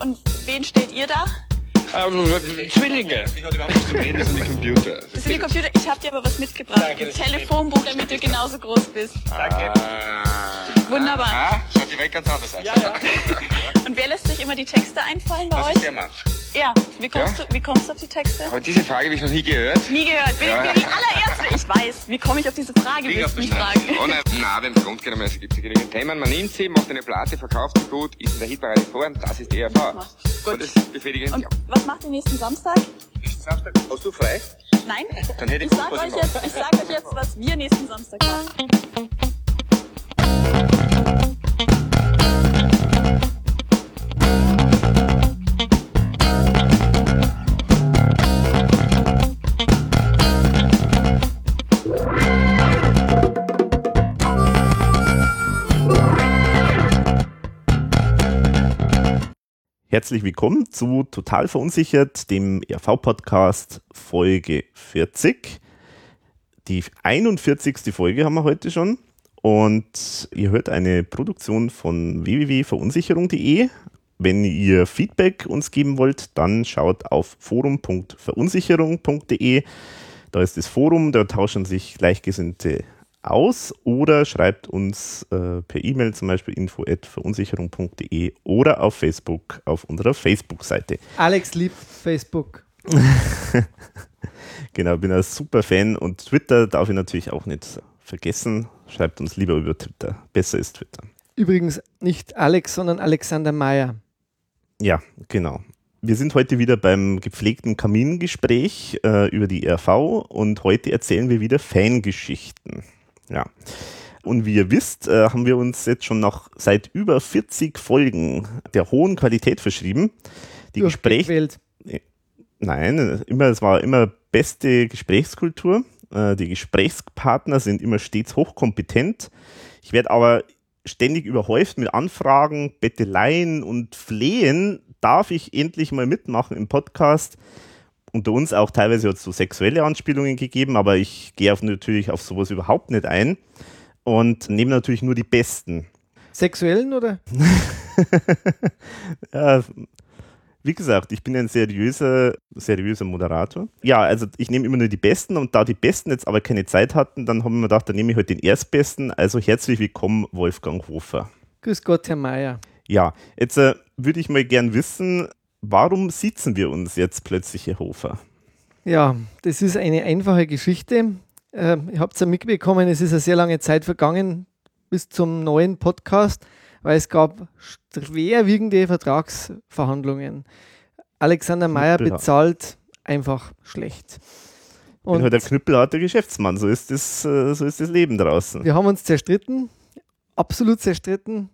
und wen steht ihr da? Ähm, Zwillinge. Das sind die Computer. Das sind die Computer. Ich habe dir aber was mitgebracht. Danke, Ein ist Telefonbuch, damit du genauso groß bist. Danke. Wunderbar. Ah, schaut direkt ganz anders aus. Ja, ja. Und wer lässt sich immer die Texte einfallen bei Das ist euch? der Mann. Ja. Wie kommst, Ja? Du, wie kommst du auf die Texte? Aber diese Frage habe ich noch nie gehört. Nie gehört. Bin, Ja. bin die allererste. Ich weiß. Wie komme ich auf diese Frage? Willst auf mich fragen? Oh nein, na, wenn es Grund genommen ist, gibt es genügend Themen. Man nimmt sie, macht eine Platte, verkauft sie gut, ist in der Hitparade vor und das ist die ERV. Gut. Und das ist befriedigend. Und Ja. was macht ihr nächsten Samstag? Ist Samstag. Hast du frei? Nein? Dann hätte ich Ich sag euch jetzt, ich sag euch jetzt, was wir nächsten Samstag machen. Herzlich willkommen zu Total Verunsichert, dem RV-Podcast Folge 40. Die 41. Folge haben wir heute schon und ihr hört eine Produktion von www.verunsicherung.de. Wenn ihr Feedback uns geben wollt, dann schaut auf forum.verunsicherung.de. Da ist das Forum, da tauschen sich Gleichgesinnte aus oder schreibt uns äh, per E-Mail zum Beispiel info.verunsicherung.de oder auf Facebook auf unserer Facebook-Seite. Alex liebt Facebook. Genau, bin ein super Fan und Twitter darf ich natürlich auch nicht vergessen. Schreibt uns lieber über Twitter. Besser ist Twitter. Übrigens nicht Alex, sondern Alexander Meyer. Ja, genau. Wir sind heute wieder beim gepflegten Kamingespräch äh, über die RV und heute erzählen wir wieder Fangeschichten. Ja. Und wie ihr wisst, äh, haben wir uns jetzt schon noch seit über 40 Folgen der hohen Qualität verschrieben. Die Gespräche, Durchgewählt. nein, immer, es war immer beste Gesprächskultur. Äh, die Gesprächspartner sind immer stets hochkompetent. Ich werde aber ständig überhäuft mit Anfragen, Betteleien und Flehen. Darf ich endlich mal mitmachen im Podcast? Unter uns auch teilweise hat es so sexuelle Anspielungen gegeben, aber ich gehe auf, natürlich auf sowas überhaupt nicht ein und nehme natürlich nur die besten. Sexuellen oder? Ja, wie gesagt, ich bin ein seriöser, seriöser Moderator. Ja, also ich nehme immer nur die Besten und da die Besten jetzt aber keine Zeit hatten, dann haben wir gedacht, dann nehme ich heute den Erstbesten. Also herzlich willkommen, Wolfgang Hofer. Grüß Gott, Herr Meyer. Ja, jetzt äh, würde ich mal gern wissen, warum sitzen wir uns jetzt plötzlich, Herr Hofer? Ja, das ist eine einfache Geschichte. Äh, ihr habt es ja mitbekommen, es ist eine sehr lange Zeit vergangen bis zum neuen Podcast, weil es gab schwerwiegende Vertragsverhandlungen. Alexander Meyer Knüppelhart. bezahlt einfach schlecht. Ich bin Und halt ein knüppelharter Geschäftsmann, so ist das, äh, so ist das Leben draußen. Wir haben uns zerstritten, absolut zerstritten.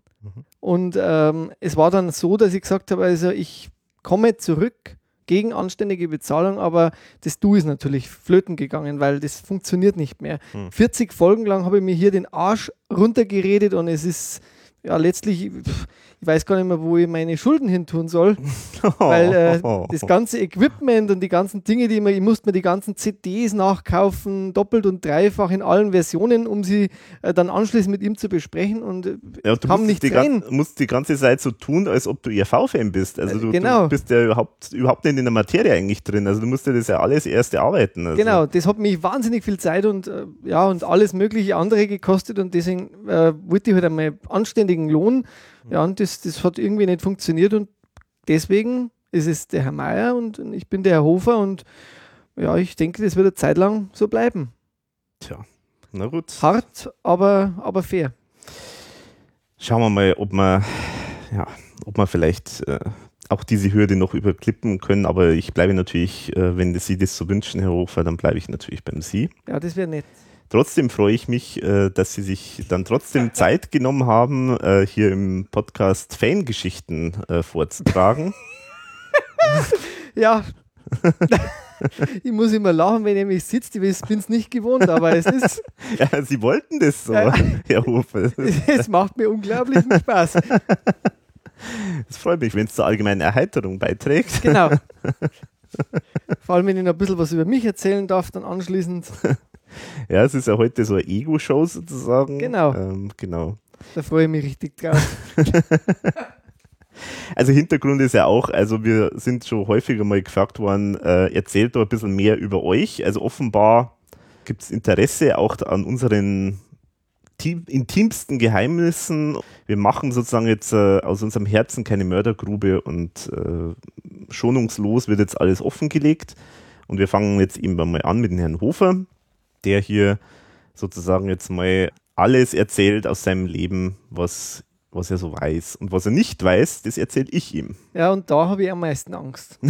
Und ähm, es war dann so, dass ich gesagt habe, also ich komme zurück gegen anständige Bezahlung, aber das Du ist natürlich flöten gegangen, weil das funktioniert nicht mehr. 40 Folgen lang habe ich mir hier den Arsch runtergeredet und es ist ja letztlich, pff, ich weiß gar nicht mehr, wo ich meine Schulden hin tun soll, weil äh, das ganze Equipment und die ganzen Dinge, die man, ich musste mir die ganzen CDs nachkaufen, doppelt und dreifach in allen Versionen, um sie äh, dann anschließend mit ihm zu besprechen und äh, Ja, du kam musst nichts die, rein. musst die ganze Zeit so tun, als ob du ERV-Fan bist. Also du, genau. du bist ja überhaupt, überhaupt nicht in der Materie eigentlich drin. Also du musst dir das ja alles erst erarbeiten. Also. Genau, das hat mich wahnsinnig viel Zeit und äh, ja und alles mögliche andere gekostet und deswegen äh, wollte ich halt einmal anständigen Lohn. Ja, und das, das hat irgendwie nicht funktioniert und deswegen ist es der Herr Meier und ich bin der Herr Hofer und ja, ich denke, das wird eine Zeit lang so bleiben. Tja, na gut. Hart, aber, aber fair. Schauen wir mal, ob wir, ja, ob wir vielleicht äh, auch diese Hürde noch überklippen können. Aber ich bleibe natürlich, äh, wenn Sie das so wünschen, Herr Hofer, dann bleibe ich natürlich beim Sie. Ja, das wäre nett. Trotzdem freue ich mich, äh, dass Sie sich dann trotzdem Zeit genommen haben, äh, hier im Podcast Fangeschichten äh, vorzutragen. Ja. ich muss immer lachen, wenn ihr mich sitzt. Ich bin es nicht gewohnt, aber es ist, ja, Sie wollten das so. Herr Hofer. es macht mir unglaublichen Spaß. Es freut mich, wenn es zur allgemeinen Erheiterung beiträgt. Genau. Vor allem, wenn ich noch ein bisschen was über mich erzählen darf, dann anschließend, Ja, es ist ja heute so eine Ego-Show sozusagen. Genau. Ähm, genau. da freue ich mich richtig drauf. Also Hintergrund ist ja auch, also wir sind schon häufiger mal gefragt worden, äh, erzählt doch ein bisschen mehr über euch. Also offenbar gibt es Interesse auch an unseren intimsten Geheimnissen. Wir machen sozusagen jetzt äh, aus unserem Herzen keine Mördergrube und äh, schonungslos wird jetzt alles offengelegt. Und wir fangen jetzt eben mal an mit dem Herrn Hofer, der hier sozusagen jetzt mal alles erzählt aus seinem Leben, was, was er so weiß. Und was er nicht weiß, das erzähle ich ihm. Ja, und da habe ich am meisten Angst.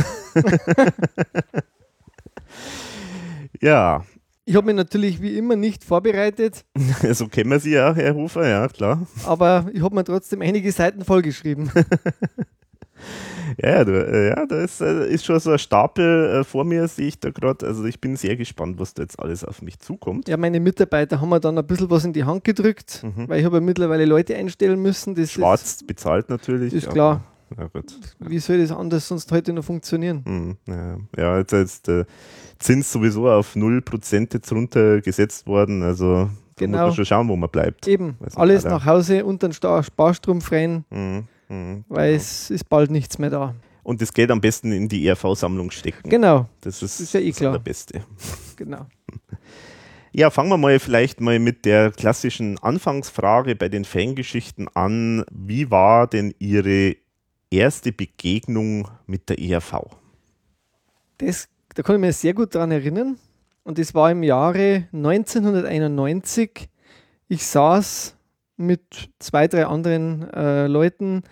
Ja, Ich habe mich natürlich wie immer nicht vorbereitet, so kennen wir Sie ja, Herr Hofer, ja, klar. aber ich habe mir trotzdem einige Seiten vollgeschrieben. Ja, ja, du, äh, ja da ist, äh, ist schon so ein Stapel äh, vor mir, sehe ich da gerade. Also ich bin sehr gespannt, was da jetzt alles auf mich zukommt. Ja, meine Mitarbeiter haben mir dann ein bisschen was in die Hand gedrückt, weil ich habe ja mittlerweile Leute einstellen müssen. Das Schwarz bezahlt natürlich. ist klar. Ja, ist, wie soll das anders sonst heute noch funktionieren? Hm, ja, ja, jetzt ist der Zins sowieso auf 0% jetzt runtergesetzt worden. Also da muss Genau. man schon schauen, wo man bleibt. Eben, alles nach Hause unter den Sta- Sparstrumpf rein, Hm, hm. weil es ist bald nichts mehr da. Und das Geld am besten in die ERV-Sammlung stecken. Genau, Das ist, ist ja eh das klar. Allerbeste. genau. Ja, fangen wir mal vielleicht mal mit der klassischen Anfangsfrage bei den Fangeschichten an. Wie war denn Ihre erste Begegnung mit der ERV? Das, da kann ich mich sehr gut daran erinnern. Und das war im Jahre 1991. Ich saß mit zwei, drei anderen äh, Leuten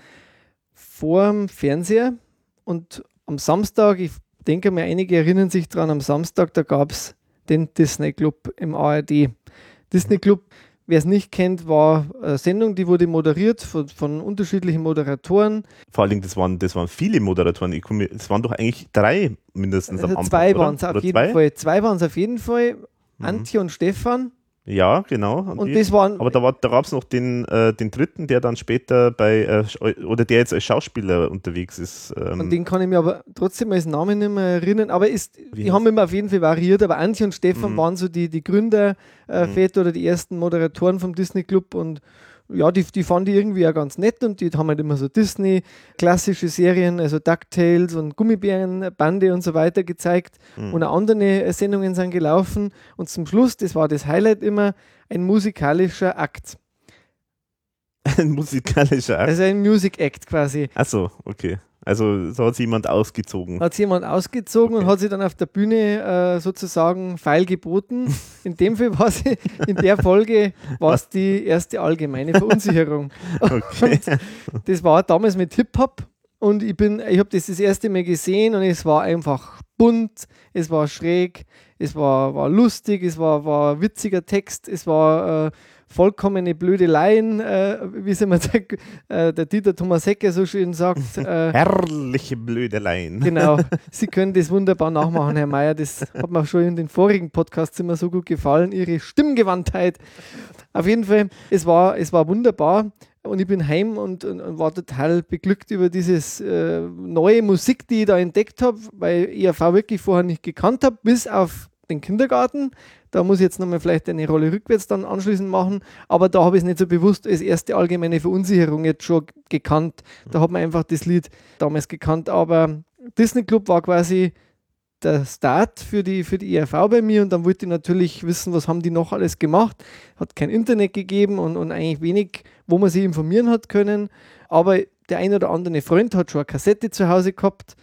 vorm Fernseher und am Samstag, ich denke mal, einige erinnern sich daran, am Samstag, da gab es den Disney Club im ARD. Disney Club, wer es nicht kennt, war eine Sendung, die wurde moderiert von, von unterschiedlichen Moderatoren. Vor allen Dingen, das waren, das waren viele Moderatoren. Ich komme, es waren doch eigentlich drei mindestens am Also Anfang. zwei waren es auf Oder jeden zwei? Fall. Zwei waren es auf jeden Fall. Mhm. Antje und Stefan. Ja, genau. Und Und die- das waren, aber da, war- da gab es noch den, äh, den dritten, der dann später bei, äh, oder der jetzt als Schauspieler unterwegs ist. Ähm, an den kann ich mir aber trotzdem als Namen nicht mehr erinnern. Aber ist, Wie die haben immer auf jeden Fall variiert. Aber Antje und Stefan Mhm. waren so die, die Gründer, äh, Mhm. Oder die ersten Moderatoren vom Disney Club. Und ja, die, die fand ich irgendwie ja ganz nett. Und die haben halt immer so Disney, klassische Serien, also DuckTales und Gummibärenbande und so weiter gezeigt. Mhm. Und auch andere äh, Sendungen sind gelaufen. Und zum Schluss, das war das Highlight immer, ein musikalischer Akt. ein musikalischer Akt. Also ein Music Act quasi. Achso, okay. Also so hat sich jemand ausgezogen. Hat sich jemand ausgezogen Okay. und hat sich dann auf der Bühne äh, sozusagen feil geboten. In dem Fall war sie, in der Folge war es die erste allgemeine Verunsicherung. Okay. Das war damals mit Hip-Hop und ich bin, ich habe das das erste Mal gesehen und es war einfach bunt, es war schräg, es war, war lustig, es war, war witziger Text, es war äh, vollkommene Blödeleien, äh, wie es immer der, äh, der Dieter Thomas Hecker so schön sagt. Äh, Herrliche Blödeleien. Genau, Sie können das wunderbar nachmachen, Herr Mayer. Das hat mir schon in den vorigen Podcasts immer so gut gefallen, Ihre Stimmgewandtheit. Auf jeden Fall, es war, es war wunderbar und ich bin heim und, und, und war total beglückt über dieses äh, neue Musik, die ich da entdeckt habe, weil ich ERV wirklich vorher nicht gekannt habe, bis auf den Kindergarten. Da muss ich jetzt nochmal vielleicht eine Rolle rückwärts dann anschließend machen, aber da habe ich es nicht so bewusst als erste allgemeine Verunsicherung jetzt schon gekannt. Da hat man einfach das Lied damals gekannt, aber Disney Club war quasi der Start für die, für die ERV bei mir und dann wollte ich natürlich wissen, was haben die noch alles gemacht. Hat kein Internet gegeben und, und eigentlich wenig, wo man sich informieren hat können. Aber der ein oder andere Freund hat schon eine Kassette zu Hause gehabt.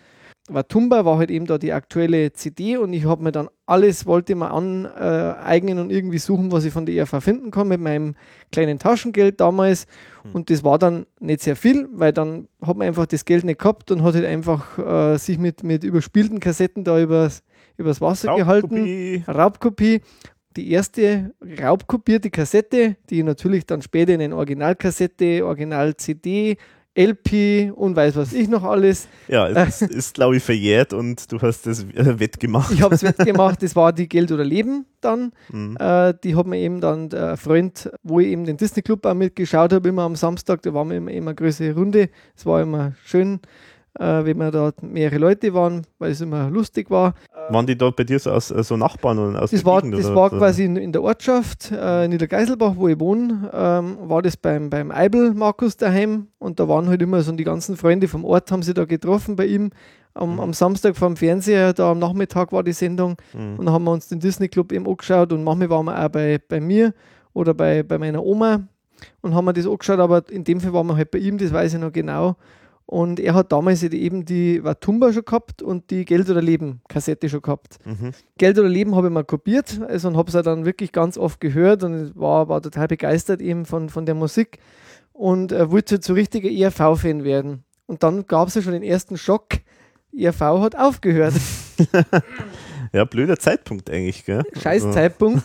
War Tumba, war halt eben da die aktuelle CD und ich habe mir dann alles, wollte mir aneignen und irgendwie suchen, was ich von der ERV finden kann mit meinem kleinen Taschengeld damals. Und das war dann nicht sehr viel, weil dann hat man einfach das Geld nicht gehabt und hat halt einfach äh, sich mit, mit überspielten Kassetten da übers, übers Wasser gehalten. Raubkopie. Raubkopie. Die erste raubkopierte Kassette, die natürlich dann später in eine Originalkassette, Original-CD, LP und weiß was ich noch alles. Ja, es ist, ist glaube ich, verjährt und du hast das äh, wettgemacht. Ich habe es wettgemacht, das war die Geld oder Leben dann. Mhm. Äh, die hat mir eben dann der Freund, wo ich eben den Disney Club auch mitgeschaut habe, immer am Samstag, da waren wir immer, immer eine größere Runde. Es war immer schön. Äh, wenn wir da mehrere Leute waren, weil es immer lustig war. Waren die dort bei dir so, aus, äh, so Nachbarn oder aus Das der war, Gegend, das war quasi in, in der Ortschaft, äh, in Niedergeiselbach, wo ich wohne, ähm, war das beim, beim Eibel Markus daheim und da waren halt immer so die ganzen Freunde vom Ort, haben sie da getroffen bei ihm. Am, Mhm. am Samstag vor dem Fernseher, da am Nachmittag war die Sendung Mhm. und dann haben wir uns den Disney Club eben angeschaut und manchmal waren wir auch bei, bei mir oder bei, bei meiner Oma und haben wir das angeschaut, aber in dem Fall waren wir halt bei ihm, das weiß ich noch genau. Und er hat damals eben die Watumba schon gehabt und die Geld oder Leben Kassette schon gehabt. Mhm. Geld oder Leben habe ich mal kopiert also, und habe es dann wirklich ganz oft gehört und war, war total begeistert eben von, von der Musik und äh, wollte halt so richtiger ERV-Fan werden. Und dann gab es ja schon den ersten Schock, ERV hat aufgehört. Ja, blöder Zeitpunkt eigentlich, gell? Scheiß Also, Zeitpunkt.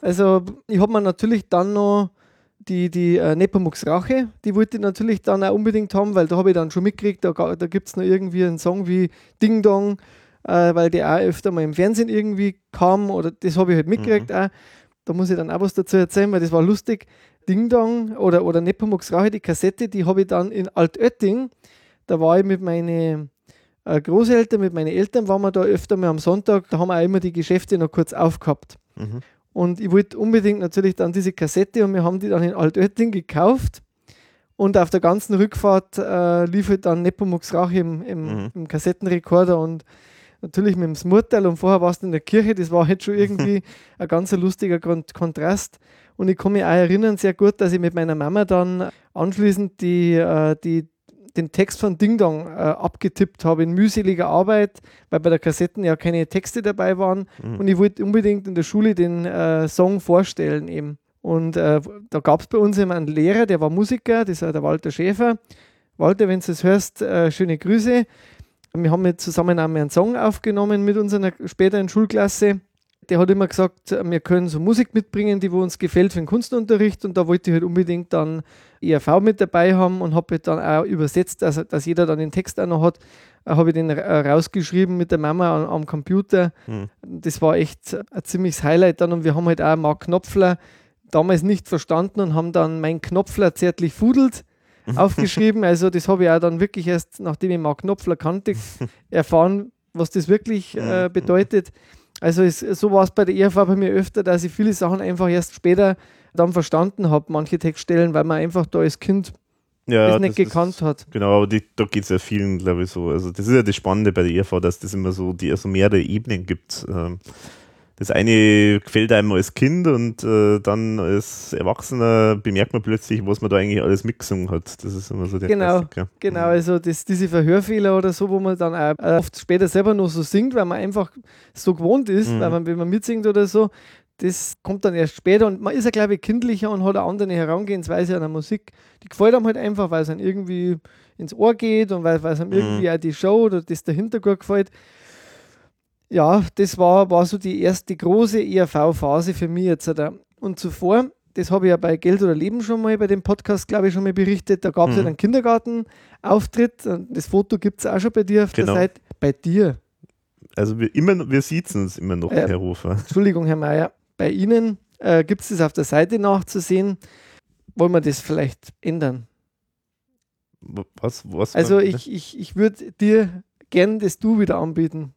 Also ich habe mir natürlich dann noch die, die äh, Nepomuk's Rache, die wollte ich natürlich dann auch unbedingt haben, weil da habe ich dann schon mitgekriegt, da, da gibt es noch irgendwie einen Song wie Ding Dong, äh, weil der auch öfter mal im Fernsehen irgendwie kam oder das habe ich halt mitgekriegt auch. Da muss ich dann auch was dazu erzählen, weil das war lustig. Ding Dong oder, oder Nepomuk's Rache, die Kassette, die habe ich dann in Altötting, da war ich mit meinen äh, Großeltern, mit meinen Eltern waren wir da öfter mal am Sonntag, da haben wir auch immer die Geschäfte noch kurz aufgehabt. Mhm. Und ich wollte unbedingt natürlich dann diese Kassette und wir haben die dann in Altötting gekauft. Und auf der ganzen Rückfahrt äh, lief halt dann Nepomuk's Rache im, im, Mhm. im Kassettenrekorder und natürlich mit dem Smurtal und vorher warst du in der Kirche, das war halt schon irgendwie ein ganz lustiger Kon Kontrast. Und ich kann mich auch erinnern sehr gut, dass ich mit meiner Mama dann anschließend die, äh, die, den Text von Ding Dong äh, abgetippt habe in mühseliger Arbeit, weil bei der Kassetten ja keine Texte dabei waren. Und ich wollte unbedingt in der Schule den äh, Song vorstellen eben. Und äh, da gab es bei uns immer einen Lehrer, der war Musiker, das war der Walter Schäfer. Walter, wenn du es hörst, äh, schöne Grüße. Wir haben mit zusammen einmal einen Song aufgenommen mit unserer späteren Schulklasse. Der hat immer gesagt, wir können so Musik mitbringen, die wo uns gefällt für den Kunstunterricht. Und da wollte ich halt unbedingt dann ERV mit dabei haben und habe halt dann auch übersetzt, dass, dass jeder dann den Text auch noch hat. Äh, Habe ich den äh, rausgeschrieben mit der Mama am, am Computer. Mhm. Das war echt ein ziemliches Highlight dann. Und wir haben halt auch Mark Knopfler damals nicht verstanden und haben dann mein Knopfler zärtlich fudelt aufgeschrieben. Also das habe ich auch dann wirklich erst, nachdem ich Mark Knopfler kannte, erfahren, was das wirklich äh, bedeutet. Also es, so war es bei der ERV bei mir öfter, dass ich viele Sachen einfach erst später dann verstanden habe, manche Textstellen, weil man einfach da als Kind Ja, das nicht ist- gekannt hat. Genau, aber die, da geht es ja vielen, glaube ich, so. Also das ist ja das Spannende bei der ERV, dass das immer so, die, also mehrere Ebenen gibt. Ähm, Das eine gefällt einem als Kind und äh, dann als Erwachsener bemerkt man plötzlich, was man da eigentlich alles mitgesungen hat. Das ist immer so der Genau, Klassiker. Genau, also das, diese Verhörfehler oder so, wo man dann auch äh, oft später selber noch so singt, weil man einfach so gewohnt ist, Mhm. weil man, wenn man mitsingt oder so, das kommt dann erst später und man ist ja, glaube ich, kindlicher und hat eine andere Herangehensweise an der Musik. Die gefällt einem halt einfach, weil es einem irgendwie ins Ohr geht und weil, weil es einem Mhm. irgendwie auch die Show oder das dahinter gut gefällt. Ja, das war, war so die erste große ERV-Phase für mich jetzt. Und zuvor, das habe ich ja bei Geld oder Leben schon mal bei dem Podcast, glaube ich, schon mal berichtet, da gab es Mhm. ja einen Kindergartenauftritt. und Das Foto gibt es auch schon bei dir auf Genau. der Seite. Bei dir. Also wir, immer, wir sitzen uns immer noch, Ja. Herr Hofer. Entschuldigung, Herr Mayer. Bei Ihnen äh, gibt es das auf der Seite nachzusehen. Wollen wir das vielleicht ändern? Was, was Also ich, ich, ich würde dir gern das Du wieder anbieten.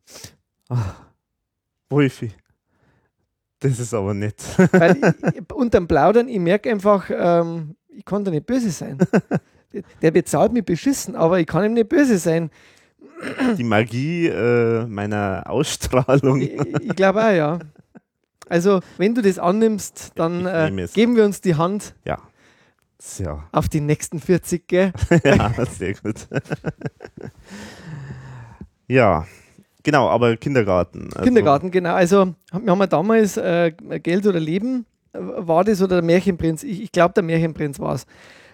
Wolfi. Das ist aber nett. Weil ich, unterm Plaudern, ich merke einfach, ähm, ich kann da nicht böse sein. Der bezahlt mich beschissen, aber ich kann ihm nicht böse sein. Die Magie äh, meiner Ausstrahlung. Ich, ich glaube auch, ja. Also, wenn du das annimmst, dann äh, geben wir uns die Hand Ja. Ja, auf die nächsten 40, gell? ja, sehr gut. ja, genau, aber Kindergarten. Also, Kindergarten, genau. Also, wir haben ja damals äh, Geld oder Leben, äh, war das oder der Märchenprinz? Ich, ich glaube, der Märchenprinz war es.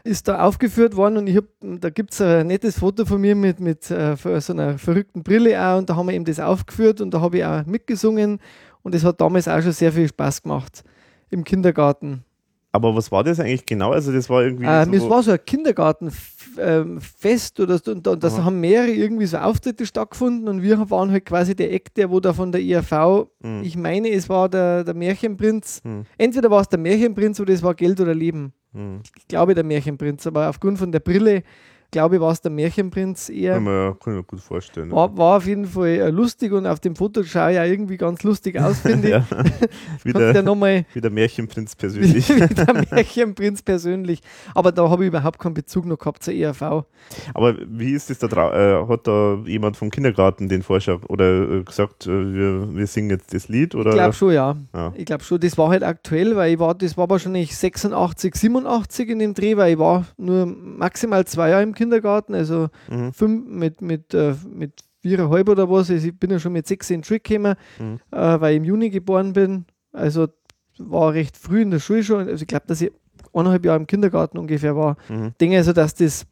Ist da aufgeführt worden und ich hab, da gibt es ein nettes Foto von mir mit, mit äh, so einer verrückten Brille auch und da haben wir eben das aufgeführt und da habe ich auch mitgesungen und es hat damals auch schon sehr viel Spaß gemacht im Kindergarten. Aber was war das eigentlich genau? Also das war irgendwie Ähm, es so, war so ein Kindergartenfest oder so, und da, da Aha. haben mehrere irgendwie so Auftritte stattgefunden und wir waren halt quasi der Eck, der wo da von der IAV, Hm. ich meine, es war der, der Märchenprinz. Hm. Entweder war es der Märchenprinz oder es war Geld oder Leben. Hm. Ich glaube der Märchenprinz, aber aufgrund von der Brille glaube ich, war es der Märchenprinz eher. Kann, man, kann mir gut vorstellen. War, war auf jeden Fall äh, lustig und auf dem Foto schaue ich ja irgendwie ganz lustig aus, finde ich. ja. wie, Kannst ja der, nochmal wie der Märchenprinz persönlich. wie der Märchenprinz persönlich. Aber da habe ich überhaupt keinen Bezug noch gehabt zur ERV. Aber wie ist das da äh, Hat da jemand vom Kindergarten den Vorschlag oder äh, gesagt, äh, wir, wir singen jetzt das Lied? Oder? Ich glaube schon, ja. Ja. Ich glaube schon, das war halt aktuell, weil ich war, das war wahrscheinlich 86, 87 in dem Dreh, weil ich war nur maximal zwei Jahre im Kindergarten, also Mhm. fünf mit, mit, äh, mit viereinhalb oder was. Also ich bin ja schon mit sechs in die Schule gekommen, Mhm. äh, weil ich im Juni geboren bin. Also war recht früh in der Schule schon. Also ich glaube, dass ich eineinhalb Jahre im Kindergarten ungefähr war. Mhm. Ich denke also, dass das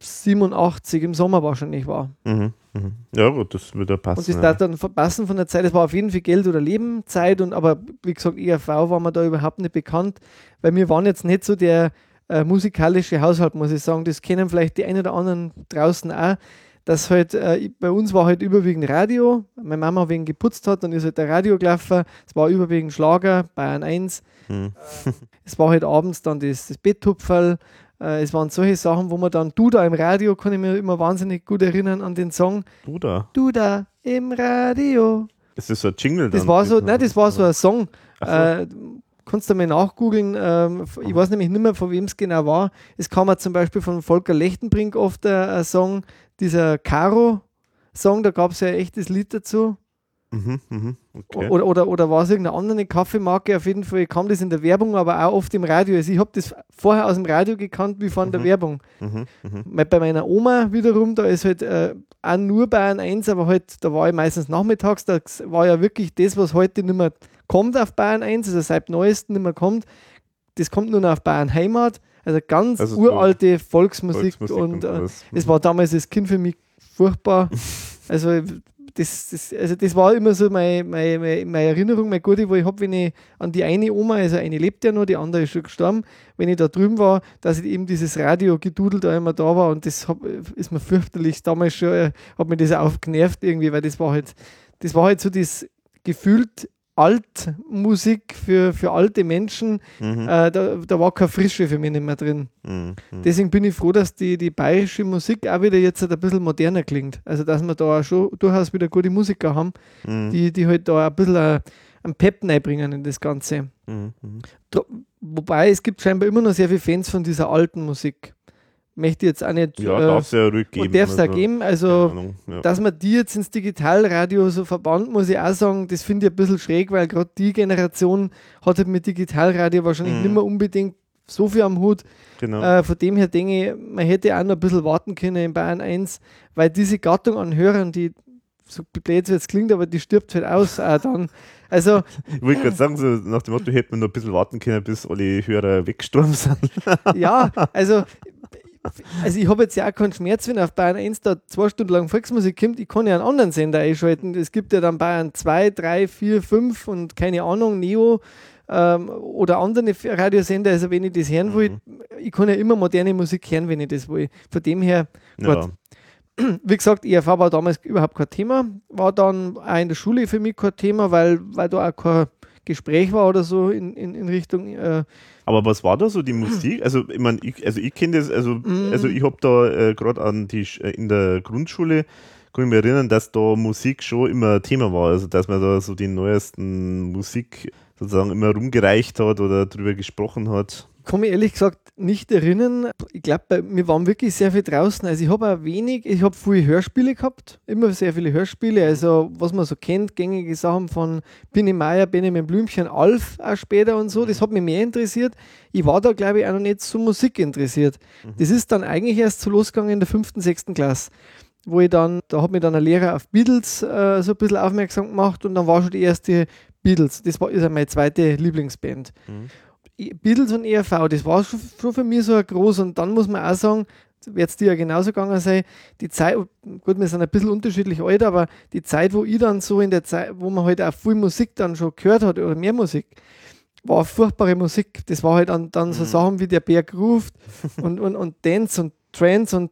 87 im Sommer wahrscheinlich war. Mhm. Mhm. Ja, gut, das würde passen. Und das ja. dann verpassen von der Zeit. Es war auf jeden Fall Geld oder Leben Zeit. Und aber wie gesagt, ERV war mir da überhaupt nicht bekannt, weil wir waren jetzt nicht so der äh, musikalische Haushalt, muss ich sagen. Das kennen vielleicht die einen oder anderen draußen auch. Das halt, äh, bei uns war halt überwiegend Radio. Meine Mama wegen geputzt hat, dann ist halt der Radio gelaufen. Es war überwiegend Schlager, Bayern 1. Mhm. Es war halt abends dann das, das Betttupferl. Äh, es waren solche Sachen, wo man dann, du da im Radio, kann ich mir immer wahnsinnig gut erinnern an den Song. Du da. Du da im Radio. Das ist so ein Jingle Das dann. war so, nein, das war so ein Song. So. Äh, kannst du mal nachgoogeln. Ähm, ich weiß nämlich nicht mehr, von wem es genau war. Es kam zum Beispiel von Volker Lechtenbrink oft ein, ein Song, dieser Caro-Song, da gab es ja ein echtes Lied dazu. Mhm, mhm. Okay. Oder, oder, oder war es irgendeine andere Kaffeemarke? Auf jeden Fall kam das in der Werbung, aber auch oft im Radio. Also ich habe das vorher aus dem Radio gekannt wie von der Werbung. Mhm, mhm. Bei meiner Oma wiederum, da ist halt äh, auch nur Bayern 1, aber halt, da war ich meistens nachmittags, da war ja wirklich das, was heute nicht mehr kommt auf Bayern 1, also seit neuestem nicht mehr kommt, das kommt nur noch auf Bayern Heimat, also ganz Also so uralte Volksmusik, Volksmusik und, äh, alles. es war damals als Kind für mich furchtbar. also das, das, also das war immer so meine, meine, meine, Erinnerung, meine gute, wo ich habe, wenn ich an die eine Oma, also eine lebt ja noch, die andere ist schon gestorben, wenn ich da drüben war, dass ich eben dieses Radio-Gedudel da immer da war und das hab, ist mir fürchterlich damals schon, äh, hat mir das auch genervt irgendwie, weil das war halt, das war halt so das gefühlt Altmusik für, für alte Menschen, Mhm, äh, da, da war keine Frische für mich nicht mehr drin. mhm, mhm. Deswegen bin ich froh, dass die, die bayerische Musik auch wieder jetzt halt ein bisschen moderner klingt. Also, dass wir da auch schon durchaus wieder gute Musiker haben, Mhm, die, die halt da ein bisschen äh, einen Pep reinbringen in das Ganze. mhm, mhm. Dro- Wobei es gibt scheinbar immer noch sehr viele Fans von dieser alten Musik. Möchte ich jetzt auch nicht. Ja, äh, darf es ja ruhig geben. und darf es da also, geben. keine Also, Ahnung, ja. dass man die jetzt ins Digitalradio so verbannt, muss ich auch sagen, das finde ich ein bisschen schräg, weil gerade die Generation hat halt mit Digitalradio wahrscheinlich Mhm. nicht mehr unbedingt so viel am Hut. genau. Äh, von dem her denke ich, man hätte auch noch ein bisschen warten können in Bayern 1, weil diese Gattung an Hörern, die so blöd es jetzt klingt, aber die stirbt halt aus auch dann. Also, ich wollte gerade sagen, so nach dem Motto, hätte man noch ein bisschen warten können, bis alle Hörer weggestorben sind. ja, also, also ich habe jetzt ja auch keinen Schmerz, wenn auf Bayern 1 da zwei Stunden lang Volksmusik kommt. Ich kann ja einen anderen Sender einschalten. Es gibt ja dann Bayern 2, 3, 4, 5 und keine Ahnung, Neo ähm, oder andere Radiosender. Also, wenn ich das hören will, ich kann ja immer moderne Musik hören, wenn ich das will. Von dem her, Ja. Gut. wie gesagt, ERV war damals überhaupt kein Thema. War dann auch in der Schule für mich kein Thema, weil, weil da auch kein Gespräch war oder so in, in, in Richtung. Äh, Aber was war da so die Musik? Also ich meine, ich, also ich kenne das, also, Mhm. also ich habe da äh, gerade an die äh, in der Grundschule kann ich mich erinnern, dass da Musik schon immer Thema war. Also dass man da so die neuesten Musik sozusagen immer rumgereicht hat oder drüber gesprochen hat. Kann mich ehrlich gesagt nicht erinnern. Ich glaube, wir waren wirklich sehr viel draußen. Also ich habe auch wenig, ich habe viele Hörspiele gehabt, immer sehr viele Hörspiele. Also was man so kennt, gängige Sachen von Binny Meier, Benjamin Blümchen, Alf auch später und so. Das hat mich mehr interessiert. Ich war da, glaube ich, auch noch nicht so Musik interessiert. Das ist dann eigentlich erst so losgegangen in der fünften, sechsten Klasse. Wo ich dann, da hat mir dann ein Lehrer auf Beatles äh, so ein bisschen aufmerksam gemacht und dann war schon die erste Beatles. Das war, ist ja meine zweite Lieblingsband. I- Beatles und ERV, das war schon, für mich so ein groß und dann muss man auch sagen, wird es dir ja genauso gegangen sein, die Zeit, gut, wir sind ein bisschen unterschiedlich alt, aber die Zeit, wo ich dann so in der Zeit, wo man halt auch viel Musik dann schon gehört hat oder mehr Musik, war furchtbare Musik. Das war halt dann, dann so Sachen wie der Berg ruft und, und, und Dance und Trance und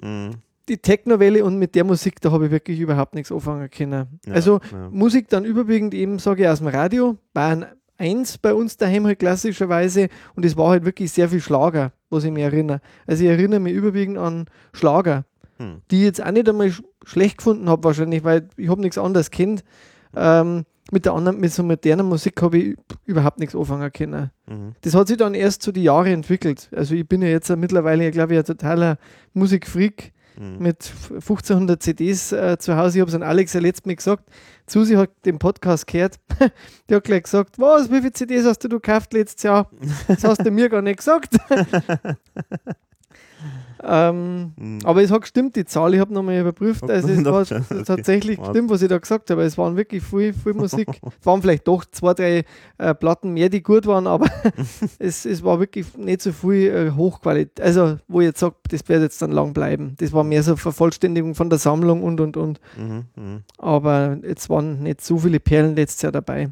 Mhm. die Technowelle und mit der Musik, da habe ich wirklich überhaupt nichts anfangen können. Ja, also ja. Musik dann überwiegend eben, sage ich, aus dem Radio, Bayern eins bei uns daheim halt klassischerweise und es war halt wirklich sehr viel Schlager, was ich mich erinnere. Also ich erinnere mich überwiegend an Schlager, Hm. die ich jetzt auch nicht einmal sch schlecht gefunden habe wahrscheinlich, weil ich habe nichts anderes kennt. Ähm, mit der anderen, mit so moderner Musik habe ich überhaupt nichts anfangen können. Mhm. Das hat sich dann erst zu die Jahre entwickelt. Also ich bin ja jetzt mittlerweile, glaube ich, ein totaler Musikfreak Mhm. mit 1500 CDs äh, zu Hause. Ich habe es an Alex ja letztes Mal gesagt. Susi hat den Podcast gehört. Die hat gleich gesagt, was, wie viele CDs hast du gekauft letztes Jahr? Das hast du mir gar nicht gesagt. ähm, Mhm. aber es hat gestimmt, die Zahl. Ich habe nochmal überprüft. Also es war okay. tatsächlich gestimmt, was ich da gesagt habe. Es waren wirklich viel, viel Musik. es waren vielleicht doch zwei, drei äh, Platten mehr, die gut waren, aber es, es war wirklich nicht so viel äh, Hochqualität. Also, wo ich jetzt sage, das wird jetzt dann lang bleiben. Das war mehr so Vervollständigung von der Sammlung und und und. Mhm. Mhm. Aber jetzt waren nicht so viele Perlen letztes Jahr dabei.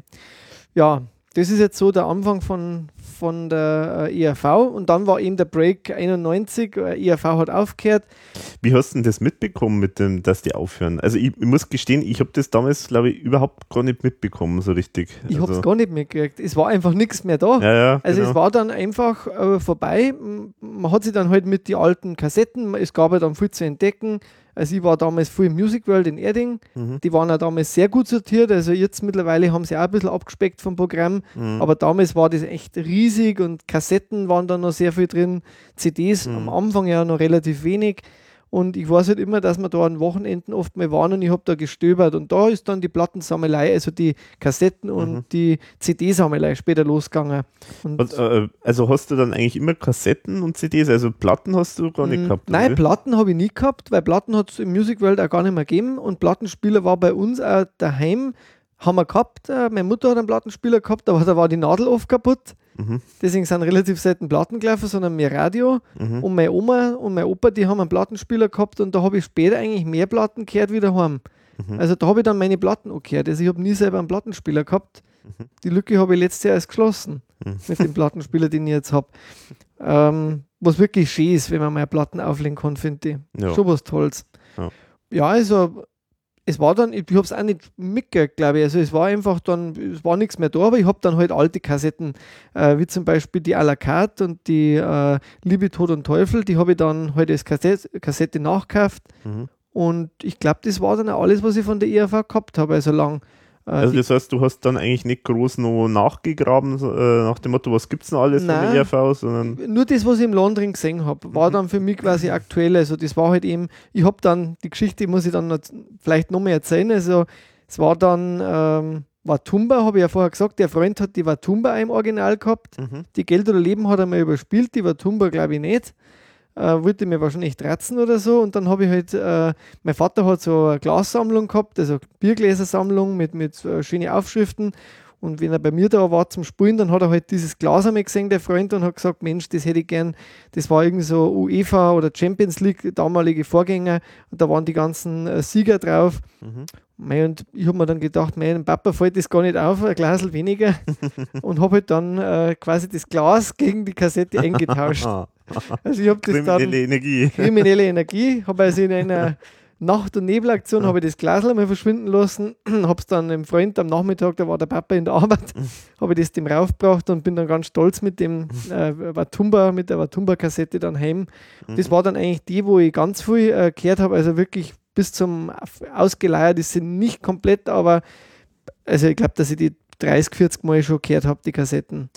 Ja, das ist jetzt so der Anfang von, von der äh, ERV und dann war eben der Break 91. Äh, ERV hat aufgehört. Wie hast du denn das mitbekommen, mit dem, dass die aufhören? Also ich, ich muss gestehen, ich habe das damals, glaube ich, überhaupt gar nicht mitbekommen, so richtig. Ich habe also, es gar nicht mitgekriegt. Es war einfach nichts mehr da. Ja, ja. Also genau. es war dann einfach äh, vorbei. Man hat sich dann halt mit den alten Kassetten, es gab ja dann viel zu entdecken. Also ich war damals viel im Music World in Erding. Mhm. Die waren auch damals sehr gut sortiert. Also jetzt mittlerweile haben sie auch ein bisschen abgespeckt vom Programm. Mhm. Aber damals war das echt riesig und Kassetten waren da noch sehr viel drin. CDs Mhm. am Anfang ja noch relativ wenig. Und ich weiß halt immer, dass wir da an Wochenenden oft mal waren und ich habe da gestöbert. Und da ist dann die Plattensammelei, also die Kassetten und Mhm. die CD-Sammelei später losgegangen. Und Und, äh, also hast du dann eigentlich immer Kassetten und CDs, also Platten hast du gar nicht Mm, gehabt? Nein, oder? Platten habe ich nie gehabt, weil Platten hat es im Music World auch gar nicht mehr gegeben und Plattenspieler war bei uns auch daheim, haben wir gehabt. Äh, meine Mutter hat einen Plattenspieler gehabt, aber da war die Nadel oft kaputt. Mhm. Deswegen sind relativ selten Platten gelaufen, sondern mehr Radio. Mhm. Und meine Oma und mein Opa, die haben einen Plattenspieler gehabt und da habe ich später eigentlich mehr Platten gehört wie daheim. Mhm. Also da habe ich dann meine Platten auch gehört. Also ich habe nie selber einen Plattenspieler gehabt. Die Lücke habe ich letztes Jahr erst geschlossen Mhm. mit dem Plattenspieler, den ich jetzt habe. Ähm, was wirklich schön ist, wenn man mal Platten auflegen kann, finde ich. Ja. Schon was Tolles. Ja. Ja, also es war dann, ich habe es auch nicht mitgekriegt, glaube ich. Also es war einfach dann, es war nichts mehr da, aber ich habe dann halt alte Kassetten, äh, wie zum Beispiel die à la carte und die äh, Liebe, Tod und Teufel, die habe ich dann halt als Kassette, Kassette nachgekauft. Mhm. Und ich glaube, das war dann auch alles, was ich von der ERV gehabt habe. Also lang. Äh, Also das heißt, du hast dann eigentlich nicht groß noch nachgegraben, äh, nach dem Motto, was gibt es noch alles Nein. der ERV, sondern nur das, was ich im London gesehen habe, war dann für mich quasi aktuell. Also das war halt eben, ich habe dann, die Geschichte muss ich dann noch, vielleicht noch mehr erzählen. Also es war dann ähm, Watumba, habe ich ja vorher gesagt, der Freund hat die Watumba im Original gehabt. Mhm. Die Geld oder Leben hat er mal überspielt, die Watumba glaube ich nicht. Äh, wollte mir wahrscheinlich tratzen oder so. Und dann habe ich halt, äh, mein Vater hat so eine Glassammlung gehabt, also Biergläsersammlung mit, mit äh, schönen Aufschriften. Und wenn er bei mir da war zum Spulen, dann hat er halt dieses Glas einmal gesehen, der Freund, und hat gesagt, Mensch, das hätte ich gern. Das war irgendwie so UEFA oder Champions League, damalige Vorgänger. Und da waren die ganzen äh, Sieger drauf. Mhm. Und ich habe mir dann gedacht, mein Papa fällt das gar nicht auf, ein Glas weniger. und habe halt dann äh, quasi das Glas gegen die Kassette eingetauscht. Also ich habe das dann kriminelle Energie. kriminelle Energie, habe also in einer Nacht- und Nebelaktion habe ich das Glas mal verschwinden lassen, habe es dann einem Freund am Nachmittag, da war der Papa in der Arbeit, habe ich das dem raufgebracht und bin dann ganz stolz mit dem äh, Watumba, mit der Watumba-Kassette dann heim. Das war dann eigentlich die, wo ich ganz viel äh, gehört habe, also wirklich bis zum Ausgeleiert, die sind nicht komplett, aber also ich glaube, dass ich die 30, 40 Mal schon gehört habe, die Kassetten.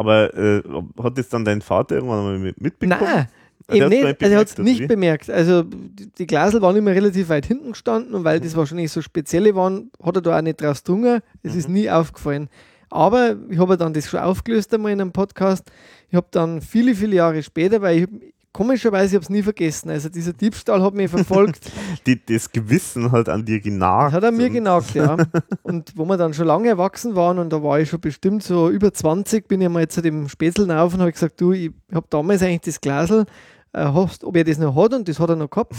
Aber äh, hat das dann dein Vater irgendwann mal mit- mitbekommen? Nein, der eben nicht. nicht Also er hat es bemerkt, nicht wie? bemerkt. Also die, Glasel waren immer relativ weit hinten gestanden und weil das wahrscheinlich so spezielle waren, hat er da auch nicht draus drungen. Es ist nie aufgefallen. Aber ich habe dann das schon aufgelöst einmal in einem Podcast. Ich habe dann viele, viele Jahre später, weil ich komischerweise habe es nie vergessen. Also dieser Diebstahl hat mich verfolgt. Die, das Gewissen halt an dir genagt. Hat er mir und- genagt, ja. Und wo wir dann schon lange erwachsen waren und da war ich schon bestimmt so über 20, bin ich mal zu dem Spätzl auf und habe gesagt, du, ich habe damals eigentlich das Glasel, äh, hast, ob er das noch hat und das hat er noch gehabt.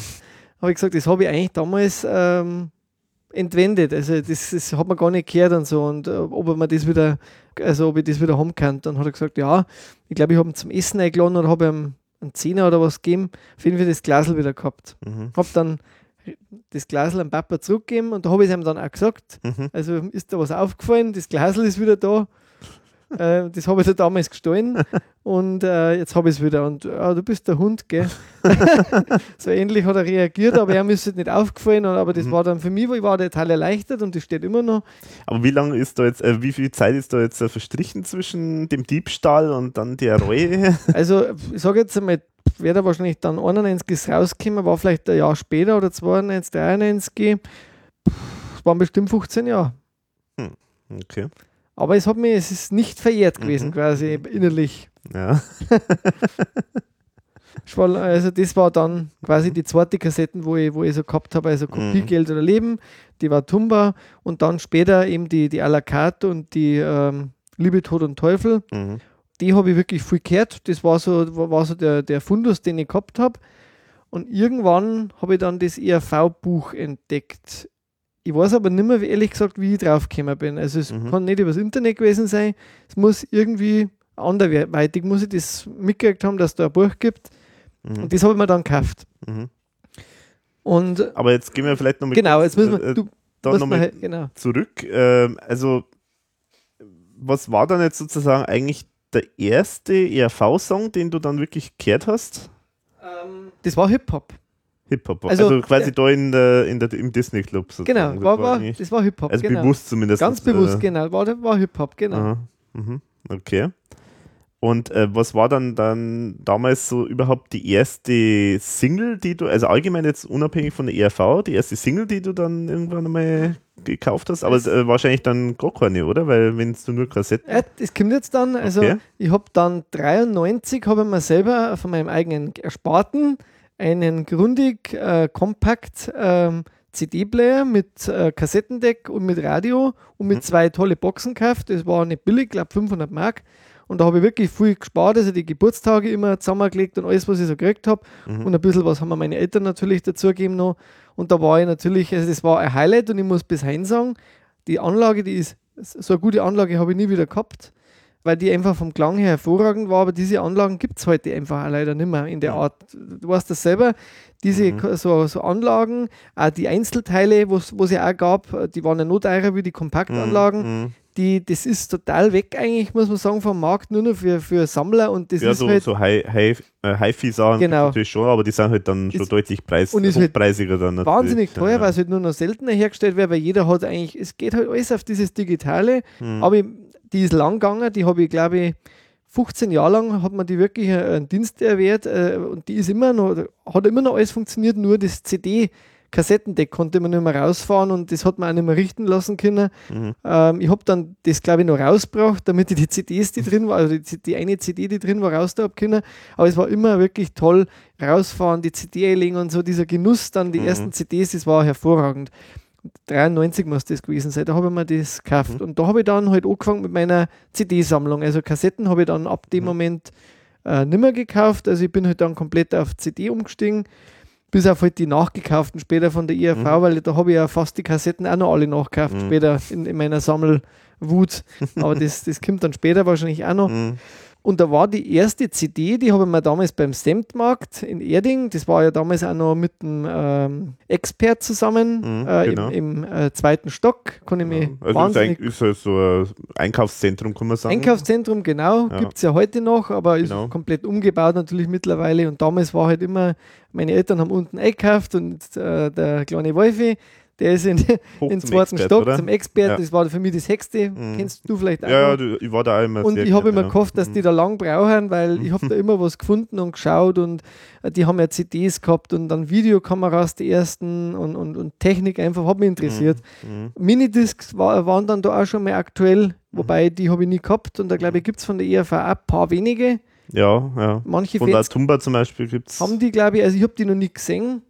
Habe ich gesagt, das habe ich eigentlich damals ähm, entwendet. Also das, das hat man gar nicht gehört und so und äh, ob er mir das wieder, also ob ich das wieder haben kann. Dann hat er gesagt, ja, ich glaube, ich habe ihn zum Essen eingeladen oder habe ihm einen Zehner oder was gegeben. Auf jeden Fall das Glasel wieder gehabt. Mhm. Habe dann das Glasel am Papa zurückgegeben und da habe ich es ihm dann auch gesagt. Mhm. Also ist da was aufgefallen, das Glasel ist wieder da. Äh, das habe ich dir damals gestohlen und äh, jetzt habe ich es wieder. Und ah, du bist der Hund, gell? so ähnlich hat er reagiert, aber er ist nicht aufgefallen. Aber das Mhm. war dann für mich, ich war total erleichtert und das steht immer noch. Aber wie lange ist da jetzt, äh, wie viel Zeit ist da jetzt äh, verstrichen zwischen dem Diebstahl und dann der Reue? Also, ich sage jetzt einmal, wäre da wahrscheinlich dann 91 rausgekommen, war vielleicht ein Jahr später oder 92, 93. Es waren bestimmt 15 Jahre. Okay. Aber es hat mir, es ist nicht verjährt gewesen, Mhm. quasi innerlich. Ja. Also das war dann quasi die zweite Kassetten, wo ich, wo ich so gehabt habe, also Kopiegeld oder Leben, die war Tumba und dann später eben die, die à la carte und die ähm, Liebe, Tod und Teufel. Mhm. Die habe ich wirklich viel gehört. Das war so, war war so der, der Fundus, den ich gehabt habe. Und irgendwann habe ich dann das ERV-Buch entdeckt. Ich weiß aber nicht mehr, ehrlich gesagt, wie ich draufgekommen bin. Also es Mhm. kann nicht übers Internet gewesen sein. Es muss irgendwie anderweitig, muss ich das mitgekriegt haben, dass da ein Buch gibt. Mhm. Und das habe ich mir dann gekauft. Mhm. Und Aber jetzt gehen wir vielleicht nochmal genau, jetzt müssen wir, äh, du da musst noch mal, mal halt- genau. zurück. Ähm, also, was war dann jetzt sozusagen eigentlich der erste ERV-Song, den du dann wirklich gehört hast? Das war Hip-Hop. Hip-Hop. Also, Also, quasi äh, da in der, in der, im Disney-Club sozusagen. Genau, Das war, war, das war Hip-Hop. also genau. bewusst zumindest. Ganz bewusst, äh, genau. War, war Hip-Hop, genau. Aha. Mhm. Okay. Und äh, was war dann dann damals so überhaupt die erste Single, die du, also allgemein jetzt unabhängig von der ERV, die erste Single, die du dann irgendwann einmal gekauft hast? Aber äh, wahrscheinlich dann gar keine, oder? Weil wenn du nur Kassetten. Ja, das kommt jetzt dann. Also Okay. ich habe dann 93 habe ich mir selber von meinem eigenen Ersparten einen Grundig äh, Compact ähm, CD-Player mit äh, Kassettendeck und mit Radio und mit Mhm. zwei tolle Boxen gekauft. Das war nicht billig, glaube 500 Mark. Und da habe ich wirklich viel gespart, also die Geburtstage immer zusammengelegt und alles, was ich so gekriegt habe. Mhm. Und ein bisschen was haben mir meine Eltern natürlich dazugegeben noch. Und da war ich natürlich, also das war ein Highlight und ich muss bis heim sagen, die Anlage, die ist, so eine gute Anlage habe ich nie wieder gehabt, weil die einfach vom Klang her hervorragend war, aber diese Anlagen gibt es heute einfach leider nicht mehr in der Mhm. Art. Du weißt das selber, diese Mhm. So, so Anlagen, auch die Einzelteile, wo es ja auch gab, die waren ja noch teurer wie die Kompaktanlagen. Mhm. Die, das ist total weg eigentlich, muss man sagen, vom Markt, nur noch für, für Sammler und das Ja, ist so, halt so äh, Hi-Fi-Sachen Genau. natürlich schon, aber die sind halt dann schon Ist- deutlich preis und ist halt hochpreisiger dann natürlich. wahnsinnig teuer, ja. weil es halt nur noch seltener hergestellt wird, weil jeder hat eigentlich, es geht halt alles auf dieses Digitale, Mhm. aber ich- die ist lang gegangen, die habe ich glaube ich 15 Jahre lang hat man die wirklich äh, einen Dienst erwehrt äh, und die ist immer noch, hat immer noch alles funktioniert, nur das CD Kassettendeck konnte man nicht mehr rausfahren und das hat man auch nicht mehr richten lassen können. Mhm. Ähm, ich habe dann das, glaube ich, noch rausgebracht, damit ich die CDs, die drin war, also die, die eine CD, die drin war, raus da hab können. Aber es war immer wirklich toll, rausfahren, die CD einlegen und so, dieser Genuss, dann die Mhm. ersten CDs, das war hervorragend. 93 muss das gewesen sein, da habe ich mir das gekauft. Mhm. Und da habe ich dann halt angefangen mit meiner CD-Sammlung. Also Kassetten habe ich dann ab dem Mhm. Moment äh, nicht mehr gekauft. Also ich bin halt dann komplett auf CD umgestiegen. Bis auf halt die nachgekauften später von der IRV, Mhm. weil da habe ich ja fast die Kassetten auch noch alle nachgekauft Mhm. später in, in meiner Sammelwut. Aber das, das kommt dann später wahrscheinlich auch noch. Und da war die erste CD, die habe ich mir damals beim Stamped-Markt in Erding, das war ja damals auch noch mit dem ähm, Expert zusammen Mhm, äh, genau. im, im äh, zweiten Stock. Kann ich mich Also ist, wahnsinnig ein, ist halt so ein Einkaufszentrum, kann man sagen. Einkaufszentrum, genau, Ja. gibt es ja heute noch, aber ist Genau. komplett umgebaut natürlich mittlerweile. Und damals war halt immer, meine Eltern haben unten eingekauft und äh, der kleine Wolfi, der ist in, in zum zweiten Expert, Stock oder? zum Expert. Ja. Das war für mich das Hexte. Mhm. Kennst du vielleicht auch? Ja, ja, ich war da immer Und ich habe immer ja. gehofft, dass Mhm. die da lang brauchen, weil ich habe da immer was gefunden und geschaut und äh, die haben ja CDs gehabt und dann Videokameras, die ersten und, und, und Technik einfach, hat mich interessiert. Mhm. Minidiscs war, waren dann da auch schon mal aktuell, wobei die habe ich nie gehabt und da glaube ich gibt es von der ERV auch ein paar wenige. Ja, ja. Manche Von der Fans Tumba zum Beispiel gibt es. haben die, glaube ich, also ich habe die noch nie gesehen.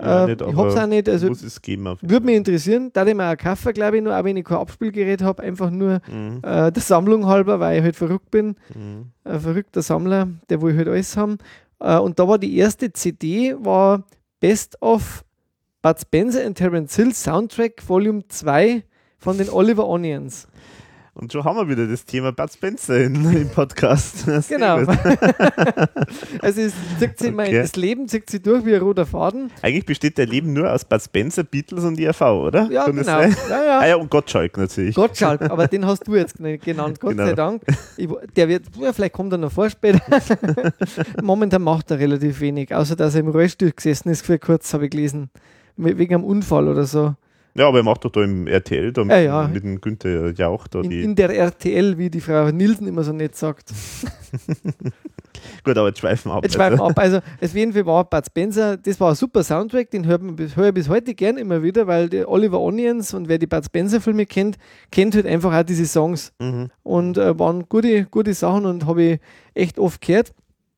Ja, äh, nicht, ich habe es aber auch nicht, also muss es geben. Würde mich interessieren, da ich mir auch kaufen, glaube ich, nur, auch wenn ich kein Abspielgerät habe, einfach nur. Mhm. äh, der Sammlung halber, weil ich halt verrückt bin. Mhm. ein verrückter Sammler, der will halt alles haben. Äh, und da war die erste CD, war Best of Bud Spencer and Terence Hill Soundtrack Volume 2 von den Oliver Onions. Und schon haben wir wieder das Thema Bud Spencer in, im Podcast. Genau. also es zieht sich mein, Okay. das Leben zieht sich durch wie ein roter Faden. Eigentlich besteht dein Leben nur aus Bud Spencer, Beatles und IRV, oder? Ja, Kann genau. Ja, ja. Ah ja, und Gottschalk natürlich. Gottschalk, aber den hast du jetzt genannt, Gott Genau. sei Dank. Ich, der wird, ja, vielleicht kommt er noch vor später. Momentan macht er relativ wenig, außer dass er im Rollstuhl gesessen ist für kurz, habe ich gelesen. We- Wegen einem Unfall oder so. Ja, aber er macht doch da im RTL, da mit, Ja, ja. mit dem Günther Jauch da In, die. in der RTL, wie die Frau Nielsen immer so nett sagt. Gut, aber jetzt schweifen wir ab. Jetzt schweifen wir ab. Also, auf jeden Fall war Bud Spencer, das war ein super Soundtrack, den hört man bis, höre ich bis heute gern immer wieder, weil der Oliver Onions und wer die Bud Spencer Filme kennt, kennt halt einfach auch diese Songs. Mhm. Und äh, waren gute, gute Sachen und habe ich echt oft gehört.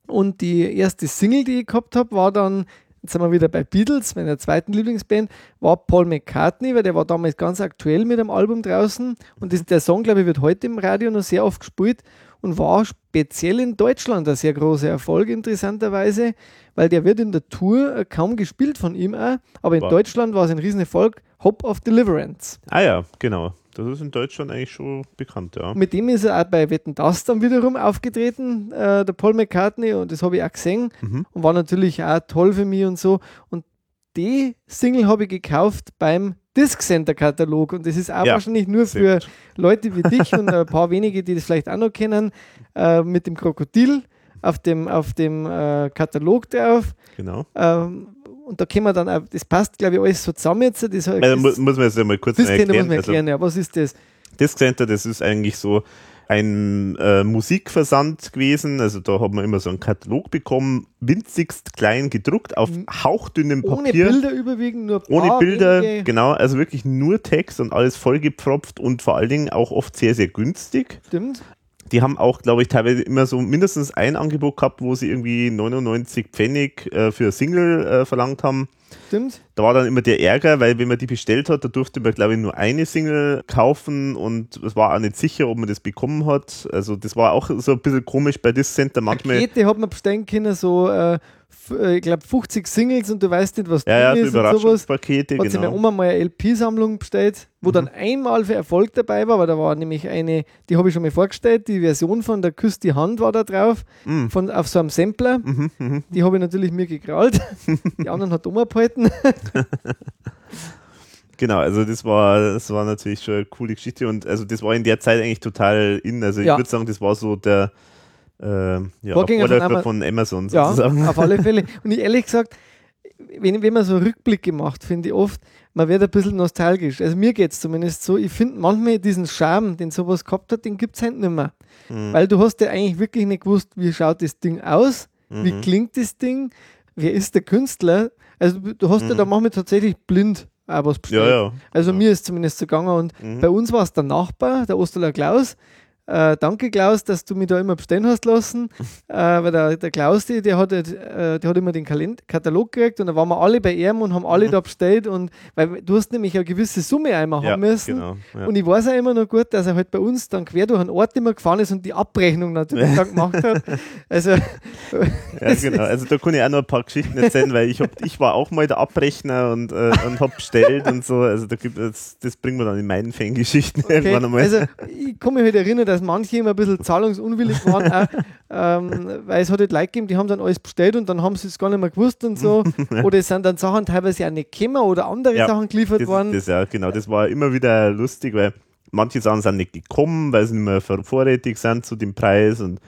Und die erste Single, die ich gehabt habe, war dann, jetzt sind wir wieder bei Beatles, meiner zweiten Lieblingsband, war Paul McCartney, weil der war damals ganz aktuell mit einem Album draußen. Und das, der Song, glaube ich, wird heute im Radio noch sehr oft gespielt und war speziell in Deutschland ein sehr großer Erfolg, interessanterweise, weil der wird in der Tour kaum gespielt von ihm auch, aber in Wow. Deutschland war es ein Riesenerfolg. Hope of Deliverance. Ah ja, genau. Das ist in Deutschland eigentlich schon bekannt, ja. Mit dem ist er auch bei Wetten Das dann wiederum aufgetreten, äh, der Paul McCartney, und das habe ich auch gesehen Mhm. und war natürlich auch toll für mich und so. Und die Single habe ich gekauft beim Disc Center Katalog und das ist auch Ja, wahrscheinlich nur für Leute wie dich und ein paar wenige, die das vielleicht auch noch kennen, äh, mit dem Krokodil auf dem, auf dem äh, Katalog drauf. Genau. Ähm, und da können wir dann auch, das passt glaube ich alles so zusammen jetzt. Das, das, Also, mu muss man jetzt einmal kurz noch Center muss erklären. man Also, erklären, ja. Was ist das? Disc Center, das ist eigentlich so ein äh, Musikversand gewesen. Also da hat man immer so einen Katalog bekommen, winzigst klein gedruckt, auf hauchdünnem Ohne Papier. Bilder überwiegend, nur Ohne Bilder, wenige- genau, also wirklich nur Text und alles vollgepfropft und vor allen Dingen auch oft sehr, sehr günstig. Stimmt. Die haben auch, glaube ich, teilweise immer so mindestens ein Angebot gehabt, wo sie irgendwie 99 Pfennig äh, für Single äh, verlangt haben. Stimmt. Da war dann immer der Ärger, weil wenn man die bestellt hat, da durfte man, glaube ich, nur eine Single kaufen und es war auch nicht sicher, ob man das bekommen hat. Also das war auch so ein bisschen komisch bei Disc Center manchmal. Pakete hat man bestellen können, so, äh, äh, ich glaube, 50 Singles und du weißt nicht, was Ja, ja, drin so ist und sowas. Überraschungspakete, Hat sich meine genau. Oma mal eine LP-Sammlung bestellt, wo dann einmal für Erfolg dabei war, weil da war nämlich eine, die habe ich schon mal vorgestellt, die Version von der Küss die Hand war da drauf, Mhm. von, auf so einem Sampler. Mhm, mhm. Die habe ich natürlich mir gekrallt. die anderen hat Oma behalten. Genau, also das war, das war natürlich schon eine coole Geschichte und also das war in der Zeit eigentlich total in. Also Ja. ich würde sagen, das war so der äh, ja, Vorgänger von von Amazon Ja, sozusagen. auf alle Fälle. Und ich ehrlich gesagt, wenn, wenn man so Rückblicke macht, finde ich oft, man wird ein bisschen nostalgisch. Also mir geht es zumindest so, ich finde manchmal diesen Charme, den sowas gehabt hat, den gibt es halt nicht mehr. Mhm. Weil du hast ja eigentlich wirklich nicht gewusst, wie schaut das Ding aus, wie Mhm. klingt das Ding, wer ist der Künstler. Also du, hast ja Mhm. da manchmal tatsächlich blind auch was bestellt. Ja, ja. Also ja. mir ist zumindest so gegangen und Mhm. bei uns war es der Nachbar, der Osterler Klaus. Äh, danke Klaus, dass du mich da immer bestellen hast lassen, äh, weil der, der Klaus, die, der, hat, äh, der hat immer den Kalend Katalog gekriegt und da waren wir alle bei ihm und haben alle da bestellt und weil du hast nämlich eine gewisse Summe einmal Mhm. ja, haben müssen Genau, ja. und ich weiß auch immer noch gut, dass er halt bei uns dann quer durch einen Ort immer gefahren ist und die Abrechnung natürlich dann gemacht hat. Also Ja, genau. Also da kann ich auch noch ein paar Geschichten erzählen, weil ich, hab, ich war auch mal der Abrechner und, äh, und habe bestellt und so. Also da gibt es, das bringen wir dann in meinen Fangeschichten Okay, irgendwann einmal. also ich kann mich halt erinnern, dass manche immer ein bisschen zahlungsunwillig waren, auch, ähm, weil es hat halt Leute gegeben, die haben dann alles bestellt und dann haben sie es gar nicht mehr gewusst und so. oder es sind dann Sachen teilweise auch nicht gekommen oder andere Ja, Sachen geliefert das, worden. das, ja, genau. Das war immer wieder lustig, weil manche Sachen sind nicht gekommen, weil sie nicht mehr vor- vorrätig sind zu dem Preis und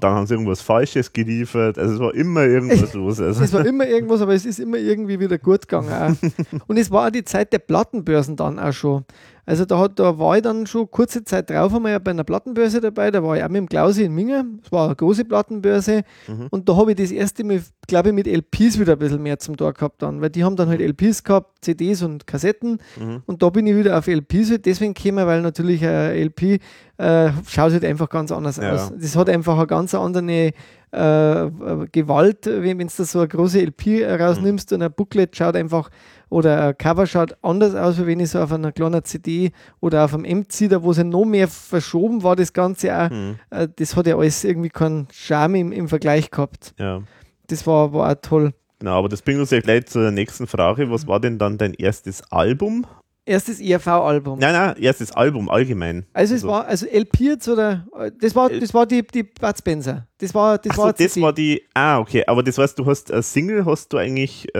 dann haben sie irgendwas Falsches geliefert. Also es war immer irgendwas los. Also. Es war immer irgendwas, aber es ist immer irgendwie wieder gut gegangen. Und es war auch die Zeit der Plattenbörsen dann auch schon. Also da, hat, da war ich dann schon kurze Zeit drauf einmal ja bei einer Plattenbörse dabei, da war ich auch mit dem Klausi in Minge, es war eine große Plattenbörse Mhm. und da habe ich das erste Mal, glaube ich, mit LPs wieder ein bisschen mehr zum Tor gehabt dann, weil die haben dann halt LPs gehabt, CDs und Kassetten Mhm. und da bin ich wieder auf LPs halt deswegen gekommen, weil natürlich ein LP äh, schaut halt einfach ganz anders Ja. aus. Das hat einfach eine ganz andere äh, Gewalt, wenn du so eine große LP rausnimmst und ein Booklet schaut einfach oder ein Cover schaut anders aus, wie wenn ich so auf einer kleinen CD oder auf einem MC, da wo es ja noch mehr verschoben war, das Ganze auch, Mhm. äh, das hat ja alles irgendwie keinen Charme im, im Vergleich gehabt. Ja. Das war, war auch toll. Genau, aber das bringt uns ja gleich zur nächsten Frage. Was war denn dann dein erstes Album? Erstes ERV-Album. Nein, nein, erstes Album allgemein. Also es war, also LP jetzt oder das war, das war die, die Bud Spencer. Das war, das Ach so, war das CD. war die. Ah, okay. Aber das heißt, du hast eine Single hast du eigentlich äh,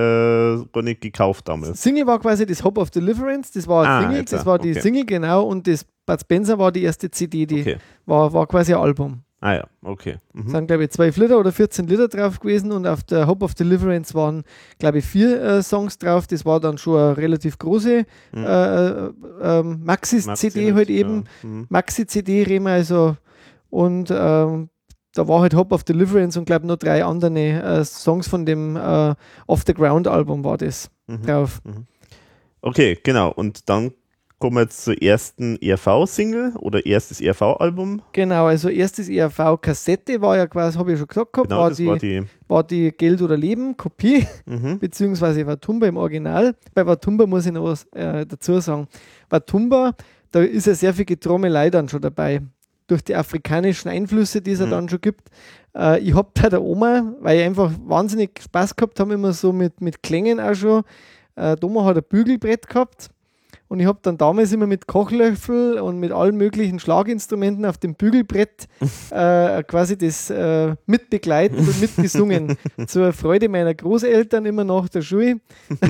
gar nicht gekauft damals. Single war quasi das Hope of Deliverance, das war Ah, Single, das war die okay. Single, genau, und das Bud Spencer war die erste CD, die Okay. war, war quasi ein Album. Ah ja, okay. Mhm. Es sind, glaube ich, 12 Liter oder 14 Liter drauf gewesen und auf der Hope of Deliverance waren, glaube ich, vier äh, Songs drauf. Das war dann schon eine relativ große Mhm. äh, äh, ähm, Maxi-CD halt eben. Ja. Mhm. Maxi-CD reden wir also. Und ähm, da war halt Hope of Deliverance und glaube noch drei andere äh, Songs von dem äh, Off the Ground Album war das Mhm. drauf. Okay, genau. Und dann kommen wir jetzt zur ersten ERV-Single oder erstes ERV-Album. Genau, also erstes ERV-Kassette war ja quasi, habe ich schon gesagt gehabt, Genau, war, die, war die. war die Geld oder Leben Kopie. Mhm. beziehungsweise Watumba im Original. Bei Watumba muss ich noch was äh, dazu sagen. Watumba, da ist ja sehr viel Getrommelei dann schon dabei. Durch die afrikanischen Einflüsse, die es ja Mhm. dann schon gibt. Äh, ich habe bei der Oma, weil ich einfach wahnsinnig Spaß gehabt habe, immer so mit, mit Klängen auch schon. Äh, die Oma hat ein Bügelbrett gehabt. Und ich habe dann damals immer mit Kochlöffel und mit allen möglichen Schlaginstrumenten auf dem Bügelbrett äh, quasi das äh, mitbegleitet und mitgesungen. Zur Freude meiner Großeltern immer nach der Schule.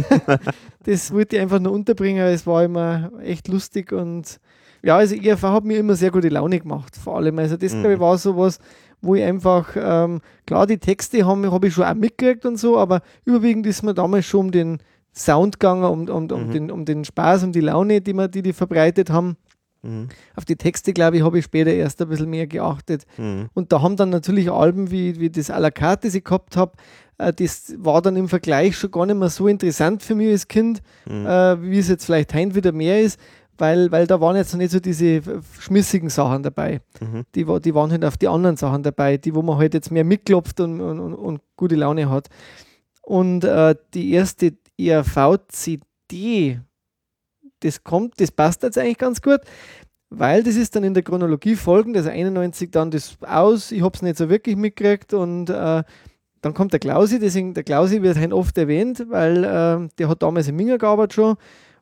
das wollte ich einfach nur unterbringen. Es war immer echt lustig und ja, also ERV hat mir immer sehr gute Laune gemacht, vor allem. Also das, Mhm. glaube ich, war so was, wo ich einfach, ähm, klar, die Texte habe hab ich schon auch mitgekriegt und so, aber überwiegend ist mir damals schon um den Sound gegangen, um, um, um, Mhm. den, um den Spaß, um die Laune, die, wir, die die verbreitet haben. Mhm. Auf die Texte, glaube ich, habe ich später erst ein bisschen mehr geachtet. Mhm. Und da haben dann natürlich Alben wie, wie das à la carte, das ich gehabt habe, äh, das war dann im Vergleich schon gar nicht mehr so interessant für mich als Kind, Mhm. äh, wie es jetzt vielleicht heute wieder mehr ist, weil, weil da waren jetzt noch nicht so diese schmissigen Sachen dabei. Mhm. Die, die waren halt auf die anderen Sachen dabei, die, wo man halt jetzt mehr mitklopft und, und, und, und gute Laune hat. Und äh, die erste ERV-CD, das kommt, das passt jetzt eigentlich ganz gut, weil das ist dann in der Chronologie folgend, also 91 dann das aus, ich habe es nicht so wirklich mitgekriegt und äh, dann kommt der Klausi, deswegen der Klausi wird halt oft erwähnt, weil äh, der hat damals in Minga gearbeitet schon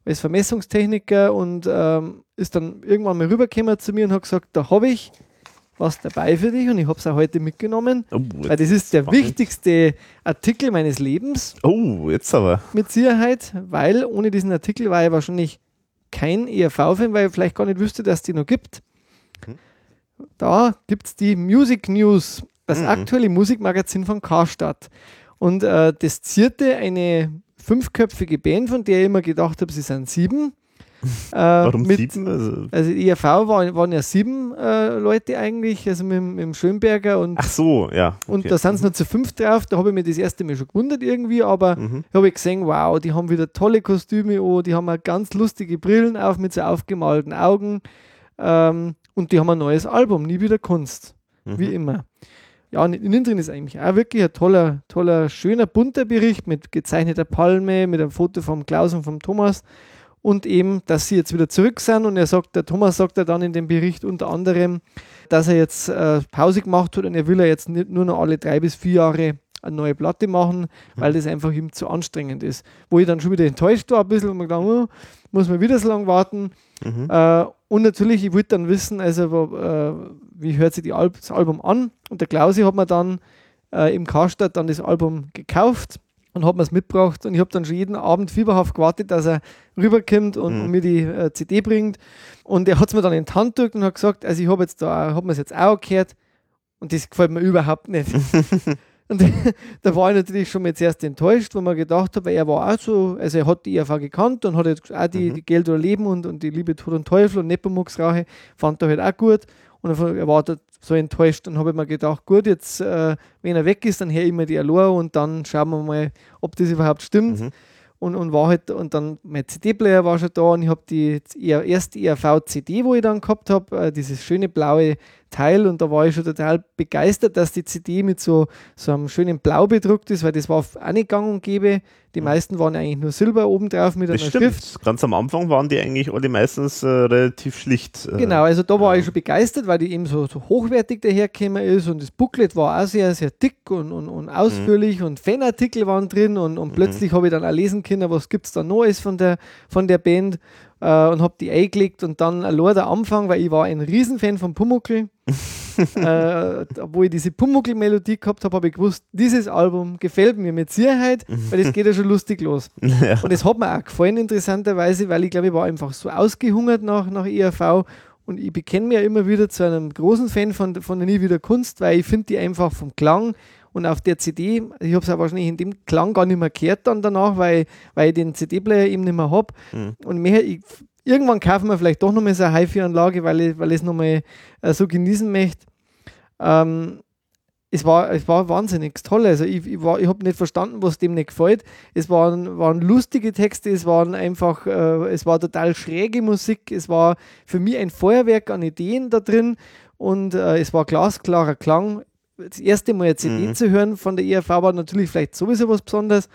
als Vermessungstechniker und ähm, ist dann irgendwann mal rübergekommen zu mir und hat gesagt, da habe ich was dabei für dich und ich habe es auch heute mitgenommen, Oh, weil das ist der spannend. wichtigste Artikel meines Lebens Oh, jetzt aber. mit Sicherheit, weil ohne diesen Artikel war ich wahrscheinlich kein ERV-Fan, weil ich vielleicht gar nicht wüsste, dass es die noch gibt. Mhm. Da gibt es die Music News, das Mhm. aktuelle Musikmagazin von Karstadt. Und äh, das zierte eine fünfköpfige Band, von der ich immer gedacht habe, sie sind sieben. Äh, Warum mit, sieben? Also, Also die ERV waren, waren ja sieben äh, Leute eigentlich, also mit, dem- mit dem Schönberger und, ach so, ja. und okay. da sind es nur zu fünf drauf. Da habe ich mir das erste Mal schon gewundert irgendwie, aber Mhm. habe ich gesehen, wow, die haben wieder tolle Kostüme an, die haben auch ganz lustige Brillen auf mit so aufgemalten Augen ähm, und die haben ein neues Album, Nie wieder Kunst, Mhm. wie immer. Ja, und innen drin ist eigentlich auch wirklich ein toller, toller, schöner, bunter Bericht mit gezeichneter Palme, mit einem Foto vom Klaus und vom Thomas und eben, dass sie jetzt wieder zurück sind und er sagt, der Thomas sagt ja dann in dem Bericht unter anderem, dass er jetzt äh, Pause gemacht hat und er will ja jetzt nicht nur noch alle drei bis vier Jahre eine neue Platte machen, weil das einfach ihm zu anstrengend ist. Wo ich dann schon wieder enttäuscht war ein bisschen und mir gedacht, oh, muss man wieder so lange warten. Mhm. Äh, und natürlich, ich wollte dann wissen, also äh, wie hört sich die Al das Album an? Und der Klausi hat mir dann äh, im Karstadt dann das Album gekauft und hat mir es mitgebracht. Und ich habe dann schon jeden Abend fieberhaft gewartet, dass er rüberkommt und, Mhm. und mir die äh, CD bringt. Und er hat es mir dann in die Hand gedrückt und hat gesagt, also ich habe jetzt da, habe mir es jetzt auch gehört und das gefällt mir überhaupt nicht. Und da war ich natürlich schon mal zuerst enttäuscht, wo man gedacht habe, er war auch so, also er hat die ERV gekannt und hat jetzt auch die, Mhm. die Geld oder Leben und, und die Liebe Tod und Teufel und Nepomuk's Rache, fand er halt auch gut. Und dann- er war da so enttäuscht und habe ich mir gedacht, gut, jetzt, äh, wenn er weg ist, dann höre ich mir die Alor und dann schauen wir mal, ob das überhaupt stimmt. Mhm. Und, und war halt, und dann mein CD-Player war schon da und ich habe die ER erste ERV-CD, wo ich dann gehabt habe, äh, dieses schöne blaue Teil und da war ich schon total begeistert, dass die CD mit so, so einem schönen Blau bedruckt ist, weil das war auch nicht gang und gäbe. Die meisten waren eigentlich nur Silber obendrauf mit Das einer stimmt. Schrift. Ganz am Anfang waren die eigentlich alle meistens äh, relativ schlicht. Äh, Genau, also da war ich schon begeistert, weil die eben so, so hochwertig dahergekommen ist und das Booklet war auch sehr, sehr dick und, und, und ausführlich und Fanartikel waren drin und, und plötzlich habe ich dann auch lesen können, was gibt es da Neues von der, von der Band. Äh, und habe die eingelegt und dann allein der Anfang, weil ich war ein Riesenfan von Pumuckl. äh, wo ich diese Pumuckl-Melodie gehabt habe, habe ich gewusst, dieses Album gefällt mir mit Sicherheit, weil das geht ja schon lustig los. Ja. Und es hat mir auch gefallen, interessanterweise, weil ich glaube, ich war einfach so ausgehungert nach, nach ERV und ich bekenne mich ja immer wieder zu einem großen Fan von, von der Nie wieder Kunst, weil ich finde die einfach vom Klang und auf der CD, ich habe es auch wahrscheinlich in dem Klang gar nicht mehr gehört dann danach, weil, weil ich den CD-Player eben nicht mehr habe. Mhm. Und mehr, ich, irgendwann kaufen wir vielleicht doch nochmal so eine HiFi-Anlage, weil ich, weil ich es nochmal äh, so genießen möchte. Ähm, es war, es war wahnsinnig toll. Also ich, ich, war- ich habe nicht verstanden, was dem nicht gefällt. Es waren, waren lustige Texte, es waren einfach, äh, es war total schräge Musik, es war für mich ein Feuerwerk an Ideen da drin und äh, es war glasklarer Klang. Das erste Mal eine CD Mhm. zu hören von der ERV war natürlich vielleicht sowieso was Besonderes.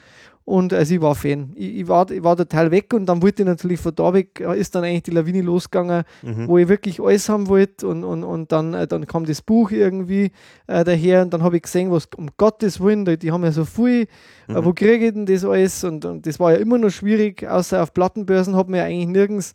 Und also ich war Fan. Ich, ich, war, ich war total weg und dann wollte ich natürlich von da weg, äh, ist dann eigentlich die Lawine losgegangen, Mhm. wo ich wirklich alles haben wollte und, und, und dann, äh, dann kam das Buch irgendwie äh, daher und dann habe ich gesehen, was um Gottes Willen, die, die haben ja so viel, Mhm. äh, wo kriege ich denn das alles und, und das war ja immer noch schwierig, außer auf Plattenbörsen hat man ja eigentlich nirgends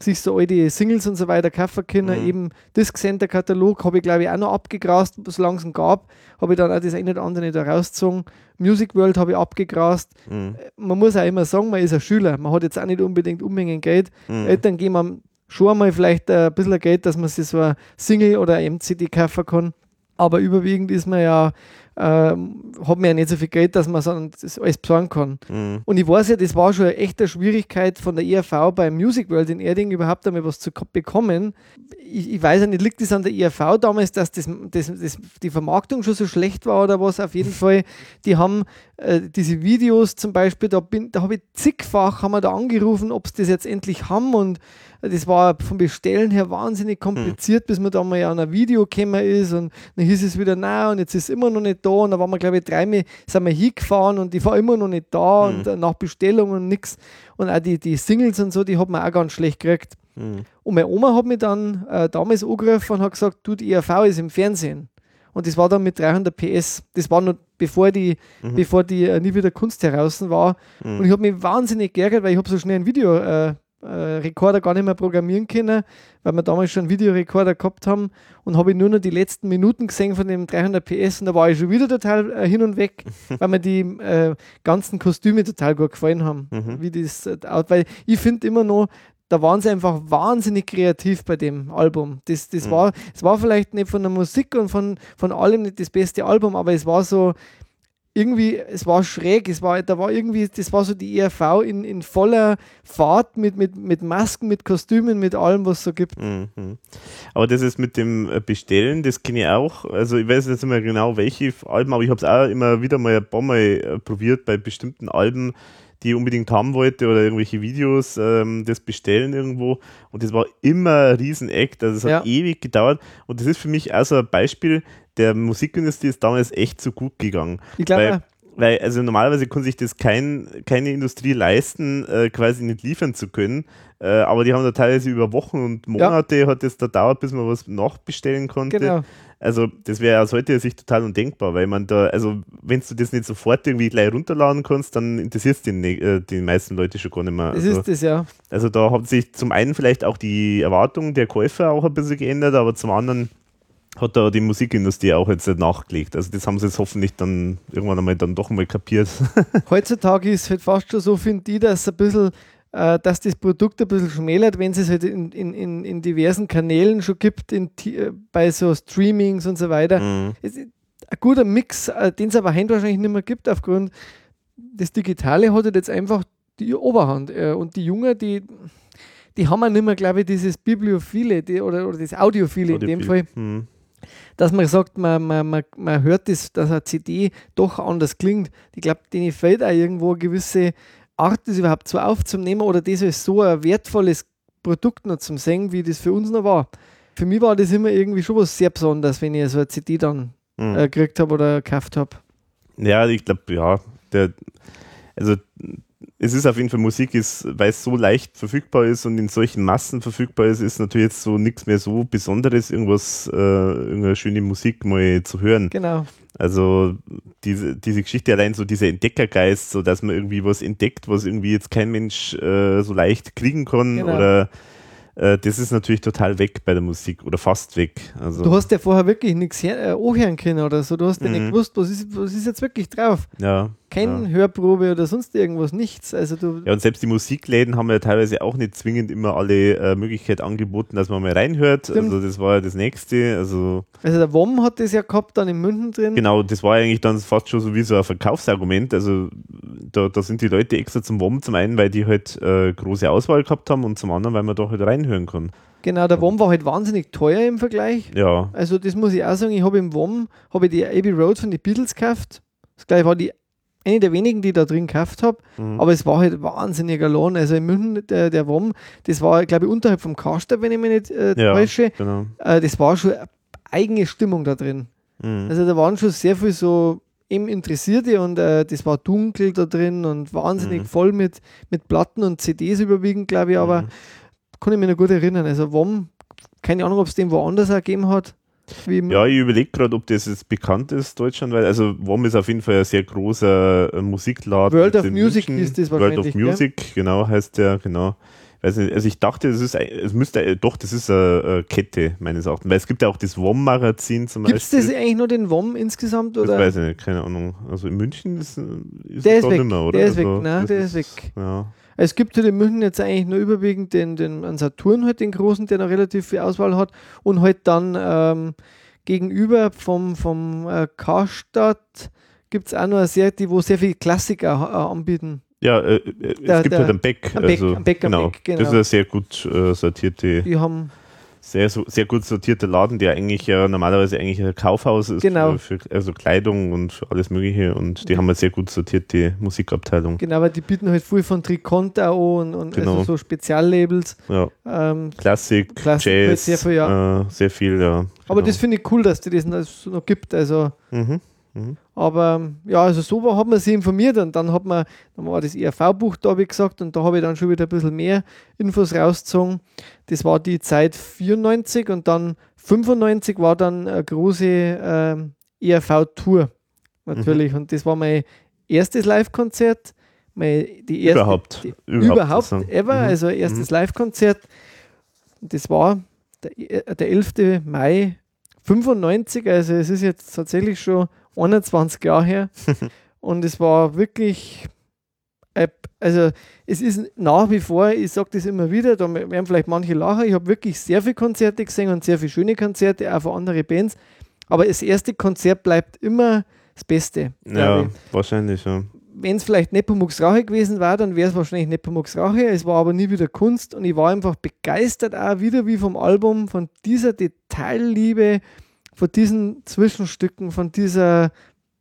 sich so alte Singles und so weiter kaufen können. Mhm. Eben Disc Center Katalog habe ich glaube ich auch noch abgegrast, solange es ihn gab, habe ich dann auch das eine oder andere da rausgezogen. Music World habe ich abgegrast. Mhm. Man muss auch immer sagen, man ist ein Schüler, man hat jetzt auch nicht unbedingt Unmengen Geld. Mhm. Eltern geben einem schon einmal vielleicht äh, ein bisschen Geld, dass man sich so ein Single oder ein MCD kaufen kann. Aber überwiegend ist man ja, ähm, hat man ja nicht so viel Geld, dass man so das alles besorgen kann. Mhm. Und ich weiß ja, das war schon eine echte Schwierigkeit von der ERV beim Music World in Erding überhaupt einmal was zu ko- bekommen. Ich, ich weiß ja nicht, liegt das an der ERV damals, dass das, das, das, die Vermarktung schon so schlecht war oder was? Auf jeden Fall, die haben äh, diese Videos zum Beispiel, da, bin- da habe ich zigfach haben wir da angerufen, ob sie das jetzt endlich haben und das war vom Bestellen her wahnsinnig kompliziert, bis man da mal an ein Video gekommen ist und dann hieß es wieder, na und jetzt ist es immer noch nicht da und da waren wir glaube ich dreimal, sind wir hingefahren und die war immer noch nicht da und äh, nach Bestellung und nichts und auch die, die Singles und so, die hat man auch ganz schlecht gekriegt. Mhm. Und meine Oma hat mich dann äh, damals angerufen und hat gesagt, du, die ERV ist im Fernsehen. Und das war dann mit 300 PS. Das war noch bevor die, bevor die äh, nie wieder Kunst heraus war. Und ich habe mich wahnsinnig geärgert, weil ich habe so schnell einen Videorekorder äh, Rekorder gar nicht mehr programmieren können, weil wir damals schon einen Videorekorder gehabt haben. Und habe ich nur noch die letzten Minuten gesehen von dem 300 PS und da war ich schon wieder total äh, hin und weg, weil mir die äh, ganzen Kostüme total gut gefallen haben. Wie das, äh, weil ich finde immer noch, da waren sie einfach wahnsinnig kreativ bei dem Album. Das, das war, es war vielleicht nicht von der Musik und von, von allem nicht das beste Album, aber es war so irgendwie, es war schräg, es war, da war irgendwie, das war so die ERV in, in voller Fahrt mit, mit, mit Masken, mit Kostümen, mit allem, was es so gibt. Mhm. Aber das ist mit dem Bestellen, das kenne ich auch. Also ich weiß jetzt nicht mehr genau, welche Alben, aber ich habe es auch immer wieder mal ein paar Mal äh, probiert bei bestimmten Alben, die ich unbedingt haben wollte oder irgendwelche Videos, ähm, das bestellen irgendwo. Und das war immer ein Riesen-Act. Also es hat Ja. ewig gedauert. Und das ist für mich auch so ein Beispiel, der Musikindustrie ist damals echt so gut gegangen. Ich glaube, Weil, weil, also normalerweise kann sich das kein, keine Industrie leisten, äh, quasi nicht liefern zu können. Äh, aber die haben da teilweise über Wochen und Monate hat es da dauert, bis man was nachbestellen konnte. genau. Also das wäre aus heutiger Sicht total undenkbar, weil man da, also wenn du das nicht sofort irgendwie gleich runterladen kannst, dann interessiert es die, ne- äh, die meisten Leute schon gar nicht mehr. Das Also, ist das ja. also da hat sich zum einen vielleicht auch die Erwartung der Käufer auch ein bisschen geändert, aber zum anderen hat da die Musikindustrie auch jetzt nicht nachgelegt. Also das haben sie jetzt hoffentlich dann irgendwann einmal dann doch mal kapiert. Heutzutage ist es halt fast schon so, finde ich, dass ein bisschen, äh, dass das Produkt ein bisschen schmälert, wenn es es halt in, in, in, diversen Kanälen schon gibt, in, äh, bei so Streamings und so weiter. Mhm. Ein guter Mix, äh, den es aber heute wahrscheinlich nicht mehr gibt, aufgrund das Digitale hat halt jetzt einfach die Oberhand. Und die Jungen, die, die haben ja nicht mehr, glaube ich, dieses Bibliophile die, oder, oder das Audiophile in dem Fall, Mhm. Dass man sagt, man, man, man, man hört, das, dass eine CD doch anders klingt. Ich glaube, denen fehlt auch irgendwo eine gewisse Art, das überhaupt so aufzunehmen oder das als so ein wertvolles Produkt noch zum Singen, wie das für uns noch war. Für mich war das immer irgendwie schon was sehr Besonderes, wenn ich so eine CD dann Mhm. äh, gekriegt habe oder gekauft habe. Ja, ich glaube, ja, der, also es ist auf jeden Fall Musik, ist, weil es so leicht verfügbar ist und in solchen Massen verfügbar ist, ist natürlich jetzt so nichts mehr so Besonderes, irgendwas, äh, irgendeine schöne Musik mal zu hören. Genau. Also diese, diese Geschichte allein so dieser Entdeckergeist, so dass man irgendwie was entdeckt, was irgendwie jetzt kein Mensch äh, so leicht kriegen kann Genau. oder äh, das ist natürlich total weg bei der Musik oder fast weg. Also Du hast ja vorher wirklich nichts her- äh, anhören können oder so. Du hast ja nicht Mhm. gewusst, was ist, was ist jetzt wirklich drauf. ja, Keine ja. Hörprobe oder sonst irgendwas, nichts. Also du, Ja, und selbst die Musikläden haben ja teilweise auch nicht zwingend immer alle äh, Möglichkeit angeboten, dass man mal reinhört. Stimmt. Also das war ja das nächste. Also also der WOM hat das ja gehabt dann in München drin. genau, das war eigentlich dann fast schon so wie so ein Verkaufsargument. Also da, da sind die Leute extra zum WOM zum einen, weil die halt äh, große Auswahl gehabt haben und zum anderen, weil man da halt reinhören kann. Genau, der WOM war halt wahnsinnig teuer im Vergleich. Ja, Also das muss ich auch sagen, ich habe im WOM habe ich die Abbey Road von den Beatles gekauft. Das gleich war die eine der wenigen, die ich da drin gekauft habe. Mhm. Aber es war halt wahnsinniger Lohn. Also in München, der, der WOM, das war, glaube ich, unterhalb vom Karstadt, wenn ich mich nicht äh, ja täusche. genau. Äh, das war schon eigene Stimmung da drin. Mhm. Also da waren schon sehr viel so eben Interessierte und äh, das war dunkel da drin und wahnsinnig Mhm. voll mit, mit Platten und CDs überwiegend, glaube ich, aber Mhm. kann ich mich noch gut erinnern. Also WOM, keine Ahnung, ob es den woanders auch gegeben hat. Ja, ich überlege gerade, ob das jetzt bekannt ist, deutschlandweit. Also WOM ist auf jeden Fall ein sehr großer äh, Musikladen. World of Music München. ist das World wahrscheinlich, of gell? Music, genau, heißt der, genau. Also ich dachte, es ist, ein- es müsste, äh, doch, das ist eine, Kette, meines Erachtens. Weil es gibt ja auch das WOM-Magazin zum Gibt es Beispiel. das eigentlich nur den WOM insgesamt? das Oder? weiß ich nicht, keine Ahnung. Also in München ist, äh, ist Der es ist weg, nicht mehr, oder? der ist also, weg, das der ist weg. Ja. Es gibt halt in München jetzt eigentlich nur überwiegend den, den an Saturn halt den großen, der noch relativ viel Auswahl hat und halt dann ähm, gegenüber vom, vom äh, Karstadt gibt es auch noch eine Serie, wo sehr viel Klassiker äh, anbieten. Ja, äh, äh, es Der- gibt der- halt einen Beck. am Beck- also, am Beck genau. Beck, genau. Das ist eine sehr gut äh, sortierte, Die haben, sehr, so- sehr gut sortierter Laden, der eigentlich ja normalerweise eigentlich ein Kaufhaus ist Genau. für, für also Kleidung und alles Mögliche und die haben eine sehr gut sortierte Musikabteilung. genau, aber die bieten halt viel von Trikont auch und, und Genau. also so Speziallabels. Ja, Ähm, Klassik, Klassik halt Jazz, sehr viel, ja. äh, sehr viel, ja. aber genau. das finde ich cool, dass die das noch- noch gibt. Also Mhm. Aber ja, also so war, hat man sich informiert und dann hat man, dann war das ERV-Buch da, ich gesagt, und da habe ich dann schon wieder ein bisschen mehr Infos rausgezogen. Das war die Zeit 94 und dann 95 war dann eine große ähm, ERV-Tour natürlich. Und das war mein erstes Live-Konzert. Die erste, Überhaupt. Die, Überhaupt, überhaupt, ever, Mhm. also erstes Live-Konzert. Und Das war der, der 11. Mai 95, also es ist jetzt tatsächlich schon 21 Jahre her. und es war wirklich, also es ist nach wie vor, ich sage das immer wieder, da werden vielleicht manche lachen, ich habe wirklich sehr viele Konzerte gesehen und sehr viele schöne Konzerte, auch von anderen Bands. Aber das erste Konzert bleibt immer das Beste. Ja, ich wahrscheinlich, ja. wenn es vielleicht Nepomuk's Rache gewesen wäre, dann wäre es wahrscheinlich Nepomuk's Rache. Es war aber nie wieder Kunst und ich war einfach begeistert auch wieder wie vom Album, von dieser Detailliebe, von diesen Zwischenstücken, von dieser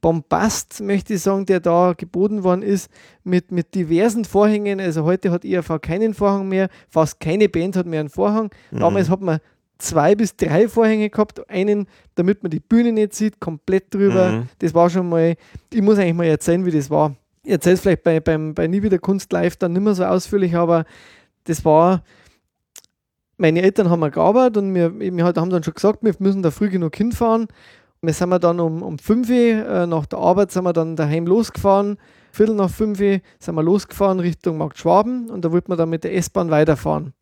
Bombast, möchte ich sagen, der da geboten worden ist, mit, mit diversen Vorhängen. Also heute hat IAV keinen Vorhang mehr, fast keine Band hat mehr einen Vorhang. Damals hat man zwei bis drei Vorhänge gehabt, einen, damit man die Bühne nicht sieht, komplett drüber. Mhm. Das war schon mal, ich muss eigentlich mal erzählen, wie das war. Ich erzähle es vielleicht bei, beim, bei Nie wieder Kunst live dann nicht mehr so ausführlich, aber das war, meine Eltern haben gearbeitet und wir, wir halt- haben dann schon gesagt, wir müssen da früh genug hinfahren. Wir sind dann um, um 5 Uhr, äh, nach der Arbeit sind wir dann daheim losgefahren. Viertel nach 5 Uhr sind wir losgefahren Richtung Markt Schwaben und da wollten wir dann mit der S-Bahn weiterfahren.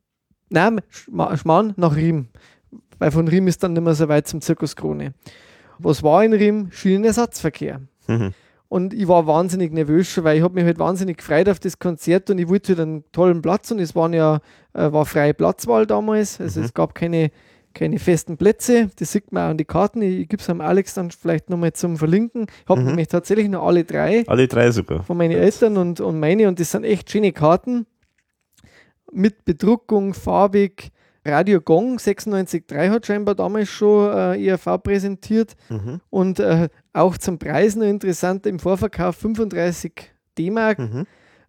Nein, Schma- Schmarrn nach Riem. Weil von Riem ist dann nicht mehr so weit zum Zirkus Krone. Was war in Riem? Schienenersatzverkehr. Mhm. Und ich war wahnsinnig nervös, weil ich habe mich halt wahnsinnig gefreut auf das Konzert und ich wollte halt einen tollen Platz und es waren ja, äh, war freie Platzwahl damals. Also Mhm. es gab keine, keine festen Plätze. Das sieht man auch an die Karten. Ich, ich gebe es am Alex dann vielleicht nochmal zum Verlinken. Ich habe Mhm. nämlich tatsächlich noch alle drei Alle drei sogar. von meinen Eltern und, und meine und das sind echt schöne Karten mit Bedruckung, farbig. Radio Gong 96.3 hat scheinbar damals schon äh, IRV präsentiert Mhm. und äh, auch zum Preis noch interessant im Vorverkauf 35 D-Mark. Mhm.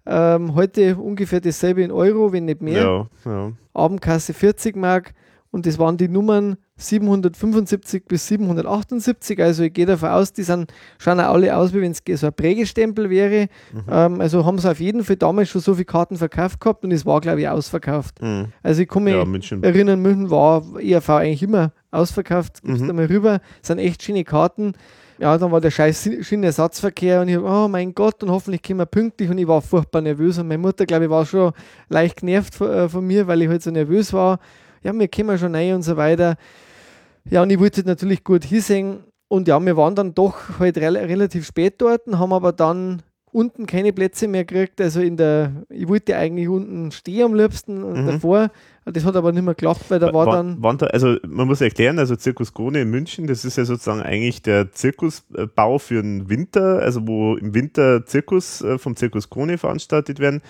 Ähm, heute ungefähr dasselbe in Euro, wenn nicht mehr. Ja, ja. Abendkasse 40 Mark und das waren die Nummern 775 bis 778. Also ich gehe davon aus, die sind, schauen auch alle aus, wie wenn es so ein Prägestempel wäre. Ähm, also haben sie auf jeden Fall damals schon so viele Karten verkauft gehabt und es war, glaube ich, ausverkauft. Mhm. Also ich kann mich Ja, München. erinnern, München war ERV eigentlich immer ausverkauft. Gibst Mhm. da mal rüber, sind echt schöne Karten. Ja, dann war der scheiß Schienenersatzverkehr und ich hab, oh mein Gott, und hoffentlich kommen wir pünktlich und ich war furchtbar nervös und meine Mutter, glaube ich, war schon leicht genervt von, äh, von mir, weil ich halt so nervös war. Ja, wir kommen schon rein und so weiter. Ja, und ich wollte halt natürlich gut hinsehen und ja, wir waren dann doch halt rel relativ spät dort, haben aber dann unten keine Plätze mehr gekriegt. Also in der, ich wollte eigentlich unten stehen am liebsten Mhm. davor. Das hat aber nicht mehr geklappt, weil da war Wa- dann. waren da, also man muss erklären, also Zirkus Krone in München, das ist ja sozusagen eigentlich der Zirkusbau für den Winter, also wo im Winter Zirkus äh, vom Zirkus Krone veranstaltet werden.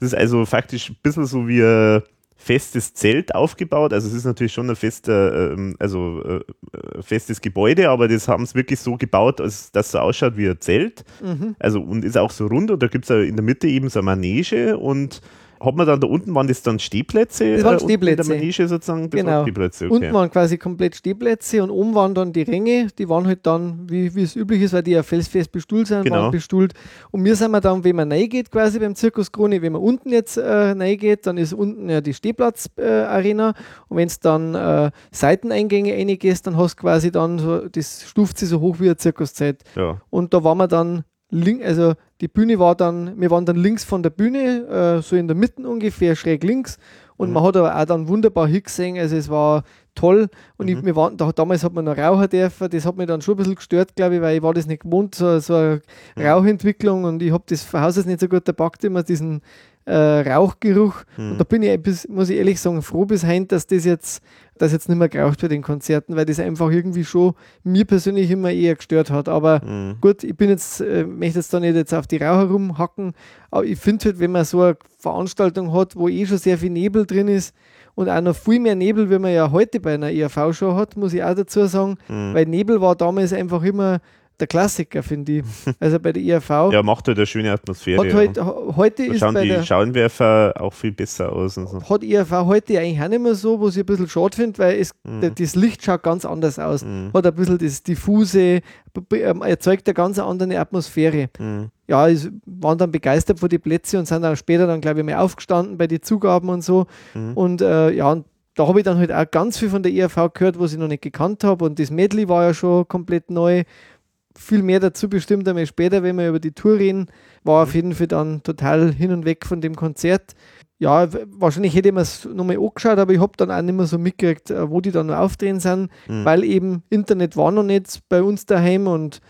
Das ist also faktisch ein bisschen so wie ein festes Zelt aufgebaut. Also es ist natürlich schon ein fester, ähm, also äh, festes Gebäude, aber das haben es wirklich so gebaut, dass es so ausschaut wie ein Zelt. Mhm. Also und ist auch so rund und da gibt es in der Mitte eben so eine Manege und hat man dann da unten, waren das dann Stehplätze? Das waren äh, In Stehplätze. der Manege sozusagen? Das Genau. waren Stehplätze, okay. Unten waren quasi komplett Stehplätze und oben waren dann die Ränge, die waren halt dann, wie, wie es üblich ist, weil die ja felsfest bestuhlt sind, Genau. waren bestuhlt. Und wir sind wir dann, wenn man reingeht, quasi beim Zirkus Krone, wenn man unten jetzt äh, reingeht, dann ist unten ja die Stehplatz-Arena. Äh, und wenn es dann äh, Seiteneingänge reingehst, dann hast du quasi dann so, das stuft sich so hoch wie eine Zirkuszeit. Ja. Und da waren wir dann link, also die Bühne war dann, wir waren dann links von der Bühne, äh, so in der Mitte ungefähr, schräg links. Und Mhm. man hat aber auch dann wunderbar hingesehen, also es war toll. Und Mhm. ich, wir waren, da, damals hat man noch rauchen dürfen, das hat mich dann schon ein bisschen gestört, glaube ich, weil ich war das nicht gewohnt, so, so eine Mhm. Rauchentwicklung und ich habe das Haus aus nicht so gut, da packt immer diesen äh, Rauchgeruch. Mhm. Und da bin ich, bisschen, muss ich ehrlich sagen, froh bis heim, dass das jetzt, dass jetzt nicht mehr geraucht bei den Konzerten, weil das einfach irgendwie schon mir persönlich immer eher gestört hat. Aber Mhm. Gut, ich bin jetzt, äh, möchte jetzt da nicht jetzt auf die Raucher rumhacken, aber ich finde halt, wenn man so eine Veranstaltung hat, wo eh schon sehr viel Nebel drin ist und auch noch viel mehr Nebel, wie man ja heute bei einer ERV-Show hat, muss ich auch dazu sagen, Mhm. weil Nebel war damals einfach immer der Klassiker, finde ich. Also bei der ERV Ja, macht halt eine schöne Atmosphäre. hat halt, ja. ha- heute Da ist schauen bei die der Schauenwerfer auch viel besser aus. Und so. hat ERV heute eigentlich auch nicht mehr so, was ich ein bisschen schade finde, weil es, Mhm. das Licht schaut ganz anders aus. Mhm. Hat ein bisschen das diffuse, ähm, erzeugt eine ganz andere Atmosphäre. Mhm. ja, waren dann begeistert von den Plätzen und sind dann später dann, glaube ich, mal aufgestanden bei den Zugaben und so. Mhm. Und äh, ja, und da habe ich dann halt auch ganz viel von der ERV gehört, was ich noch nicht gekannt habe. Und das Medley war ja schon komplett neu. Viel mehr dazu bestimmt einmal später, wenn wir über die Tour reden. War auf jeden Fall dann total hin und weg von dem Konzert. Ja, wahrscheinlich hätte ich mir es nochmal angeschaut, aber ich habe dann auch nicht mehr so mitgekriegt, äh, wo die dann noch aufdrehen sind, Mhm. weil eben Internet war noch nicht bei uns daheim und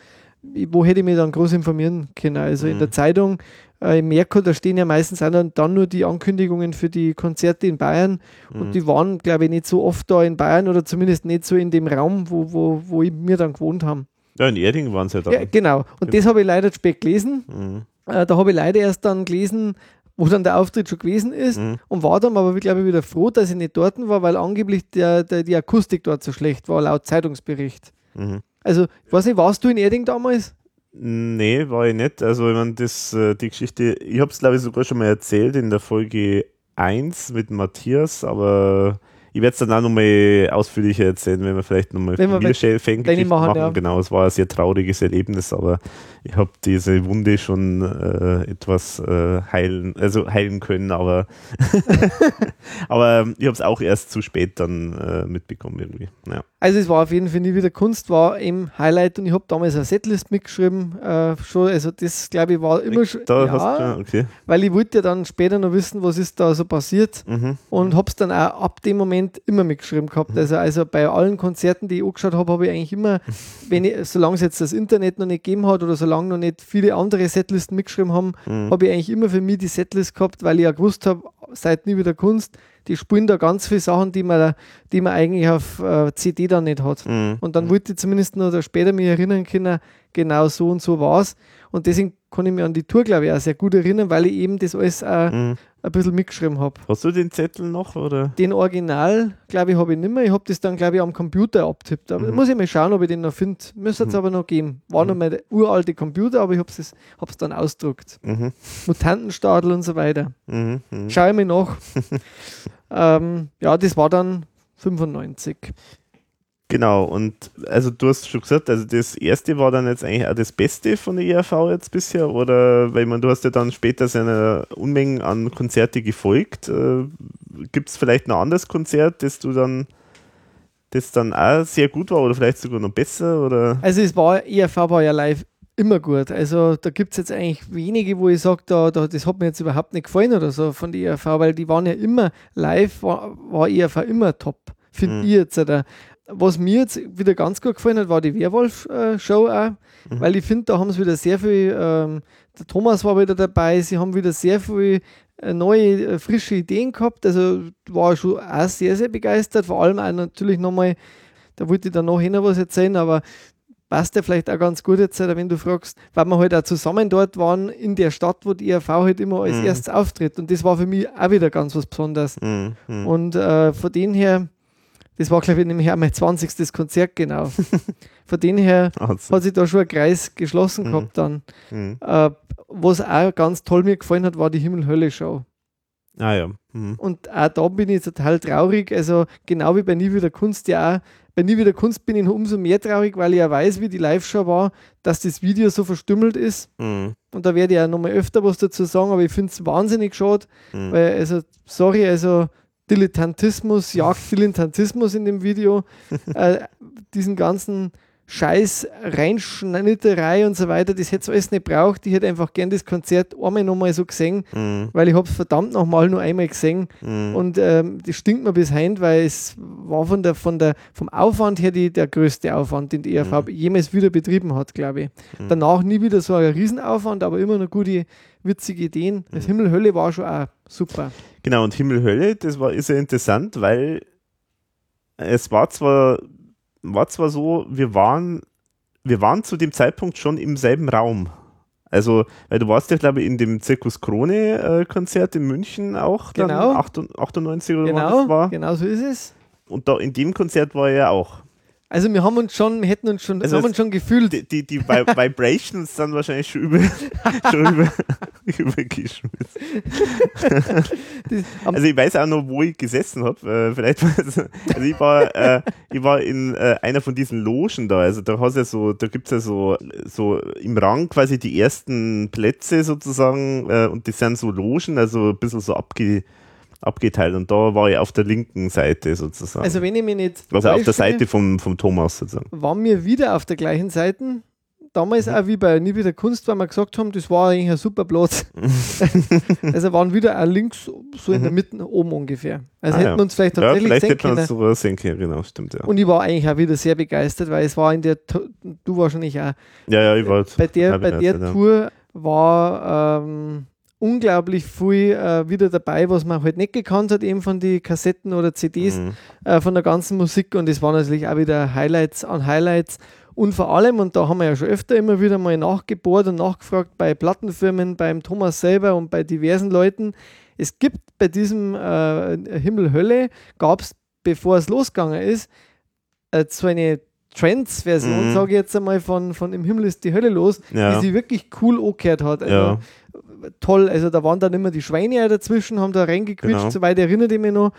wo hätte ich mich dann groß informieren können? Also in Mhm. der Zeitung, äh, im Merkur, da stehen ja meistens auch dann, dann nur die Ankündigungen für die Konzerte in Bayern Mhm. und die waren, glaube ich, nicht so oft da in Bayern oder zumindest nicht so in dem Raum, wo, wo, wo ich- wir dann gewohnt haben. Ja, in Erding waren sie ja da. Ja, genau. Und das habe ich leider spät gelesen. Mhm. Äh, da habe ich leider erst dann gelesen, wo dann der Auftritt schon gewesen ist Mhm. und war dann aber, glaube ich, wieder froh, dass ich nicht dort war, weil angeblich der, der, die Akustik dort so schlecht war, laut Zeitungsbericht. Mhm. Also, ich weiß nicht, warst du in Erding damals? Nee, war ich nicht. Also, ich meine, das, äh, die Geschichte, ich habe es, glaube ich, sogar schon mal erzählt in der Folge 1 mit Matthias, aber ich werde es dann auch nochmal ausführlicher erzählen, wenn wir vielleicht nochmal Familiengeschichten machen, machen. ja. Genau, es war ein sehr trauriges Erlebnis, aber ich habe diese Wunde schon äh, etwas äh, heilen, also heilen können, aber, aber ich habe es auch erst zu spät dann äh, mitbekommen irgendwie. Ja. Also es war auf jeden Fall nie wieder Kunst, war im Highlight und ich habe damals eine Setlist mitgeschrieben. Äh, schon, also das glaube ich war immer schon, Da ja, hast du, ja, okay. weil ich wollte ja dann später noch wissen, was ist da so passiert Mhm. und habe es dann auch ab dem Moment immer mitgeschrieben gehabt. Also, also bei allen Konzerten, die ich angeschaut habe, habe ich eigentlich immer, wenn ich, solange es jetzt das Internet noch nicht gegeben hat oder solange noch nicht viele andere Setlisten mitgeschrieben haben, Mhm. habe ich eigentlich immer für mich die Setlist gehabt, weil ich ja gewusst habe, seit nie wieder Kunst, die spielen da ganz viele Sachen, die man, die man eigentlich auf äh, CD dann nicht hat. Mhm. Und dann wollte ich zumindest noch da später mich erinnern können, genau so und so war es. Und deswegen kann ich mich an die Tour, glaube ich, auch sehr gut erinnern, weil ich eben das alles auch Mhm. Ein bisschen mitgeschrieben habe. Hast du den Zettel noch? Oder? Den Original, glaube ich, habe ich nicht mehr. Ich habe das dann, glaube ich, am Computer abtippt. Aber Mhm. muss ich mal schauen, ob ich den noch finde. Müsste es Mhm. aber noch geben. War noch mal der uralte Computer, aber ich habe es hab's dann ausgedruckt. Mhm. Mutantenstadel und so weiter. Mhm. Mhm. Schau ich mir nach. ähm, ja, das war dann 95. Genau, und also du hast schon gesagt, also das erste war dann jetzt eigentlich auch das Beste von der IAV jetzt bisher, oder weil man, du hast ja dann später seine Unmengen an Konzerte gefolgt. Äh, Gibt es vielleicht ein anderes Konzert, das du dann, das dann auch sehr gut war oder vielleicht sogar noch besser? Oder? Also es war, IAV war ja live immer gut. Also da gibt es jetzt eigentlich wenige, wo ich sage, da, da, das hat mir jetzt überhaupt nicht gefallen oder so von der IAV, weil die waren ja immer live, war, war IAV immer top, finde Mhm. ich jetzt. Oder. Was mir jetzt wieder ganz gut gefallen hat, war die Werwolf-Show auch, Mhm. weil ich finde, da haben sie wieder sehr viel, ähm, der Thomas war wieder dabei, sie haben wieder sehr viel äh, neue, äh, frische Ideen gehabt, also war schon auch sehr, sehr begeistert, vor allem auch natürlich nochmal, da wollte ich dann noch hin was erzählen, aber passt ja vielleicht auch ganz gut jetzt, wenn du fragst, weil wir halt auch zusammen dort waren in der Stadt, wo die IRV halt immer als Mhm. erstes auftritt und das war für mich auch wieder ganz was Besonderes. Mhm. Mhm. Und äh, von dem her, das war glaube ich nämlich auch mein 20. Konzert genau. von dem her Also, hat sich da schon ein Kreis geschlossen Mhm. gehabt dann. mhm. Äh, was auch ganz toll mir gefallen hat, war die Himmel-Hölle-Show. Ah ja. Mhm. Und auch da bin ich total traurig. Also genau wie bei Nie wieder Kunst ja auch. Bei Nie wieder Kunst bin ich umso mehr traurig, weil ich ja weiß, wie die Live-Show war, dass das Video so verstümmelt ist. Mhm. Und da werde ich ja nochmal öfter was dazu sagen, aber ich finde es wahnsinnig schade, Mhm. weil, also, sorry, also Dilettantismus jagt Dilettantismus in dem Video. äh, diesen ganzen Scheiß, Reinschnitterei und so weiter, das hätte es alles nicht braucht. Ich hätte einfach gern das Konzert einmal nochmal so gesehen, Mhm. weil ich habe es verdammt nochmal nur einmal gesehen. Mhm. Und ähm, das stinkt mir bis heim, weil es war von der, von der, vom Aufwand her die, der größte Aufwand, den die ERV Mhm. jemals wieder betrieben hat, glaube ich. Mhm. Danach nie wieder so ein Riesenaufwand, aber immer noch gute, witzige Ideen. Das Mhm. Himmel, Hölle war schon auch super. Genau, und Himmel, Hölle, das war, ist ja interessant, weil es war zwar, war zwar so, wir waren, wir waren zu dem Zeitpunkt schon im selben Raum. Also, weil du warst ja, glaube ich, in dem Zirkus Krone äh, Konzert in München auch, dann Genau. 98 oder Genau, das war. genau so ist es. Und da in dem Konzert war er ja auch. Also wir haben uns schon, wir hätten uns schon, Also haben uns schon gefühlt. Die, die, die Vi- Vibrations dann wahrscheinlich schon über, schon über, übergeschmissen. Also ich weiß auch noch, wo ich gesessen habe. Äh, vielleicht also ich war, äh, ich war in äh, einer von diesen Logen da. Also da hast ja so, da gibt's ja so, so im Rang quasi die ersten Plätze sozusagen äh, und die sind so Logen, also ein bisschen so abge, abgeteilt. Und da war ich auf der linken Seite sozusagen. also wenn ich mich nicht also auf der Seite vom, vom Thomas sozusagen. waren wir wieder auf der gleichen Seite. Damals Mhm. auch wie bei Nie wieder Kunst, weil wir gesagt haben, das war eigentlich ein super Platz. also waren wieder auch links so in der Mitte oben ungefähr. Also Mhm. Ah, hätten ja. wir uns vielleicht Ja, tatsächlich vielleicht sehen hätte man können. es sogar sehen können, genau, stimmt, ja. Und ich war eigentlich auch wieder sehr begeistert, weil es war in der, du wahrscheinlich auch, Ja, ja, ich war bei der, bei der ja. Tour war ähm, unglaublich viel äh, wieder dabei, was man halt nicht gekannt hat, eben von den Kassetten oder CDs Mhm. äh, von der ganzen Musik und es waren natürlich auch wieder Highlights an Highlights. Und vor allem, und da haben wir ja schon öfter immer wieder mal nachgebohrt und nachgefragt bei Plattenfirmen, beim Thomas selber und bei diversen Leuten, es gibt bei diesem äh, Himmel-Hölle, gab es, bevor es losgegangen ist, äh, so eine Trends-Version, Mhm. sage ich jetzt einmal, von, von Im Himmel ist die Hölle los, Ja. die sie wirklich cool angehört hat. Also, Ja. Toll. Also da waren dann immer die Schweine auch dazwischen, haben da reingequitscht, Genau. soweit erinnere ich mich noch.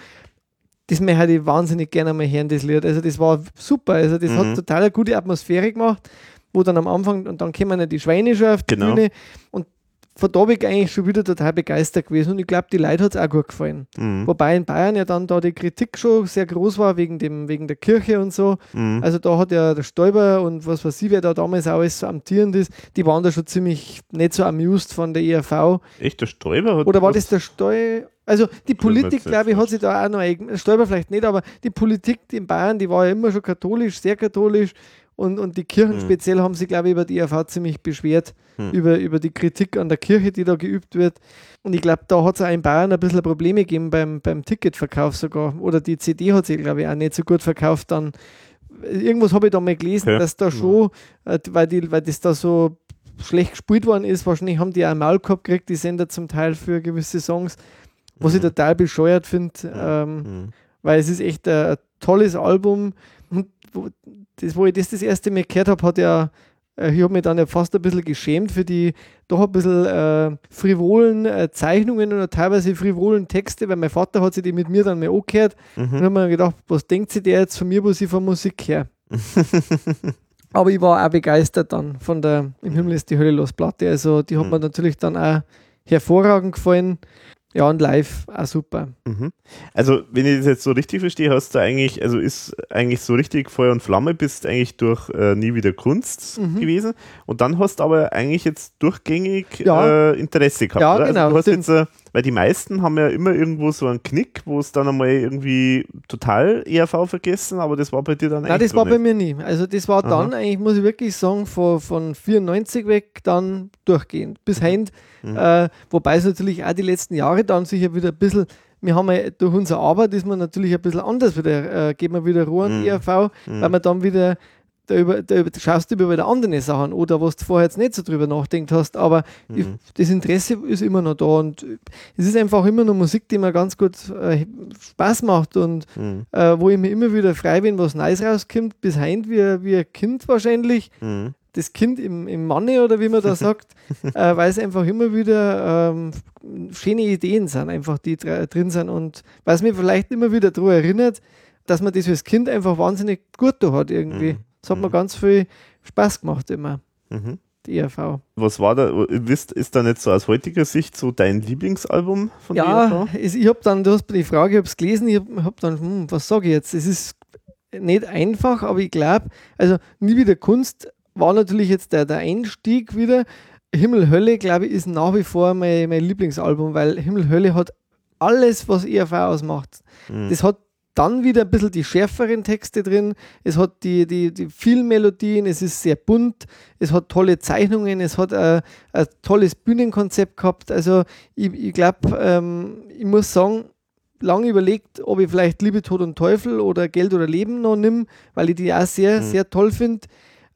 Das mir hätte ich wahnsinnig gerne mal hören, das Lied. Also das war super. Also das Mhm. hat total eine gute Atmosphäre gemacht, wo dann am Anfang, und dann kommen ja die Schweine schon auf die Genau. Bühne. Und von da bin ich eigentlich schon wieder total begeistert gewesen. Und ich glaube, die Leute hat es auch gut gefallen. Mhm. Wobei in Bayern ja dann da die Kritik schon sehr groß war, wegen, dem, wegen der Kirche und so. Mhm. Also da hat ja der Stoiber und was weiß ich, wer da damals auch alles so amtierend ist, die waren da schon ziemlich nicht so amused von der ERV. Echt, der Stäuber hat Oder war das der Steu... Also die Politik, glaube ich, hat sich da auch noch... Stoiber vielleicht nicht, aber die Politik in Bayern, die war ja immer schon katholisch, sehr katholisch. Und, und die Kirchen Mhm. speziell haben sich, glaube ich, über die ERV ziemlich beschwert, Mhm. über, über die Kritik an der Kirche, die da geübt wird. Und ich glaube, da hat es auch in Bayern ein bisschen Probleme gegeben beim, beim Ticketverkauf sogar. Oder die CD hat sich, glaube ich, auch nicht so gut verkauft dann. Irgendwas habe ich da mal gelesen, Okay. dass da schon, äh, weil, die, weil das da so schlecht gespielt worden ist, wahrscheinlich haben die auch einen Maul gehabt gekriegt, die Sender zum Teil für gewisse Songs, was ich Mhm. total bescheuert finde, ähm, Mhm. weil es ist echt ein, ein tolles Album. Und wo, das, wo ich das das erste Mal gehört habe, hat ja äh, ich habe mich dann ja fast ein bisschen geschämt für die doch ein bisschen äh, frivolen äh, Zeichnungen oder teilweise frivolen Texte, weil mein Vater hat sich die mit mir dann mal angehört Mhm. und habe mir gedacht, was denkt sich der jetzt von mir, was ich von Musik her? Aber ich war auch begeistert dann von der Im Himmel ist die Hölle los Platte. Also die hat Mhm. mir natürlich dann auch hervorragend gefallen. Ja, und live auch super. Mhm. Also, wenn ich das jetzt so richtig verstehe, hast du eigentlich, also ist eigentlich so richtig Feuer und Flamme, bist eigentlich durch äh, nie wieder Kunst Mhm. gewesen. Und dann hast du aber eigentlich jetzt durchgängig Ja. äh, Interesse gehabt. Ja, oder? genau. Also du hast jetzt, äh, weil die meisten haben ja immer irgendwo so einen Knick, wo es dann einmal irgendwie total ERV vergessen, aber das war bei dir dann Nein, das war so bei nicht. mir nie. Also das war Aha. dann eigentlich, muss ich wirklich sagen, von, von 94 weg dann durchgehend bis heint. Mhm. Äh, wobei es natürlich auch die letzten Jahre dann sicher wieder ein bisschen, wir haben ja durch unsere Arbeit ist man natürlich ein bisschen anders wieder, äh, geht man wieder Ruhe an Mhm. ERV, Mhm. weil man dann wieder da, über, da über, schaust du über wieder andere Sachen oder was du vorher jetzt nicht so drüber nachdenkt hast, aber ich, Mhm. das Interesse ist immer noch da und es ist einfach immer noch Musik, die mir ganz gut äh, Spaß macht und Mhm. äh, wo ich mir immer wieder frei bin, was Neues rauskommt, bis heint wie, wie ein Kind wahrscheinlich. Mhm. Das Kind im, im Manne oder wie man da sagt, äh, weil es einfach immer wieder ähm, schöne Ideen sind, einfach die dr- drin sind und weil es mir vielleicht immer wieder daran erinnert, dass man das als Kind einfach wahnsinnig gut da hat irgendwie. Das hat mir Mhm. ganz viel Spaß gemacht immer, Mhm. die ERV. Was war da, ist, ist da nicht so aus heutiger Sicht so dein Lieblingsalbum von Ja, ERV? es, ich habe dann, du hast mir die Frage, ich habe es gelesen, ich habe hab dann, hm, was sage ich jetzt? Es ist nicht einfach, aber ich glaube, also nie wieder Kunst war natürlich jetzt der, der Einstieg wieder. Himmel, Hölle, glaube ich, ist nach wie vor mein, mein Lieblingsalbum, weil Himmel, Hölle hat alles, was ERV ausmacht. Mhm. Das hat dann wieder ein bisschen die schärferen Texte drin. Es hat die, die, die vielen Melodien, es ist sehr bunt, es hat tolle Zeichnungen, es hat ein, ein tolles Bühnenkonzept gehabt. Also ich, ich glaube, ähm, ich muss sagen, lange überlegt, ob ich vielleicht Liebe, Tod und Teufel oder Geld oder Leben noch nimm, weil ich die auch sehr, Mhm. sehr toll finde.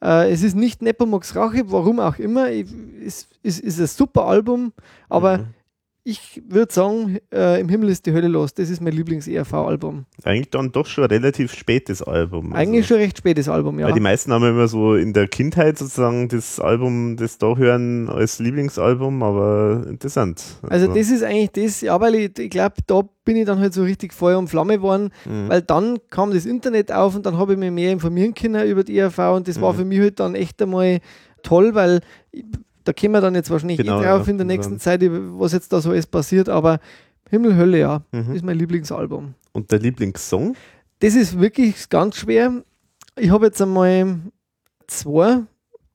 Äh, es ist nicht Nepomuk's Rache, warum auch immer. Ich, es ist, ist ein super Album, aber Mhm. Ich würde sagen, äh, Im Himmel ist die Hölle los. Das ist mein Lieblings-ERV-Album. Eigentlich dann doch schon ein relativ spätes Album. also- Eigentlich schon recht spätes Album, ja. Weil die meisten haben immer so in der Kindheit sozusagen das Album, das da hören, als Lieblingsalbum, aber interessant. Also das ist eigentlich das, ja, weil ich, ich glaube, da bin ich dann halt so richtig Feuer und Flamme geworden, Mhm. weil dann kam das Internet auf und dann habe ich mich mehr informieren können über die ERV und das war Mhm. für mich halt dann echt einmal toll, weil ich, da kommen wir dann jetzt wahrscheinlich Genau, eh drauf ja. in der nächsten Zeit, was jetzt da so alles passiert, aber Himmel, Hölle, ja, Mhm. ist mein Lieblingsalbum. Und der Lieblingssong? Das ist wirklich ganz schwer. Ich habe jetzt einmal zwei,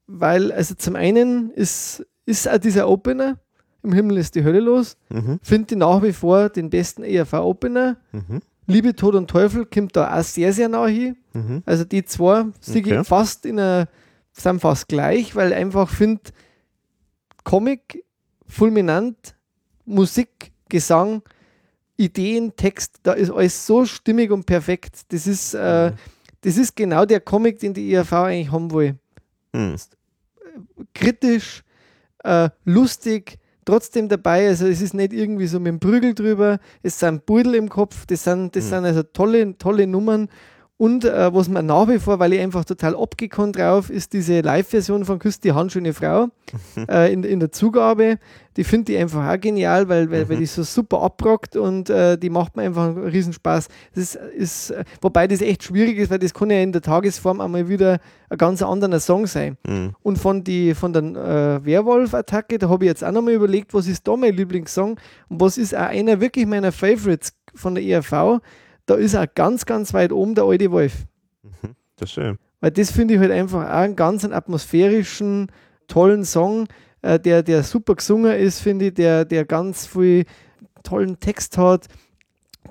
weil, also zum einen ist, ist auch dieser Opener, im Himmel ist die Hölle los, Mhm. finde ich nach wie vor den besten ERV-Opener. Mhm. Liebe, Tod und Teufel kommt da auch sehr, sehr nah hin. Mhm. Also die zwei Okay. fast in einer, sind fast gleich, weil einfach finde, Comic, fulminant, Musik, Gesang, Ideen, Text, da ist alles so stimmig und perfekt. Das ist, äh, Mhm. das ist genau der Comic, den die ERV eigentlich haben will. Mhm. Kritisch, äh, lustig, trotzdem dabei. Also es ist nicht irgendwie so mit dem Prügel drüber. Es sind Beutel im Kopf. Das sind, das Mhm. sind also tolle, tolle Nummern. Und äh, was mir nach wie vor, weil ich einfach total abgekonnt drauf, ist diese Live-Version von Küss die handschöne Frau äh, in, in der Zugabe. Die finde ich einfach auch genial, weil, weil, weil Mhm. die so super abrockt und äh, die macht mir einfach einen Riesenspaß. Das ist, wobei das echt schwierig ist, weil das kann ja in der Tagesform einmal wieder ein ganz anderer Song sein. Mhm. Und von, die, von der äh, Werwolf-Attacke, da habe ich jetzt auch nochmal überlegt, was ist da mein Lieblingssong und was ist auch einer wirklich meiner Favorites von der ERV. Da ist auch ganz, ganz weit oben der alte Wolf. Das ist schön. Weil das finde ich halt einfach auch einen ganz atmosphärischen, tollen Song, äh, der, der super gesungen ist, finde ich, der, der ganz viel tollen Text hat,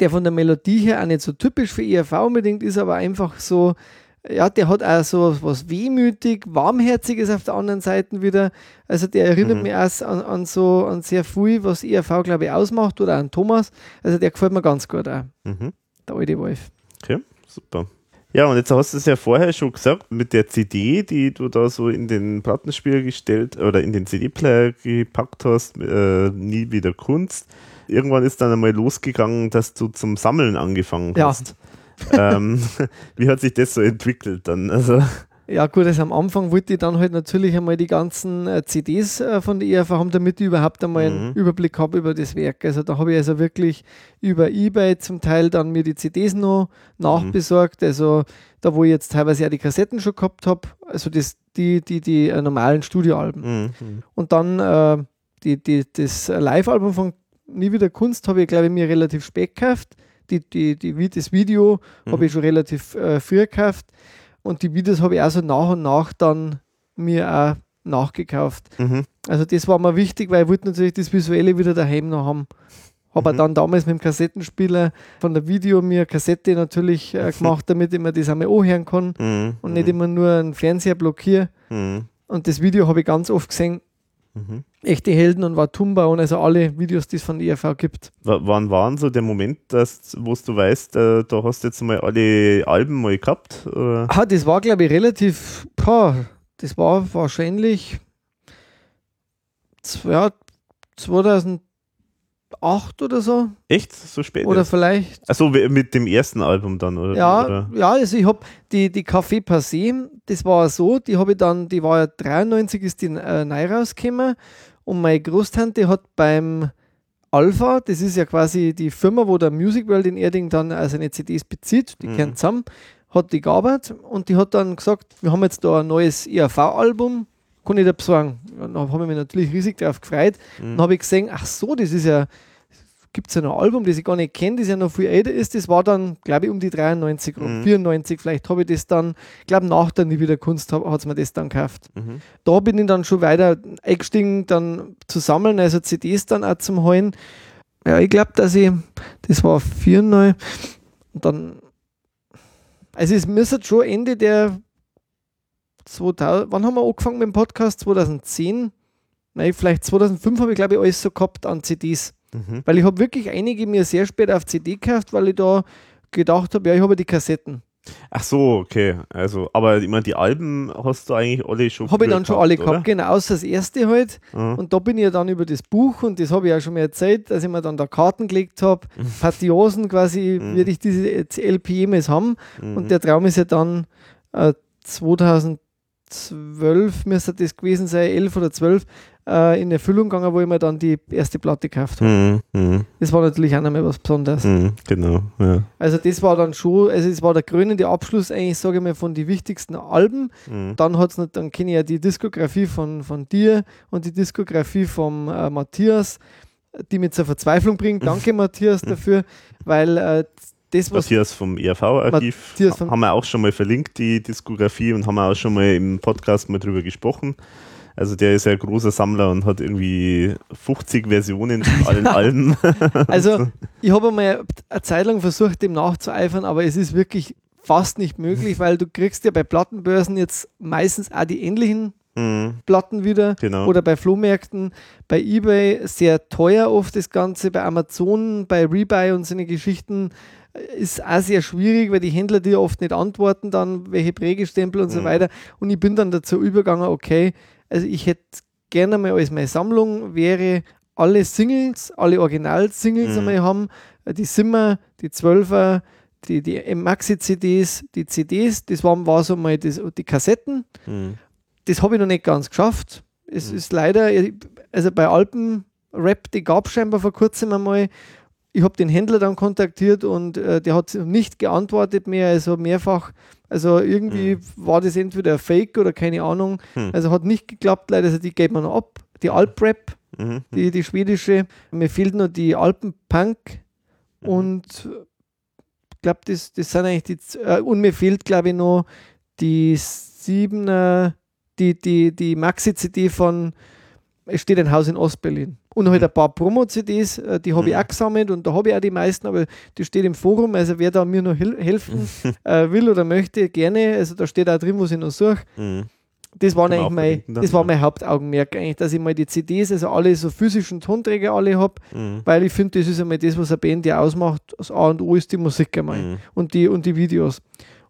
der von der Melodie her auch nicht so typisch für ERV unbedingt ist, aber einfach so, ja, der hat auch so was wehmütig, warmherziges auf der anderen Seite wieder. Also der erinnert Mhm. mich auch an, an so an sehr viel, was ERV, glaube ich, ausmacht oder an Thomas. Also der gefällt mir ganz gut auch, Mhm. Der alte Wolf. Okay, super. Ja, und jetzt hast du es ja vorher schon gesagt, mit der CD, die du da so in den Plattenspieler gestellt oder in den CD-Player gepackt hast, äh, nie wieder Kunst. Irgendwann ist dann einmal losgegangen, dass du zum Sammeln angefangen Ja. hast. ähm, wie hat sich das so entwickelt dann? Also, Ja, gut, also am Anfang wollte ich dann halt natürlich einmal die ganzen äh, CDs äh, von der ERV haben, damit ich überhaupt einmal einen Mhm. Überblick habe über das Werk. Also da habe ich also wirklich über Ebay zum Teil dann mir die CDs noch nachbesorgt. Also da, wo ich jetzt teilweise ja die Kassetten schon gehabt habe, also das, die, die, die äh, normalen Studioalben. Mhm. mhm. Und dann äh, die, die, das Live-Album von Nie wieder Kunst habe ich, glaube ich, mir relativ spät gekauft. Die, die, die, das Video Mhm. habe ich schon relativ äh, früh gekauft. Und die Videos habe ich auch so nach und nach dann mir auch nachgekauft. Mhm. Also das war mir wichtig, weil ich wollte natürlich das Visuelle wieder daheim noch haben. Habe Mhm. dann damals mit dem Kassettenspieler von der Video mir eine Kassette natürlich äh, gemacht, damit ich mir das einmal anhören kann Mhm. und nicht immer nur einen Fernseher blockiere. Mhm. Und das Video habe ich ganz oft gesehen. Mhm. Echte Helden und Watumba und also alle Videos, die es von der ERV gibt. W wann war denn so der Moment, dass, wo du weißt, äh, da hast du jetzt mal alle Alben mal gehabt? Oder? Ah, das war, glaube ich, relativ, boah, das war wahrscheinlich ja, 2008 oder so. Echt? So spät? Oder erst? vielleicht we- mit dem ersten Album dann, oder? Ja, Oder? ja, also ich habe die, die Café Passé, das war so, die habe ich dann, die war ja 93 ist die äh, neu rausgekommen und meine Großtante hat beim Alpha, das ist ja quasi die Firma, wo der Music World in Erding dann äh, seine CDs bezieht, die Mhm. kennt zusammen, hat die gearbeitet und die hat dann gesagt, wir haben jetzt da ein neues ERV-Album, kann ich dir besorgen. Ja, da habe ich mich natürlich riesig drauf gefreut. Mhm. Dann habe ich gesehen, ach so, das ist ja, gibt es ja noch ein Album, das ich gar nicht kenne, das ja noch viel älter ist. Das war dann, glaube ich, um die 93 rum, Mhm. 94. Vielleicht habe ich das dann, ich glaube, nach der Nie wieder Kunst hat es mir das dann gekauft. Mhm. Da bin ich dann schon weiter eingestiegen, dann zu sammeln, also CDs dann auch zum Holen. Ja, ich glaube, dass ich, das war 94 und dann, also es müsste schon Ende der 2000, wann haben wir angefangen mit dem Podcast? 2010? Nein, vielleicht 2005 habe ich, glaube ich, alles so gehabt an CDs. Mhm. Weil ich habe wirklich einige mir sehr spät auf CD gekauft, weil ich da gedacht habe, ja, ich habe die Kassetten. Ach so, okay. Also, aber ich meine, die Alben hast du eigentlich alle schon Habe ich dann schon alle oder? gehabt, genau, außer das erste halt. Mhm. Und da bin ich ja dann über das Buch, und das habe ich ja schon mal erzählt, dass ich mir dann da Karten gelegt habe, Partiosen quasi, Mhm. werde ich diese LP jemals haben. Mhm. Und der Traum ist ja dann äh, 2012, müsste das gewesen sein, 11 oder 12, äh, in Erfüllung gegangen, wo ich mir dann die erste Platte gekauft habe. Mhm. Mhm. Das war natürlich auch nochmal was Besonderes. Mhm. Genau, ja. Also das war dann schon, also es war der krönende Abschluss eigentlich, sage ich mal, von den wichtigsten Alben. Mhm. Dann hat's noch, dann kenne ich ja die Diskografie von, von dir und die Diskografie vom äh, Matthias, die mich zur Verzweiflung bringt. Danke Matthias dafür, weil äh, das, was Matthias vom ERV-Archiv haben wir auch schon mal verlinkt, die Diskografie, und haben wir auch schon mal im Podcast mal drüber gesprochen. Also der ist ja ein großer Sammler und hat irgendwie 50 Versionen von allen Alben. Also, ich habe mal eine Zeit lang versucht, dem nachzueifern, aber es ist wirklich fast nicht möglich, weil du kriegst ja bei Plattenbörsen jetzt meistens auch die ähnlichen Mhm. Platten wieder Genau. oder bei Flohmärkten, bei eBay sehr teuer oft das Ganze, bei Amazon, bei Rebuy und so eine Geschichten äh, ist auch sehr schwierig, weil die Händler dir oft nicht antworten, dann welche Prägestempel und so Mhm. weiter. Und ich bin dann dazu übergegangen, okay, also ich hätte gerne mal als meine Sammlung wäre alle Singles, alle Original-Singles Mhm. einmal haben, die Simmer, die Zwölfer, die, die Maxi-CDs, die CDs, das waren, war so mal das, die Kassetten Mhm. das habe ich noch nicht ganz geschafft. Es Mhm. ist leider, also bei Alpen-Rap, die gab es scheinbar vor kurzem einmal. Ich habe den Händler dann kontaktiert und äh, der hat nicht geantwortet mehr, also mehrfach. Also irgendwie war das entweder Fake oder keine Ahnung. Mhm. Also hat nicht geklappt, leider. Also die geht man noch ab. Die Alp-Rap, Mhm. die, die schwedische. Mir fehlt noch die Alpen-Punk Mhm. und ich glaube, das, das sind eigentlich die. Äh, und mir fehlt, glaube ich, noch die Siebener, die, die, die Maxi-CD von Es steht ein Haus in Ostberlin. Und halt ein paar Promo-CDs, äh, die habe ich Mhm. auch gesammelt und da habe ich auch die meisten, aber die steht im Forum. Also wer da mir noch hel helfen äh, will oder möchte, gerne. Also da steht auch drin, was ich noch suche. Mhm. Das, waren eigentlich mein, dann, das war mein Hauptaugenmerk, eigentlich, dass ich mal die CDs, also alle so physischen Tonträger alle habe, Mhm. weil ich finde, das ist einmal das, was eine Band ja ausmacht. Das A und O ist die Musik einmal Mhm. und, die, und die Videos.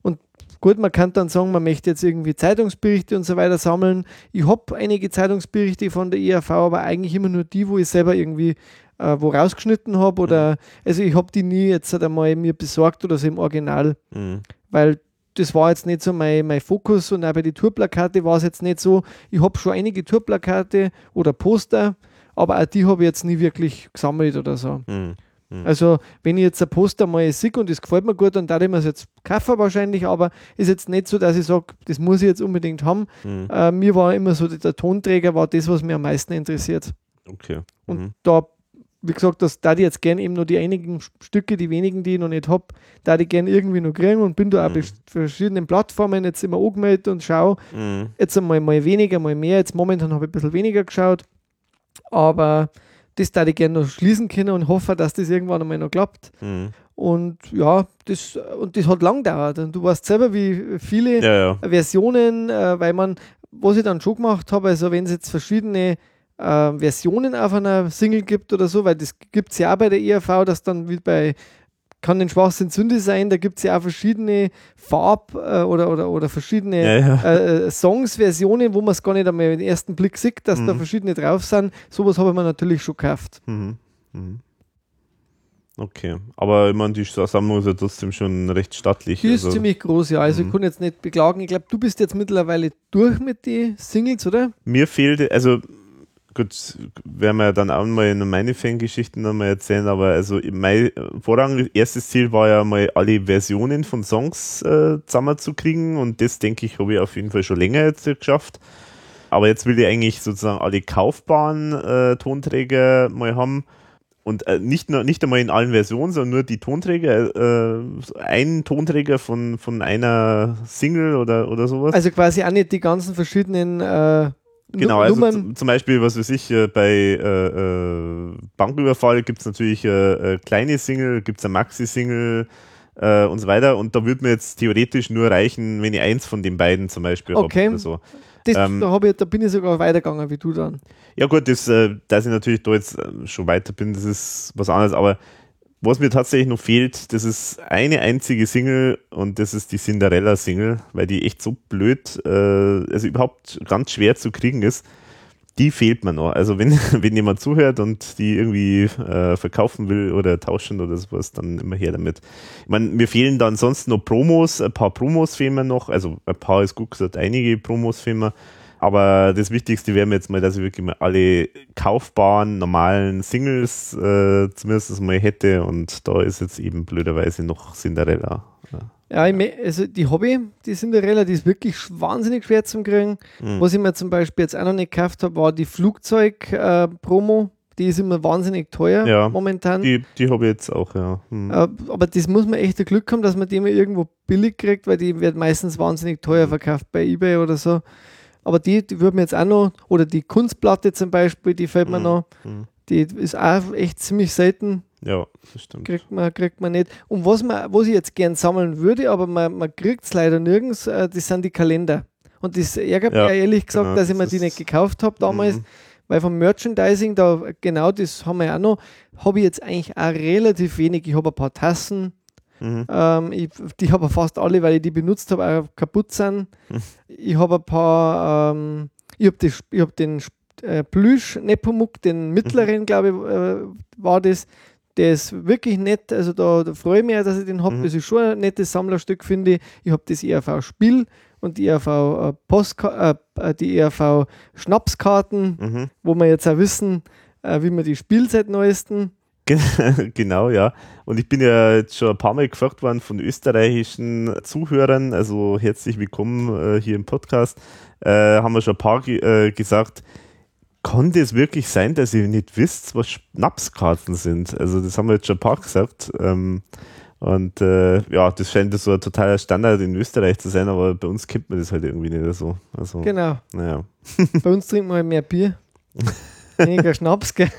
Und gut, man kann dann sagen, man möchte jetzt irgendwie Zeitungsberichte und so weiter sammeln. Ich habe einige Zeitungsberichte von der ERV, aber eigentlich immer nur die, wo ich selber irgendwie äh, wo rausgeschnitten habe oder also ich habe die nie jetzt halt einmal mir besorgt oder so im Original, Mhm. weil das war jetzt nicht so mein, mein Fokus und auch bei den Tourplakate war es jetzt nicht so. Ich habe schon einige Tourplakate oder Poster, aber auch die habe ich jetzt nie wirklich gesammelt oder so. Mhm. Also, wenn ich jetzt ein Poster mal sehe und das gefällt mir gut, dann darf ich mir es jetzt kaufen wahrscheinlich, aber ist jetzt nicht so, dass ich sage, das muss ich jetzt unbedingt haben. Mhm. Äh, mir war immer so, der Tonträger war das, was mir am meisten interessiert. Okay. Und Mhm. da, wie gesagt, das da ich jetzt gerne eben nur die einigen Stücke, die wenigen, die ich noch nicht habe, da ich gerne irgendwie noch kriegen und bin da auch Mhm. bei verschiedenen Plattformen jetzt immer angemeldet und schaue, Mhm. jetzt einmal mal weniger, mal mehr. Jetzt momentan habe ich ein bisschen weniger geschaut, aber das da ich gerne noch schließen können und hoffe, dass das irgendwann einmal noch klappt. Mhm. Und ja, das, und das hat lang gedauert. Und du weißt selber, wie viele Ja, ja. Versionen, äh, weil man, was ich dann schon gemacht habe, also wenn es jetzt verschiedene äh, Versionen auf einer Single gibt oder so, weil das gibt es ja auch bei der ERV, dass dann wie bei kann den Schwachsinn Sünde sein, da gibt es ja auch verschiedene Farb- äh, oder, oder, oder verschiedene Ja, ja. äh, äh, Songs, Versionen, wo man es gar nicht einmal im ersten Blick sieht, dass da Mhm. verschiedene drauf sind. Sowas habe ich mir natürlich schon gekauft. Mhm. Mhm. Okay, aber ich meine, die Sammlung ist ja trotzdem schon recht stattlich. Die ist also, ziemlich groß, ja. Also Mhm. ich kann jetzt nicht beklagen. Ich glaube, du bist jetzt mittlerweile durch mit den Singles, oder? mir fehlte, also gut, werden wir ja dann auch mal in meine Fangeschichten noch mal erzählen, aber also mein vorrangiges erstes Ziel war ja mal alle Versionen von Songs äh, zusammenzukriegen und das denke ich, habe ich auf jeden Fall schon länger jetzt geschafft. Aber jetzt will ich eigentlich sozusagen alle kaufbaren äh, Tonträger mal haben. Und äh, nicht, nur, nicht einmal in allen Versionen, sondern nur die Tonträger, äh, ein Tonträger von, von einer Single oder, oder sowas. Also quasi auch nicht die ganzen verschiedenen äh, Genau, also Nummern. zum, Beispiel, was weiß ich, äh, bei äh, äh, Banküberfall gibt es natürlich äh, äh, kleine Single, gibt es eine Maxi-Single äh, und so weiter. Und da würde mir jetzt theoretisch nur reichen, wenn ich eins von den beiden zum Beispiel Okay. oder so. Das, Ähm, da, ich, da bin ich sogar weitergegangen wie du dann. Ja gut, das, dass ich natürlich da jetzt schon weiter bin, das ist was anderes, aber was mir tatsächlich noch fehlt, das ist eine einzige Single und das ist die Cinderella-Single, weil die echt so blöd, äh, also überhaupt ganz schwer zu kriegen ist. Die fehlt mir noch. Also wenn, wenn jemand zuhört und die irgendwie äh, verkaufen will oder tauschen oder sowas, dann immer her damit. Ich meine, mir fehlen da ansonsten noch Promos, ein paar Promos fehlen mir noch, also ein paar ist gut gesagt, einige Promos fehlen mir. Aber das Wichtigste wäre mir jetzt mal, dass ich wirklich mal alle kaufbaren, normalen Singles äh, zumindest mal hätte. Und da ist jetzt eben blöderweise noch Cinderella. Ja. Ja, ich also die Hobby, die Cinderella, die ist wirklich wahnsinnig schwer zu kriegen. Mhm. Was ich mir zum Beispiel jetzt auch noch nicht gekauft habe, war die Flugzeug-Promo. die ist immer wahnsinnig teuer Ja, momentan. Die, die habe ich jetzt auch, ja. Hm. Äh, aber das muss man echt Glück haben, dass man die mal irgendwo billig kriegt, weil die wird meistens wahnsinnig teuer Mhm. verkauft bei Ebay oder so. Aber die, die würde mir jetzt auch noch, oder die Kunstplatte zum Beispiel, die fällt mir Mhm. noch. Mhm. Die ist auch echt ziemlich selten, Ja, das stimmt. kriegt man, kriegt man nicht. Und was, man, was ich jetzt gern sammeln würde, aber man, man kriegt es leider nirgends, äh, das sind die Kalender. Und das ärgert Ja, mich ehrlich gesagt, genau, dass ich mir die nicht gekauft habe damals. Mhm. Weil vom Merchandising, da genau das haben wir ja auch noch, habe ich jetzt eigentlich auch relativ wenig. Ich habe ein paar Tassen, Mhm. ähm, ich, die habe ich fast alle, weil ich die benutzt habe, auch kaputt sind. Hm. Ich habe ein paar, ähm, ich habe hab den äh, Plüsch Nepomuk, den mittleren, glaube ich, äh, war das. Der ist wirklich nett, also da, da freue ich mich dass ich den habe. Mhm. Das ist schon ein nettes Sammlerstück, finde ich. Ich habe das ERV-Spiel und die ERV, äh, Postka äh, die ERV Schnapskarten, Mhm. wo wir jetzt auch wissen, äh, wie man die spielt seit neuestem. Gen- genau, ja. Und ich bin ja jetzt schon ein paar Mal gefragt worden von österreichischen Zuhörern, also herzlich willkommen äh, hier im Podcast, äh, haben wir schon ein paar äh, gesagt, konnte es wirklich sein, dass ihr nicht wisst, was Schnapskarten sind? Also das haben wir jetzt schon ein paar gesagt. Ähm, und äh, ja, das scheint so ein totaler Standard in Österreich zu sein, aber bei uns kennt man das halt irgendwie nicht so. Also, Genau. naja. Bei uns trinken wir halt mehr Bier. Weniger Schnaps, gell?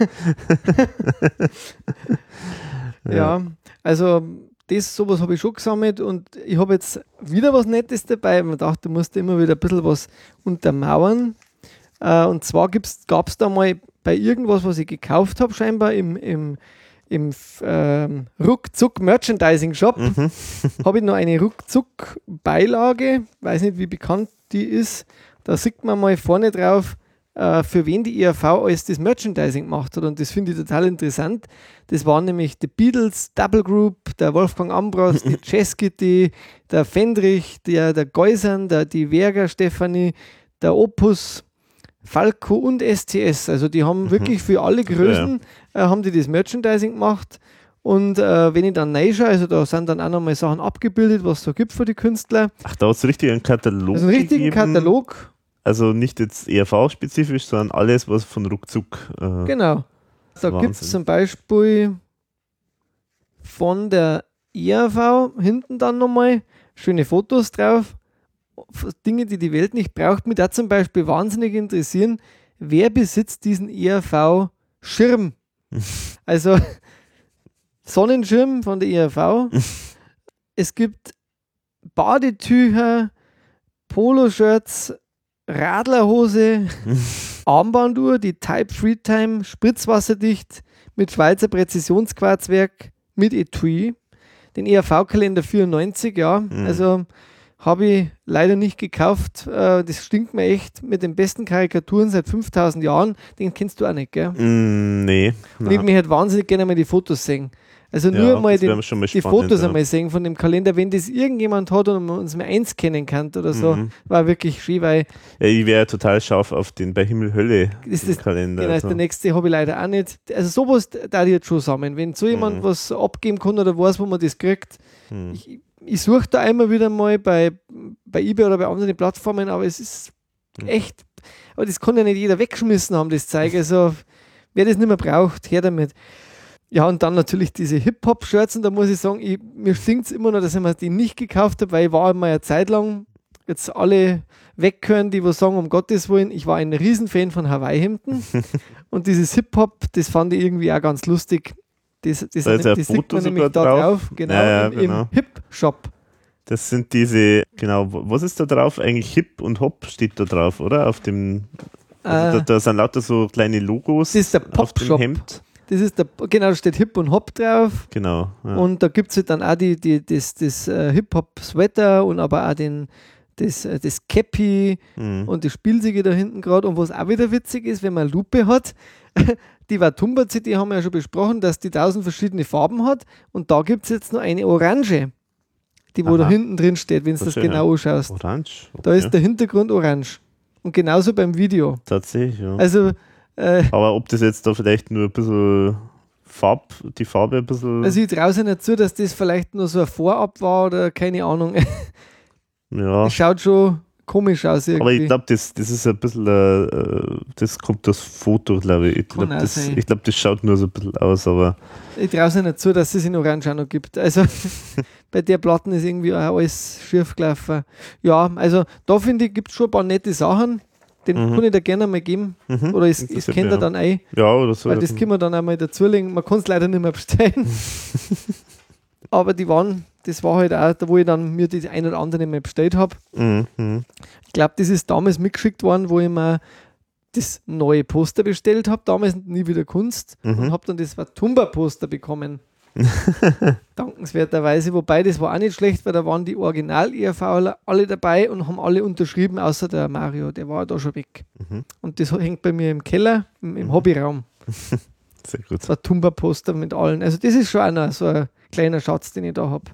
ja. also das, sowas habe ich schon gesammelt und ich habe jetzt wieder was Nettes dabei. Man dachte, du musst immer wieder ein bisschen was untermauern. Äh, und zwar gab es da mal bei irgendwas, was ich gekauft habe, scheinbar im, im, im ähm, Ruckzuck Merchandising Shop, Mhm. habe ich noch eine Ruckzuck-Beilage, weiß nicht, wie bekannt die ist. Da sieht man mal vorne drauf für wen die ERV alles das Merchandising gemacht hat. Und das finde ich total interessant. Das waren nämlich die Beatles, Double Group, der Wolfgang Ambros, die Cheskity, der Fendrich, der, der Geusern, der, die Werger Stefanie, der Opus, Falco und SCS. Also die haben wirklich für alle Größen äh, haben die das Merchandising gemacht. Und äh, wenn ich dann reinschaue, also da sind dann auch nochmal Sachen abgebildet, was es so gibt für die Künstler. Ach, da hast du richtig einen Katalog. Also einen richtigen gegeben. Katalog. Also nicht jetzt ERV-spezifisch, sondern alles, was von ruckzuck. Äh, Genau. Da gibt es zum Beispiel von der ERV hinten dann nochmal schöne Fotos drauf. Dinge, die die Welt nicht braucht. Mich da zum Beispiel wahnsinnig interessieren, wer besitzt diesen ERV-Schirm? also Sonnenschirm von der ERV. es gibt Badetücher, Poloshirts, Radlerhose, Armbanduhr, die Type Freetime, spritzwasserdicht mit Schweizer Präzisionsquarzwerk mit Etui, den ERV-Kalender 94, ja, also habe ich leider nicht gekauft. Äh, das stinkt mir echt mit den besten Karikaturen seit 5000 Jahren. Den kennst du auch nicht, gell? Mm, nee. Und ich mich hätte wahnsinnig gerne mal die Fotos sehen. Also nur Ja, mal, das den, mal die Fotos ja. einmal sehen von dem Kalender, wenn das irgendjemand hat und man uns mal eins kennen kann oder so, Mhm. war wirklich schön, weil Ja, ich wäre total scharf auf den bei Himmel Hölle Das ist- Kalender. genau, also. der nächste habe ich leider auch nicht. Also sowas da ich jetzt schon sammeln. Wenn so jemand Mhm. was abgeben kann oder weiß, wo man das kriegt, Hm. ich, ich suche da einmal wieder mal bei, bei eBay oder bei anderen Plattformen, aber es ist Mhm. echt, aber das kann ja nicht jeder weggeschmissen haben, das Zeug. Also wer das nicht mehr braucht, her damit. Ja, und dann natürlich diese Hip-Hop-Shirts und da muss ich sagen, ich, mir stinkt es immer noch, dass ich mir die nicht gekauft habe, weil ich war mal eine Zeit lang, jetzt alle weghören, die was sagen, um Gottes Willen, ich war ein Riesenfan von Hawaii-Hemden und dieses Hip-Hop, das fand ich irgendwie auch ganz lustig. Das, das, Da ist ein das sieht man nämlich sogar da drauf. drauf, genau, Ja, ja, im, genau. im Hip-Shop. Das sind diese, genau, was ist da drauf? Eigentlich Hip und Hop steht da drauf, oder? Auf dem, also Äh, da, da sind lauter so kleine Logos das ist der auf dem Pop-Shop. Hemd. Das ist der, genau, da steht Hip und Hop drauf. Genau. Ja. Und da gibt es halt dann auch die, die, das, das äh, Hip-Hop-Sweater und aber auch den, das, äh, das Cappy Hm. und die Spielsiege da hinten gerade. Und was auch wieder witzig ist, wenn man Lupe hat, die Watumba CD haben wir ja schon besprochen, dass die tausend verschiedene Farben hat. Und da gibt es jetzt noch eine Orange, die wo Aha. da hinten drin steht, wenn du das Verstehe. genau anschaust. Orange. Da okay. ist der Hintergrund orange. Und genauso beim Video. Tatsächlich, ja. Also, äh, Aber ob das jetzt da vielleicht nur ein bisschen Farb, die Farbe ein bisschen. also ich traue sich nicht zu, dass das vielleicht nur so ein Vorab war oder keine Ahnung. ja. Es schaut schon komisch aus irgendwie. Aber ich glaube, das, das ist ein bisschen, äh, das kommt das Foto, glaube ich. Ich glaube, das, ich glaub, das schaut nur so ein bisschen aus, aber Ich traue es nicht zu, dass es in Orange auch noch gibt. Also bei der Platten ist irgendwie auch alles schief gelaufen. Ja, also da finde ich, gibt es schon ein paar nette Sachen. Den Mhm. kann ich da gerne mal geben. Mhm, Oder interessiert kennt mich, er dann ein, ja, oder so. weil das können wir dann einmal dazulegen. Man kann es leider nicht mehr bestellen. Aber die waren, das war halt auch, da wo ich dann mir die ein oder andere mal bestellt habe. Mhm. Ich glaube, das ist damals mitgeschickt worden, wo ich mir das neue Poster bestellt habe, damals nie wieder Kunst und Mhm. habe dann das Watumba-Poster bekommen. Dankenswerterweise, wobei das war auch nicht schlecht, weil da waren die Original-ERV alle dabei und haben alle unterschrieben, außer der Mario, der war da schon weg. Mhm. Und das hängt bei mir im Keller, im, im Hobbyraum. Sehr gut. Das Watumba-Poster mit allen. Also das ist schon einer so ein kleiner Schatz, den ich da habe.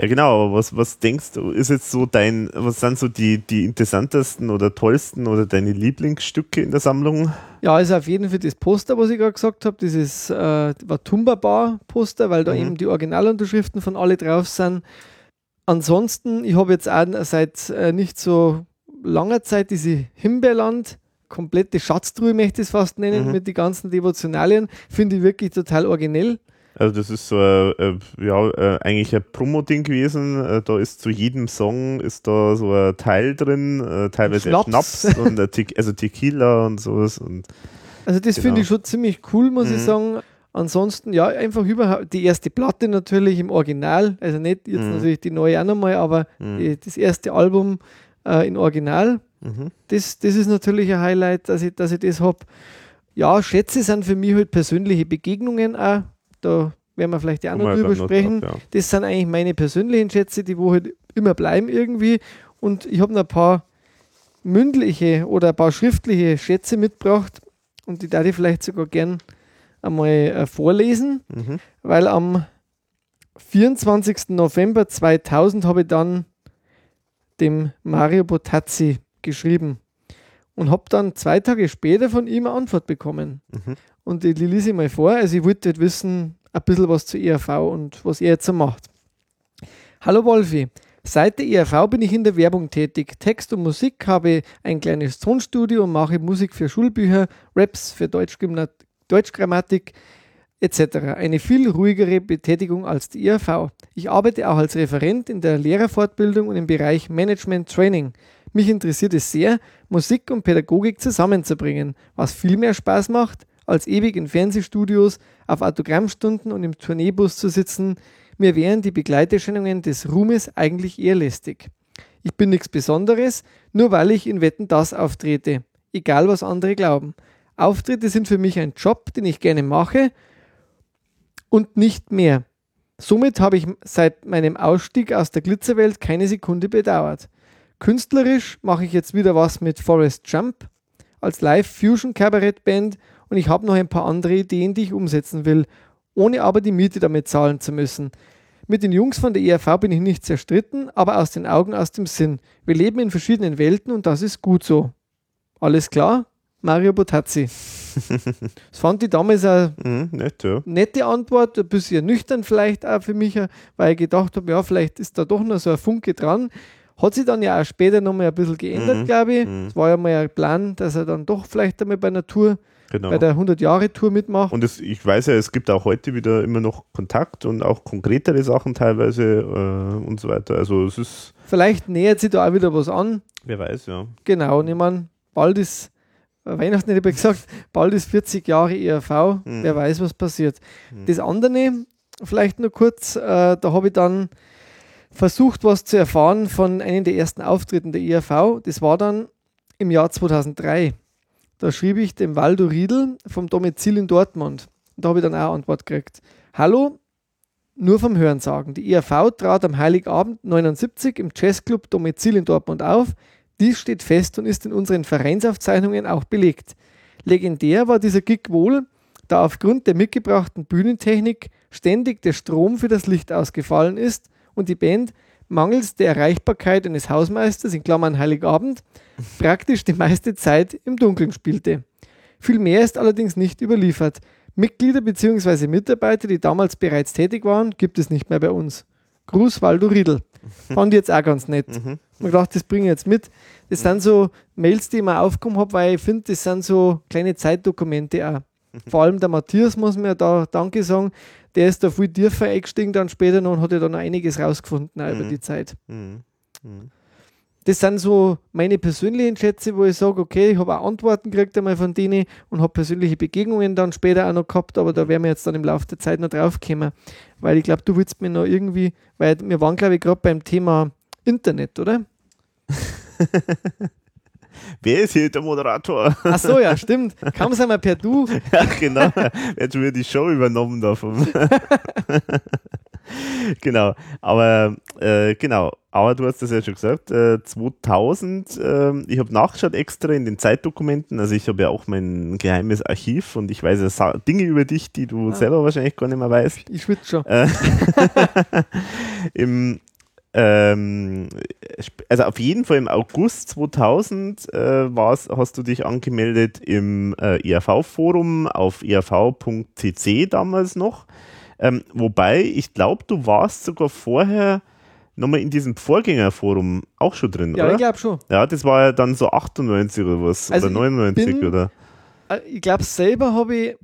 Ja, genau, aber was, was denkst du, ist jetzt so dein, was sind so die, die interessantesten oder tollsten oder deine Lieblingsstücke in der Sammlung? Ja, also auf jeden Fall das Poster, was ich gerade gesagt habe, dieses äh, Watumba Bar Poster, weil da Mhm. eben die Originalunterschriften von alle drauf sind. Ansonsten, ich habe jetzt auch seit äh, nicht so langer Zeit diese Himbeerland, komplette Schatztruhe möchte ich es fast nennen, Mhm. mit den ganzen Devotionalien, finde ich wirklich total originell. Also das ist so ein, äh, ja, äh, eigentlich ein Promo-Ding gewesen. Äh, da ist zu jedem Song ist da so ein Teil drin, äh, teilweise Schnaps. Schnaps und Te also Tequila und sowas. Und Also das Genau. finde ich schon ziemlich cool, muss ich Mhm. sagen. Ansonsten, ja, einfach überhaupt die erste Platte natürlich im Original, also nicht jetzt Mhm. natürlich die neue auch nochmal, aber Mhm. die, das erste Album äh, in Original. mhm. Das, das ist natürlich ein Highlight, dass ich, dass ich das habe. Ja, Schätze sind für mich halt persönliche Begegnungen auch. Da werden wir vielleicht ja auch noch drüber noch sprechen. drauf, Das sind eigentlich meine persönlichen Schätze, die wo halt immer bleiben irgendwie. Und ich habe noch ein paar mündliche oder ein paar schriftliche Schätze mitgebracht und die darf ich vielleicht sogar gern einmal äh, vorlesen, Mhm. weil am 24. November 2000 habe ich dann dem Mario Botazzi geschrieben und habe dann zwei Tage später von ihm eine Antwort bekommen. Mhm. Und ich lese ich mal vor. Also ich wollte halt wissen, ein bisschen was zur ERV und was er jetzt so macht. Hallo Wolfi, seit der ERV bin ich in der Werbung tätig. Text und Musik habe ein kleines Tonstudio und mache Musik für Schulbücher, Raps für Deutschgrammatik etc. Eine viel ruhigere Betätigung als die ERV. Ich arbeite auch als Referent in der Lehrerfortbildung und im Bereich Management Training. Mich interessiert es sehr, Musik und Pädagogik zusammenzubringen, was viel mehr Spaß macht, als ewig in Fernsehstudios, auf Autogrammstunden und im Tourneebus zu sitzen. Mir wären die Begleiterscheinungen des Ruhmes eigentlich eher lästig. Ich bin nichts Besonderes, nur weil ich in Wetten das auftrete. Egal was andere glauben. Auftritte sind für mich ein Job, den ich gerne mache und nicht mehr. Somit habe ich seit meinem Ausstieg aus der Glitzerwelt keine Sekunde bedauert. Künstlerisch mache ich jetzt wieder was mit Forest Jump als Live-Fusion-Kabarett-Band und ich habe noch ein paar andere Ideen, die ich umsetzen will, ohne aber die Miete damit zahlen zu müssen. Mit den Jungs von der ERV bin ich nicht zerstritten, aber aus den Augen, aus dem Sinn. Wir leben in verschiedenen Welten und das ist gut so. Alles klar? Mario Botazzi. das fand ich damals eine Mhm, nett, ja. nette Antwort, ein bisschen nüchtern vielleicht auch für mich, weil ich gedacht habe, ja, vielleicht ist da doch noch so ein Funke dran. Hat sich dann ja auch später nochmal ein bisschen geändert, Mhm, glaube ich. mhm. Es war ja mal ein Plan, dass er dann doch vielleicht einmal bei einer Tour, Genau. bei der 100-Jahre-Tour mitmacht. Und es, ich weiß ja, es gibt auch heute wieder immer noch Kontakt und auch konkretere Sachen teilweise äh, und so weiter. Also es ist, Vielleicht nähert sich da auch wieder was an. wer weiß, ja. Genau, und ich meine, bald ist, äh, Weihnachten hätte ich gesagt, bald ist 40 Jahre ERV, Mhm. wer weiß, was passiert. Mhm. Das andere, vielleicht nur kurz, äh, da habe ich dann versucht, was zu erfahren von einem der ersten Auftritten der ERV. Das war dann im Jahr 2003. Da schrieb ich dem Waldo Riedel vom Domizil in Dortmund. Da habe ich dann auch eine Antwort gekriegt. Hallo, nur vom Hörensagen. Die ERV trat am Heiligabend 79 im Jazzclub Domizil in Dortmund auf. Dies steht fest und ist in unseren Vereinsaufzeichnungen auch belegt. Legendär war dieser Gig wohl, da aufgrund der mitgebrachten Bühnentechnik ständig der Strom für das Licht ausgefallen ist und die Band mangels der Erreichbarkeit eines Hausmeisters, in Klammern Heiligabend, praktisch die meiste Zeit im Dunkeln spielte. Viel mehr ist allerdings nicht überliefert. Mitglieder bzw. Mitarbeiter, die damals bereits tätig waren, gibt es nicht mehr bei uns. Gruß Waldo Riedel. Fand ich jetzt auch ganz nett. Mhm. Ich gedacht, das bringe ich jetzt mit. Das sind so Mails, die ich mir aufgekommen habe, weil ich finde, das sind so kleine Zeitdokumente auch. Vor allem der Matthias muss mir da Danke sagen. Der ist da viel tiefer eingestiegen dann später noch und hat ja dann noch einiges rausgefunden auch über Mhm. die Zeit. Mhm. Mhm. Das sind so meine persönlichen Schätze, wo ich sage, okay, ich habe auch Antworten gekriegt einmal von denen und habe persönliche Begegnungen dann später auch noch gehabt, aber da werden wir jetzt dann im Laufe der Zeit noch drauf kommen. Weil ich glaube, du willst mir noch irgendwie, weil wir waren, glaube ich, gerade beim Thema Internet, oder? Wer ist hier der Moderator? Ach so, ja, stimmt. Kaum sind wir per Du. ja, genau. Schon wieder die Show übernommen davon? genau. Aber äh, genau. Aber du hast das ja schon gesagt. Äh, 2000. ähm, ich habe nachgeschaut extra in den Zeitdokumenten. Also ich habe ja auch mein geheimes Archiv und ich weiß ja Dinge über dich, die du Ah. selber wahrscheinlich gar nicht mehr weißt. Ich schwitze schon. Äh, Im, ähm, also auf jeden Fall im August 2000 äh, war's, hast du dich angemeldet im äh, ERV-Forum auf erv.cc damals noch. Ähm, wobei, ich glaube, du warst sogar vorher nochmal in diesem Vorgängerforum auch schon drin, Ja, oder? ich glaube schon. ja, das war ja dann so 98 oder was, Also oder ich 99 bin- oder? Äh, Ich glaube, selber habe ich,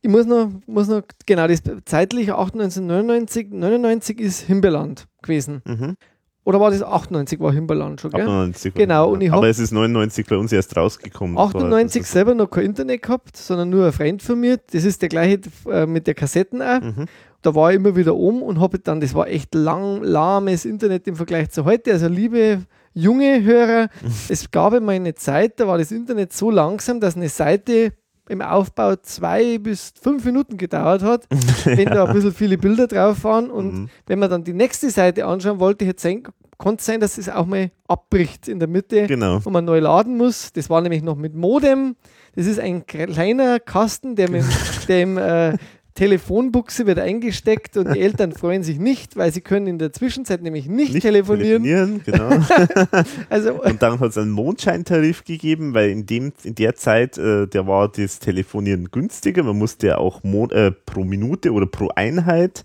ich muss noch, muss noch, genau, das zeitliche 1999, 99 ist Himbeerland gewesen. Mhm. Oder war das 98 war Himbeerland schon, gell? 98 Genau, und ich Aber es ist 99 bei uns erst rausgekommen. Das war- 98 das ist- selber noch kein Internet gehabt, sondern nur ein Freund von mir. Das ist der gleiche äh, mit der Kassetten auch. Mhm. Da war ich immer wieder oben und habe dann, das war echt lang, lahmes Internet im Vergleich zu heute. Also liebe junge Hörer, es gab einmal eine Zeit, da war das Internet so langsam, dass eine Seite im Aufbau zwei bis fünf Minuten gedauert hat, wenn da ein bisschen viele Bilder drauf waren. Und Mhm. wenn man dann die nächste Seite anschauen wollte, hätte es sein konnte sein, dass es auch mal abbricht in der Mitte Genau. und man neu laden muss. Das war nämlich noch mit Modem. Das ist ein kleiner Kasten, der mit dem äh, Telefonbuchse wird eingesteckt und die Eltern freuen sich nicht, weil sie können in der Zwischenzeit nämlich nicht, Nicht telefonieren. telefonieren genau. Also Und dann hat es einen Mondscheintarif gegeben, weil in, dem, in der Zeit, äh, der war das Telefonieren günstiger. Man musste ja auch Mon äh, pro Minute oder pro Einheit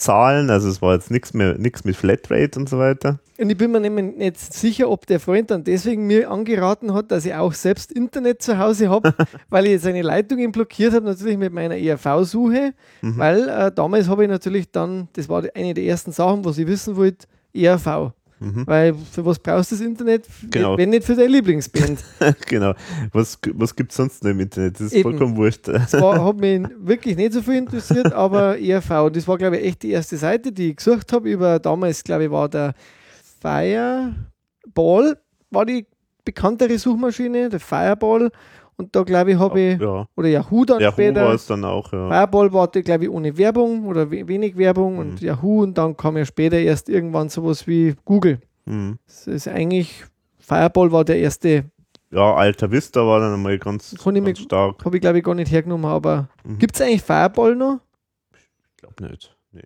zahlen. Also es war jetzt nichts mehr, nichts mit Flatrate und so weiter. Und ich bin mir nämlich nicht sicher, ob der Freund dann deswegen mir angeraten hat, dass ich auch selbst Internet zu Hause habe, weil ich jetzt eine Leitung blockiert habe, natürlich mit meiner ERV-Suche, Mhm. weil äh, damals habe ich natürlich dann, das war eine der ersten Sachen, was ich wissen wollte, ERV. Weil für was brauchst du das Internet, Mhm. Genau. wenn nicht für deine Lieblingsband? genau. Was, was gibt es sonst noch im Internet? Das ist Eben. vollkommen wurscht. Das war, hat mich wirklich nicht so viel interessiert, aber ERV, das war glaube ich echt die erste Seite, die ich gesucht habe über, damals glaube ich war der Fireball, war die bekanntere Suchmaschine, der Fireball und da glaube ich habe ich, ja. oder Yahoo dann Yahoo war später, es dann auch, ja. Fireball war glaube ich ohne Werbung oder we wenig Werbung Mhm. und Yahoo und dann kam ja später erst irgendwann sowas wie Google. Mhm. Das ist eigentlich, Fireball war der erste, Ja, Alta Vista war dann einmal ganz, Kann ich ganz mir- stark. habe ich glaube ich gar nicht hergenommen, aber Mhm. gibt es eigentlich Fireball noch? Ich glaube nicht. Nee.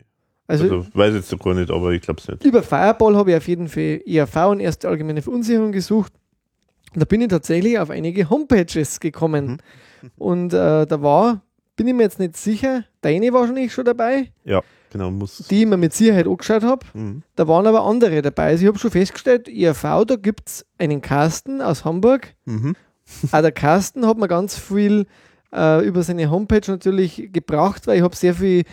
Also, Also, weiß jetzt gar nicht, aber ich glaube es nicht. Über Fireball habe ich auf jeden Fall ERV und erste allgemeine Verunsicherung gesucht. Und da bin ich tatsächlich auf einige Homepages gekommen. Und äh, da war, bin ich mir jetzt nicht sicher, deine wahrscheinlich schon dabei, Ja, genau, muss. die ich mir mit Sicherheit angeschaut habe. Mhm. Da waren aber andere dabei. Also ich habe schon festgestellt, ERV, da gibt es einen Carsten aus Hamburg. Mhm. Auch der Carsten hat mir ganz viel äh, über seine Homepage natürlich gebracht, weil ich habe sehr viel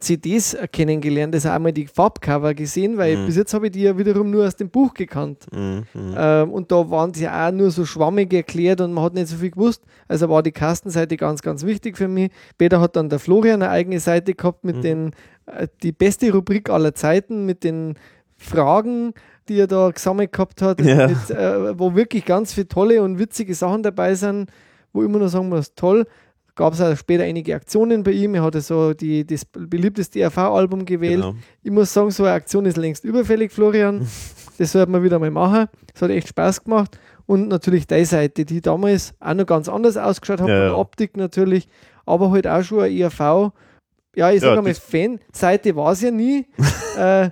CDs äh, kennengelernt, also auch mal die Farbcover gesehen, weil Mhm. bis jetzt habe ich die ja wiederum nur aus dem Buch gekannt. Mhm. Mhm. Ähm, und da waren sie auch nur so schwammig erklärt und man hat nicht so viel gewusst. Also war die Kastenseite ganz, ganz wichtig für mich. Später hat dann der Florian eine eigene Seite gehabt mit Mhm. den, äh, die beste Rubrik aller Zeiten, mit den Fragen, die er da gesammelt gehabt hat, Ja. mit, äh, wo wirklich ganz viele tolle und witzige Sachen dabei sind, wo immer nur sagen muss, toll. Gab es auch später einige Aktionen bei ihm. Er hatte so die, das beliebteste ERV-Album gewählt. Genau. Ich muss sagen, so eine Aktion ist längst überfällig, Florian. Das sollte man wieder mal machen. Das hat echt Spaß gemacht. Und natürlich die Seite, die damals auch noch ganz anders ausgeschaut hat, Ja, ja. Optik natürlich, aber halt auch schon eine ERV. Ja, ich sage Ja, das- Fan-Seite war es ja nie. äh,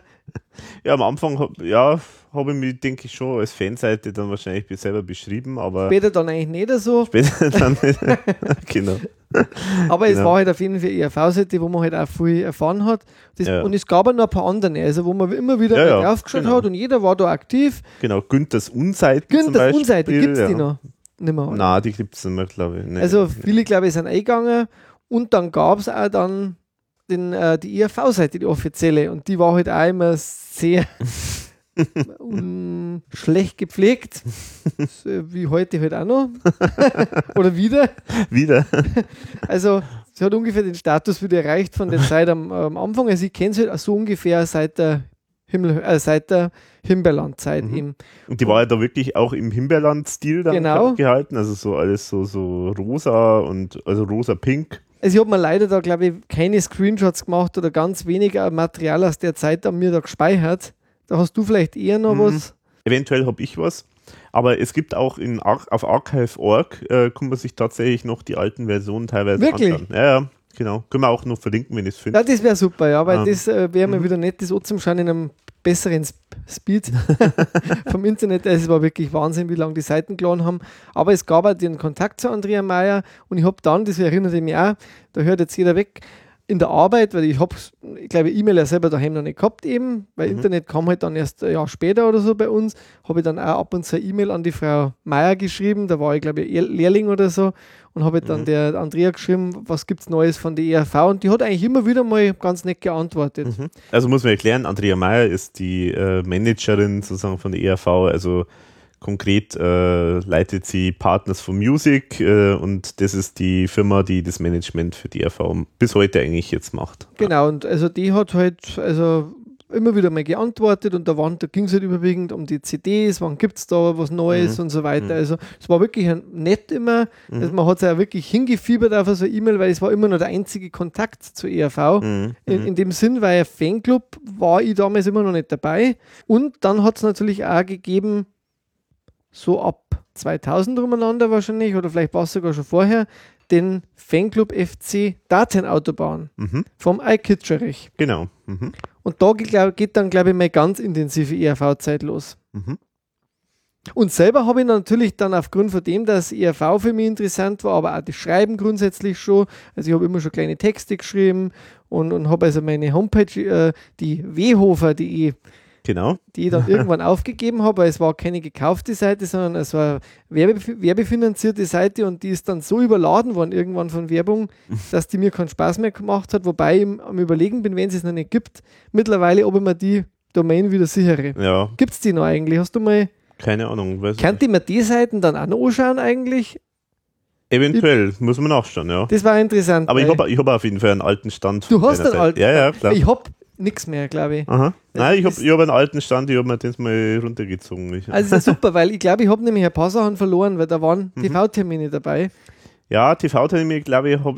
Ja, am Anfang, ja, habe ich mich, denke ich, schon als Fanseite dann wahrscheinlich selber beschrieben, aber später dann eigentlich nicht so. später dann nicht. genau. Aber es Genau. war halt auf jeden Fall eine ERV-Seite, wo man halt auch viel erfahren hat. Das, Ja. Und es gab auch noch ein paar andere, also wo man immer wieder Ja, ja, draufgeschaut genau. hat und jeder war da aktiv. Genau, Günthers Unseiten zum Günthers. Unseite, gibt es ja. die noch? Nicht mehr. Nein, die gibt es nicht mehr, glaube ich. Nee. Also viele, glaube ich, sind eingegangen und dann gab es auch dann den, äh, die IRV-Seite, die offizielle, und die war halt auch immer sehr schlecht gepflegt, so wie heute halt auch noch. Oder wieder. Wieder. Also sie hat ungefähr den Status wieder erreicht von der Zeit am, am Anfang. Also ich kenne sie halt so ungefähr seit der Himmel, äh, seit der Himbeerland-Zeit Mhm. eben. Und die war ja da wirklich auch im Himbeerland-Stil dann Genau. gehalten. Also so alles so, so rosa und also rosa-pink. Also ich habe mir leider da, glaube ich, keine Screenshots gemacht oder ganz wenig äh, Material aus der Zeit an mir da gespeichert. Da hast du vielleicht eher noch Mhm. was. Eventuell habe ich was. Aber es gibt auch in auf archive.org, äh, kann man sich tatsächlich noch die alten Versionen teilweise Wirklich? anschauen. Ja, ja, genau. Können wir auch noch verlinken, wenn ich es finde. Ja, das wäre super, ja, weil Ähm, das äh, wäre mir mhm. wieder nett, das anzuschauen in einem besseren Sp Speed vom Internet. Es war wirklich Wahnsinn, wie lange die Seiten geladen haben. Aber es gab auch den Kontakt zu Andrea Meyer und ich habe dann, das erinnert mich auch, da hört jetzt jeder weg, in der Arbeit, weil ich habe, ich glaube, E-Mail ja selber daheim noch nicht gehabt eben, weil Mhm. Internet kam halt dann erst ein Jahr später oder so bei uns, habe ich dann auch ab und zu eine E-Mail an die Frau Meier geschrieben, da war ich glaube ich Lehr- Lehrling oder so und habe dann Mhm. der Andrea geschrieben, was gibt es Neues von der ERV und die hat eigentlich immer wieder mal ganz nett geantwortet. Mhm. Also muss man erklären, Andrea Meyer ist die äh, Managerin sozusagen von der ERV, also konkret äh, leitet sie Partners for Music äh, und das ist die Firma, die das Management für die ERV bis heute eigentlich jetzt macht. Genau, und also die hat halt, also immer wieder mal geantwortet und da, waren- da ging es halt überwiegend um die CDs, wann gibt es da was Neues und so weiter. Also es war wirklich nett immer. Also man hat sich ja wirklich hingefiebert auf so eine E-Mail, weil es war immer noch der einzige Kontakt zur ERV. Mhm. In, in dem Sinn, weil ein Fanclub war ich damals immer noch nicht dabei. Und dann hat es natürlich auch gegeben, so ab 2000 umeinander wahrscheinlich, oder vielleicht war es sogar schon vorher, den Fanclub FC Datenautobahn Mhm. vom Eikitscherich. Genau. Mhm. Und da geht, glaub, geht dann, glaube ich, meine ganz intensive ERV-Zeit los. Mhm. Und selber habe ich natürlich dann aufgrund von dem, dass ERV für mich interessant war, aber auch das Schreiben grundsätzlich schon. Also ich habe immer schon kleine Texte geschrieben und, und habe also meine Homepage, äh, die whofer.de, Genau. die ich dann irgendwann aufgegeben habe, weil es war keine gekaufte Seite, sondern es war werbe, werbefinanzierte Seite und die ist dann so überladen worden irgendwann von Werbung, dass die mir keinen Spaß mehr gemacht hat, wobei ich am überlegen bin, wenn es es noch nicht gibt, mittlerweile, ob ich mir die Domain wieder sichere. Ja, Gibt es die noch eigentlich? Hast du mal, keine Ahnung. Weiß ich könnt ihr mir die Seiten dann auch noch anschauen eigentlich? Eventuell, muss man nachschauen, ja. Das war interessant. Aber ich habe ich hab auf jeden Fall einen alten Stand. du hast einen Seite. alten Ja, ja, klar. Ich habe nichts mehr, glaube ich. Aha. Nein, ich habe hab einen alten Stand, ich habe mir das mal runtergezogen. Also ist ja super, weil ich glaube, ich habe nämlich ein paar Sachen verloren, weil da waren Mhm. TV-Termine dabei. ja, TV-Termine, glaube ich, hab,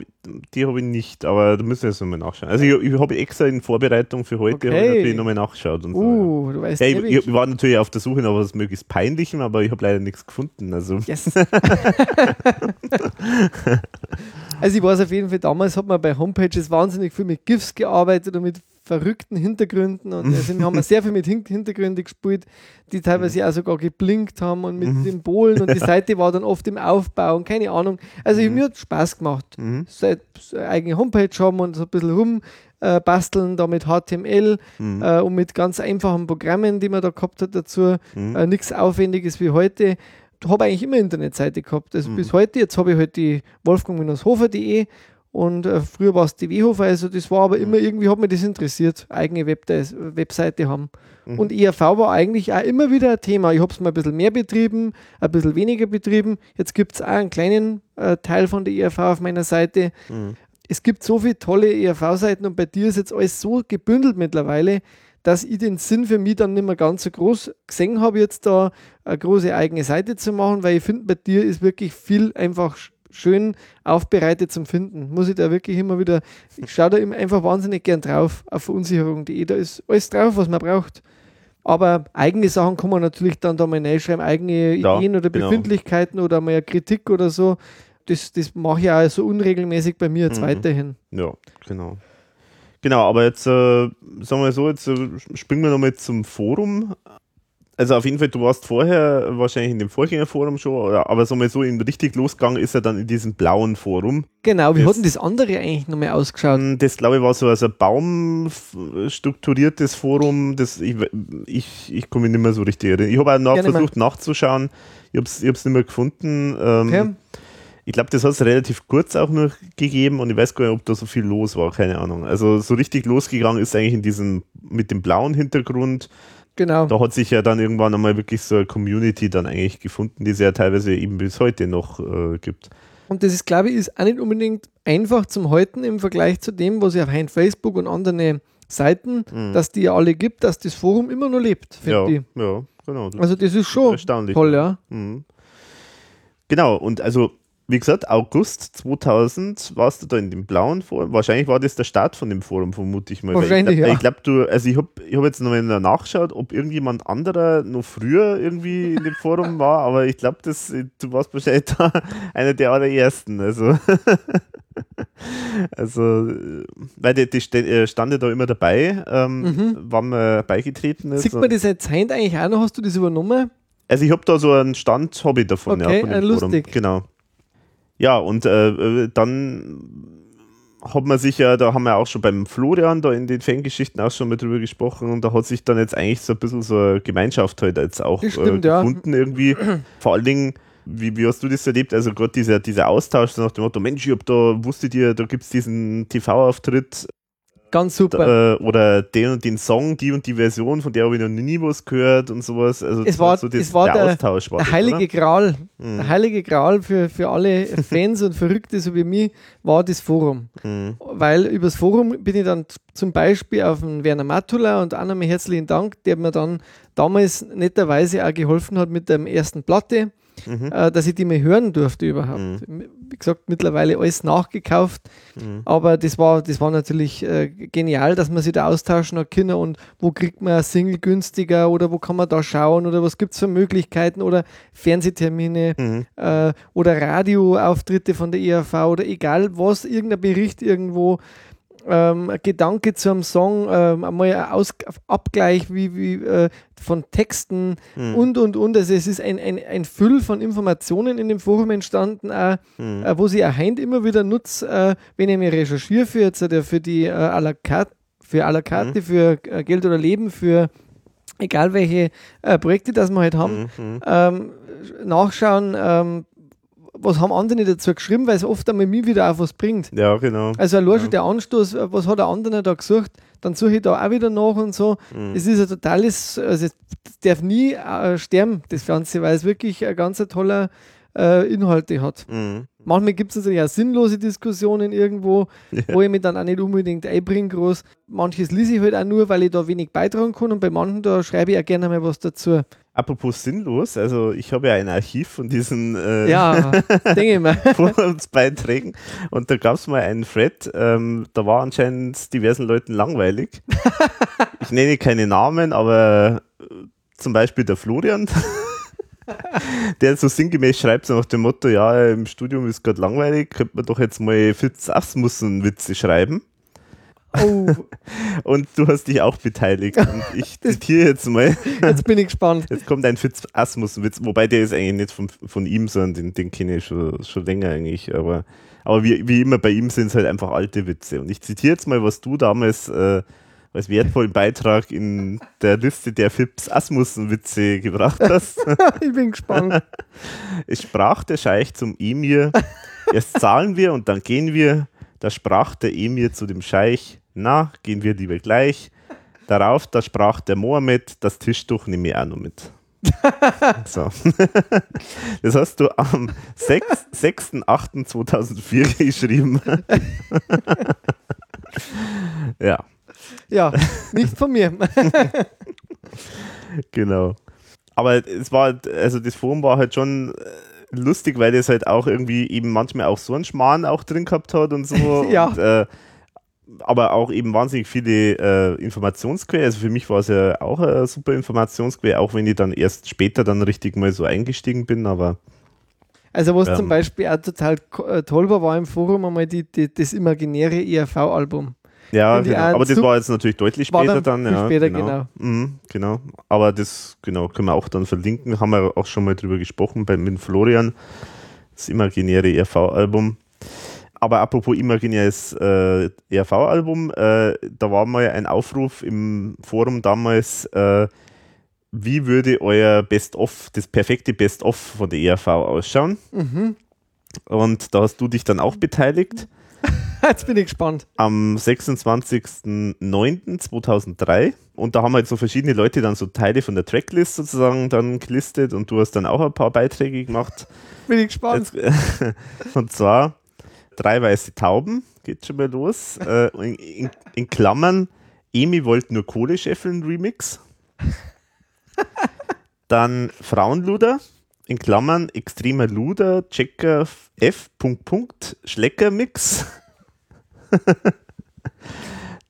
die habe ich nicht, aber da müssen wir jetzt nochmal nachschauen. Also ich, ich habe extra in Vorbereitung für heute Okay. natürlich nochmal nachgeschaut. Und so, ja. Uh, du weißt Ja, ich, wie ich, ich war natürlich auf der Suche nach was möglichst Peinlichem, aber ich habe leider nichts gefunden. Also, Yes. also ich weiß auf jeden Fall, damals hat man bei Homepages wahnsinnig viel mit GIFs gearbeitet und mit verrückten Hintergründen und also wir haben sehr viel mit Hin Hintergründen gespielt, die teilweise auch sogar geblinkt haben und mit Symbolen und die Seite war dann oft im Aufbau und keine Ahnung. Also mir hat Spaß gemacht. Mhm. Eine eigene Homepage haben und so ein bisschen rum äh, basteln, da mit HTML Mhm. äh, und mit ganz einfachen Programmen, die man da gehabt hat dazu. Äh, Nichts Aufwendiges wie heute. Ich habe eigentlich immer Internetseite gehabt. Also bis heute, jetzt habe ich halt die wolfgang-hofer.de und äh, früher war es die Whofer, also das war aber immer irgendwie, hat mich das interessiert, eigene Web Webseite haben. Und ERV war eigentlich auch immer wieder ein Thema. Ich habe es mal ein bisschen mehr betrieben, ein bisschen weniger betrieben. Jetzt gibt es auch einen kleinen äh, Teil von der ERV auf meiner Seite. Es gibt so viele tolle ERV-Seiten und bei dir ist jetzt alles so gebündelt mittlerweile, dass ich den Sinn für mich dann nicht mehr ganz so groß gesehen habe, jetzt da eine große eigene Seite zu machen, weil ich finde, bei dir ist wirklich viel einfach schön aufbereitet zum Finden. Muss ich da wirklich immer wieder, ich schaue da einfach wahnsinnig gern drauf auf verunsicherung.de, da ist alles drauf, was man braucht. Aber eigene Sachen kann man natürlich dann da mal reinschreiben, eigene Ja, Ideen oder genau. Befindlichkeiten oder mal Kritik oder so. Das, das mache ich auch so unregelmäßig bei mir jetzt Mhm. weiterhin. ja, genau. Genau, aber jetzt, äh, sagen wir so, jetzt äh, springen wir nochmal zum Forum. Also auf jeden Fall, du warst vorher wahrscheinlich in dem Vorgängerforum schon, oder, aber sagen wir so, in richtig losgegangen ist er dann in diesem blauen Forum. Genau, wie Das- hat denn das andere eigentlich nochmal ausgeschaut? Ähm, Das glaube ich war so als ein baumstrukturiertes Forum. Das, ich, ich, ich kann mich nicht mehr so richtig erinnern. Ich habe auch nach, Ja, versucht nachzuschauen. Ich habe es ich hab's nicht mehr gefunden. Ähm, Okay. Ich glaube, das hat es relativ kurz auch nur gegeben und ich weiß gar nicht, ob da so viel los war, keine Ahnung. Also so richtig losgegangen ist eigentlich in diesem, mit dem blauen Hintergrund. Genau. Da hat sich ja dann irgendwann einmal wirklich so eine Community dann eigentlich gefunden, die es ja teilweise eben bis heute noch äh, gibt. Und das ist, glaube ich, ist auch nicht unbedingt einfach zum Halten im Vergleich zu dem, was ja auf Facebook und anderen Seiten, dass die ja alle gibt, dass das Forum immer noch lebt, Ja, finde ja, genau. ich. Also das ist schon erstaunlich. toll, ja. Mhm. Genau, und also, wie gesagt, August 2000 warst du da in dem blauen Forum. Wahrscheinlich war das der Start von dem Forum, vermute ich mal. Wahrscheinlich, ich glaub, ja. Ich glaube, du, also ich habe ich hab jetzt noch mal nachgeschaut, ob irgendjemand anderer noch früher irgendwie in dem Forum war, aber ich glaube, du warst wahrscheinlich da einer der allerersten. Also, also äh, weil die, die äh, stand ja da immer dabei, ähm, wann man beigetreten ist. Mhm. Sieht man das jetzt eigentlich auch noch? Hast du das übernommen? Also ich habe da so einen Stand, habe ich davon, Okay, ja. Von dem äh, Forum. lustig. Genau. Ja, und äh, äh, dann hat man sich ja, da haben wir auch schon beim Florian da in den Fangeschichten auch schon mal drüber gesprochen und da hat sich dann jetzt eigentlich so ein bisschen so eine Gemeinschaft halt jetzt auch Das stimmt, äh, ja. gefunden irgendwie. Vor allen Dingen, wie, wie hast du das erlebt? Also gerade dieser, dieser Austausch so nach dem Motto, Mensch, ich hab da, wusstet ihr, da gibt es diesen TV-Auftritt Ganz super. äh, oder den und den Song, die und die Version, von der habe ich noch nie was gehört und sowas. Also Es war- so das, war der- Austausch war Der das, heilige oder? Gral, Mhm. der heilige Gral für, für alle Fans und Verrückte, so wie mich, war das Forum. Mhm. Weil übers Forum bin ich dann zum Beispiel auf den Werner Matula und auch nochmal herzlichen Dank, der mir dann damals netterweise auch geholfen hat mit der ersten Platte, Mhm. äh, dass ich die mal hören durfte überhaupt. Wie gesagt, mittlerweile alles nachgekauft, Mhm. aber das war, das war natürlich äh, genial, dass man sich da austauschen hat können und wo kriegt man ein Single günstiger oder wo kann man da schauen oder was gibt es für Möglichkeiten oder Fernsehtermine Mhm. äh, oder Radioauftritte von der ERV oder egal was, irgendein Bericht irgendwo, ähm, Gedanke zu einem Song, ähm, einmal ein Aus Abgleich wie, wie, äh, von Texten Mhm. und und und. Also es ist ein, ein, ein Füll von Informationen in dem Forum entstanden, auch, Mhm. äh, wo sie auch heint immer wieder nutze, äh, wenn ich mich recherchiere für jetzt äh, für die äh, à la carte, für à la carte, für äh, Geld oder Leben, für egal welche äh, Projekte das wir halt haben, Mhm. ähm, nachschauen, ähm, was haben andere dazu geschrieben, weil es oft einmal mir wieder auch was bringt. Ja, genau. Also allein schon der Anstoß, äh, was hat der andere da gesucht, dann suche ich da auch wieder nach und so. Mhm. Es ist ein totales, also es darf nie äh, sterben, das Ganze, weil es wirklich ein ganz toller äh, Inhalte hat. Mhm. Manchmal gibt es natürlich auch sinnlose Diskussionen irgendwo, wo ich mich dann auch nicht unbedingt einbringe groß. Manches lese ich halt auch nur, weil ich da wenig beitragen kann und bei manchen da schreibe ich auch gerne mal was dazu. Apropos sinnlos, also ich habe ja ein Archiv von diesen äh, Ja. Forumsbeiträgen und da gab es mal einen Thread, ähm, da war anscheinend diversen Leuten langweilig. ich nenne keine Namen, aber äh, zum Beispiel der Florian, der so sinngemäß schreibt, so nach dem Motto, ja, im Studium ist gerade langweilig, könnte man doch jetzt mal Fitz Asmussen-Witze schreiben. Oh, Und du hast dich auch beteiligt. Und ich zitiere jetzt mal. jetzt bin ich gespannt. Jetzt kommt ein Fitz Asmussen-Witz, wobei der ist eigentlich nicht von, von ihm, sondern den, den kenne ich schon, schon länger eigentlich. Aber, aber wie, wie immer bei ihm sind es halt einfach alte Witze. Und ich zitiere jetzt mal, was du damals äh, als wertvollen Beitrag in der Liste der Fips Asmussen-Witze gebracht hast. ich bin gespannt. Es sprach der Scheich zum Emir, erst zahlen wir und dann gehen wir. Da sprach der Emir zu dem Scheich, na, gehen wir lieber gleich. Darauf, da sprach der Mohammed, das Tischtuch nehme ich auch noch mit. so. Das hast du am 6 6.8.2004 geschrieben. ja, Ja, nicht von mir. genau. Aber es war, also das Forum war halt schon äh, lustig, weil das halt auch irgendwie eben manchmal auch so einen Schmarrn auch drin gehabt hat und so. Ja. Und, äh, aber auch eben wahnsinnig viele äh, Informationsquellen. Also für mich war es ja auch eine super Informationsquelle, auch wenn ich dann erst später dann richtig mal so eingestiegen bin, aber Also was Ähm. zum Beispiel auch total äh, toll war, war im Forum einmal die, die, das imaginäre ERV-Album. ja, genau. aber das war jetzt natürlich deutlich später dann dann. ja, später, genau. genau. Mhm, genau. Aber das, genau, können wir auch dann verlinken. Haben wir auch schon mal drüber gesprochen bei, mit Florian. Das imaginäre ERV-Album. Aber apropos imaginäres äh, ERV-Album, äh, da war mal ein Aufruf im Forum damals, äh, wie würde euer Best-of, das perfekte Best-of von der ERV ausschauen? Mhm. Und da hast du dich dann auch beteiligt Jetzt bin ich gespannt. am 26.09.2003 und da haben halt so verschiedene Leute dann so Teile von der Tracklist sozusagen dann gelistet und du hast dann auch ein paar Beiträge gemacht. Bin ich gespannt. Jetzt, und zwar drei weiße Tauben, geht schon mal los. Äh, in, in, in Klammern, Emi wollte nur Kohle scheffeln Remix. Dann Frauenluder, in Klammern extremer Luder, Checker F. Punkt, Punkt, Schlecker Mix.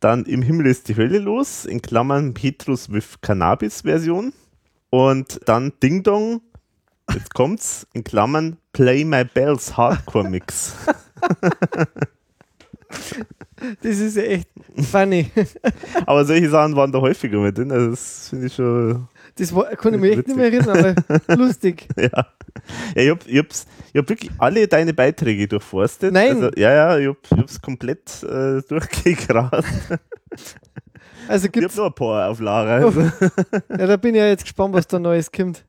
Dann im Himmel ist die Hölle los, in Klammern Petrus with Cannabis Version. Und dann Ding Dong, jetzt kommt's, in Klammern Play My Bells Hardcore Mix. Das ist ja echt funny. Aber solche Sachen waren da häufiger mit drin, also das finde ich schon, Das war, kann ich mich echt nicht mehr erinnern, aber lustig. ja. Ja, ich hab, ich, hab's, ich hab wirklich alle deine Beiträge durchforstet. Nein. Also, ja, ja, ich hab, ich hab's komplett äh, durchgegrast. Also Ich hab gibt's, noch ein paar auf Lager. Also. ja, da bin ich ja jetzt gespannt, was da Neues kommt.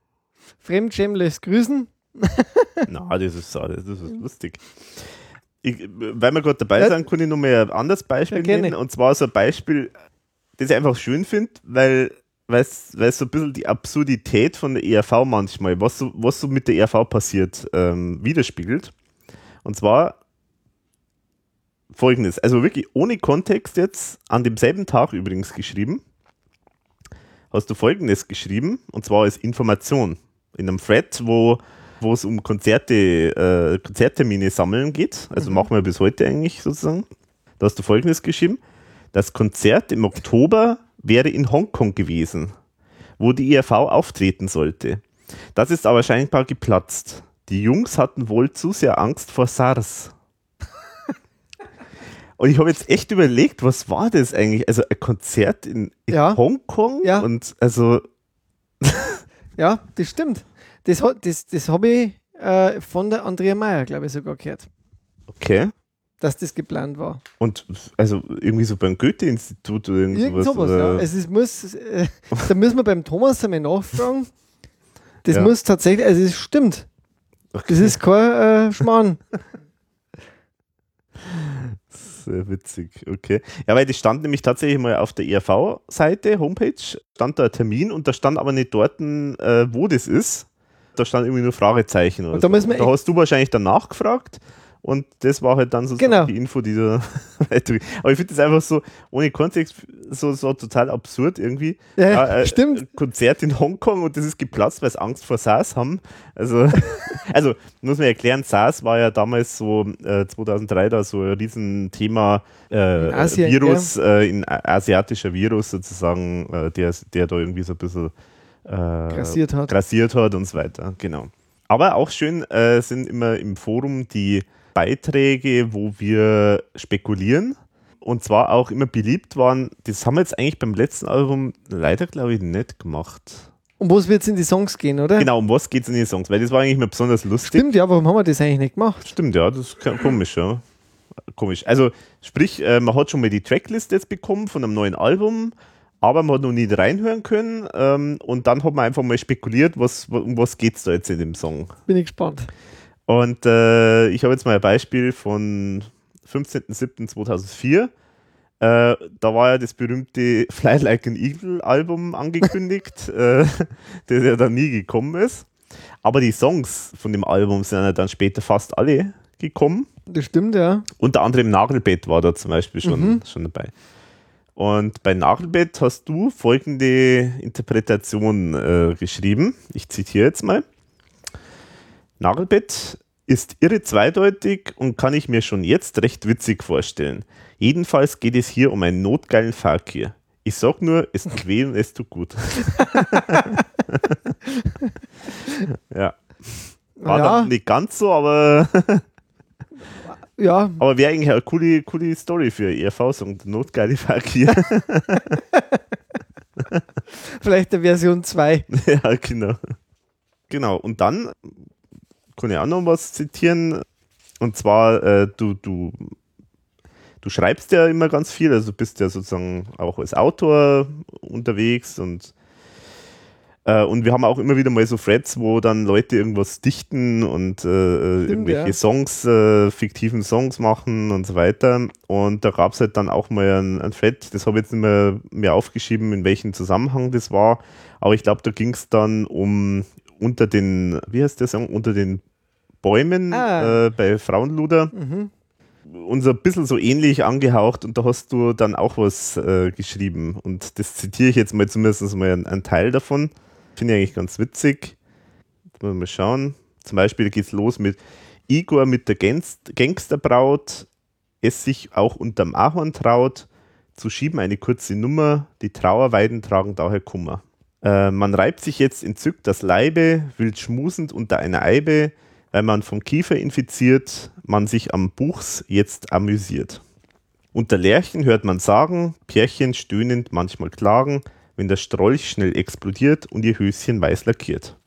Fremdschämles Grüßen. Na, das ist, so- das ist lustig. Ich, weil wir gerade dabei Ja. sind, kann ich noch mal ein anderes Beispiel Ja, nennen. Und zwar so ein Beispiel, das ich einfach schön finde, weil weil es weil es so ein bisschen die Absurdität von der ERV manchmal, was so, was so mit der ERV passiert, ähm, widerspiegelt. Und zwar folgendes, also wirklich ohne Kontext jetzt, an demselben Tag übrigens geschrieben, hast du folgendes geschrieben, und zwar als Information in einem Thread, wo wo es um Konzerte, äh, Konzerttermine sammeln geht. Also machen wir bis heute eigentlich sozusagen. Da hast du folgendes geschrieben. Das Konzert im Oktober wäre in Hongkong gewesen, wo die ERV auftreten sollte. Das ist aber scheinbar geplatzt. Die Jungs hatten wohl zu sehr Angst vor SARS. Und ich habe jetzt echt überlegt, was war das eigentlich? Also ein Konzert in, in Ja. Hongkong Ja. und also Ja, das stimmt. Das, das, das habe ich äh, von der Andrea Meyer, glaube ich, sogar gehört, okay. dass das geplant war. Und also irgendwie so beim Goethe-Institut oder irgend Irgend sowas. oder- ja. Es ist, muss, äh, da müssen wir beim Thomas einmal nachfragen. Das Ja. muss tatsächlich, also es stimmt. Das Okay. ist kein äh, Schmarrn. Sehr witzig, okay. Ja, weil das stand nämlich tatsächlich mal auf der ERV-Seite, Homepage, stand da ein Termin und da stand aber nicht dort, äh, wo das ist. Da stand irgendwie nur Fragezeichen. Oder Und da so. da echt- hast du wahrscheinlich danach gefragt und das war halt dann so Genau. die Info, die da weiter. Aber ich finde das einfach so, ohne Kontext, so, so total absurd irgendwie. Ja, äh, stimmt. Konzert in Hongkong und das ist geplatzt, weil sie Angst vor SARS haben. Also, also muss man erklären, SARS war ja damals so äh, 2003 da so ein Riesenthema äh, In Asien, Virus, äh, in a- asiatischer Virus sozusagen, äh, der, der da irgendwie so ein bisschen äh, Grassiert hat. grassiert hat und so weiter. Genau. Aber auch schön äh, sind immer im Forum die Beiträge, wo wir spekulieren. Und zwar auch immer beliebt waren. Das haben wir jetzt eigentlich beim letzten Album leider, glaube ich, nicht gemacht. Um was wird es in die Songs gehen, oder? Genau, um was geht es in den Songs? Weil das war eigentlich mal besonders lustig. Stimmt, ja, warum haben wir das eigentlich nicht gemacht? Stimmt, ja, das ist komisch, ja. Komisch. Also, sprich, äh, man hat schon mal die Tracklist jetzt bekommen von einem neuen Album, aber man hat noch nie reinhören können. Ähm, und dann hat man einfach mal spekuliert, was, um was geht es da jetzt in dem Song. Bin ich gespannt. Und äh, ich habe jetzt mal ein Beispiel von 15.07.2004. Äh, da war ja das berühmte Fly Like an Eagle Album angekündigt, äh, das ja dann nie gekommen ist. Aber die Songs von dem Album sind ja dann später fast alle gekommen. Das stimmt, ja. Unter anderem Nagelbett war da zum Beispiel schon, Mhm. schon dabei. Und bei Nagelbett hast du folgende Interpretation äh, geschrieben. Ich zitiere jetzt mal. Nagelbett ist irre zweideutig und kann ich mir schon jetzt recht witzig vorstellen. Jedenfalls geht es hier um einen notgeilen Fakir. Ich sag nur, es tut weh und es tut gut. ja. War Ja. dann nicht ganz so, aber Ja, aber wäre eigentlich eine coole, coole Story für ERV-Song, notgeile Fakir. vielleicht der Version 2. ja, genau. Genau, und dann kann ich auch noch was zitieren. Und zwar, äh, du, du, du schreibst ja immer ganz viel, also bist ja sozusagen auch als Autor unterwegs und äh, und wir haben auch immer wieder mal so Threads, wo dann Leute irgendwas dichten und äh, äh, irgendwelche ja. Songs, äh, fiktiven Songs machen und so weiter. Und da gab es halt dann auch mal ein, ein Thread, das habe ich jetzt nicht mehr, mehr aufgeschrieben, in welchem Zusammenhang das war. Aber ich glaube, da ging es dann um unter den, wie heißt der Song, unter den Bäumen Ah. äh, bei Frauenluder. Mhm. Und so ein bisschen so ähnlich angehaucht und da hast du dann auch was äh, geschrieben. Und das zitiere ich jetzt mal zumindest mal einen, einen Teil davon. Finde ich eigentlich ganz witzig. Jetzt mal, mal schauen. Zum Beispiel geht es los mit Igor mit der Gangst Gangsterbraut, es sich auch unterm Ahorn traut, zu schieben eine kurze Nummer, die Trauerweiden tragen daher Kummer. Äh, man reibt sich jetzt entzückt das Leibe, wild schmusend unter einer Eibe, weil man vom Kiefer infiziert, man sich am Buchs jetzt amüsiert. Unter Lerchen hört man sagen, Pärchen stöhnend manchmal klagen, wenn der Strolch schnell explodiert und ihr Höschen weiß lackiert.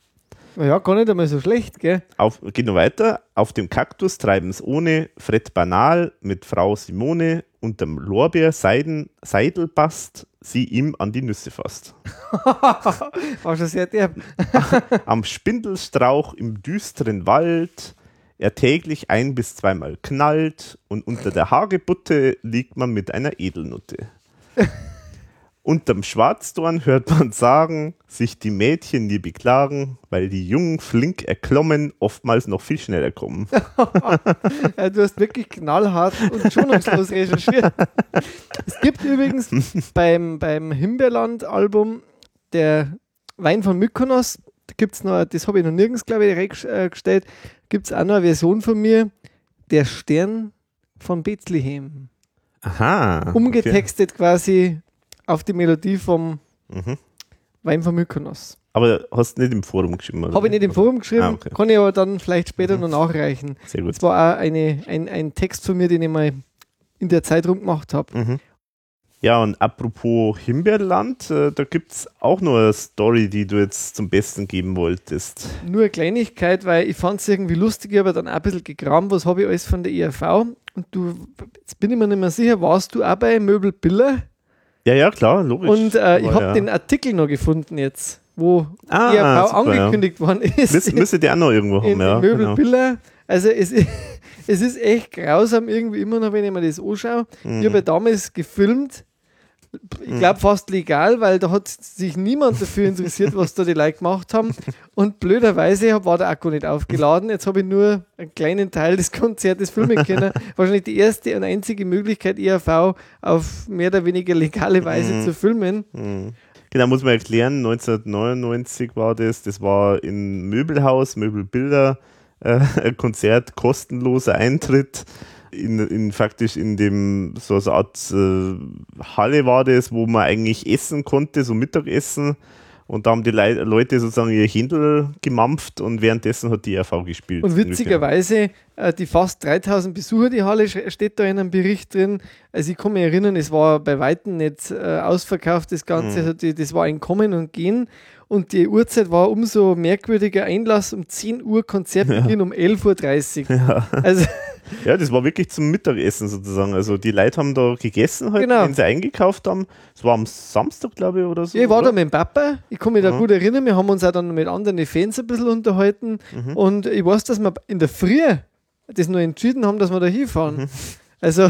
Ja, gar nicht einmal so schlecht, gell? Auf, geht noch weiter. Auf dem Kaktus treiben's ohne Fred Banal mit Frau Simone unterm Lorbeer Seiden, Seidelbast sie ihm an die Nüsse fasst. War schon sehr derb. Am Spindelstrauch im düsteren Wald er täglich ein bis zweimal knallt und unter der Hagebutte liegt man mit einer Edelnutte. Unterm Schwarzdorn hört man sagen, sich die Mädchen nie beklagen, weil die Jungen flink erklommen, oftmals noch viel schneller kommen. Ja, du hast wirklich knallhart und schonungslos recherchiert. Es gibt übrigens beim, beim Himbeerland-Album der Wein von Mykonos, da gibt es noch, das habe ich noch nirgends, glaube ich, reingestellt, gibt es auch noch eine Version von mir, der Stern von Bethlehem. Aha. Umgetextet quasi auf die Melodie vom Mhm. Wein von Mykonos. Aber hast du nicht im Forum geschrieben? Habe ich nicht im Forum geschrieben, Ah, okay. kann ich aber dann vielleicht später noch nachreichen. Sehr gut. Das war auch eine, ein, ein Text von mir, den ich mal in der Zeit rumgemacht habe. Mhm. Ja, und apropos Himbeerland, äh, da gibt es auch noch eine Story, die du jetzt zum Besten geben wolltest. Nur eine Kleinigkeit, weil ich fand es irgendwie lustig, aber dann auch ein bisschen gegraben, was habe ich alles von der ERV. Und du, jetzt bin ich mir nicht mehr sicher, warst du auch bei Möbel Biller? Ja, ja, klar, logisch. Und äh, ich habe ja. den Artikel noch gefunden jetzt, wo Ah, ERV super, ja. angekündigt worden ist. Müsste, müsste der auch noch irgendwo haben, in, ja. in Möbel genau. Also es, ist- es ist echt grausam irgendwie immer noch, wenn ich mir das anschaue. Mhm. Ich habe ja damals gefilmt, ich glaube fast legal, weil da hat sich niemand dafür interessiert, was da die Leute gemacht haben. Und blöderweise war der Akku nicht aufgeladen. Jetzt habe ich nur einen kleinen Teil des Konzertes filmen können. Wahrscheinlich die erste und einzige Möglichkeit, ERV auf mehr oder weniger legale Weise zu filmen. Mhm. Genau, muss man erklären, 1999 war das, das war in Möbelhaus, Möbelbilder, äh, Konzert, kostenloser Eintritt. In, in faktisch in dem so eine Art äh, Halle war das, wo man eigentlich essen konnte, so Mittagessen. Und da haben die Lei- Leute sozusagen ihr Händel gemampft und währenddessen hat die RV gespielt. Und witzigerweise, äh, die fast 3000 Besucher, die Halle, steht da in einem Bericht drin. Also ich kann mich erinnern, es war bei Weitem nicht äh, ausverkauft, das Ganze. Also die, das war ein Kommen und Gehen. Und die Uhrzeit war umso merkwürdiger. Einlass um 10 Uhr, Konzertbeginn um 11.30 Uhr. Also Ja, das war wirklich zum Mittagessen sozusagen. Also die Leute haben da gegessen, halt, Genau. wenn sie eingekauft haben. Es war am Samstag, glaube ich, oder so. Ja, ich war oder? da mit dem Papa, ich kann mich da gut erinnern, wir haben uns auch dann mit anderen Fans ein bisschen unterhalten Mhm. und ich weiß, dass wir in der Früh das noch entschieden haben, dass wir da hinfahren. Mhm. Also,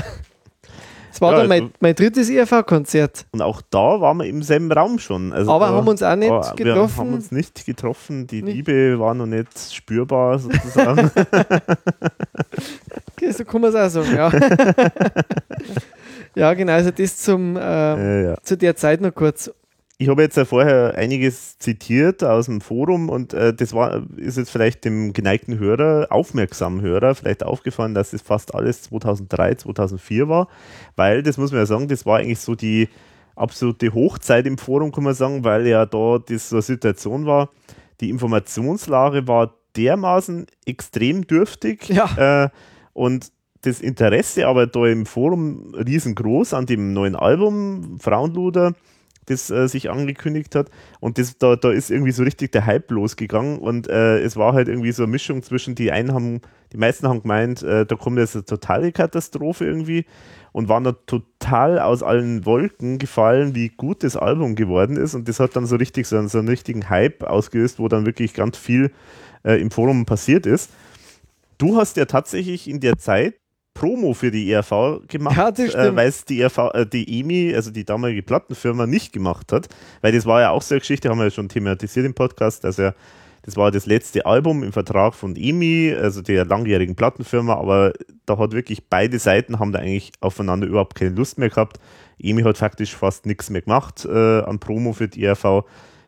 war Ja, dann mein, also- mein drittes ERV-Konzert. Und auch da waren wir im selben Raum schon. Also Aber da, haben uns auch nicht aber Wir getroffen. haben uns nicht getroffen. Die Nicht. Liebe war noch nicht spürbar sozusagen. Okay, so kann man es auch sagen, ja. ja, genau, also das zum, äh, äh, ja. zu der Zeit noch kurz. Ich habe jetzt ja vorher einiges zitiert aus dem Forum und äh, das war, ist jetzt vielleicht dem geneigten Hörer, aufmerksamen Hörer, vielleicht aufgefallen, dass es fast alles 2003, 2004 war, weil, das muss man ja sagen, das war eigentlich so die absolute Hochzeit im Forum, kann man sagen, weil ja da das so eine Situation war, die Informationslage war dermaßen extrem dürftig Ja. äh, und das Interesse aber da im Forum riesengroß an dem neuen Album Frauenluder, das äh, sich angekündigt hat. Und das, da, da ist irgendwie so richtig der Hype losgegangen. Und äh, es war halt irgendwie so eine Mischung zwischen, die einen haben, die meisten haben gemeint, äh, da kommt jetzt eine totale Katastrophe irgendwie und waren da total aus allen Wolken gefallen, wie gut das Album geworden ist. Und das hat dann so richtig so einen, so einen richtigen Hype ausgelöst, wo dann wirklich ganz viel äh, im Forum passiert ist. Du hast ja tatsächlich in der Zeit Promo für die ERV gemacht, Ja, äh, weil es die, ERV, äh, die EMI, also die damalige Plattenfirma, nicht gemacht hat. Weil das war ja auch so eine Geschichte, haben wir ja schon thematisiert im Podcast. Also das war das letzte Album im Vertrag von EMI, also der langjährigen Plattenfirma, aber da hat wirklich beide Seiten haben da eigentlich aufeinander überhaupt keine Lust mehr gehabt. EMI hat faktisch fast nichts mehr gemacht äh, an Promo für die ERV.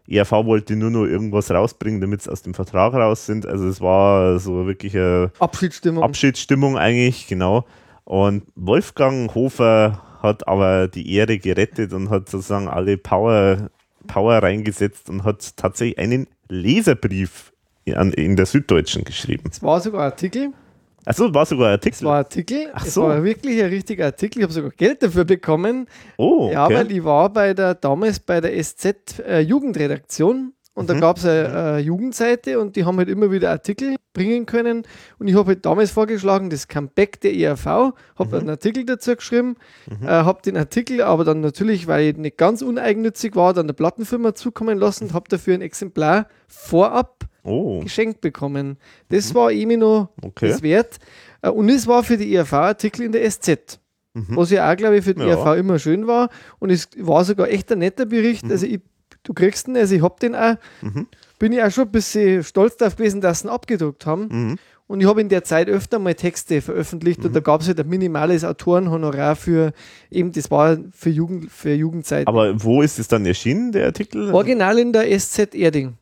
ERV wollte nur noch irgendwas rausbringen, damit es aus dem Vertrag raus sind. Also es war so wirklich eine Abschiedsstimmung. Abschiedsstimmung eigentlich, genau. Und Wolfgang Hofer hat aber die Ehre gerettet und hat sozusagen alle Power, Power reingesetzt und hat tatsächlich einen Leserbrief in, in der Süddeutschen geschrieben. es war sogar ein Artikel. Achso, war sogar ein Es Artikel. war ein Artikel. Ach es so. war wirklich ein richtiger Artikel. Ich habe sogar Geld dafür bekommen. oh, Ja, okay. weil ich war bei der damals bei der SZ äh, und da gab es eine, eine Jugendseite und die haben halt immer wieder Artikel bringen können. Und ich habe halt damals vorgeschlagen, das Comeback der ERV, habe einen Artikel dazu geschrieben, äh, habe den Artikel aber dann natürlich, weil ich nicht ganz uneigennützig war, dann der Plattenfirma zukommen lassen und habe dafür ein Exemplar vorab Oh, geschenkt bekommen. Das war irgendwie noch Okay. das wert. Äh, Und es war für die ERV-Artikel in der SZ. Was ja auch, glaube ich, für die Mhm. Ja. ERV immer schön war. Und es war sogar echt ein netter Bericht. Also ich, du kriegst ihn, also ich hab den auch. Mhm. Bin ich auch schon ein bisschen stolz darauf gewesen, dass sie ihn abgedruckt haben. Mhm. Und ich habe in der Zeit öfter mal Texte veröffentlicht und da gab es halt ein minimales Autorenhonorar für eben, das war für, Jugend, für Jugendzeit. aber wo ist es dann erschienen, der Artikel? Original in der SZ Erding.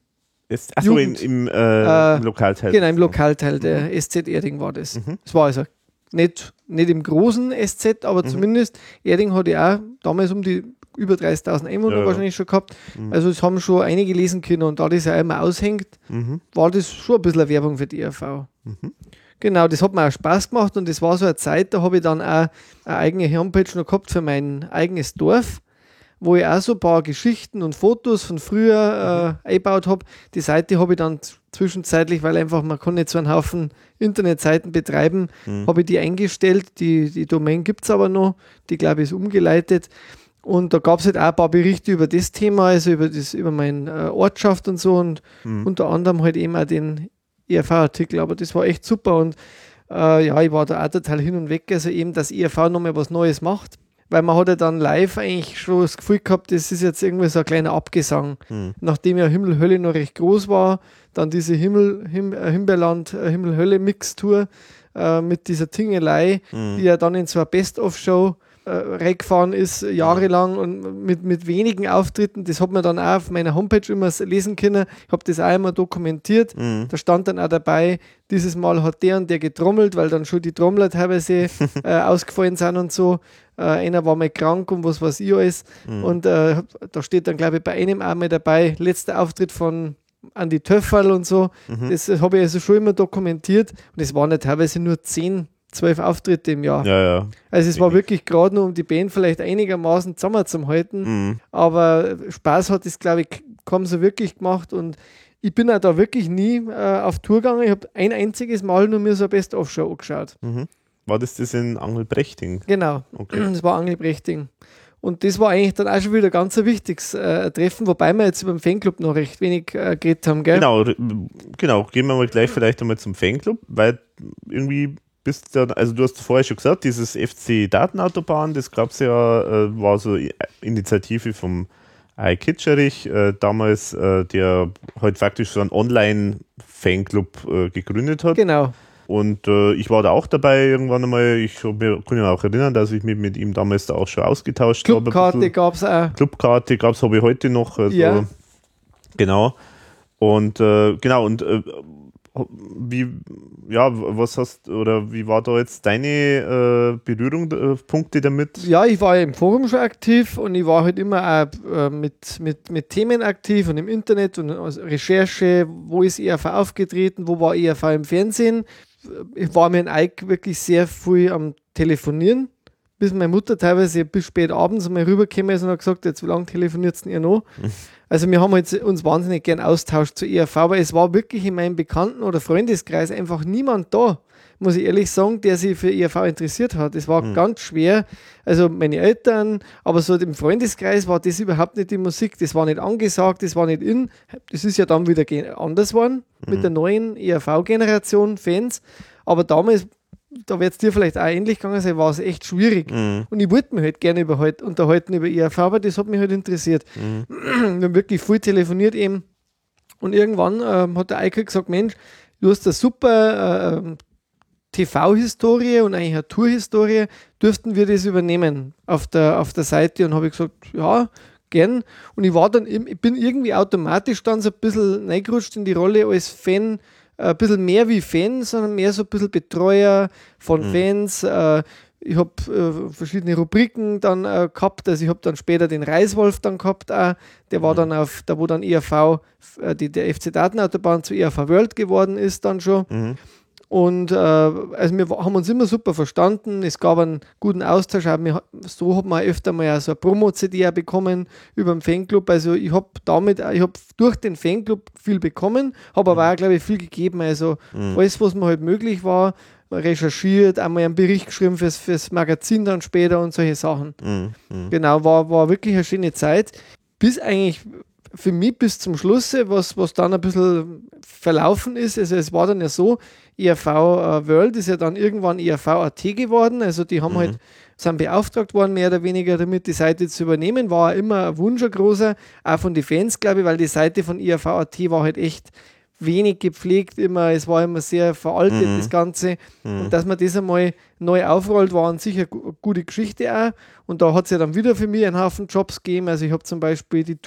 Ist, achso, Jugend. im, äh, Äh, im Lokalteil. Genau, im Lokalteil der SZ Erding war das. Das war also nicht, nicht im großen SZ, aber zumindest Erding hat ja auch damals um die über 30.000 Einwohner Ja, wahrscheinlich schon gehabt. Also es haben schon einige lesen können und da das ja immer aushängt, Mhm. war das schon ein bisschen eine Werbung für die ERV. Genau, das hat mir auch Spaß gemacht und das war so eine Zeit, da habe ich dann auch eine eigene Homepage noch gehabt für mein eigenes Dorf, wo ich auch so ein paar Geschichten und Fotos von früher äh, eingebaut habe. Die Seite habe ich dann zwischenzeitlich, weil einfach man kann nicht so einen Haufen Internetseiten betreiben, habe ich die eingestellt. Die, die Domain gibt es aber noch, die glaube ich ist umgeleitet. Und da gab es halt auch ein paar Berichte über das Thema, also über, das, über meine äh, Ortschaft und so und unter anderem halt eben auch den ERV-Artikel, aber das war echt super und äh, ja, ich war da auch total hin und weg, also eben, dass ERV nochmal was Neues macht, weil man hat ja dann live eigentlich schon das Gefühl gehabt, das ist jetzt irgendwie so ein kleiner Abgesang. Nachdem ja Himmel-Hölle noch recht groß war, dann diese Himmel, Him, äh, Himbeerland, äh, Himmel-Hölle-Mixtur äh, mit dieser Tingelei, die ja dann in so einer Best-of-Show äh, reingefahren ist, jahrelang und mit, mit wenigen Auftritten. Das hat man dann auch auf meiner Homepage immer lesen können. Ich habe das auch immer dokumentiert. Da stand dann auch dabei, dieses Mal hat der und der getrommelt, weil dann schon die Trommler teilweise äh, ausgefallen sind und so. Äh, einer war mal krank und was weiß ich alles. Und äh, da steht dann, glaube ich, bei einem auch mal dabei, letzter Auftritt von Andi Töfferl und so. Das habe ich also schon immer dokumentiert. Und es waren ja teilweise nur 10, 12 Auftritte im Jahr. Ja, ja. Also es war wirklich gerade nur, um die Band vielleicht einigermaßen zusammenzuhalten. Mhm. Aber Spaß hat es, glaube ich, kaum so wirklich gemacht. Und ich bin auch da wirklich nie äh, auf Tour gegangen. Ich habe ein einziges Mal nur mir so eine Best-of-Show angeschaut. War das das in Angelbrechting? Genau, Okay. das war Angelbrechting. Und das war eigentlich dann auch schon wieder ganz ein wichtiges äh, Treffen, wobei wir jetzt über den Fanclub noch recht wenig äh, geredet haben, gell? Genau, genau. Gehen wir mal gleich vielleicht einmal zum Fanclub, weil irgendwie bist du, also du hast vorher schon gesagt, dieses FC Datenautobahn, das gab es ja, äh, war so Initiative vom Ai Kitscherich, äh, damals, äh, der heute faktisch so einen Online-Fanclub äh, gegründet hat. Genau. Und äh, ich war da auch dabei irgendwann einmal. Ich hab mir, kann mich auch erinnern, dass ich mich mit ihm damals da auch schon ausgetauscht habe. Clubkarte gab es auch. Clubkarte gab es, habe ich heute noch. Also, Ja. Genau. Und äh, genau, und wie, ja, was hast oder wie war da jetzt deine äh, Berührungspunkte damit? Ja, ich war ja im Forum schon aktiv und ich war halt immer auch äh, mit, mit, mit Themen aktiv und im Internet und aus Recherche, wo ist ERV aufgetreten, wo war ERV im Fernsehen. Ich war mir in Eik wirklich sehr früh am Telefonieren, bis meine Mutter teilweise bis spät abends mal rübergekommen ist und hat gesagt, jetzt wie lange telefoniert ihr noch? Also wir haben jetzt uns wahnsinnig gern austauscht zu ERV, aber es war wirklich in meinem Bekannten- oder Freundeskreis einfach niemand da, muss ich ehrlich sagen, der sich für ERV interessiert hat. Es war ganz schwer. Also meine Eltern, aber so im Freundeskreis war das überhaupt nicht die Musik, das war nicht angesagt, das war nicht in. Das ist ja dann wieder anders geworden mit der neuen ERV-Generation Fans. Aber damals da wird es dir vielleicht auch ähnlich gegangen sein, war es echt schwierig. Und ich wollte mich halt gerne über, halt, unterhalten über ERV, aber das hat mich halt interessiert. Wir haben wirklich viel telefoniert eben. Und irgendwann ähm, hat der Eike gesagt, Mensch, du hast eine super äh, TV-Historie und eigentlich eine Tour-Historie, dürften wir das übernehmen auf der, auf der Seite? Und habe ich gesagt, ja, gern. Und ich war dann, ich bin irgendwie automatisch dann so ein bisschen reingerutscht in die Rolle als Fan, ein bisschen mehr wie Fan, sondern mehr so ein bisschen Betreuer von Fans. Äh, ich habe äh, verschiedene Rubriken dann äh, gehabt. Also ich habe dann später den Reiswolf dann gehabt, auch. der war dann auf, da wo dann ERV, äh, die, der FC Datenautobahn zu ERV World geworden ist dann schon. Und äh, also wir haben uns immer super verstanden. Es gab einen guten Austausch. Auch wir, so hat man öfter mal so eine Promo-CD bekommen über den Fanclub. Also ich habe damit, ich habe durch den Fanclub viel bekommen, habe aber auch, glaube ich, viel gegeben. Also alles, was mir halt möglich war, recherchiert, einmal einen Bericht geschrieben fürs, fürs Magazin dann später und solche Sachen. Mhm. Mhm. Genau, war, war wirklich eine schöne Zeit. Bis eigentlich für mich bis zum Schluss, was, was dann ein bisschen verlaufen ist. Also es war dann ja so, ERV äh, World ist ja dann irgendwann ERV AT geworden. Also die haben halt, sind beauftragt worden, mehr oder weniger damit die Seite zu übernehmen. War immer ein Wunsch ein großer, auch von den Fans, glaube ich, weil die Seite von ERV AT war halt echt wenig gepflegt, immer, es war immer sehr veraltet, Mhm. das Ganze. Und dass man das einmal neu aufrollt, war an sich eine gu- gute Geschichte auch. Und da hat es ja dann wieder für mich einen Haufen Jobs gegeben. Also ich habe zum Beispiel die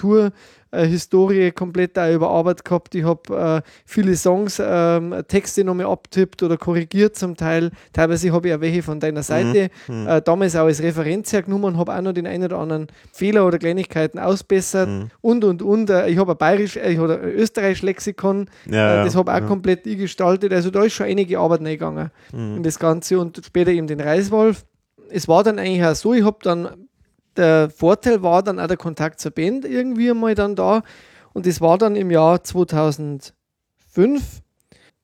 Tour-Historie komplett auch überarbeitet gehabt. Ich habe äh, viele Songs, ähm, Texte nochmal abtippt oder korrigiert zum Teil. Teilweise habe ich auch welche von deiner Seite äh, damals auch als Referenz hergenommen und habe auch noch den einen oder anderen Fehler oder Kleinigkeiten ausbessert. Und, und, und. Äh, ich habe ein bayerisch, äh, ich habe ein österreichisch Lexikon. Ja, äh, das ja, habe auch ja. komplett ich gestaltet. Also da ist schon einige Arbeit reingegangen Mhm. in das Ganze und später eben den Reiswolf. Es war dann eigentlich auch so, ich habe dann, der Vorteil war dann auch der Kontakt zur Band irgendwie einmal dann da und das war dann im Jahr 2005,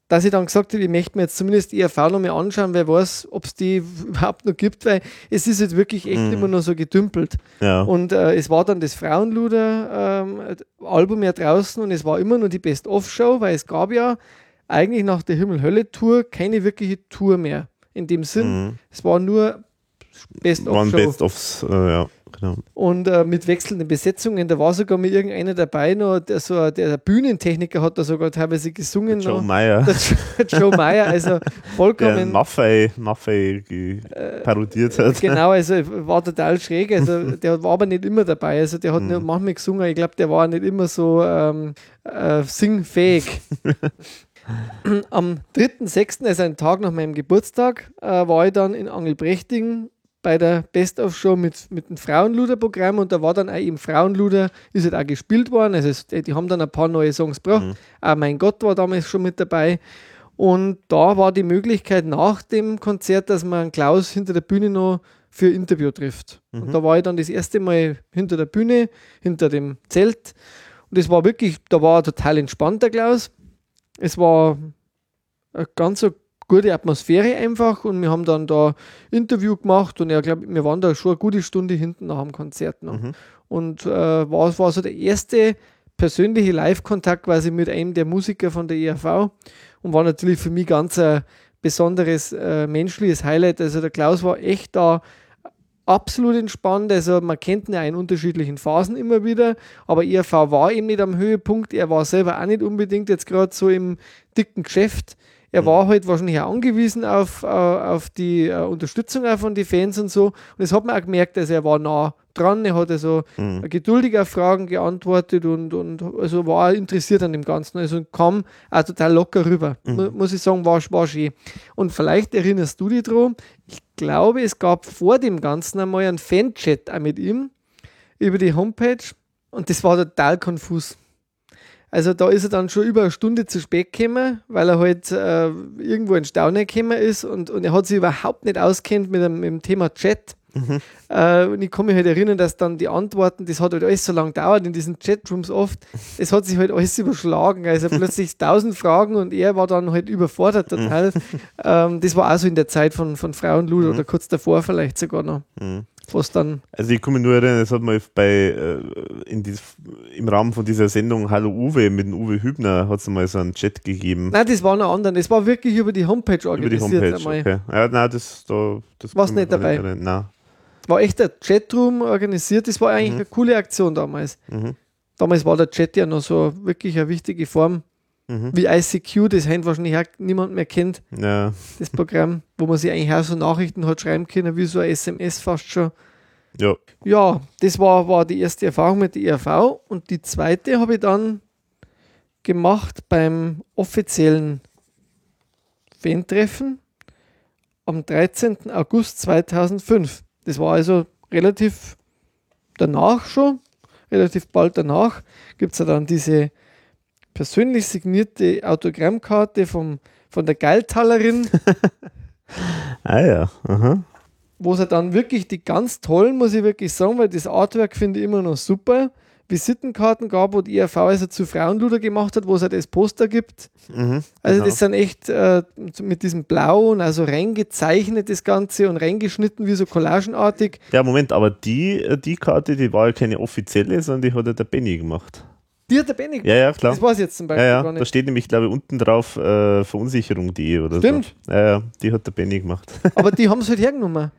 dass ich dann gesagt habe, ich möchte mir jetzt zumindest ERV noch mal anschauen, wer weiß, ob es die überhaupt noch gibt, weil es ist jetzt wirklich echt Mhm. immer nur so gedümpelt. Ja. Und äh, es war dann das Frauenluder-Album ja draußen und es war immer nur die Best-of-Show, weil es gab ja eigentlich nach der Himmel-Hölle-Tour keine wirkliche Tour mehr. In dem Sinn, Mhm. es war nur Waren Best-of-Show. Best-ofs, äh, ja, genau. Und äh, mit wechselnden Besetzungen, da war sogar mal irgendeiner dabei, noch, der, so, der, der Bühnentechniker hat da sogar teilweise gesungen. Joe noch. Meyer, Der Jo- Joe Meyer, also der vollkommen. Maffei, Maffei ge- parodiert hat. Genau, also war total schräg. Also der war aber nicht immer dabei. Also der Mhm. hat nur manchmal gesungen. Ich glaube, der war nicht immer so ähm, äh, singfähig. Am 3.6., also einen Tag nach meinem Geburtstag, äh, war ich dann in Angelbrechting bei der Best-of-Show mit, mit dem Frauenluder-Programm und da war dann auch eben Frauenluder, ist halt auch gespielt worden. Also es, die haben dann ein paar neue Songs gebracht. Auch Mein Gott war damals schon mit dabei. Und da war die Möglichkeit nach dem Konzert, dass man Klaus hinter der Bühne noch für ein Interview trifft. Und da war ich dann das erste Mal hinter der Bühne, hinter dem Zelt. Und es war wirklich, da war total entspannt, der Klaus. Es war eine ganz so gute Atmosphäre einfach und wir haben dann da Interview gemacht und ich glaube, wir waren da schon eine gute Stunde hinten nach dem Konzert noch. Und äh, war, war so der erste persönliche Live-Kontakt quasi mit einem der Musiker von der ERV und war natürlich für mich ganz ein besonderes äh, menschliches Highlight. Also der Klaus war echt da absolut entspannt. Also man kennt ihn ja in unterschiedlichen Phasen immer wieder, aber ERV war eben nicht am Höhepunkt. Er war selber auch nicht unbedingt jetzt gerade so im dicken Geschäft. Er war halt wahrscheinlich auch angewiesen auf, äh, auf die äh, Unterstützung auch von den Fans und so. Und das hat man auch gemerkt, also er war nah dran, er hat also Mhm. geduldig auf Fragen geantwortet und, und also war interessiert an dem Ganzen. Also kam auch total locker rüber. Mu- Muss ich sagen, war, war schön. Und vielleicht erinnerst du dich dran, ich glaube, es gab vor dem Ganzen einmal einen Fanchat auch mit ihm über die Homepage und das war total konfus. Also da ist er dann schon über eine Stunde zu spät gekommen, weil er halt äh, irgendwo in Staunen gekommen ist und, und er hat sich überhaupt nicht auskennt mit mit dem Thema Chat. Äh, und ich kann mich halt erinnern, dass dann die Antworten, das hat halt alles so lange gedauert in diesen Chatrooms oft, es hat sich halt alles überschlagen. Also plötzlich tausend Fragen und er war dann halt überfordert total. ähm, das war auch so in der Zeit von, von Frauenluder oder kurz davor vielleicht sogar noch. Mhm. Was dann, Also ich kann mich nur erinnern, es hat mal bei äh, in dies, im Rahmen von dieser Sendung Hallo Uwe mit dem Uwe Hübner hat es mal so einen Chat gegeben. nein, das war noch anderen, das war wirklich über die Homepage über die organisiert. Homepage. einmal. Okay. Ja, nein, das da das mich nicht dabei? Nein. War echt ein Chatroom organisiert. Das war eigentlich eine coole Aktion damals. Mhm. Damals war der Chat ja noch so wirklich eine wichtige Form. Mhm. Wie ICQ, das heute wahrscheinlich auch niemand mehr kennt, Ja. das Programm, wo man sich eigentlich auch so Nachrichten hat schreiben können, wie so ein SMS fast schon. Ja. Ja, das war, war die erste Erfahrung mit der ERV und die zweite habe ich dann gemacht beim offiziellen Fan-Treffen am 13. August 2005. Das war also relativ danach schon, relativ bald danach, gibt es ja dann diese persönlich signierte Autogrammkarte vom, von der Geiltalerin, Ah ja, aha. wo es dann wirklich die ganz tollen, muss ich wirklich sagen, weil das Artwork finde ich immer noch super, Visitenkarten gab, wo die IRV also zu Frauenluder gemacht hat, wo es halt das Poster gibt. Mhm, Also genau. das sind echt äh, mit diesem Blau und also reingezeichnet das Ganze und reingeschnitten wie so collagenartig. Ja, Moment, aber die, äh, die Karte, die war ja keine offizielle, sondern die hat ja der Benny gemacht. Die hat der Benny Ja, ja, klar. Das weiß ich jetzt zum Beispiel Ja, gar ja, da steht nämlich, glaube ich, unten drauf äh, Verunsicherung.de oder Stimmt. so. Ja, ja, die hat der Benny gemacht. Aber die haben es halt hergenommen.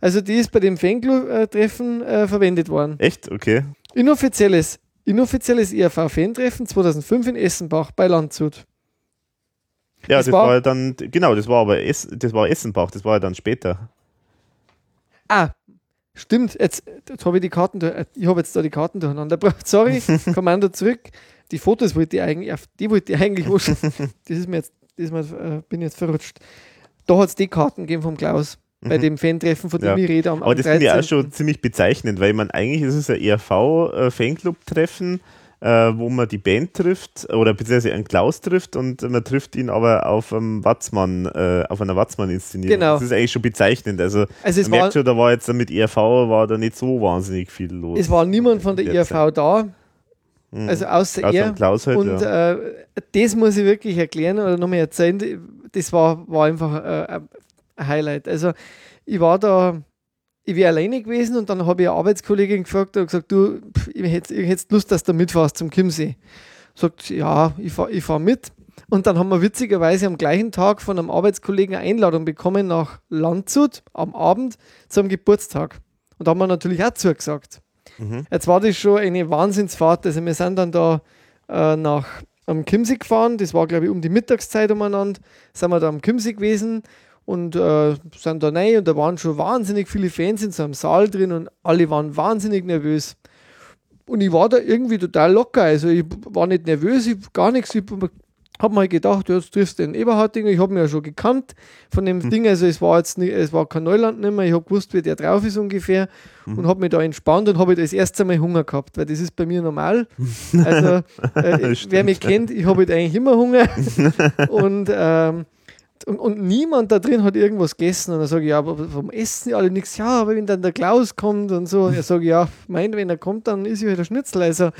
Also die ist bei dem Fanclub-Treffen äh, verwendet worden. Echt? Okay. Inoffizielles, inoffizielles IRV-Fan-Treffen 2005 in Essenbach bei Landshut. Ja, Das das, war- war, ja dann, genau, das war aber Ess, das war Essenbach, das war ja dann später. Ah, stimmt. Jetzt, jetzt habe ich die Karten, durch- äh, ich habe jetzt da die Karten durcheinander gebracht. Sorry, Kommando zurück. Die Fotos wollte ich eigentlich, die wollte ich eigentlich wo schon- Das ist mir jetzt, das ist mir, äh, bin jetzt verrutscht. Da hat es die Karten gegeben vom Klaus. Bei dem Fan-Treffen, von dem Mhm. Ja. ich rede. Am, Aber am das finde ich auch 13.. schon ziemlich bezeichnend, weil man eigentlich ist es ein E ERV-Fanclub-Treffen, äh, wo man die Band trifft oder beziehungsweise einen Klaus trifft und man trifft ihn aber auf einem Watzmann, äh, auf einer Watzmann-Inszenierung. Genau. Das ist eigentlich schon bezeichnend. Also, Also es man war, merkt schon, da war jetzt mit ERV war da nicht so wahnsinnig viel los. es war niemand von der in IRV da, Mhm. also außer Außer er. Klaus halt, Und ja. äh, das muss ich wirklich erklären oder nochmal erzählen. Das war, war einfach äh, ein Highlight. Also ich war da, ich wäre alleine gewesen und dann habe ich eine Arbeitskollegin gefragt und gesagt, du, pff, ich hätte ich hätte Lust, dass du mitfährst zum Chiemsee. Sagt, ja, ich fahre ich fahr mit. Und dann haben wir witzigerweise am gleichen Tag von einem Arbeitskollegen eine Einladung bekommen nach Landshut am Abend zum Geburtstag. Und da haben wir natürlich auch zugesagt. Mhm. Jetzt war das schon eine Wahnsinnsfahrt. Also wir sind dann da äh, nach am Chiemsee gefahren. Das war, glaube ich, um die Mittagszeit umeinander. Sind wir da am Chiemsee gewesen und äh, sind da rein und da waren schon wahnsinnig viele Fans in so einem Saal drin und alle waren wahnsinnig nervös. Und ich war da irgendwie total locker. Also ich war nicht nervös, ich, gar nichts. Ich habe mir halt gedacht, ja, jetzt triffst du den Eberhardinger. Ich habe ihn ja schon gekannt von dem Ding. Also es war jetzt nicht, es war kein Neuland mehr. Ich habe gewusst, wie der drauf ist ungefähr und habe mich da entspannt und habe das erste Mal Hunger gehabt, weil das ist bei mir normal. Also äh, wer mich kennt, ich habe halt eigentlich immer Hunger. und, ähm, und, und niemand da drin hat irgendwas gegessen. Und dann sage ich, ja, aber vom Essen alle nichts. Ja, aber wenn dann der Klaus kommt und so, ich sage, ja, mein, wenn er kommt, dann ist ja halt ein Schnitzel. Also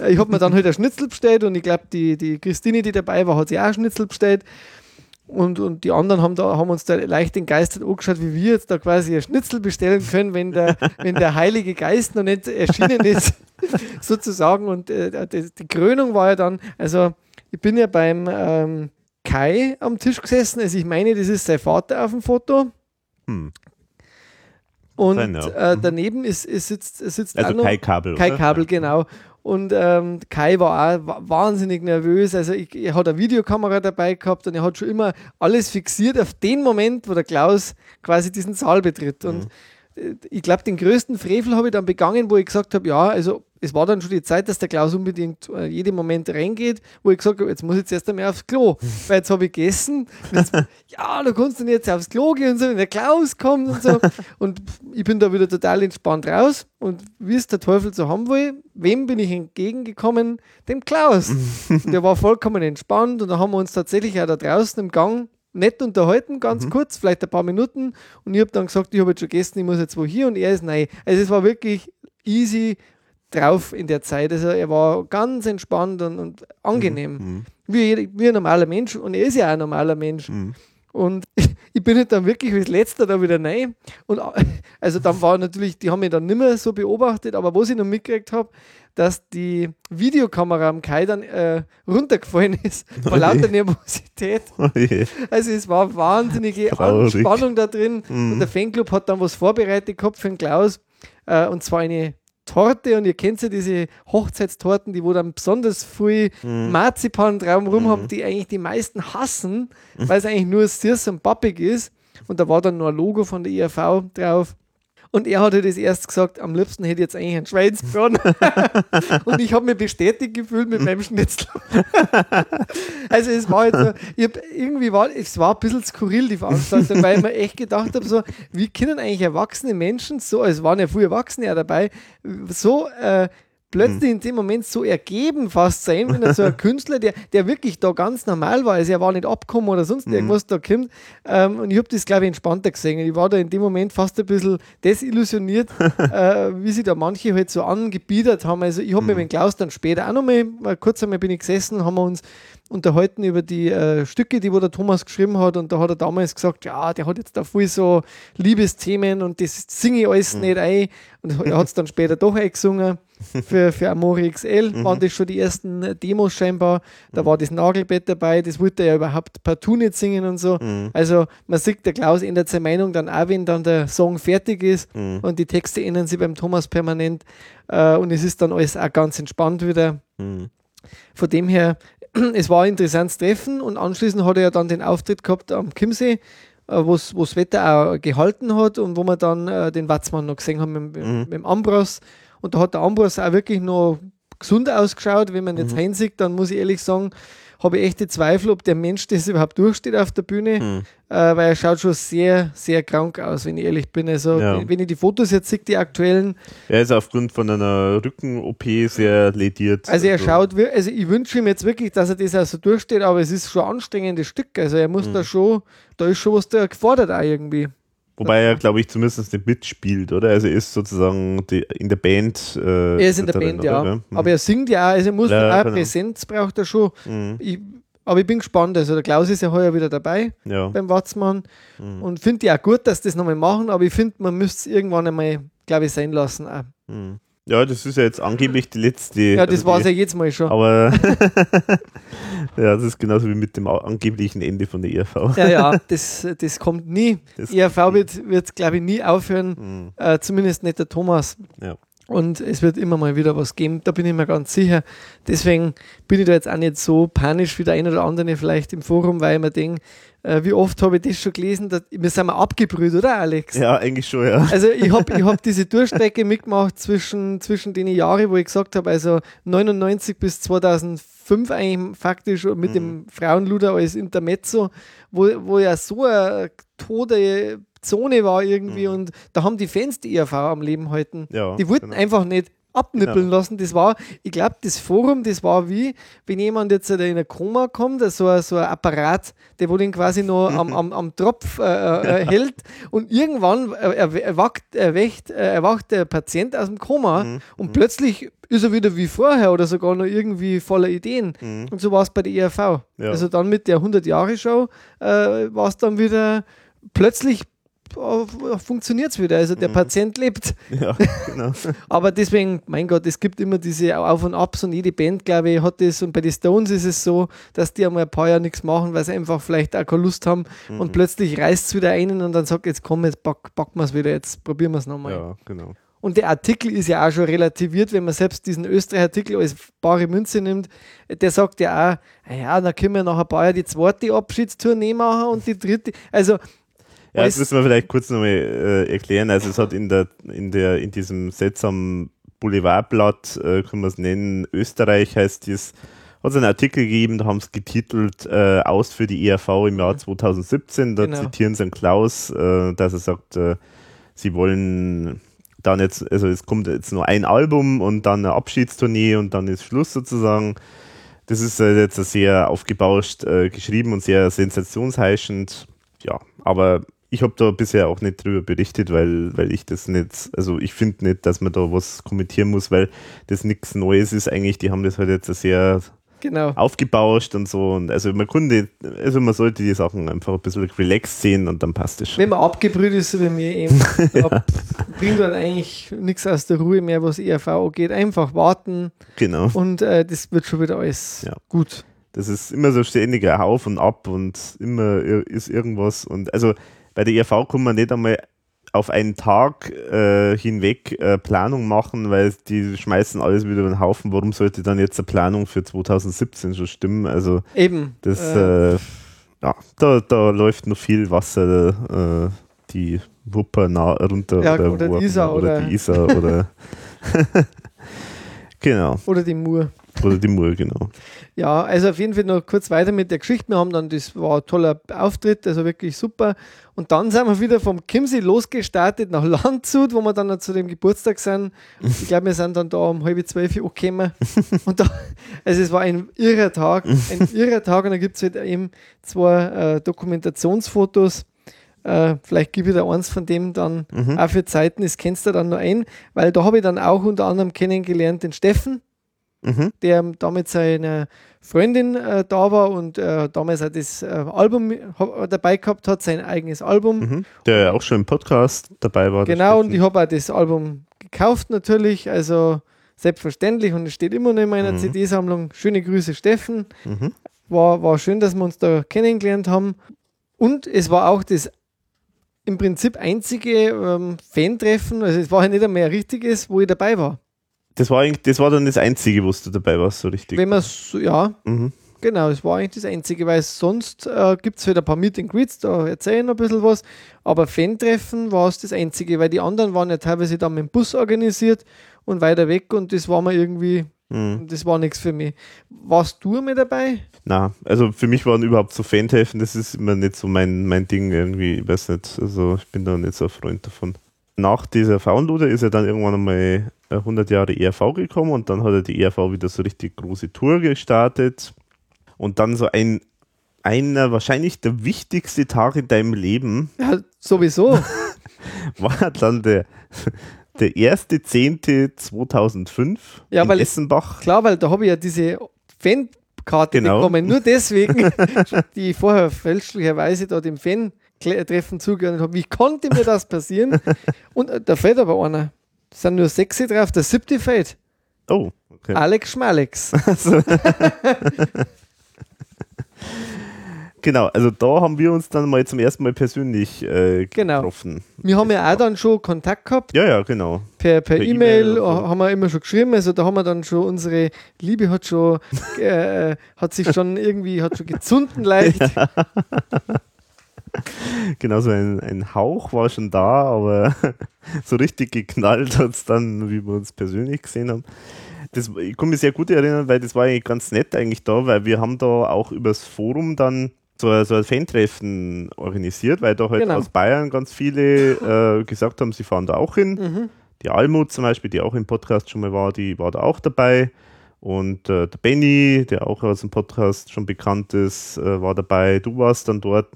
äh, ich habe mir dann halt ein Schnitzel bestellt und ich glaube, die, die Christine, die dabei war, hat sich auch ein Schnitzel bestellt. Und, und die anderen haben, da, haben uns da leicht entgeistert angeschaut, wie wir jetzt da quasi ein Schnitzel bestellen können, wenn der, wenn der Heilige Geist noch nicht erschienen ist, sozusagen. Und äh, die, die Krönung war ja dann, also ich bin ja beim ähm, Kai am Tisch gesessen, also ich meine, das ist sein Vater auf dem Foto. Hm. Und äh, daneben ist, ist sitzt, sitzt Also Kai Kabel. Kai oder? Kabel, genau. Und ähm, Kai war auch wa- wahnsinnig nervös. Also ich, er hat eine Videokamera dabei gehabt und er hat schon immer alles fixiert auf den Moment, wo der Klaus quasi diesen Saal betritt. Und äh, ich glaube, den größten Frevel habe ich dann begangen, wo ich gesagt habe, ja, also es war dann schon die Zeit, dass der Klaus unbedingt äh, jeden Moment reingeht, wo ich gesagt habe, jetzt muss ich jetzt erst einmal aufs Klo, weil jetzt habe ich gegessen. Jetzt, ja, du kannst dann jetzt aufs Klo gehen und so, wenn der Klaus kommt und so. Und ich bin da wieder total entspannt raus. Und wie es der Teufel so haben will, wem bin ich entgegengekommen? Dem Klaus. Und der war vollkommen entspannt und da haben wir uns tatsächlich auch da draußen im Gang nett unterhalten, ganz kurz, vielleicht ein paar Minuten. Und ich habe dann gesagt, ich habe jetzt schon gegessen, ich muss jetzt wo hier und er ist nein. Also es war wirklich easy drauf in der Zeit. Also er war ganz entspannt und, und angenehm. Mhm. Wie, jeder- wie ein normaler Mensch und er ist ja auch ein normaler Mensch. Mhm. Und ich bin halt dann wirklich als letzter da wieder rein. Und a- also dann war natürlich, die haben mich dann nicht mehr so beobachtet, aber was ich noch mitgekriegt habe, dass die Videokamera am Kai dann äh, runtergefallen ist vor lauter Nervosität. Oh je. Also es war wahnsinnige Traurig. Anspannung da drin. Mhm. Und der Fanclub hat dann was vorbereitet gehabt für den Klaus. Äh, und zwar eine Torte. Und ihr kennt ja diese Hochzeitstorten, die wo dann besonders viel Mhm. Marzipan drauf rum haben, die eigentlich die meisten hassen, weil es eigentlich nur süß und pappig ist. Und da war dann noch ein Logo von der IRV drauf. Und er hatte das erst gesagt, am liebsten hätte ich jetzt eigentlich einen Schweinsbraten. und ich habe mich bestätigt gefühlt mit meinem Schnitzel. also es war jetzt so, ich hab, irgendwie war, es war ein bisschen skurril, die Veranstaltung, weil ich mir echt gedacht habe, so, wie können eigentlich erwachsene Menschen so, es waren ja viele Erwachsene ja dabei, so äh, plötzlich in dem Moment so ergeben fast sein, wenn er so ein Künstler, der, der wirklich da ganz normal war, also er war nicht abgekommen oder sonst irgendwas da kommt. Ähm, und ich habe das, glaube ich, entspannter gesehen. Ich war da in dem Moment fast ein bisschen desillusioniert, äh, wie sich da manche halt so angebiedert haben. Also ich habe mit dem Klaus dann später auch nochmal, mal kurz einmal bin ich gesessen, haben wir uns unterhalten über die äh, Stücke, die wo der Thomas geschrieben hat. Und da hat er damals gesagt, ja, der hat jetzt da voll so Liebesthemen und das singe ich alles nicht ein. Und er hat es dann später doch eingesungen für, für Amori XL waren das schon die ersten Demos scheinbar, da war das Nagelbett dabei, das wollte er ja überhaupt partout nicht singen und so, also man sieht, der Klaus ändert seine Meinung dann auch, wenn dann der Song fertig ist und die Texte ändern sich beim Thomas permanent äh, und es ist dann alles auch ganz entspannt wieder. Von dem her, es war ein interessantes Treffen und anschließend hat er ja dann den Auftritt gehabt am Chiemsee, äh, wo das Wetter auch gehalten hat und wo wir dann äh, den Watzmann noch gesehen haben mit, Mhm. mit dem Ambros. Und da hat der Ambros auch wirklich noch gesund ausgeschaut. Wenn man Mhm. jetzt hinsieht, dann muss ich ehrlich sagen, habe ich echte Zweifel, ob der Mensch das überhaupt durchsteht auf der Bühne, Mhm. äh, weil er schaut schon sehr, sehr krank aus, wenn ich ehrlich bin. Also, Ja. wenn, ich die Fotos jetzt sehe, die aktuellen, Er ist aufgrund von einer Rücken-OP sehr lediert. Also er schaut, wir- also ich wünsche ihm jetzt wirklich, dass er das auch so durchsteht, aber es ist schon ein anstrengendes Stück. Also er muss Mhm. da schon, da ist schon was da gefordert auch irgendwie. Wobei er, glaube ich, zumindest nicht mitspielt, oder? Also er ist sozusagen die, in der Band. Äh, Er ist in der Band, ja. Hm. Aber er singt ja auch, also er muss Ja, auch genau. Präsenz braucht er schon. Mhm. Ich, aber ich bin gespannt. Also der Klaus ist ja heuer wieder dabei Ja. beim Watzmann Mhm. und finde auch gut, dass das nochmal machen, aber ich finde, man müsste es irgendwann einmal, glaube ich, sein lassen. Auch. Mhm. Ja, das ist ja jetzt angeblich die letzte. Ja, das also war es ja jetzt mal schon. Aber ja, das ist genauso wie mit dem angeblichen Ende von der ERV. Ja, ja, das, das kommt nie. Das- ERV wird, wird glaube ich, nie aufhören. Mhm. Äh, zumindest nicht der Thomas. Ja. Und es wird immer mal wieder was geben, da bin ich mir ganz sicher. Deswegen bin ich da jetzt auch nicht so panisch wie der eine oder andere vielleicht im Forum, weil ich mir denke, äh, wie oft habe ich das schon gelesen, dass, wir sind mal abgebrüht, oder Alex? Ja, eigentlich schon, ja. Also ich habe ich hab diese Durchstrecke mitgemacht zwischen, zwischen den Jahren, wo ich gesagt habe, also 99 bis 2005 eigentlich faktisch mit dem Frauenluder als Intermezzo, wo, wo ja so eine tote Zone war irgendwie und da haben die Fans die ERV am Leben halten. Ja, die wollten genau. einfach nicht abnippeln Genau. lassen. Das war, ich glaube, das Forum, das war wie, wenn jemand jetzt in ein Koma kommt, so ein, so ein Apparat, der wo den quasi noch am, am, am Tropf äh, äh, hält und irgendwann äh, erw- erwacht, erwacht, äh, erwacht der Patient aus dem Koma Mhm. und plötzlich ist er wieder wie vorher oder sogar noch irgendwie voller Ideen. Mhm. Und so war es bei der ERV. Ja. Also dann mit der 100-Jahre-Show äh, war es dann wieder plötzlich äh, funktioniert es wieder. Also der Patient lebt. Ja, genau. Aber deswegen, mein Gott, es gibt immer diese Auf- und Abs und jede Band, glaube ich, hat das. Und bei den Stones ist es so, dass die einmal ein paar Jahre nichts machen, weil sie einfach vielleicht auch keine Lust haben Mhm. und plötzlich reißt es wieder einen und dann sagt, jetzt komm, jetzt pack, packen wir es wieder, jetzt probieren wir es nochmal. Ja, genau. Und der Artikel ist ja auch schon relativiert, wenn man selbst diesen Österreich-Artikel als bare Münze nimmt. Der sagt ja auch, "Ah ja, dann können wir nach ein paar Jahren die zweite Abschiedstournee machen und die dritte. Also, Ja, das müssen wir vielleicht kurz nochmal äh, erklären. Also es hat in der, in der, in diesem seltsamen Boulevardblatt, äh, können wir es nennen, Österreich heißt es, hat es einen Artikel gegeben, da haben sie getitelt äh, Aus für die ERV im Jahr 2017. Da Genau. zitieren sie einen Klaus, äh, dass er sagt, äh, sie wollen dann jetzt, also es kommt jetzt nur ein Album und dann eine Abschiedstournee und dann ist Schluss sozusagen. Das ist äh, jetzt sehr aufgebauscht äh, geschrieben und sehr sensationsheischend. Ja, aber ich habe da bisher auch nicht drüber berichtet, weil, weil ich das nicht, also ich finde nicht, dass man da was kommentieren muss, weil das nichts Neues ist eigentlich. Die haben das halt jetzt sehr genau. aufgebauscht und so. Und also man konnte, also man sollte die Sachen einfach ein bisschen relaxed sehen und dann passt es schon. Wenn man abgebrüht ist, wie mir eben, da bringt dann eigentlich nichts aus der Ruhe mehr, was ERV angeht. Einfach warten Genau. und äh, das wird schon wieder alles Ja. gut. Das ist immer so ständiger Auf und Ab und immer ist irgendwas. Und also bei der ERV kann man nicht einmal auf einen Tag äh, hinweg äh, Planung machen, weil die schmeißen alles wieder über den Haufen. Warum sollte dann jetzt eine Planung für 2017 schon stimmen? Also Eben. das, äh, äh, ja, da, da läuft noch viel Wasser äh, die Wupper nah runter Ja, oder, oder die Isar oder oder- die Isar oder genau. oder die Mur. Oder die Mur, genau. Ja, also auf jeden Fall noch kurz weiter mit der Geschichte. Wir haben dann, das war ein toller Auftritt, also wirklich super. Und dann sind wir wieder vom Chiemsee losgestartet nach Landshut, wo wir dann noch zu dem Geburtstag sind. Ich glaube, wir sind dann da um halb zwölf Uhr angekommen. Und da, also es war ein irrer Tag, ein irrer Tag. Und da gibt es halt eben zwei äh, Dokumentationsfotos. Äh, vielleicht gebe ich da eins von dem dann auch für Zeiten, das kennst du dann noch ein, weil da habe ich dann auch unter anderem kennengelernt den Steffen, Mhm. der da mit seiner Freundin äh, da war und äh, damals auch das äh, Album dabei gehabt hat, sein eigenes Album. Mhm. Der ja auch schon im Podcast dabei war. Genau, und ich habe auch das Album gekauft natürlich, also selbstverständlich und es steht immer noch in meiner Mhm. CD-Sammlung. Schöne Grüße, Steffen. Mhm. War, war schön, dass wir uns da kennengelernt haben. Und es war auch das im Prinzip einzige ähm, Fan-Treffen, also es war ja nicht einmal ein richtiges, wo ich dabei war. Das war, das war dann das Einzige, wo du dabei warst, so richtig. Wenn man so, ja, Mhm. Genau, das war eigentlich das Einzige, weil sonst äh, gibt es wieder ein paar Meet and Greets, da erzähle ich noch ein bisschen was, aber Fan-Treffen war es das Einzige, weil die anderen waren ja teilweise dann mit dem Bus organisiert und weiter weg und das war mir irgendwie, Mhm. das war nichts für mich. Warst du mit dabei? Na, also für mich waren überhaupt so Fan-Treffen, das ist immer nicht so mein, mein Ding irgendwie, ich weiß nicht, also ich bin da nicht so ein Freund davon. Nach dieser Faunluder ist er dann irgendwann einmal 100 Jahre ERV gekommen und dann hat er die ERV wieder so richtig große Tour gestartet und dann so ein, einer, wahrscheinlich der wichtigste Tag in deinem Leben Ja, sowieso. war dann der, der 1.10.2005 Ja, in weil- Essenbach. Klar, weil da habe ich ja diese Fankarte Genau. bekommen, nur deswegen, die ich vorher fälschlicherweise da dem Fan-Treffen zugehört habe. Wie konnte mir das passieren? Und äh, da fällt aber einer. Es sind nur sechs drauf, der siebte fällt. Oh, okay. Alex Schmalex. Genau, also da haben wir uns dann mal zum ersten Mal persönlich äh, Genau. getroffen. Wir haben ja auch dann schon Kontakt gehabt, Ja, ja, genau. per E-Mail so. haben wir immer schon geschrieben, also da haben wir dann schon unsere Liebe hat schon, äh, hat sich schon irgendwie, hat schon gezunden leicht. Genau, so ein, ein Hauch war schon da, aber so richtig geknallt hat es dann, wie wir uns persönlich gesehen haben. Das, ich kann mich sehr gut erinnern, weil das war eigentlich ganz nett eigentlich da, weil wir haben da auch übers Forum dann so, ein- so ein Fan-Treffen organisiert, weil da halt Genau. aus Bayern ganz viele äh, gesagt haben, sie fahren da auch hin. Mhm. Die Almut zum Beispiel, die auch im Podcast schon mal war, die war da auch dabei. Und äh, der Benny, der auch aus dem Podcast schon bekannt ist, äh, war dabei. Du warst dann dort.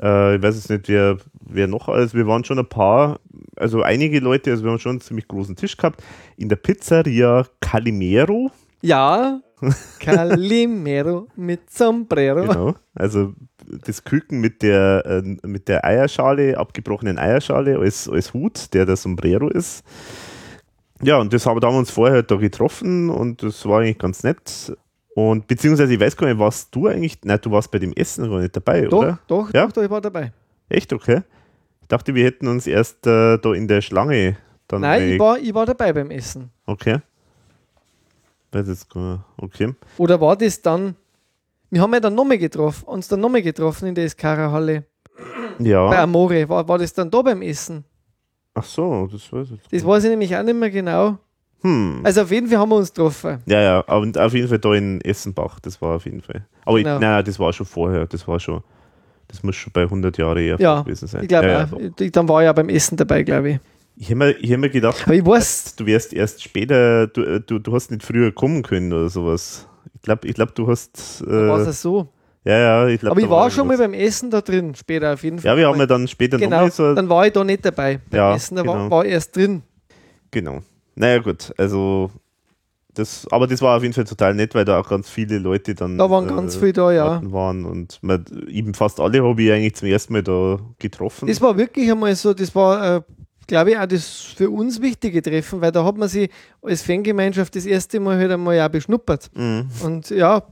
Äh, ich weiß jetzt nicht, wer, wer noch alles. Wir waren schon ein paar, also einige Leute, also wir haben schon einen ziemlich großen Tisch gehabt. In der Pizzeria Calimero. Ja, Calimero mit Sombrero. Genau. Also das Küken mit der, äh, mit der Eierschale, abgebrochenen Eierschale als, als Hut, der der Sombrero ist. Ja, und das haben, da haben wir uns vorher da getroffen und das war eigentlich ganz nett. Und beziehungsweise, ich weiß gar nicht, warst du eigentlich, nein, du warst bei dem Essen gar nicht dabei, Doch, oder? doch, Ja? doch, doch, ich war dabei. Echt, okay. Ich dachte, wir hätten uns erst äh, da in der Schlange dann. Nein, ich war, ich war dabei beim Essen. Okay. Weiß jetzt gar nicht. Okay. Oder war das dann, wir haben ja dann nochmal getroffen, uns dann nochmal getroffen in der Escara-Halle. Bei Ja. Amore, war, war das dann da beim Essen? Ach so, das weiß ich. Das weiß ich nämlich auch nicht mehr genau. Hm. Also auf jeden Fall haben wir uns getroffen. Ja, ja, aber auf jeden Fall da in Essenbach, das war auf jeden Fall. Aber Genau. ich, nein, das war schon vorher, das war schon, das muss schon bei 100 Jahre eher Ja, gewesen sein. Ich glaube ja, ja, dann war ich ja beim Essen dabei, glaube ich. Ich habe mir, ich hab mir gedacht, Aber ich weiß, du wärst erst später, du, äh, du, du hast nicht früher kommen können oder sowas. Ich glaube, ich glaub, du hast, war äh, es so. ja, ja, ich glaube. Aber ich war schon mal beim Essen da drin, später auf jeden Fall. Ja, wir haben ja dann später Genau, nochmal so, dann war ich da nicht dabei beim Ja, Essen, da war, genau. war ich erst drin. genau. Naja, gut, also, das, aber das war auf jeden Fall total nett, weil da auch ganz viele Leute dann Da waren ganz viele da, ja. waren und man, eben fast alle habe ich eigentlich zum ersten Mal da getroffen. Das war wirklich einmal so, das war, äh, glaube ich, auch das für uns wichtige Treffen, weil da hat man sich als Fangemeinschaft das erste Mal halt einmal auch beschnuppert. Mhm. Und ja,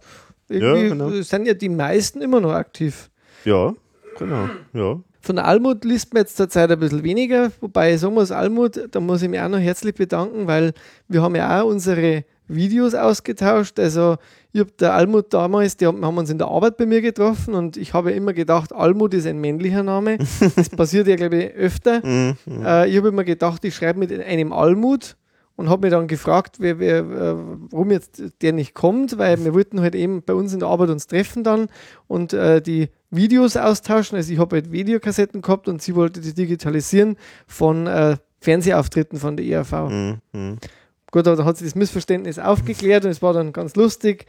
irgendwie Ja, genau. sind ja die meisten immer noch aktiv. Ja, genau, ja. Von Almut liest man jetzt zur Zeit ein bisschen weniger, wobei ich sagen muss, Almut, da muss ich mich auch noch herzlich bedanken, weil wir haben ja auch unsere Videos ausgetauscht. Also ich habe der Almut damals, die haben, haben uns in der Arbeit bei mir getroffen und ich habe immer gedacht, Almut ist ein männlicher Name. Das passiert ja, glaube ich, öfter. Mhm. Äh, ich habe immer gedacht, ich schreibe mit einem Almut und habe mich dann gefragt, wer, wer, äh, warum jetzt der nicht kommt, weil wir wollten halt eben bei uns in der Arbeit uns treffen dann und äh, die Videos austauschen. Also ich habe halt Videokassetten gehabt und sie wollte die digitalisieren von äh, Fernsehauftritten von der ERV. Mhm. Mhm. Gut, aber da hat sich das Missverständnis aufgeklärt und es war dann ganz lustig.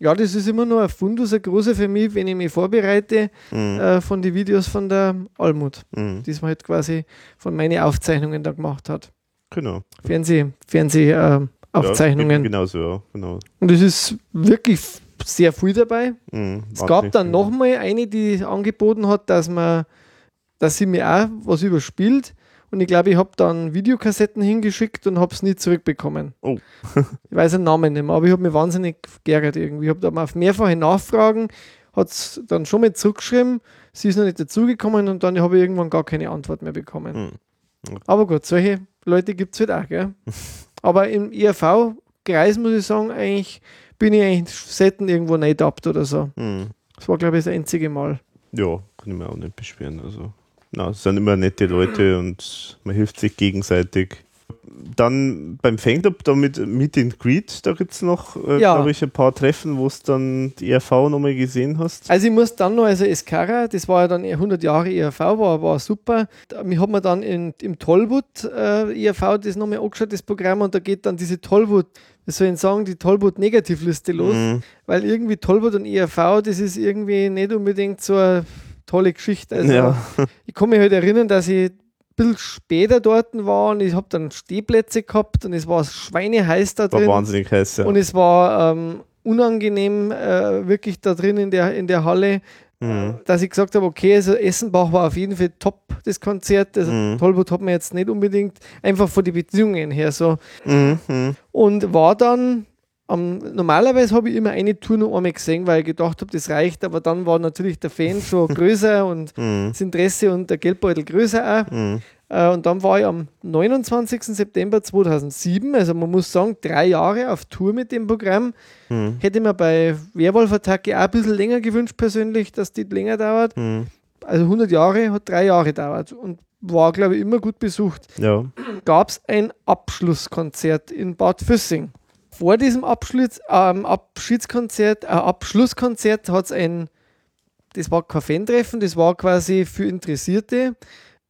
Ja, das ist immer nur ein Fundus, ein großer für mich, wenn ich mich vorbereite Mhm. äh, von den Videos von der Almut, Mhm. die es halt quasi von meinen Aufzeichnungen da gemacht hat. Genau. Fernseh, Fernseh äh, Aufzeichnungen. Ja, genauso, ja. Genau. Und es ist wirklich sehr viel dabei. Mhm. Es gab dann nochmal eine, die angeboten hat, dass man, dass sie mir auch was überspielt. Und ich glaube, ich habe dann Videokassetten hingeschickt und habe es nie zurückbekommen. Oh. ich weiß den Namen nicht mehr, aber ich habe mich wahnsinnig geärgert irgendwie. Ich habe dann auf mehrfache Nachfragen, hat es dann schon mal zurückgeschrieben, sie ist noch nicht dazugekommen und dann habe ich irgendwann gar keine Antwort mehr bekommen. Hm. Aber gut, solche Leute gibt es halt auch, gell? aber im IRV-Kreis muss ich sagen, eigentlich bin ich eigentlich selten irgendwo nicht oder so. Mhm. Das war, glaube ich, das einzige Mal. Ja, kann ich mir auch nicht beschweren. Also, na, es sind immer nette Leute und man hilft sich gegenseitig. Dann beim Fanclub, da mit Meet and Greet, da gibt es noch, äh, Ja. glaube ich, ein paar Treffen, wo du dann die ERV nochmal gesehen hast. Also ich muss dann noch, also Escara, das war ja dann 100 Jahre ERV, war, war super. Da- Ich habe mir dann in, im Tollwood äh, ERV das nochmal angeschaut, das Programm, und da geht dann diese Tollwood, wie soll ich sagen, die Tollwood-Negativliste los, Mhm. weil irgendwie Tollwood und ERV, das ist irgendwie nicht unbedingt so eine tolle Geschichte. Also Ja. ich kann mich halt erinnern, dass ich bisschen später dort war und ich habe dann Stehplätze gehabt und es war schweineheiß da War drin. wahnsinnig heiß, ja. Und es war ähm, unangenehm, äh, wirklich da drin in der, in der Halle, Mhm. dass ich gesagt habe, okay, also Essenbach war auf jeden Fall top, das Konzert. Also Mhm. Tollwood hat mir jetzt nicht unbedingt einfach von den Beziehungen her so. Mhm. Mhm. Und war dann, am normalerweise habe ich immer eine Tour noch einmal gesehen, weil ich gedacht habe, das reicht, aber dann war natürlich der Fan schon größer und Mhm. das Interesse und der Geldbeutel größer auch. Mhm. Äh, Und dann war ich am 29. September 2007, also man muss sagen, drei Jahre auf Tour mit dem Programm. Mhm. Hätte mir bei Werwolf-Attacke auch ein bisschen länger gewünscht, persönlich, dass die länger dauert. Mhm. Also 100 Jahre hat drei Jahre dauert und war, glaube ich, immer gut besucht. Ja. Gab es ein Abschlusskonzert in Bad Füssing. Vor diesem Abschluss, ähm, Abschiedskonzert, äh, Abschlusskonzert hat es ein, das war kein Fan-Treffen, das war quasi für Interessierte,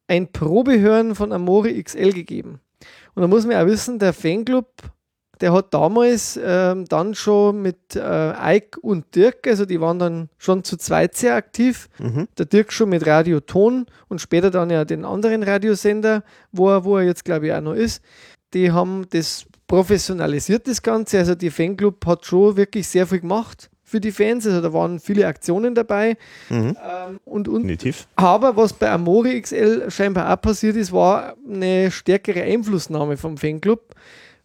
ein Probehören von Amore XL gegeben. Und da muss man auch wissen, der Fanclub, der hat damals ähm, dann schon mit äh, Ike und Dirk, also die waren dann schon zu zweit sehr aktiv. Mhm. Der Dirk schon mit Radio Ton und später dann ja den anderen Radiosender, wo er, wo er jetzt glaube ich auch noch ist. Die haben das professionalisiert, das Ganze. Also die Fanclub hat schon wirklich sehr viel gemacht für die Fans. Also da waren viele Aktionen dabei. Mhm. Ähm, und, und Definitiv. aber was bei Amore XL scheinbar auch passiert ist, war eine stärkere Einflussnahme vom Fanclub,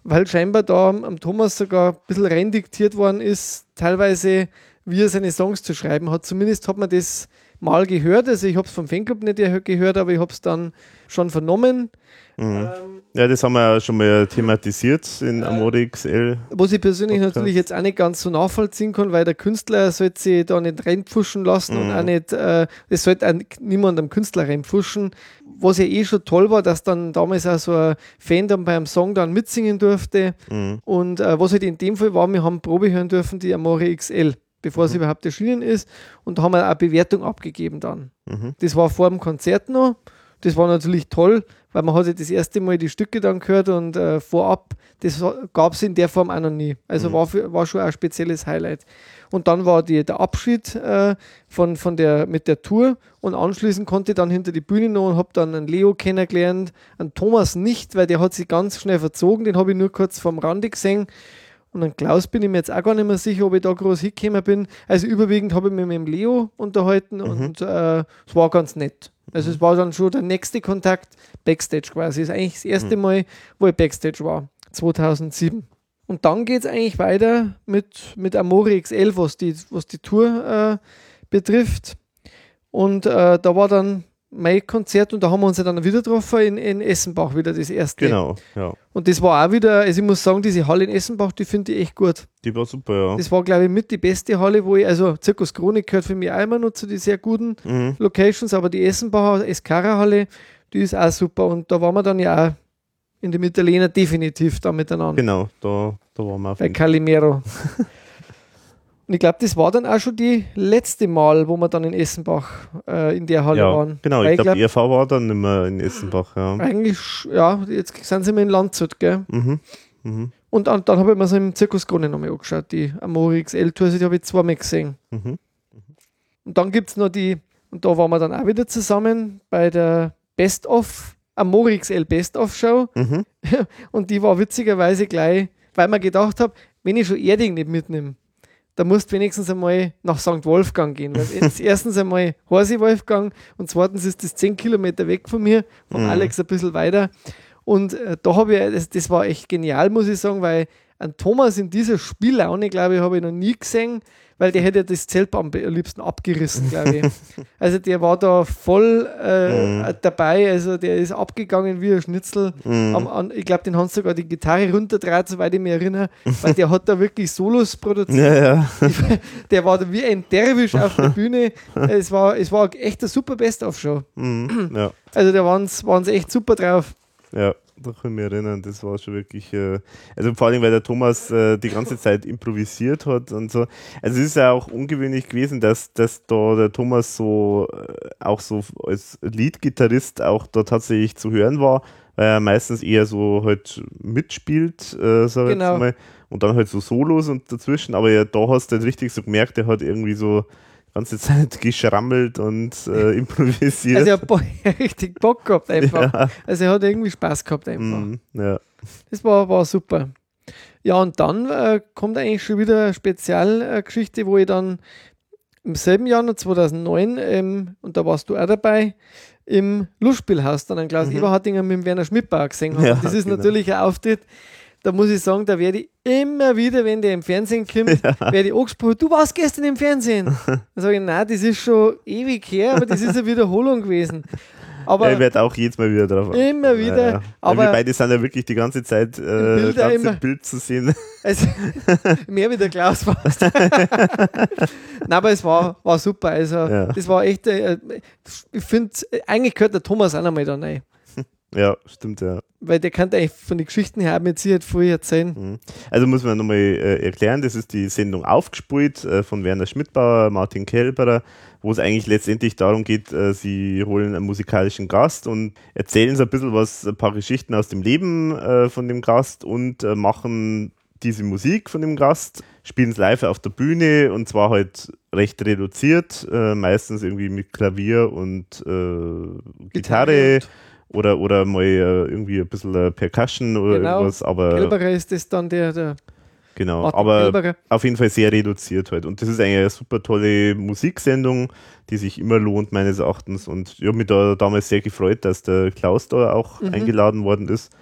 weil scheinbar da am Thomas sogar ein bisschen reindiktiert worden ist, teilweise wie er seine Songs zu schreiben hat. Zumindest hat man das mal gehört. Also ich habe es vom Fanclub nicht gehört, aber ich habe es dann schon vernommen. Mhm. Ähm, Ja, das haben wir ja schon mal thematisiert in Amore XL. Was ich persönlich Podcast. natürlich jetzt auch nicht ganz so nachvollziehen kann, weil der Künstler sollte sich da nicht reinpfuschen lassen und Mhm. auch nicht, äh, es sollte auch niemand am Künstler reinpfuschen. Was ja eh schon toll war, dass dann damals auch so ein Fan dann beim Song dann mitsingen durfte. Mhm. Und äh, was halt in dem Fall war, wir haben Probe hören dürfen, die Amore XL, bevor sie überhaupt erschienen ist. Und da haben wir auch Bewertung abgegeben dann. Mhm. Das war vor dem Konzert noch. Das war natürlich toll, weil man hatte das erste Mal die Stücke dann gehört und äh, vorab, das gab es in der Form auch noch nie. Also war, für, war schon ein spezielles Highlight. Und dann war die, der Abschied äh, von, von der, mit der Tour und anschließend konnte ich dann hinter die Bühne noch und habe dann einen Leo kennengelernt, einen Thomas nicht, weil der hat sich ganz schnell verzogen, den habe ich nur kurz vom Rande gesehen. Und an Klaus bin ich mir jetzt auch gar nicht mehr sicher, ob ich da groß hingekommen bin. Also überwiegend habe ich mich mit dem Leo unterhalten und äh, es war ganz nett. Also es war dann schon der nächste Kontakt Backstage quasi. Das ist eigentlich das erste Mal, wo ich Backstage war, 2007. Und dann geht es eigentlich weiter mit, mit Amore XL, was die, was die Tour äh, betrifft. Und äh, da war dann mein Konzert und da haben wir uns ja dann wieder getroffen in, in Essenbach, wieder das erste. Genau, ja. Und das war auch wieder, also ich muss sagen, diese Halle in Essenbach, die finde ich echt gut. Die war super, ja. Das war, glaube ich, mit die beste Halle, wo ich, also Zirkus Chronik gehört für mich auch immer noch zu den sehr guten Mhm. Locations, aber die Essenbacher Escara Halle, die ist auch super. Und da waren wir dann ja auch in dem Italiener definitiv da miteinander. Genau, da, da waren wir auf Bei. Calimero. Und ich glaube, das war dann auch schon die letzte Mal, wo wir dann in Essenbach äh, in der Halle Ja, waren. genau, Weil ich glaube, glaub, ERV war dann nicht mehr in Essenbach. Ja. eigentlich, ja, jetzt sind sie immer in Landshut, gell? Mhm. Mhm. Und dann, dann habe ich mir so im Zirkus Krone nochmal angeschaut, die Amori XL Tour, die habe ich zweimal gesehen. Mhm. Und dann gibt es noch die, und da waren wir dann auch wieder zusammen bei der Best of, Amori XL Best of Show. Mhm. Und die war witzigerweise gleich, weil man gedacht habe, wenn ich schon Erding nicht mitnehme, da musst du wenigstens einmal nach St. Wolfgang gehen. Weil jetzt erstens einmal Horsi Wolfgang und zweitens ist das 10 Kilometer weg von mir, von Mhm. Alex ein bisschen weiter. Und äh, da habe ich, das, das war echt genial, muss ich sagen, weil ein Thomas in dieser Spiellaune, glaube ich, habe ich noch nie gesehen, weil der hätte das Zelt am liebsten abgerissen, glaube ich. also der war da voll äh, Mhm. dabei, also der ist abgegangen wie ein Schnitzel. Mhm. Am, an, ich glaube, den haben sie sogar die Gitarre runterdreht, soweit ich mich erinnere, weil der hat da wirklich Solos produziert. Ja, ja. Der war da wie ein Derwisch auf der Bühne. Es war, es war echt eine super Best-of-Show. Mhm. ja. Also da waren sie echt super drauf. Ja, da kann ich mich erinnern, das war schon wirklich, äh, also vor allem, weil der Thomas äh, die ganze Zeit improvisiert hat und so. Also es ist ja auch ungewöhnlich gewesen, dass, dass da der Thomas so äh, auch so als Lead-Gitarrist auch da tatsächlich zu hören war, weil er meistens eher so halt mitspielt, äh, sag ich Genau. jetzt mal, und dann halt so Solos und dazwischen, aber ja, da hast du halt richtig so gemerkt, der hat irgendwie so ganze Zeit geschrammelt und äh, improvisiert. Also er hat Bo- richtig Bock gehabt einfach. ja. Also er hat irgendwie Spaß gehabt einfach. Mhm, ja. Das war, war super. Ja, und dann äh, kommt eigentlich schon wieder eine Spezialgeschichte, wo ich dann im selben Jahr, noch 2009, ähm, und da warst du auch dabei, im Lustspielhaus dann ein Klaus Mhm. Eberhardinger mit dem Werner Schmidbauer gesehen habe. Ja, das ist genau. natürlich ein Auftritt, da muss ich sagen, da werde ich immer wieder, wenn der im Fernsehen kommt, werde ich angesprochen, du warst gestern im Fernsehen. Dann sage ich, nein, das ist schon ewig her, aber das ist eine Wiederholung gewesen. Aber ja, ich werde auch jedes Mal wieder drauf. Immer wieder, Ja, ja. aber- wir beide sind ja wirklich die ganze Zeit äh, Bilder ganze immer. Bild zu sehen. Also, mehr wie der Klaus warst. Nein, aber es war, war super. Also, Ja. das war echt, äh, ich finde, eigentlich gehört der Thomas auch noch mal da rein. Ja, stimmt, ja. Weil der kann eigentlich von den Geschichten her mit Sicherheit viel erzählen. Mhm. Also muss man nochmal äh, erklären, das ist die Sendung aufgespult äh, von Werner Schmidbauer, Martin Kelberer, wo es eigentlich letztendlich darum geht, äh, sie holen einen musikalischen Gast und erzählen so ein bisschen was, ein paar Geschichten aus dem Leben äh, von dem Gast und äh, machen diese Musik von dem Gast, spielen es live auf der Bühne und zwar halt recht reduziert, äh, meistens irgendwie mit Klavier und äh, Gitarre, und- oder, oder mal äh, irgendwie ein bisschen äh, Percussion oder Genau. irgendwas, aber Kelberer ist das dann der, der genau, Martin aber Kelberer. auf jeden Fall sehr reduziert halt. Und das ist eigentlich eine super tolle Musiksendung, die sich immer lohnt, meines Erachtens. Und ich habe mich da damals sehr gefreut, dass der Klaus da auch Mhm. eingeladen worden ist.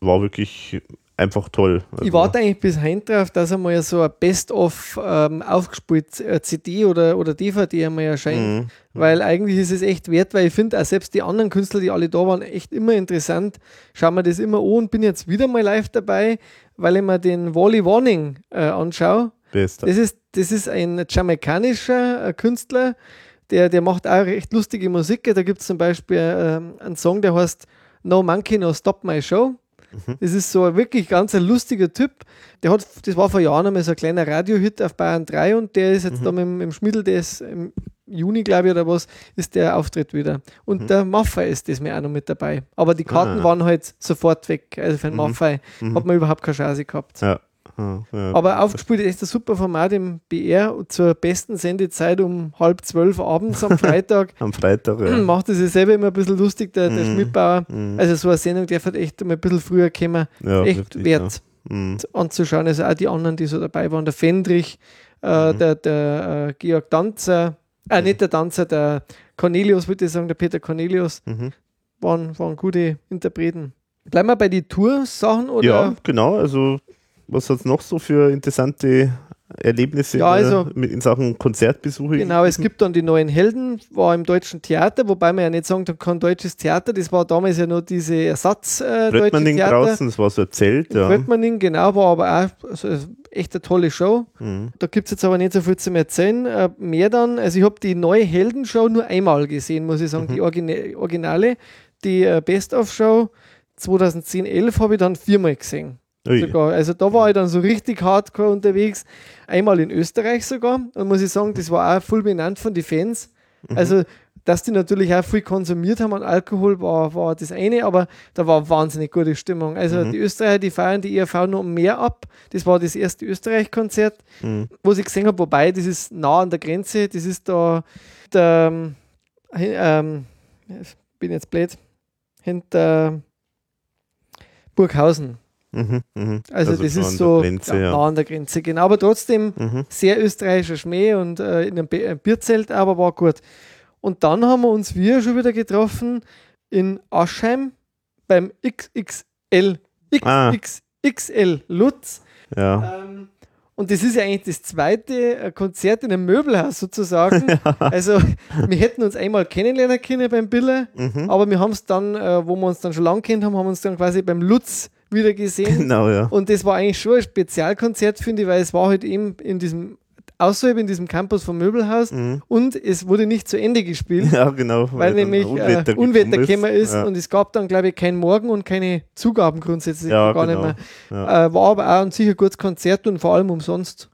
War wirklich einfach toll. Ich Also, warte eigentlich bis heim drauf, dass einmal so ein Best-of ähm, aufgespielt äh, CD oder, oder DVD einmal erscheint. Mhm. Weil eigentlich ist es echt wert, weil ich finde auch selbst die anderen Künstler, die alle da waren, echt immer interessant. Schauen wir das immer an und bin jetzt wieder mal live dabei, weil ich mir den Wally Warning äh, anschaue. Bester. Das ist, das ist ein jamaikanischer äh, Künstler, der, der macht auch recht lustige Musik. Da gibt es zum Beispiel ähm, einen Song, der heißt No Monkey, No Stop My Show. Das ist so ein wirklich ganz ein lustiger Typ. Der hat, das war vor Jahren einmal so ein kleiner Radiohit auf Bayern 3 und der ist jetzt da mit, dem- mit dem Schmiedel, der ist im Juni, glaube ich, oder was, ist der Auftritt wieder. Und der Maffei ist das mir auch noch mit dabei. Aber die Karten Ah. waren halt sofort weg. Also für den Maffei hat man überhaupt keine Chance gehabt. Ja. Ja, ja. Aber aufgespielt ist ein super Format im BR zur besten Sendezeit um halb zwölf abends am Freitag. Am Freitag, ja. Macht es sich selber immer ein bisschen lustig, der, der Mhm. Schmidbauer. Mhm. Also so eine Sendung darf halt echt mal ein bisschen früher kommen. ja echt richtig, wert. Mhm. anzuschauen. Also auch die anderen, die so dabei waren. Der Fendrich, äh, Mhm. der, der äh, Georg Danzer, äh, nicht der Danzer, der Cornelius, würde ich sagen, der Peter Cornelius, Mhm. waren, waren gute Interpreten. Bleiben wir bei den Tour-Sachen oder? Ja, genau. Also, was hat es noch so für interessante Erlebnisse Ja, also- in Sachen Konzertbesuche? Genau, es gibt dann die neuen Helden, war im deutschen Theater, wobei man ja nicht sagen kann, deutsches Theater, das war damals ja nur diese Ersatz äh, deutsche Theater. draußen, das war so ein Zelt. Ja. Röttmanning, genau, war aber auch also, echt eine tolle Show. Mhm. Da gibt es jetzt aber nicht so viel zu erzählen. Äh, mehr dann, also ich habe die neue Heldenshow nur einmal gesehen, muss ich sagen, Mhm. die Origina Originale, die äh, Best-of-Show 2010, 11 habe ich dann viermal gesehen. Sogar. Also da war ich dann so richtig hardcore unterwegs. Einmal in Österreich sogar. Und muss ich sagen, das war auch voll benannt von den Fans. Also, dass die natürlich auch viel konsumiert haben an Alkohol, war, war das eine, aber da war wahnsinnig gute Stimmung. Also die Österreicher, die feiern die ERV noch mehr ab. Das war das erste Österreich-Konzert, Mhm. wo ich gesehen habe, wobei, das ist nah an der Grenze, das ist da der, ähm, ich bin jetzt blöd, hinter Burghausen. Mhm, mhm. Also, das schon ist so Grenze, ja, ja. an der Grenze, genau. Aber trotzdem Mhm. sehr österreichischer Schmäh und äh, in einem, Bi- einem Bierzelt, aber war gut. Und dann haben wir uns wir schon wieder getroffen in Aschheim beim XXL, Ah. XXXL Lutz. Ja. Ähm, und das ist ja eigentlich das zweite äh, Konzert in einem Möbelhaus sozusagen. Also wir hätten uns einmal kennenlernen können beim Biller, Mhm. aber wir haben es dann, äh, wo wir uns dann schon lange kennt haben, haben wir uns dann quasi beim Lutz wieder gesehen. Genau, ja. Und das war eigentlich schon ein Spezialkonzert, finde ich, weil es war halt eben in diesem, außerhalb in diesem Campus vom Möbelhaus Mhm. und es wurde nicht zu Ende gespielt, Ja, genau. weil dann nämlich Unwetter, äh, Unwetter gekommen ist Ja. und es gab dann, glaube ich, keinen Morgen und keine Zugaben grundsätzlich Ja, gar genau. nicht Ja. mehr. Äh, war aber auch ein sicher gutes Konzert und vor allem umsonst.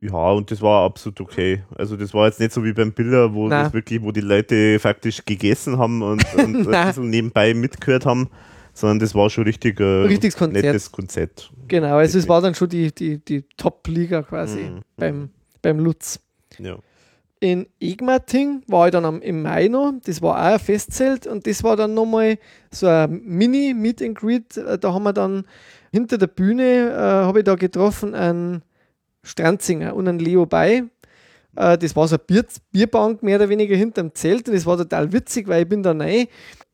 Ja, und das war absolut okay. Also das war jetzt nicht so wie beim Biller, wo Nein. das wirklich, wo die Leute faktisch gegessen haben und, und ein bisschen nebenbei mitgehört haben, sondern das war schon richtig äh, Richtiges Konzert. nettes Konzert. Genau, also es war dann schon die, die, die Top-Liga quasi Mhm. beim, beim Lutz. Ja. In Egmating war ich dann am, im Mai noch, das war auch ein Festzelt und das war dann nochmal so ein Mini-Meet and Greet. Äh, Da haben wir dann hinter der Bühne, äh, habe ich da getroffen, einen Stranzinger und einen Leo Bay. Äh, das war so eine Bier, Bierbank mehr oder weniger hinterm Zelt und das war total witzig, weil ich bin da rein.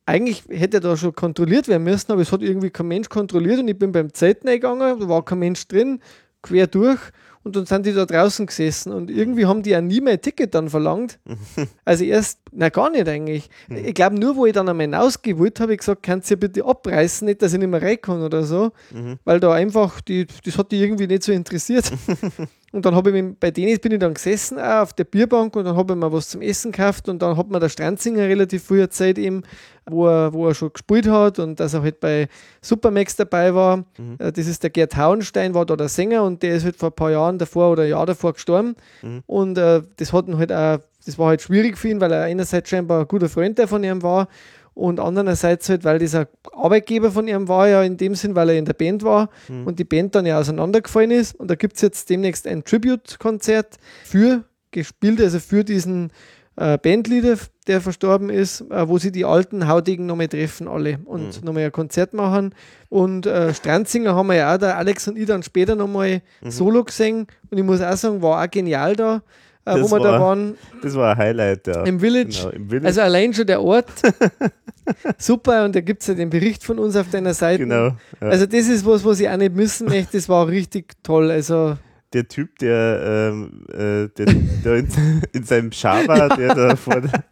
Eigentlich hätte da schon kontrolliert werden müssen, aber es hat irgendwie kein Mensch kontrolliert und ich bin beim Zelt reingegangen, da war kein Mensch drin, quer durch und dann sind die da draußen gesessen und irgendwie haben die ja nie mein Ticket dann verlangt. Also erst, na gar nicht eigentlich. Ich glaube nur, wo ich dann einmal hinausgewollt habe, ich gesagt, kannst du ja bitte abreißen, nicht, dass ich nicht mehr rein kann oder so, weil da einfach, die, das hat die irgendwie nicht so interessiert. Und dann habe ich mich, bei denen bin ich dann gesessen, auch auf der Bierbank und dann habe ich mir was zum Essen gekauft und dann hat mir der Stranzinger relativ früher Zeit eben, wo er, wo er schon gespielt hat und dass er halt bei Supermax dabei war. Äh, Das ist der Gerd Hauenstein, war da der Sänger und der ist halt vor ein paar Jahren davor oder ein Jahr davor gestorben. Und äh, das hat ihn halt auch, das war halt schwierig für ihn, weil er einerseits scheinbar ein guter Freund von ihm war und andererseits halt, weil dieser Arbeitgeber von ihm war ja in dem Sinn, weil er in der Band war und die Band dann ja auseinandergefallen ist. Und da gibt es jetzt demnächst ein Tribute-Konzert für gespielt, also für diesen äh, Bandleader, der verstorben ist, äh, wo sie die alten Hautigen nochmal treffen alle und nochmal ein Konzert machen. Und äh, Stranzinger haben wir ja auch, der Alex und ich dann später nochmal Solo gesehen. Und ich muss auch sagen, war auch genial da, äh, wo Das wir da war- waren Das war ein Highlight, ja. im Village. Genau, im Village. Also allein schon der Ort. Super, und da gibt es ja den Bericht von uns auf deiner Seite. genau. Ja. Also das ist was, was ich auch nicht missen möchte. Das war richtig toll. Also der Typ, der, ähm, äh, der, der in, in seinem Java, der da vor der,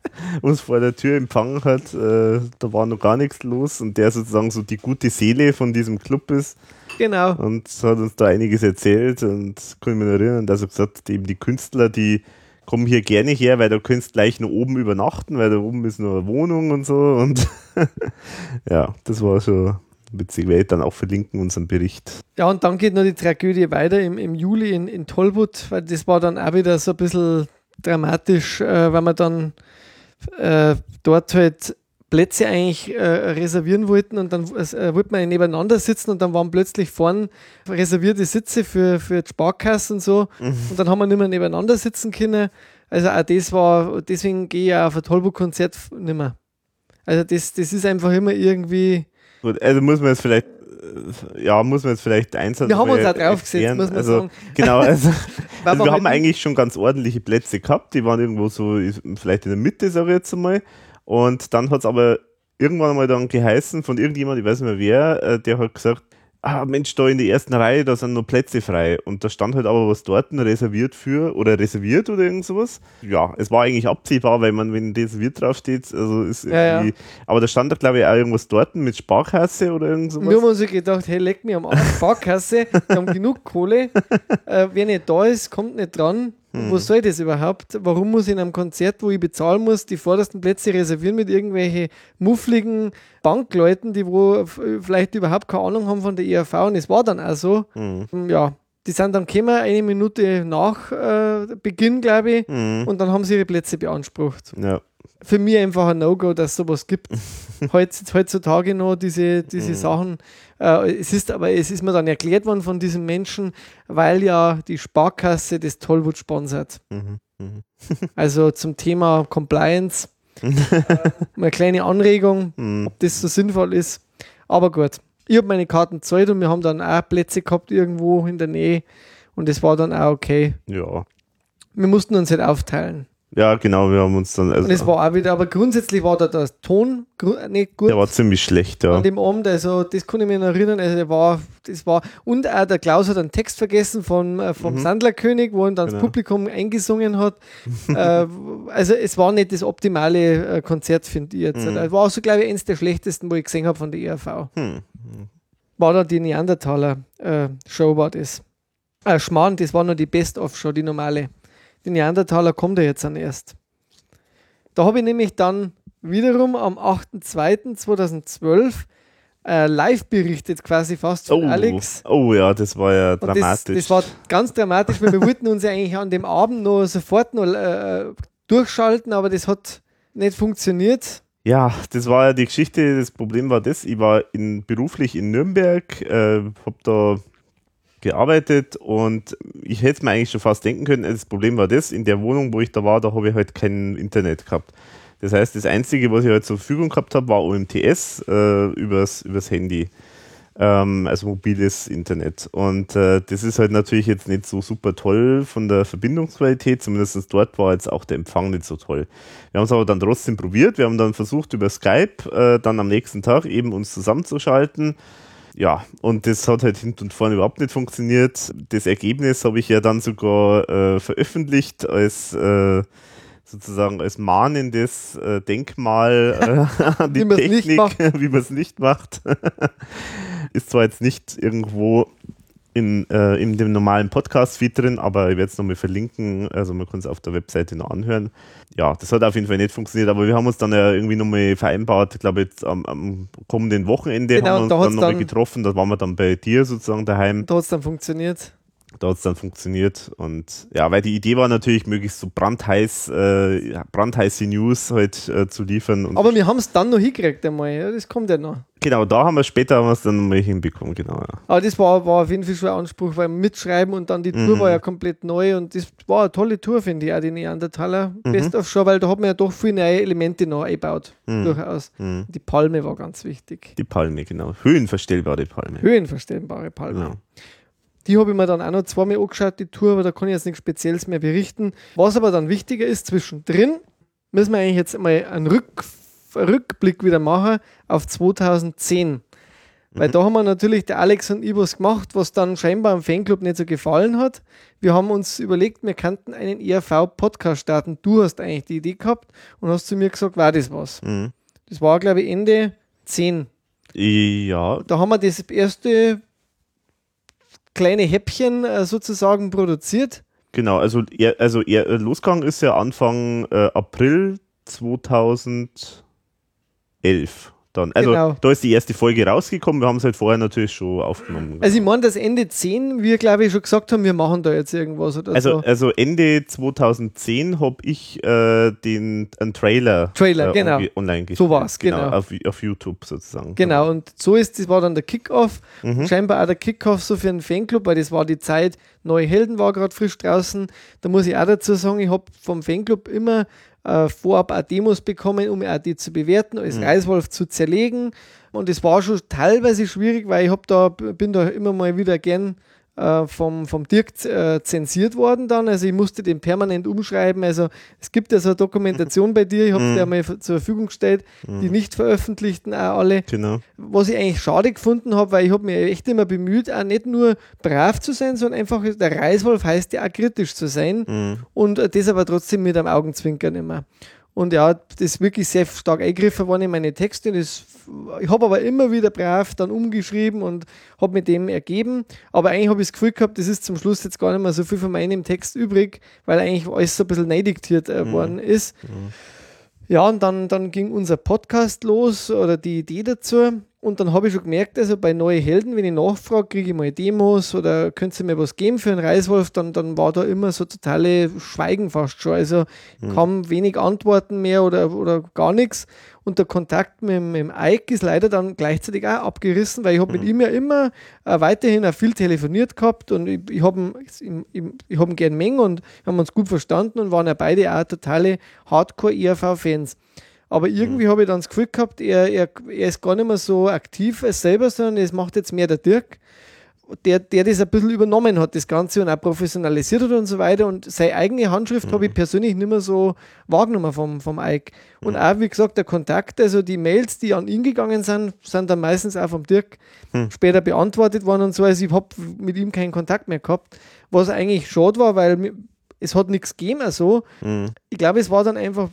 uns vor der Tür empfangen hat, äh, da war noch gar nichts los und der sozusagen so die gute Seele von diesem Club ist genau. und hat uns da einiges erzählt und kann ich mich erinnern, dass er gesagt hat, eben die Künstler, die kommen hier gerne her, weil du kannst gleich noch oben übernachten, weil da oben ist noch eine Wohnung und so und ja, das war schon witzig, werde ich dann auch verlinken, unseren Bericht. Ja, und dann geht noch die Tragödie weiter im, im Juli in, in Tollwood, weil das war dann auch wieder so ein bisschen dramatisch, äh, weil wir dann äh, dort halt Plätze eigentlich äh, reservieren wollten und dann äh, wollten wir nebeneinander sitzen und dann waren plötzlich vorn reservierte Sitze für, für die Sparkasse und so und dann haben wir nicht mehr nebeneinander sitzen können. Also auch das war, deswegen gehe ich auch auf ein Tollwood-Konzert nicht mehr. Also das, das ist einfach immer irgendwie, Gut, also muss man jetzt vielleicht, ja, muss man jetzt vielleicht eins Wir haben uns auch draufgesetzt, muss man also, sagen. Genau, also, also wir wir halt haben eigentlich schon ganz ordentliche Plätze gehabt, die waren irgendwo so, vielleicht in der Mitte, sage ich jetzt einmal. Und dann hat es aber irgendwann mal dann geheißen von irgendjemand, ich weiß nicht mehr wer, äh, der hat gesagt, ah Mensch, da in der ersten Reihe, da sind noch Plätze frei. Und da stand halt aber was dort reserviert für, oder reserviert oder irgend sowas. Ja, es war eigentlich absehbar, weil man, wenn reserviert draufsteht, also ist Ja, ja. irgendwie, aber da stand da glaube ich auch irgendwas dort mit Sparkasse oder irgend sowas. Wir haben uns so gedacht, hey, leck mir am Arsch, Sparkasse, wir haben genug Kohle. Äh, wer nicht da ist, kommt nicht dran. Und Was soll das überhaupt? Warum muss ich in einem Konzert, wo ich bezahlen muss, die vordersten Plätze reservieren mit irgendwelchen muffligen Bankleuten, die wo vielleicht überhaupt keine Ahnung haben von der ERV? Und es war dann auch so. Mhm. Ja, die sind dann gekommen, eine Minute nach äh, Beginn, glaube ich, Mhm. und dann haben sie ihre Plätze beansprucht. Ja. Für mich einfach ein No-Go, dass es sowas gibt. Heutz, heutzutage noch diese, Mhm. diese Sachen. Äh, es ist aber, es ist mir dann erklärt worden von diesem Menschen, weil ja die Sparkasse das Tollwut sponsert. Mhm. Mhm. Also zum Thema Compliance. äh, eine kleine Anregung, Mhm. ob das so sinnvoll ist. Aber gut, ich habe meine Karten gezahlt und wir haben dann auch Plätze gehabt irgendwo in der Nähe und das war dann auch okay. Ja. Wir mussten uns halt aufteilen. Ja, genau, wir haben uns dann. Also, Und es war auch wieder, aber grundsätzlich war da der Ton nicht gut der war ziemlich schlecht, ja. an dem Abend. Also, das kann ich mir noch erinnern. Also, der war, das war, und auch der Klaus hat einen Text vergessen von, äh, vom Sandlerkönig, wo er dann das Genau. Publikum eingesungen hat. äh, also, es war nicht das optimale äh, Konzert, finde ich jetzt. Es war auch so, glaube ich, eines der schlechtesten, wo ich gesehen habe von der ERV. Hm. War da die Neandertaler-Show, war das. Äh, Schmarrn, das war nur die Best-of-Show, die normale. Die Neandertaler kommt ja jetzt dann erst. Da habe ich nämlich dann wiederum am 8.2.2012 äh, live berichtet, quasi fast von Oh, Alex. oh ja, das war ja Und das, dramatisch. das war ganz dramatisch, weil wir wollten uns ja eigentlich an dem Abend noch sofort noch äh, durchschalten, aber das hat nicht funktioniert. Ja, das war ja die Geschichte. Das Problem war das, ich war in, beruflich in Nürnberg, äh, habe da gearbeitet und ich hätte mir eigentlich schon fast denken können, das Problem war das, in der Wohnung, wo ich da war, da habe ich halt kein Internet gehabt. Das heißt, das Einzige, was ich halt zur Verfügung gehabt habe, war OMTS äh, übers, übers Handy. Ähm, also mobiles Internet. Und äh, das ist halt natürlich jetzt nicht so super toll von der Verbindungsqualität, zumindest dort war jetzt auch der Empfang nicht so toll. Wir haben es aber dann trotzdem probiert. Wir haben dann versucht, über Skype äh, dann am nächsten Tag eben uns zusammenzuschalten. Ja, und das hat halt hinten und vorne überhaupt nicht funktioniert. Das Ergebnis habe ich ja dann sogar äh, veröffentlicht als äh, sozusagen als mahnendes äh, Denkmal äh, an die Wie Technik, wie man es nicht macht. Ist zwar jetzt nicht irgendwo in, äh, in dem normalen Podcast-Feed drin, aber ich werde es nochmal verlinken. Also man kann es auf der Webseite noch anhören. Ja, das hat auf jeden Fall nicht funktioniert, aber wir haben uns dann ja irgendwie nochmal vereinbart, ich glaube jetzt am, am kommenden Wochenende Genau, haben wir da uns hat's dann nochmal getroffen. Da waren wir dann bei dir sozusagen daheim. Da hat es dann funktioniert. Da hat es dann funktioniert. Und ja, weil die Idee war natürlich, möglichst so brandheiß, äh, brandheiße News halt äh, zu liefern. Aber wir haben es dann noch hingekriegt einmal. Ja, das kommt ja noch. genau, da haben wir später haben wir es dann mal hinbekommen, genau. Ja. Aber das war, war auf jeden Fall schon ein Anspruch, weil mitschreiben und dann die Mhm. Tour war ja komplett neu und das war eine tolle Tour, finde ich, auch die Neandertaler Mhm. Best of Show, weil da hat man ja doch viele neue Elemente noch eingebaut. Mhm. Durchaus. Die Palme war ganz wichtig. Die Palme, genau. Höhenverstellbare Palme. Höhenverstellbare Palme. Genau. Die habe ich mir dann auch noch zweimal angeschaut, die Tour, aber da kann ich jetzt nichts Spezielles mehr berichten. Was aber dann wichtiger ist, zwischendrin müssen wir eigentlich jetzt mal einen Rück Rückblick wieder machen auf 2010. Weil da haben wir natürlich der Alex und ich was gemacht, was dann scheinbar im Fanclub nicht so gefallen hat. Wir haben uns überlegt, wir könnten einen ERV-Podcast starten. Du hast eigentlich die Idee gehabt und hast zu mir gesagt, war das was? Mhm. Das war, glaube ich, Ende 10. Ja, Da haben wir das erste kleine Häppchen äh, sozusagen produziert. genau. Also, er, also er, äh, losgegangen ist ja Anfang äh, April 2011. Dann. Also Genau. da ist die erste Folge rausgekommen. Wir haben es halt vorher natürlich schon aufgenommen. Also ich meine, das Ende 10, wir glaube ich schon gesagt haben, wir machen da jetzt irgendwas oder Also, so. also Ende 2010 habe ich äh, den einen Trailer, Trailer, äh, genau. online gestellt. So war's, genau. Auf, auf YouTube sozusagen. Genau, und so ist, das war dann der Kickoff. Mhm. Scheinbar auch der Kickoff so für einen Fanclub, weil das war die Zeit, Neue Helden war gerade frisch draußen. Da muss ich auch dazu sagen, ich habe vom Fanclub immer äh, vorab auch Demos bekommen, um auch die zu bewerten, Mhm. als Reiswolf zu zerlegen. Und es war schon teilweise schwierig, weil ich hab da, bin da immer mal wieder gern äh, vom, vom Dirk äh, zensiert worden dann. Also ich musste den permanent umschreiben. Also es gibt ja so eine Dokumentation bei dir, ich habe Mhm. dir mal zur Verfügung gestellt, die nicht veröffentlichten auch alle Genau. was ich eigentlich schade gefunden habe, weil ich habe mir echt immer bemüht, auch nicht nur brav zu sein, sondern einfach, der Reiswolf heißt ja auch kritisch zu sein Mhm. und äh, das aber trotzdem mit einem Augenzwinkern immer. Und ja, das ist wirklich sehr stark eingegriffen worden in meine Texte. Das, ich habe aber immer wieder brav dann umgeschrieben und habe mit dem ergeben. Aber eigentlich habe ich das Gefühl gehabt, das ist zum Schluss jetzt gar nicht mehr so viel von meinem Text übrig, weil eigentlich alles so ein bisschen neidiktiert äh, worden ist. Ja, und dann, dann ging unser Podcast los oder die Idee dazu. Und dann habe ich schon gemerkt, also bei neuen Helden, wenn ich nachfrage, kriege ich mal Demos oder könnt ihr mir was geben für einen Reiswolf, dann, dann war da immer so totale Schweigen fast schon. Also kam wenig Antworten mehr oder, oder gar nichts. Und der Kontakt mit, dem- mit dem Ike ist leider dann gleichzeitig auch abgerissen, weil ich habe mit ihm ja immer äh, weiterhin auch viel telefoniert gehabt und ich, ich habe ihn, ich, ich hab ihn gern mengen und haben uns gut verstanden und waren ja beide auch totale Hardcore-ERV-Fans. Aber irgendwie habe ich dann das Gefühl gehabt, er, er, er ist gar nicht mehr so aktiv als selber, sondern es macht jetzt mehr der Dirk, der, der das ein bisschen übernommen hat, das Ganze und auch professionalisiert hat und so weiter. Und seine eigene Handschrift habe ich persönlich nicht mehr so wahrgenommen vom, vom Ike. Und auch, wie gesagt, der Kontakt, also die Mails, die an ihn gegangen sind, sind dann meistens auch vom Dirk später beantwortet worden und so. Also ich habe mit ihm keinen Kontakt mehr gehabt, was eigentlich schade war, weil es hat nichts gegeben, also. Ich glaube, es war dann einfach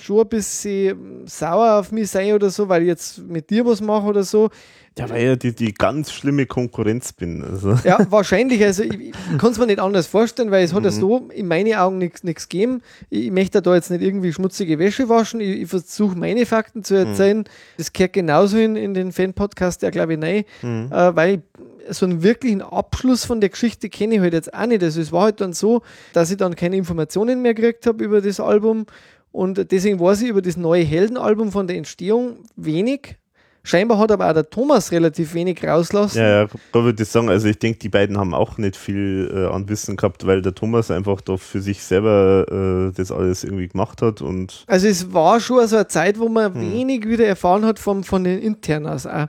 schon ein bisschen sauer auf mich sein oder so, weil ich jetzt mit dir was mache oder so. Ja, weil ich die, die ganz schlimme Konkurrenz bin. Also. Ja, wahrscheinlich. Also ich, ich kann es mir nicht anders vorstellen, weil es hat ja so in meinen Augen nichts gegeben. Ich, ich möchte da jetzt nicht irgendwie schmutzige Wäsche waschen. Ich, ich versuche meine Fakten zu erzählen. Das gehört genauso in, in den Fan-Podcast, der glaube ich, nein. Äh, weil so einen wirklichen Abschluss von der Geschichte kenne ich halt jetzt auch nicht. Also es war halt dann so, dass ich dann keine Informationen mehr gekriegt habe über das Album. Und deswegen weiß ich über das neue Heldenalbum von der Entstehung wenig. Scheinbar hat aber auch der Thomas relativ wenig rauslassen. Ja, ja, da würde ich sagen, also ich denke, die beiden haben auch nicht viel äh, an Wissen gehabt, weil der Thomas einfach da für sich selber äh, das alles irgendwie gemacht hat und Also es war schon so eine Zeit, wo man wenig wieder erfahren hat vom, von den Internas auch.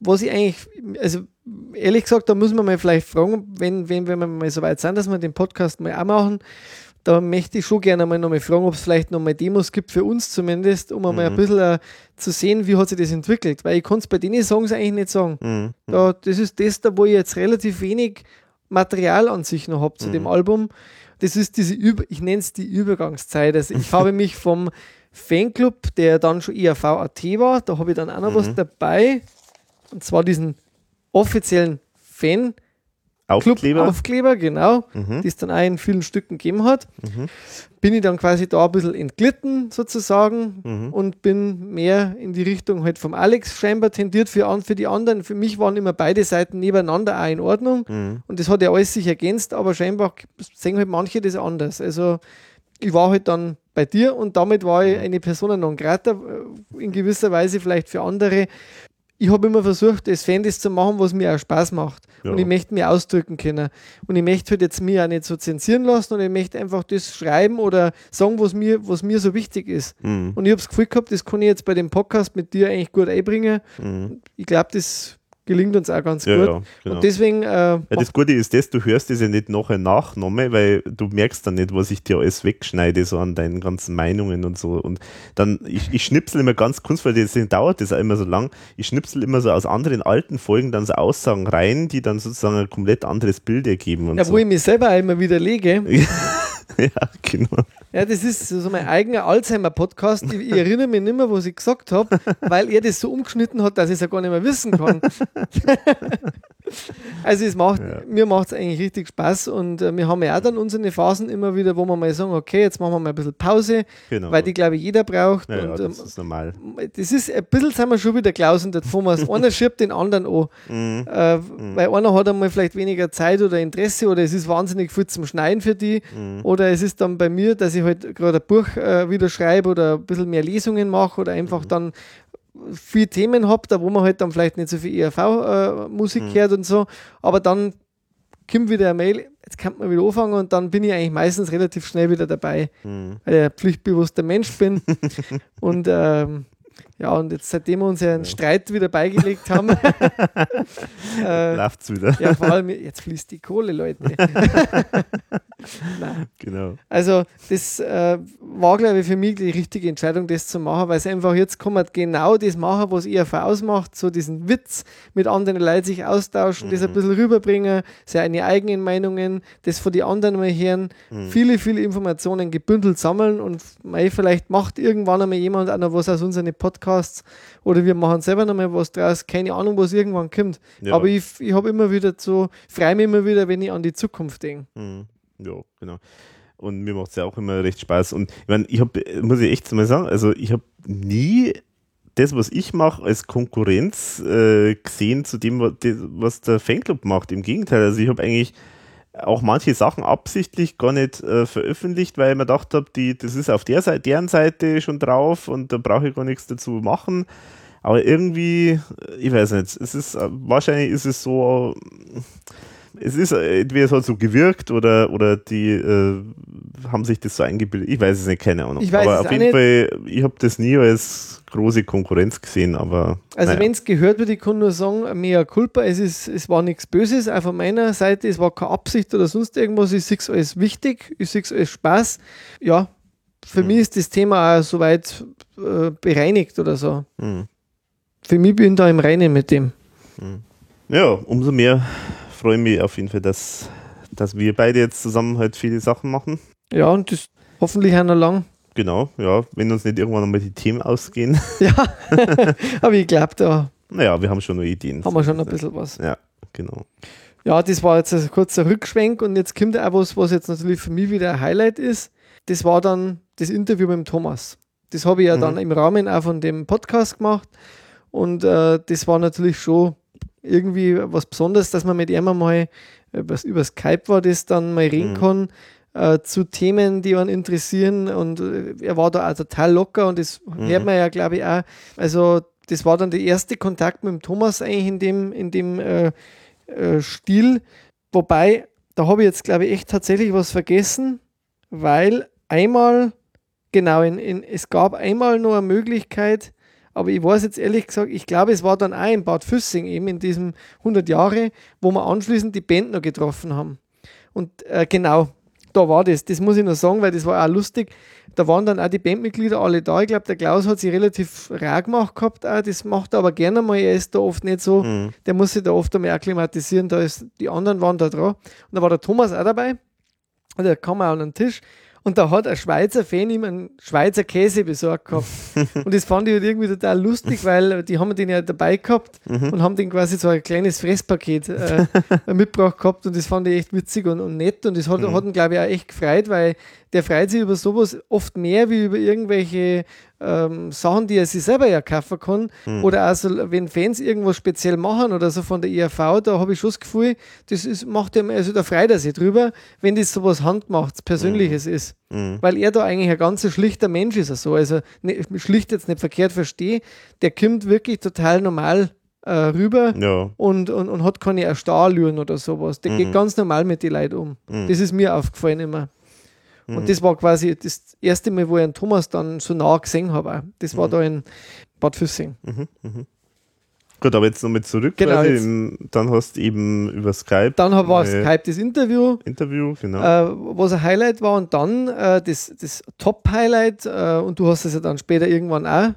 Was ich eigentlich, also ehrlich gesagt, da muss man mal vielleicht fragen, wenn, wenn, wenn wir mal so weit sind, dass wir den Podcast mal auch machen, da möchte ich schon gerne mal nochmal fragen, ob es vielleicht nochmal Demos gibt, für uns zumindest, um einmal ein bisschen äh, zu sehen, wie hat sich das entwickelt. Weil ich kann es bei den Songs eigentlich nicht sagen. Da, das ist das, da wo ich jetzt relativ wenig Material an sich noch habe zu dem Album. Das ist diese, Über ich nenne es die Übergangszeit. Also ich habe mich vom Fanclub, der dann schon eher VAT war, da habe ich dann auch noch was dabei. Und zwar diesen offiziellen Fan Aufkleber. Aufkleber, genau, die es dann auch in vielen Stücken gegeben hat. Bin ich dann quasi da ein bisschen entglitten sozusagen und bin mehr in die Richtung halt vom Alex scheinbar tendiert für, für die anderen. Für mich waren immer beide Seiten nebeneinander auch in Ordnung und das hat ja alles sich ergänzt, aber scheinbar sehen halt manche das anders. Also ich war halt dann bei dir und damit war ich eine Persona non grata, äh, in gewisser Weise vielleicht für andere. Ich habe immer versucht, das Fan das zu machen, was mir auch Spaß macht. Ja. Und ich möchte mich ausdrücken können. Und ich möchte halt jetzt mir auch nicht so zensieren lassen und ich möchte einfach das schreiben oder sagen, was mir, was mir so wichtig ist. Mhm. Und ich habe das Gefühl gehabt, das kann ich jetzt bei dem Podcast mit dir eigentlich gut einbringen. Mhm. Ich glaube, das gelingt uns auch ganz Ja, gut. ja, genau. Und deswegen äh, Ja, das Gute ist das, du hörst das ja nicht nachher nachgenommen, weil du merkst dann nicht, was ich dir alles wegschneide, so an deinen ganzen Meinungen und so. Und dann, ich, ich schnipsel immer ganz weil deswegen dauert das auch immer so lang, ich schnipsel immer so aus anderen alten Folgen dann so Aussagen rein, die dann sozusagen ein komplett anderes Bild ergeben und ja, so. wo ich mich selber immer widerlege. ja, genau. Ja, das ist so mein eigener Alzheimer-Podcast. Ich, ich erinnere mich nicht mehr, was ich gesagt habe, weil er das so umgeschnitten hat, dass ich es ja gar nicht mehr wissen kann. also es macht, Ja. mir macht es eigentlich richtig Spaß und äh, wir haben ja auch dann unsere Phasen immer wieder, wo wir mal sagen, okay, jetzt machen wir mal ein bisschen Pause, genau. weil die, glaube ich, jeder braucht. ja, ja, und, ähm, das ist normal. das ist ein bisschen sind wir schon wieder Klaus und der Thomas. einer schiebt den anderen an. Mhm. Äh, Weil einer hat einmal vielleicht weniger Zeit oder Interesse oder es ist wahnsinnig viel zum Schneiden für die. Mhm. Oder es ist dann bei mir, dass ich halt gerade ein Buch äh, wieder schreibe oder ein bisschen mehr Lesungen mache oder einfach Mhm. dann viele Themen habe, da wo man halt dann vielleicht nicht so viel ERV-Musik Mhm. hört und so. Aber dann kommt wieder eine Mail, jetzt kann man wieder anfangen und dann bin ich eigentlich meistens relativ schnell wieder dabei, Mhm. weil ich ein pflichtbewusster Mensch bin. und ähm, ja, und jetzt seitdem wir uns ja einen Streit wieder beigelegt haben, äh, Läuft's wieder. ja, vor allem jetzt fließt die Kohle, Leute. Genau. Also das äh, war, glaube ich, für mich die richtige Entscheidung, das zu machen, weil es einfach jetzt kann man genau das machen, was ERV ausmacht, so diesen Witz mit anderen Leuten sich austauschen, das ein bisschen rüberbringen, seine eigenen Meinungen, das von den anderen mal hören, viele, viele Informationen gebündelt sammeln und mei, vielleicht macht irgendwann einmal jemand auch noch was aus unseren Podcasts oder wir machen selber noch mal was draus, keine Ahnung, was irgendwann kommt. Ja. Aber ich, ich habe immer wieder so, freue mich immer wieder, wenn ich an die Zukunft denke. Mhm. Ja, genau. Und mir macht es ja auch immer recht Spaß. Und ich meine, ich habe, muss ich echt mal sagen, also ich habe nie das, was ich mache, als Konkurrenz äh, gesehen zu dem, was der Fanclub macht. Im Gegenteil, also ich habe eigentlich auch manche Sachen absichtlich gar nicht äh, veröffentlicht, weil ich mir gedacht habe, die, das ist auf der Seite, deren Seite schon drauf und da brauche ich gar nichts dazu machen. Aber irgendwie, äh, ich weiß nicht, es ist, äh, wahrscheinlich ist es so, es ist äh, entweder so gewirkt oder, oder die äh, haben sich das so eingebildet. Ich weiß es nicht, keine Ahnung. Ich weiß aber auf jeden. Fall, ich habe das nie als große Konkurrenz gesehen, aber. Also naja. wenn es gehört wird, ich kann nur sagen, mea culpa, es, ist, es war nichts Böses, auch von meiner Seite, es war keine Absicht oder sonst irgendwas, ich sehe es als wichtig, ich sehe es als Spaß. Ja, für Hm. mich ist das Thema auch soweit äh, bereinigt oder so. Hm. Für mich bin ich da im Reinen mit dem. Ja, umso mehr freue ich mich auf jeden Fall, dass, dass wir beide jetzt zusammen halt viele Sachen machen. Ja, und das hoffentlich auch noch lang. Genau, ja, wenn uns nicht irgendwann einmal die Themen ausgehen. Ja, aber ich glaube, da naja, wir haben schon noch Ideen. haben wir schon ein bisschen was. Ja, genau. Ja, das war jetzt ein kurzer Rückschwenk und jetzt kommt auch was, was jetzt natürlich für mich wieder ein Highlight ist. Das war dann das Interview mit dem Thomas. Das habe ich ja Mhm. dann im Rahmen auch von dem Podcast gemacht und äh, das war natürlich schon irgendwie was Besonderes, dass man mit ihm mal über, über Skype war, das dann mal reden Mhm. kann äh, zu Themen, die einen interessieren und äh, er war da auch total locker und das Mhm. hört man ja, glaube ich, auch. Also das war dann der erste Kontakt mit dem Thomas eigentlich in dem, in dem äh, äh, Stil. Wobei, da habe ich jetzt, glaube ich, echt tatsächlich was vergessen, weil einmal, genau, in, in, es gab einmal nur eine Möglichkeit, aber ich weiß jetzt ehrlich gesagt, ich glaube, es war dann auch in Bad Füssing eben in diesem 100 Jahre, wo wir anschließend die Band noch getroffen haben. Und äh, genau, da war das. Das muss ich noch sagen, weil das war auch lustig. Da waren dann auch die Bandmitglieder alle da. Ich glaube, der Klaus hat sich relativ rar gemacht gehabt. Auch. Das macht er aber gerne mal. Er ist da oft nicht so. Mhm. Der muss sich da oft einmal akklimatisieren. Da ist, die anderen waren da dran. Und da war der Thomas auch dabei. Und der kam auch an den Tisch. Und da hat ein Schweizer Fan ihm einen Schweizer Käse besorgt gehabt. und das fand ich halt irgendwie total lustig, weil die haben den ja dabei gehabt und haben den quasi so ein kleines Fresspaket äh, mitgebracht gehabt. Und das fand ich echt witzig und, und nett. Und das hat, hat ihn, glaube ich, auch echt gefreut, weil der freut sich über sowas oft mehr wie über irgendwelche ähm, Sachen, die er sich selber ja kaufen kann. Oder also, wenn Fans irgendwas speziell machen oder so von der IAV, da habe ich schon das Gefühl, das ist, macht ihm, also da freut er sich drüber, wenn das sowas Handgemachtes, Persönliches ist. Mhm. Weil er da eigentlich ein ganz schlichter Mensch ist. Also, also ne, schlicht jetzt nicht verkehrt verstehe, der kommt wirklich total normal äh, rüber Ja. und, und, und hat keine Erstarrlüren oder sowas. Der geht ganz normal mit den Leuten um. Mhm. Das ist mir aufgefallen immer. Und das war quasi das erste Mal, wo ich einen Thomas dann so nah gesehen habe. Das war da in Bad Füssing. Gut, aber jetzt nochmal zurück. Genau, quasi. Dann hast du eben über Skype. Dann war Skype das Interview, Interview, genau. äh, was ein Highlight war. Und dann äh, das, das Top-Highlight, äh, und du hast es ja dann später irgendwann auch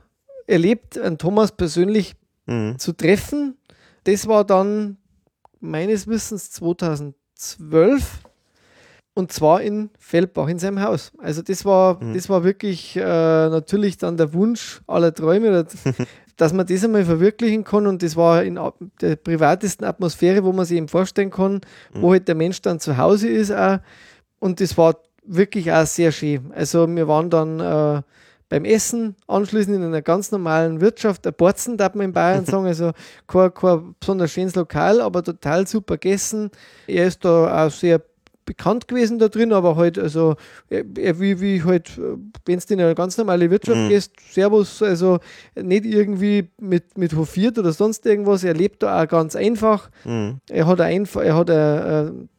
erlebt, einen Thomas persönlich Mhm. zu treffen. Das war dann meines Wissens 2012 und zwar in Feldbach in seinem Haus. Also das war, das war wirklich äh, natürlich dann der Wunsch aller Träume, dass man das einmal verwirklichen kann und das war in der privatesten Atmosphäre, wo man sich eben vorstellen kann, wo halt der Mensch dann zu Hause ist auch. und das war wirklich auch sehr schön. Also wir waren dann äh, beim Essen, anschließend in einer ganz normalen Wirtschaft, ein Borzen, darf man in Bayern sagen, also kein, kein besonders schönes Lokal, aber total super gegessen. Er ist da auch sehr bekannt gewesen da drin, aber halt, also, wie, wie halt, wenn du in eine ganz normale Wirtschaft Mhm. gehst, Servus, also nicht irgendwie mit, mit hofiert oder sonst irgendwas, er lebt da auch ganz einfach. Mhm. Er hat einfach, er hat ein,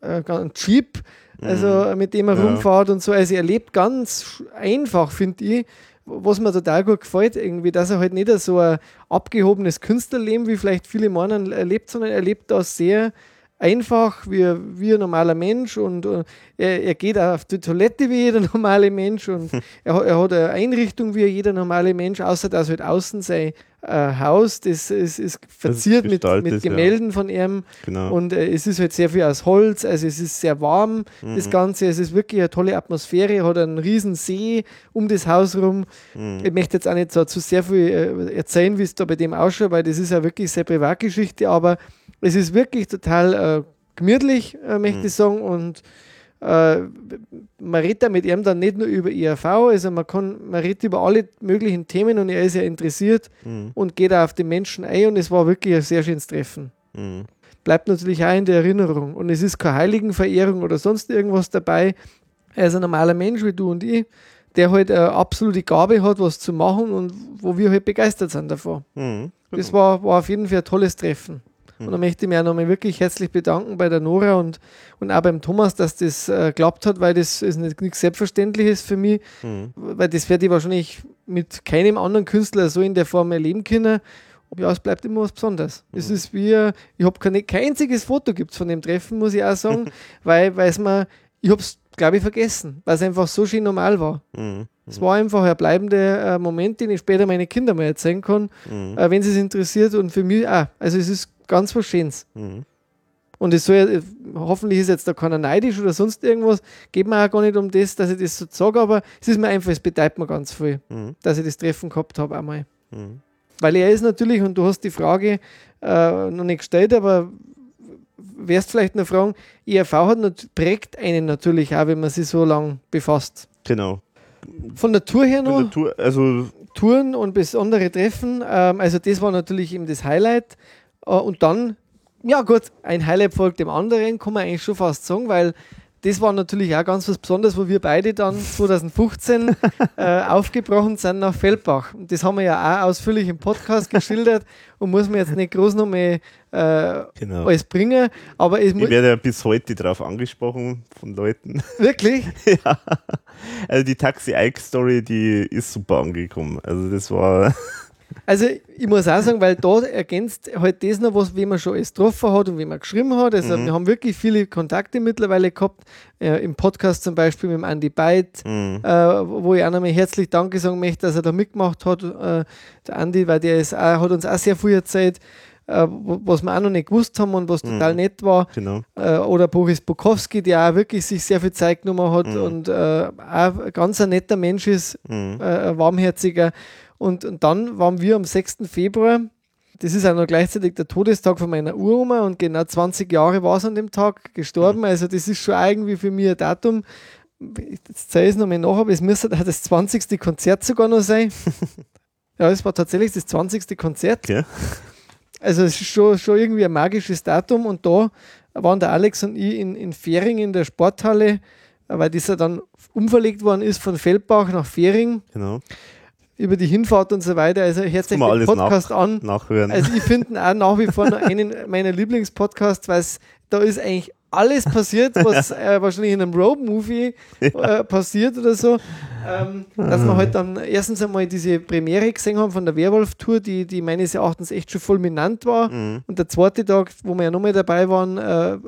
ein, ein Jeep, also mit dem er Ja. rumfährt und so. Also er lebt ganz einfach, finde ich. Was mir total gut gefällt, irgendwie, dass er halt nicht so ein abgehobenes Künstlerleben, wie vielleicht viele meinen, er lebt, sondern er lebt da sehr einfach wie, wie ein normaler Mensch und äh, er, er geht auch auf die Toilette wie jeder normale Mensch und er, hat- er hat eine Einrichtung wie jeder normale Mensch, außer dass halt außen sein äh, Haus, das ist, ist verziert mit, gestaltet, mit ja. Gemälden von ihm Genau. und äh, es ist halt sehr viel aus Holz, also es ist sehr warm, Mhm. das Ganze. Es ist wirklich eine tolle Atmosphäre, hat einen riesen See um das Haus rum. Mhm. Ich möchte jetzt auch nicht so zu sehr viel äh, erzählen, wie es da bei dem ausschaut, weil das ist ja wirklich sehr Privatgeschichte, aber es ist wirklich total äh, gemütlich, äh, möchte Mhm. ich sagen. Und äh, man redet da mit ihm dann nicht nur über IRV, also man kann, man redet über alle möglichen Themen und er ist ja interessiert Mhm. und geht auch auf den Menschen ein und es war wirklich ein sehr schönes Treffen Mhm. bleibt natürlich auch in der Erinnerung. Und es ist keine Heiligenverehrung oder sonst irgendwas dabei. Er ist ein normaler Mensch wie du und ich, der halt eine absolute Gabe hat, was zu machen und wo wir halt begeistert sind davon. Mhm. Das war, war auf jeden Fall ein tolles Treffen. Und da möchte ich mich auch nochmal wirklich herzlich bedanken bei der Nora und, und auch beim Thomas, dass das äh, hat, weil das ist nicht, nichts Selbstverständliches für mich, Mhm. weil das werde ich wahrscheinlich mit keinem anderen Künstler so in der Form erleben können. Ja, es bleibt immer was Besonderes. Es ist wie, ich habe keine, kein einziges Foto gibt's von dem Treffen, muss ich auch sagen, weil weil es mir, ich habe es, glaube ich, vergessen, weil es einfach so schön normal war. Mhm. Es war einfach ein bleibender äh, Moment, den ich später meine Kinder mal erzählen kann, Mhm. äh, wenn sie es interessiert und für mich auch. Also es ist ganz was Schönes. Mhm. Und es soll, ja- hoffentlich ist jetzt da keiner neidisch oder sonst irgendwas. Geht mir auch gar nicht um das, dass ich das so sage, aber es ist mir einfach, es bedeutet mir ganz viel, Mhm. dass ich das Treffen gehabt habe einmal. Mhm. Weil er ist natürlich, und du hast die Frage äh, noch nicht gestellt, aber wirst vielleicht noch fragen, IRV hat prägt einen natürlich auch, wenn man sich so lang befasst. Genau. Von der Tour her noch, Tour, also Touren und besondere Treffen, ähm, also das war natürlich eben das Highlight. Äh, und dann, ja gut, ein Highlight folgt dem anderen, kann man eigentlich schon fast sagen, weil das war natürlich auch ganz was Besonderes, wo wir beide dann 2015 äh, aufgebrochen sind nach Feldbach. Und das haben wir ja auch ausführlich im Podcast geschildert und muss man jetzt nicht groß nochmal äh, genau. alles bringen. Aber Ich muss werde ja bis heute darauf angesprochen von Leuten. wirklich, ja. Also die Taxi Ike Story, die ist super angekommen. Also das war Also ich muss auch sagen, weil da ergänzt halt das noch was, wie man schon alles getroffen hat und wie man geschrieben hat. Also wir haben wirklich viele Kontakte mittlerweile gehabt, äh, im Podcast zum Beispiel mit dem Andy Byte, Mhm. äh, wo ich auch nochmal herzlich Danke sagen möchte, dass er da mitgemacht hat, äh, der Andi, weil der ist auch, hat uns auch sehr viel erzählt, äh, was wir auch noch nicht gewusst haben und was total nett war. genau. Äh, oder Boris Bukowski, der auch wirklich sich sehr viel Zeit genommen hat und äh, auch ein ganz ein netter Mensch ist, Mhm. ein warmherziger. Und, und dann waren wir am 6. Februar, das ist auch noch gleichzeitig der Todestag von meiner Uroma und genau 20 Jahre war es an dem Tag gestorben. Also das ist schon irgendwie für mich ein Datum. Jetzt zeige ich es nochmal nach, aber es müsste auch das 20. Konzert sogar noch sein. ja, es war tatsächlich das 20. Konzert. Okay. Also es ist schon, schon irgendwie ein magisches Datum und da waren der Alex und ich in, in Fähring in der Sporthalle, weil ja dann umverlegt worden ist von Feldbach nach Fähring Genau. Über die Hinfahrt und so weiter. Also hört man den Podcast an. Nachhören. Also ich finde auch nach wie vor einen meiner Lieblingspodcasts, weil da ist eigentlich alles passiert, was äh, wahrscheinlich in einem Road-Movie äh, passiert oder so. Ähm, dass wir halt dann erstens einmal diese Premiere gesehen haben von der Werwolf-Tour, die, die meines Erachtens echt schon fulminant war. Mhm. Und der zweite Tag, wo wir ja nochmal dabei waren, äh,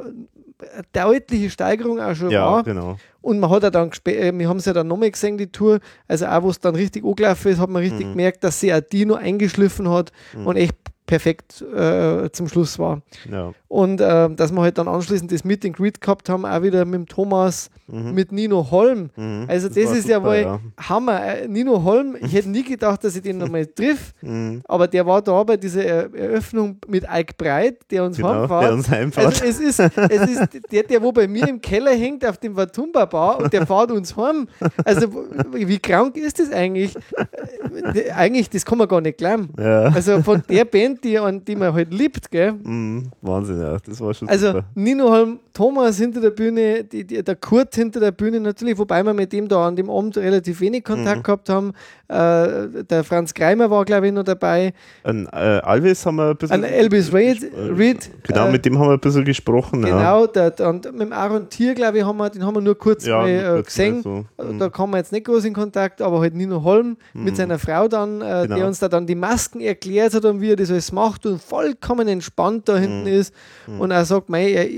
deutliche Steigerung auch schon ja, war. genau. Und man hat ja dann, äh, wir haben es ja dann nochmal gesehen, die Tour, also auch wo es dann richtig angelaufen ist, hat man richtig gemerkt, dass sie auch die noch eingeschliffen hat und echt perfekt äh, zum Schluss war. Ja. Und äh, dass wir halt dann anschließend das Meet and Greet gehabt haben, auch wieder mit Thomas, mit Nino Holm. Mhm. Also das, war ist ja super, wohl ja. Hammer. Äh, Nino Holm, ich hätte nie gedacht, dass ich den nochmal triff, Mhm. aber der war da bei dieser Er- Eröffnung mit Ike Breit, der uns Genau, heimfährt. der uns heimfährt. Also es ist, es ist der, der wo bei mir im Keller hängt auf dem Watumba Bar und der fährt uns heim. Also wie krank ist das eigentlich? Äh, Eigentlich, das kann man gar nicht glauben. Ja. Also von der Band, die, an die man halt liebt, gell? Mhm. Wahnsinn, ja. Das war schon Also super. Nino Holm, Thomas hinter der Bühne, die, die, der Kurt hinter der Bühne natürlich, wobei wir mit dem da an dem Abend relativ wenig Mhm. Kontakt gehabt haben. Äh, der Franz Greimer war, glaube ich, noch dabei. An äh, Alves haben wir ein bisschen. An Elvis Reed, Reed Genau, äh, mit dem haben wir ein bisschen gesprochen. Ja. Genau, der, der, und mit dem Aaron Tier, glaube ich, haben wir, den haben wir nur kurz Ja, mal äh, gesehen. so. Mhm. Da kommen wir jetzt nicht groß in Kontakt, aber halt Nino Holm mit seiner Frau dann, äh, Genau. der uns da dann die Masken erklärt hat und wie er das alles das macht und vollkommen entspannt da hinten ist und er sagt, mei, er,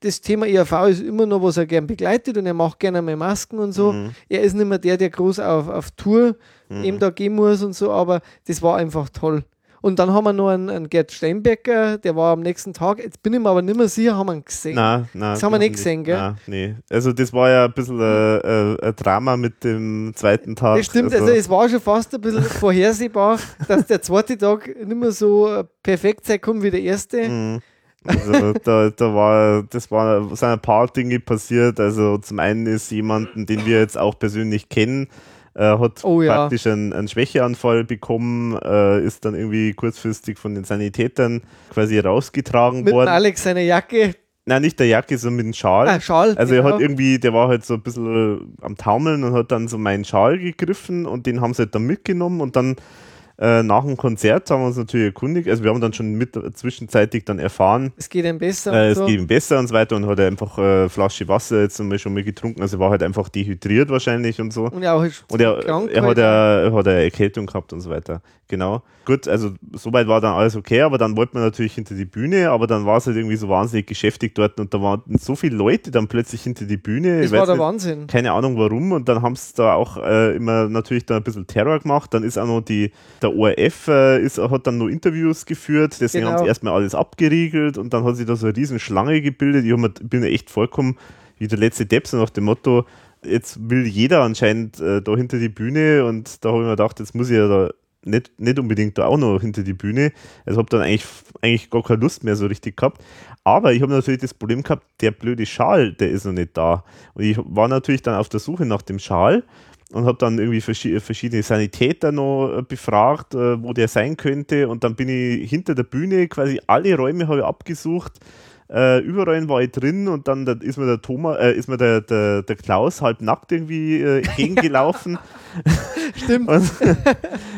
das Thema ERV ist immer noch, was er gern begleitet und er macht gerne mal Masken und so. Er ist nicht mehr der, der groß auf, auf Tour eben da gehen muss und so, aber das war einfach toll. Und dann haben wir noch einen, einen Gerd Steinbecker, der war am nächsten Tag, jetzt bin ich mir aber nicht mehr sicher, haben wir ihn gesehen. Nein, nein. Das haben wir nicht gesehen, gell? Nein, nee. Also das war ja ein bisschen ein, ein, Drama mit dem zweiten Tag. Das stimmt, also es war schon fast ein bisschen vorhersehbar, dass der zweite Tag nicht mehr so perfekt sein kann wie der erste. Mhm. Also da, da war, das war, sind ein paar Dinge passiert. Also zum einen ist jemanden, den wir jetzt auch persönlich kennen, äh, hat Oh ja. praktisch einen, einen Schwächeanfall bekommen, äh, ist dann irgendwie kurzfristig von den Sanitätern quasi rausgetragen Mit worden. Alex seiner Jacke, Nein, nicht der Jacke, sondern mit dem Schal. ah, Schal. Also er genau. hat irgendwie, der war halt so ein bisschen am Taumeln und hat dann so meinen Schal gegriffen und den haben sie halt dann mitgenommen und dann äh, nach dem Konzert haben wir uns natürlich erkundigt, also wir haben dann schon mit zwischenzeitig dann erfahren, es geht ihm besser. äh, und es so. geht ihm besser und so weiter und hat er einfach äh, Flasche Wasser jetzt einmal schon mal getrunken, also war halt einfach dehydriert wahrscheinlich und so. Und er auch Und er, krank er, hat er hat eine Erkältung gehabt und so weiter. Genau. Gut, also soweit war dann alles okay, aber dann wollte man natürlich hinter die Bühne, aber dann war es halt irgendwie so wahnsinnig geschäftig dort und da waren so viele Leute dann plötzlich hinter die Bühne. Das Ich war der nicht, Wahnsinn. keine Ahnung warum und dann haben sie da auch äh, immer natürlich da ein bisschen Terror gemacht. Dann ist auch noch die, der ORF äh, ist, hat dann noch Interviews geführt, deswegen Genau. haben sie erstmal alles abgeriegelt und dann hat sich da so eine riesen Schlange gebildet. Ich mir, bin ja echt vollkommen wie der letzte Depp, so nach dem Motto, jetzt will jeder anscheinend äh, da hinter die Bühne und da habe ich mir gedacht, jetzt muss ich ja da nicht, nicht unbedingt da auch noch hinter die Bühne. Also habe dann eigentlich, eigentlich gar keine Lust mehr so richtig gehabt. Aber ich habe natürlich das Problem gehabt, der blöde Schal, der ist noch nicht da. Und ich war natürlich dann auf der Suche nach dem Schal und habe dann irgendwie verschi- verschiedene Sanitäter noch äh, befragt, äh, wo der sein könnte. Und dann bin ich hinter der Bühne, quasi alle Räume habe ich abgesucht. Äh, überall war ich drin und dann da ist mir der Thomas, äh, ist mir der, der, der Klaus halb nackt irgendwie äh, entgegengelaufen. Stimmt. und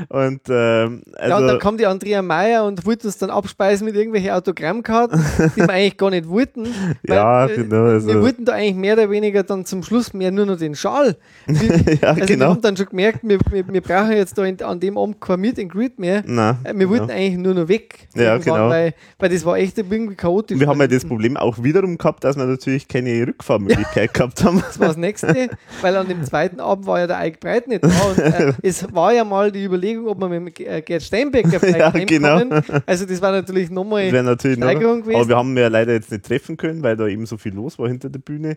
und ähm, also, ja, und dann kam die Andrea Meier und wollte uns dann abspeisen mit irgendwelchen Autogrammkarten, die wir eigentlich gar nicht wollten. Ja, äh, genau, also- Wir wollten da eigentlich mehr oder weniger dann zum Schluss mehr nur noch den Schal. Wir, ja, also wir genau. haben dann schon gemerkt, wir, wir, wir brauchen jetzt da in, an dem Abend kein Meet and Greet mehr. Na, Äh, Wir wollten genau. eigentlich nur noch weg. Ja, genau. Weil, weil das war echt irgendwie chaotisch. wir haben ja das Problem auch wiederum gehabt, dass wir natürlich keine Rückfahrmöglichkeit gehabt haben. Das war das nächste, weil an dem zweiten Abend war ja der Eik Breit nicht da. Und, äh, es war ja mal die Überlegung, ob wir mit dem, äh, Gerd Steinbecker vielleicht Ja, genau. Also das war natürlich nochmal wäre natürlich noch, Steigerung gewesen. aber wir haben ja leider jetzt nicht treffen können, weil da eben so viel los war hinter der Bühne.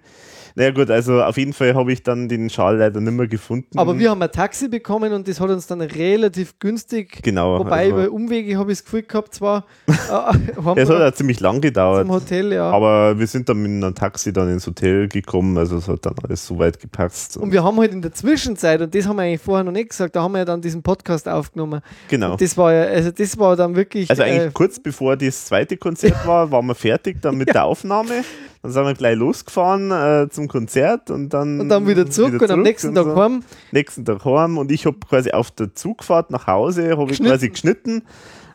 Naja gut, also auf jeden Fall habe ich dann den Schal leider nicht mehr gefunden. Aber wir haben ein Taxi bekommen und das hat uns dann relativ günstig, genau, wobei also, über Umwege habe ich das Gefühl gehabt, zwar äh, es hat wir ja ziemlich lang gedauert. zum Hotel, ja. Aber wir sind dann mit einem Taxi dann ins Hotel gekommen, also es hat dann alles so weit gepasst. und wir haben halt in der Zwischenzeit, und das haben wir eigentlich vorher noch nicht gesagt, da haben wir ja dann diesen Podcast aufgenommen. genau. Das war ja, also das war dann wirklich. Also eigentlich äh, kurz bevor das zweite Konzert war, waren wir fertig dann mit der Aufnahme. Dann sind wir gleich losgefahren äh, zum Konzert und dann, und dann wieder zurück und am nächsten Tag so. heim. nächsten Tag heim und ich habe quasi auf der Zugfahrt nach Hause habe ich quasi geschnitten,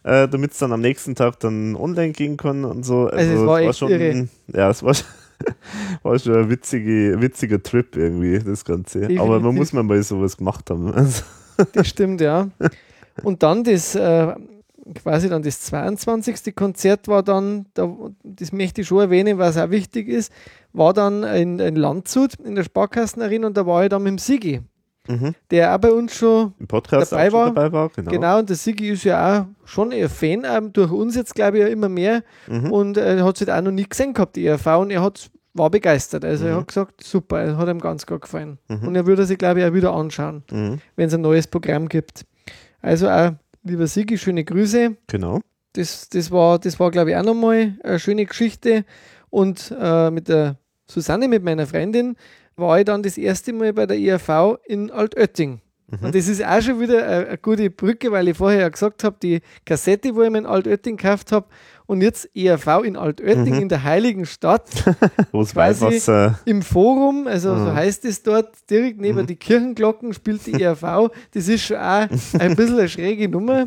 äh, damit es dann am nächsten Tag dann online gehen kann und so. Also es war echt schon, irre. ja, es war, schon- war schon ein witzige, witziger Trip irgendwie, das Ganze. Aber Definitiv. man muss mal mal sowas gemacht haben. Also, Das stimmt, ja. Und dann das, äh, quasi dann das 22. Konzert war dann, da, das möchte ich schon erwähnen, was auch wichtig ist, war dann in, in Landshut in der Sparkassenarena und da war ich dann mit dem Sigi, mhm. der auch bei uns schon, Im Podcast Dabei auch war. dabei war. Genau. genau, und der Sigi ist ja auch schon eher Fan, ähm, durch uns jetzt glaube ich ja immer mehr Mhm. und äh, er hat es halt auch noch nie gesehen gehabt, die ERV, und er hat war begeistert. Also er Mhm. hat gesagt, super, es hat ihm ganz gut gefallen. Mhm. Und er würde sich, glaube ich, auch wieder anschauen Mhm. wenn es ein neues Programm gibt. Also auch, lieber Sigi, schöne Grüße. Genau. Das, das war, das war glaube ich, auch nochmal eine schöne Geschichte. Und äh, mit der Susanne, mit meiner Freundin, war ich dann das erste Mal bei der IAV in Altötting. Mhm. Und das ist auch schon wieder eine, eine gute Brücke, weil ich vorher ja gesagt habe, die Kassette, wo ich mir in Altötting gekauft habe, und jetzt IAV in Altötting Mhm. in der heiligen Stadt Wo es Quasi- Weihwasser. im Forum, also so Mhm. heißt es dort, direkt neben Mhm. die Kirchenglocken spielt die ERV. Das ist schon auch ein bisschen eine schräge Nummer.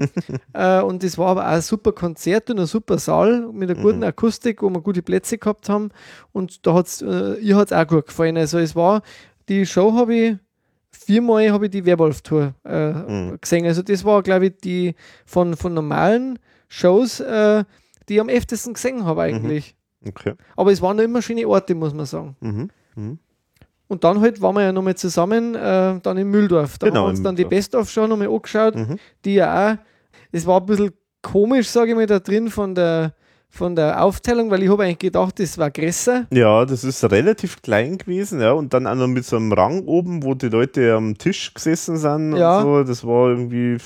äh, und das war aber auch ein super Konzert und ein super Saal mit einer guten Mhm. Akustik, wo wir gute Plätze gehabt haben. Und da hat's, äh, ihr hat es auch gut gefallen. Also es war, die Show habe ich viermal habe ich die Werwolf-Tour äh, Mhm. gesehen. Also das war, glaube ich, die von, von normalen Shows, äh, die ich am öftesten gesehen habe eigentlich. Okay. Aber es waren immer schöne Orte, muss man sagen. Mhm. Mhm. Und dann halt waren wir ja nochmal zusammen, äh, dann in Mühldorf. Da Genau, haben wir uns dann die. Best-of-Show nochmal angeschaut, Mhm. die ja auch, es war ein bisschen komisch, sage ich mal, da drin von der, von der Aufteilung, weil ich habe eigentlich gedacht, das war größer. Ja, das ist relativ klein gewesen, ja. Und dann auch noch mit so einem Rang oben, wo die Leute am Tisch gesessen sind Ja. und so. Das war irgendwie,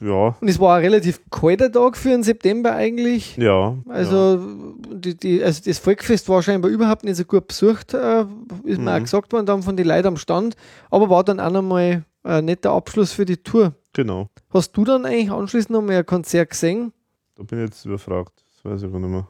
ja, Und es war ein relativ kalter Tag für den September eigentlich. ja. Also, die, die, also das Volkfest war scheinbar überhaupt nicht so gut besucht, äh, ist mir Mhm. auch gesagt worden dann von den Leuten am Stand, aber war dann auch nochmal ein netter Abschluss für die Tour. ja, genau. Hast du dann eigentlich anschließend nochmal ein Konzert gesehen? Da bin ich jetzt überfragt. Das weiß ich gar nicht mehr.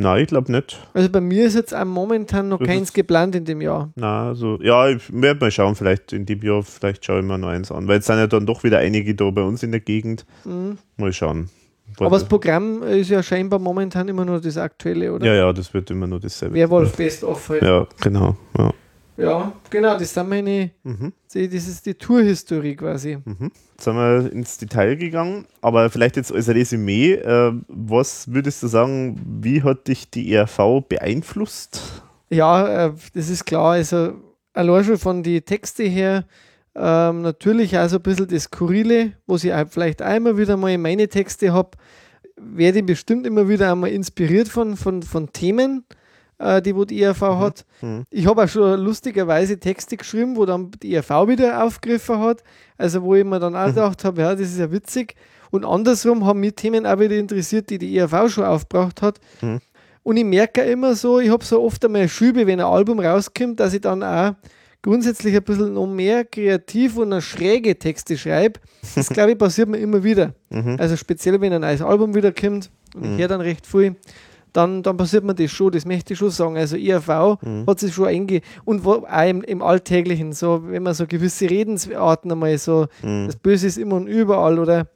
Nein, ich glaube nicht. Also bei mir ist jetzt auch momentan noch Das keins geplant in dem Jahr. Na, also, ja, ich werde mal schauen, vielleicht in dem Jahr, vielleicht schaue ich mir noch eins an. Weil jetzt sind ja dann doch wieder einige da bei uns in der Gegend. Mhm. Mal schauen. Aber das Programm ist ja scheinbar momentan immer nur das aktuelle, oder? ja, ja, das wird immer nur dasselbe. Werwolf Best of halt. Ja, genau. Ja. Ja, genau, das sind meine, Mhm. die, das ist die Tourhistorie quasi. Jetzt sind wir ins Detail gegangen, aber vielleicht jetzt als Resümee, äh, was würdest du sagen, wie hat dich die ERV beeinflusst? Ja, äh, das ist klar. Also allein schon von den Texte her, ähm, natürlich auch so ein bisschen das Skurrile, was ich vielleicht auch immer wieder mal in meine Texte habe, werde ich bestimmt immer wieder einmal inspiriert von, von, von Themen, äh, die wo die ERV hat. Mhm. Ich habe auch schon lustigerweise Texte geschrieben, wo dann die ERV wieder aufgegriffen hat. Also wo ich mir dann auch gedacht habe, ja, das ist ja witzig. Und andersrum haben mich Themen auch wieder interessiert, die die ERV schon aufgebracht hat. Mhm. Und ich merke immer so, ich habe so oft einmal Schübe, wenn ein Album rauskommt, dass ich dann auch grundsätzlich ein bisschen noch mehr kreativ und schräge Texte schreibe. Das, glaube ich, passiert mir immer wieder. Mhm. Also speziell, wenn ein neues Album wieder kommt und ich höre dann recht viel, dann, dann passiert mir das schon, das möchte ich schon sagen. Also ERV hat sich schon einge... Und wo, auch im, im Alltäglichen, so wenn man so gewisse Redensarten einmal so, Mhm. das Böse ist immer und überall oder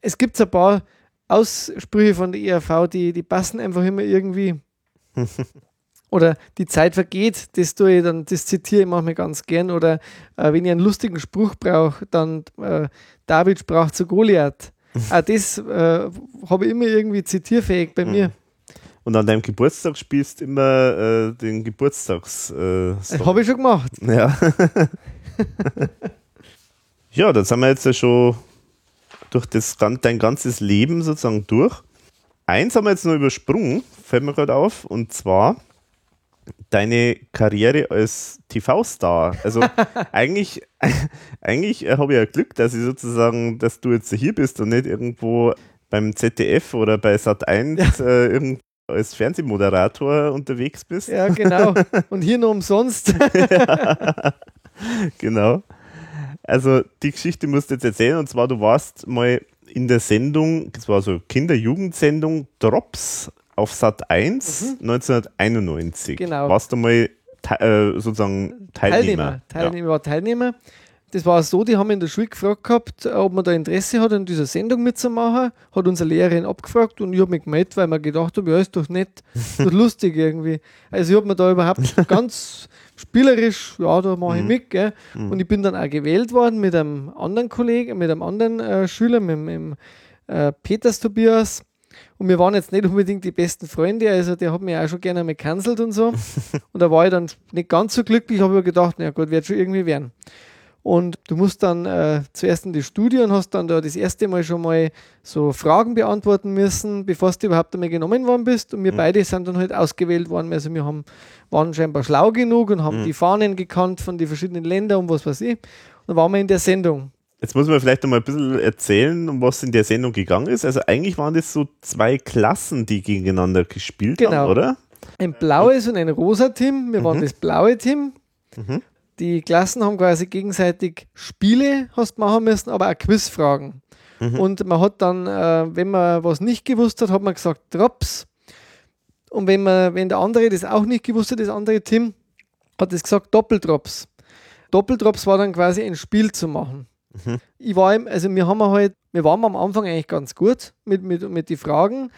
es gibt so ein paar Aussprüche von der ERV, die, die passen einfach immer irgendwie. Oder die Zeit vergeht, das tue ich dann, das zitiere ich manchmal ganz gern. Oder äh, wenn ich einen lustigen Spruch brauche, dann äh, David sprach zu Goliath. Auch das äh, habe ich immer irgendwie zitierfähig bei mir. Und an deinem Geburtstag spielst du immer äh, den Geburtstags. Äh, Das habe ich schon gemacht. Ja. ja, dann sind wir jetzt ja schon durch das, dein ganzes Leben sozusagen durch. Eins haben wir jetzt noch übersprungen, fällt mir gerade auf, und zwar deine Karriere als TV-Star. Also eigentlich, eigentlich äh, habe ich ja Glück, dass ich sozusagen, dass du jetzt hier bist und nicht irgendwo beim ZDF oder bei Sat1 äh, irgendwo als Fernsehmoderator unterwegs bist. Ja, genau. Und hier nur umsonst. Genau. Also die Geschichte musst du jetzt erzählen und zwar du warst mal in der Sendung, das war so Kinder-Jugendsendung Drops auf Sat 1 1991. Genau. Warst du mal te äh, sozusagen Teilnehmer? Teilnehmer. Teilnehmer war Teilnehmer. Das war so, die haben in der Schule gefragt gehabt, ob man da Interesse hat, an dieser Sendung mitzumachen. Hat unsere Lehrerin abgefragt und ich habe mich gemeldet, weil man gedacht habe, ja, ist doch nett, ist doch lustig irgendwie. Also ich habe mir da überhaupt ganz spielerisch, ja, da mache ich mit, gell. Und ich bin dann auch gewählt worden mit einem anderen Kollegen, mit einem anderen äh, Schüler, mit, dem- äh, Peters Tobias. Und wir waren jetzt nicht unbedingt die besten Freunde, also der hat mich auch schon gerne mal cancelt und so. und da war ich dann nicht ganz so glücklich, habe ich gedacht, na gut, wird schon irgendwie werden. Und du musst dann äh, zuerst in die Studie und hast dann da das erste Mal schon mal so Fragen beantworten müssen, bevor du überhaupt einmal genommen worden bist. Und wir beide sind dann halt ausgewählt worden. Also wir haben, waren scheinbar schlau genug und haben die Fahnen gekannt von den verschiedenen Ländern und was weiß ich. Und dann waren wir in der Sendung. Jetzt muss man vielleicht noch mal ein bisschen erzählen, um was in der Sendung gegangen ist. Also eigentlich waren das so zwei Klassen, die gegeneinander gespielt haben, Genau. oder? Ein blaues und ein rosa Team. Wir waren das blaue Team. Die Klassen haben quasi gegenseitig Spiele hast machen müssen, aber auch Quizfragen. Und man hat dann, äh, wenn man was nicht gewusst hat, hat man gesagt Drops. Und wenn, man, wenn der andere das auch nicht gewusst hat, das andere Team, hat es gesagt Doppeldrops. Doppeldrops war dann quasi ein Spiel zu machen. Ich war, im- also wir haben halt, wir waren am Anfang eigentlich ganz gut mit, mit, mit den Fragen.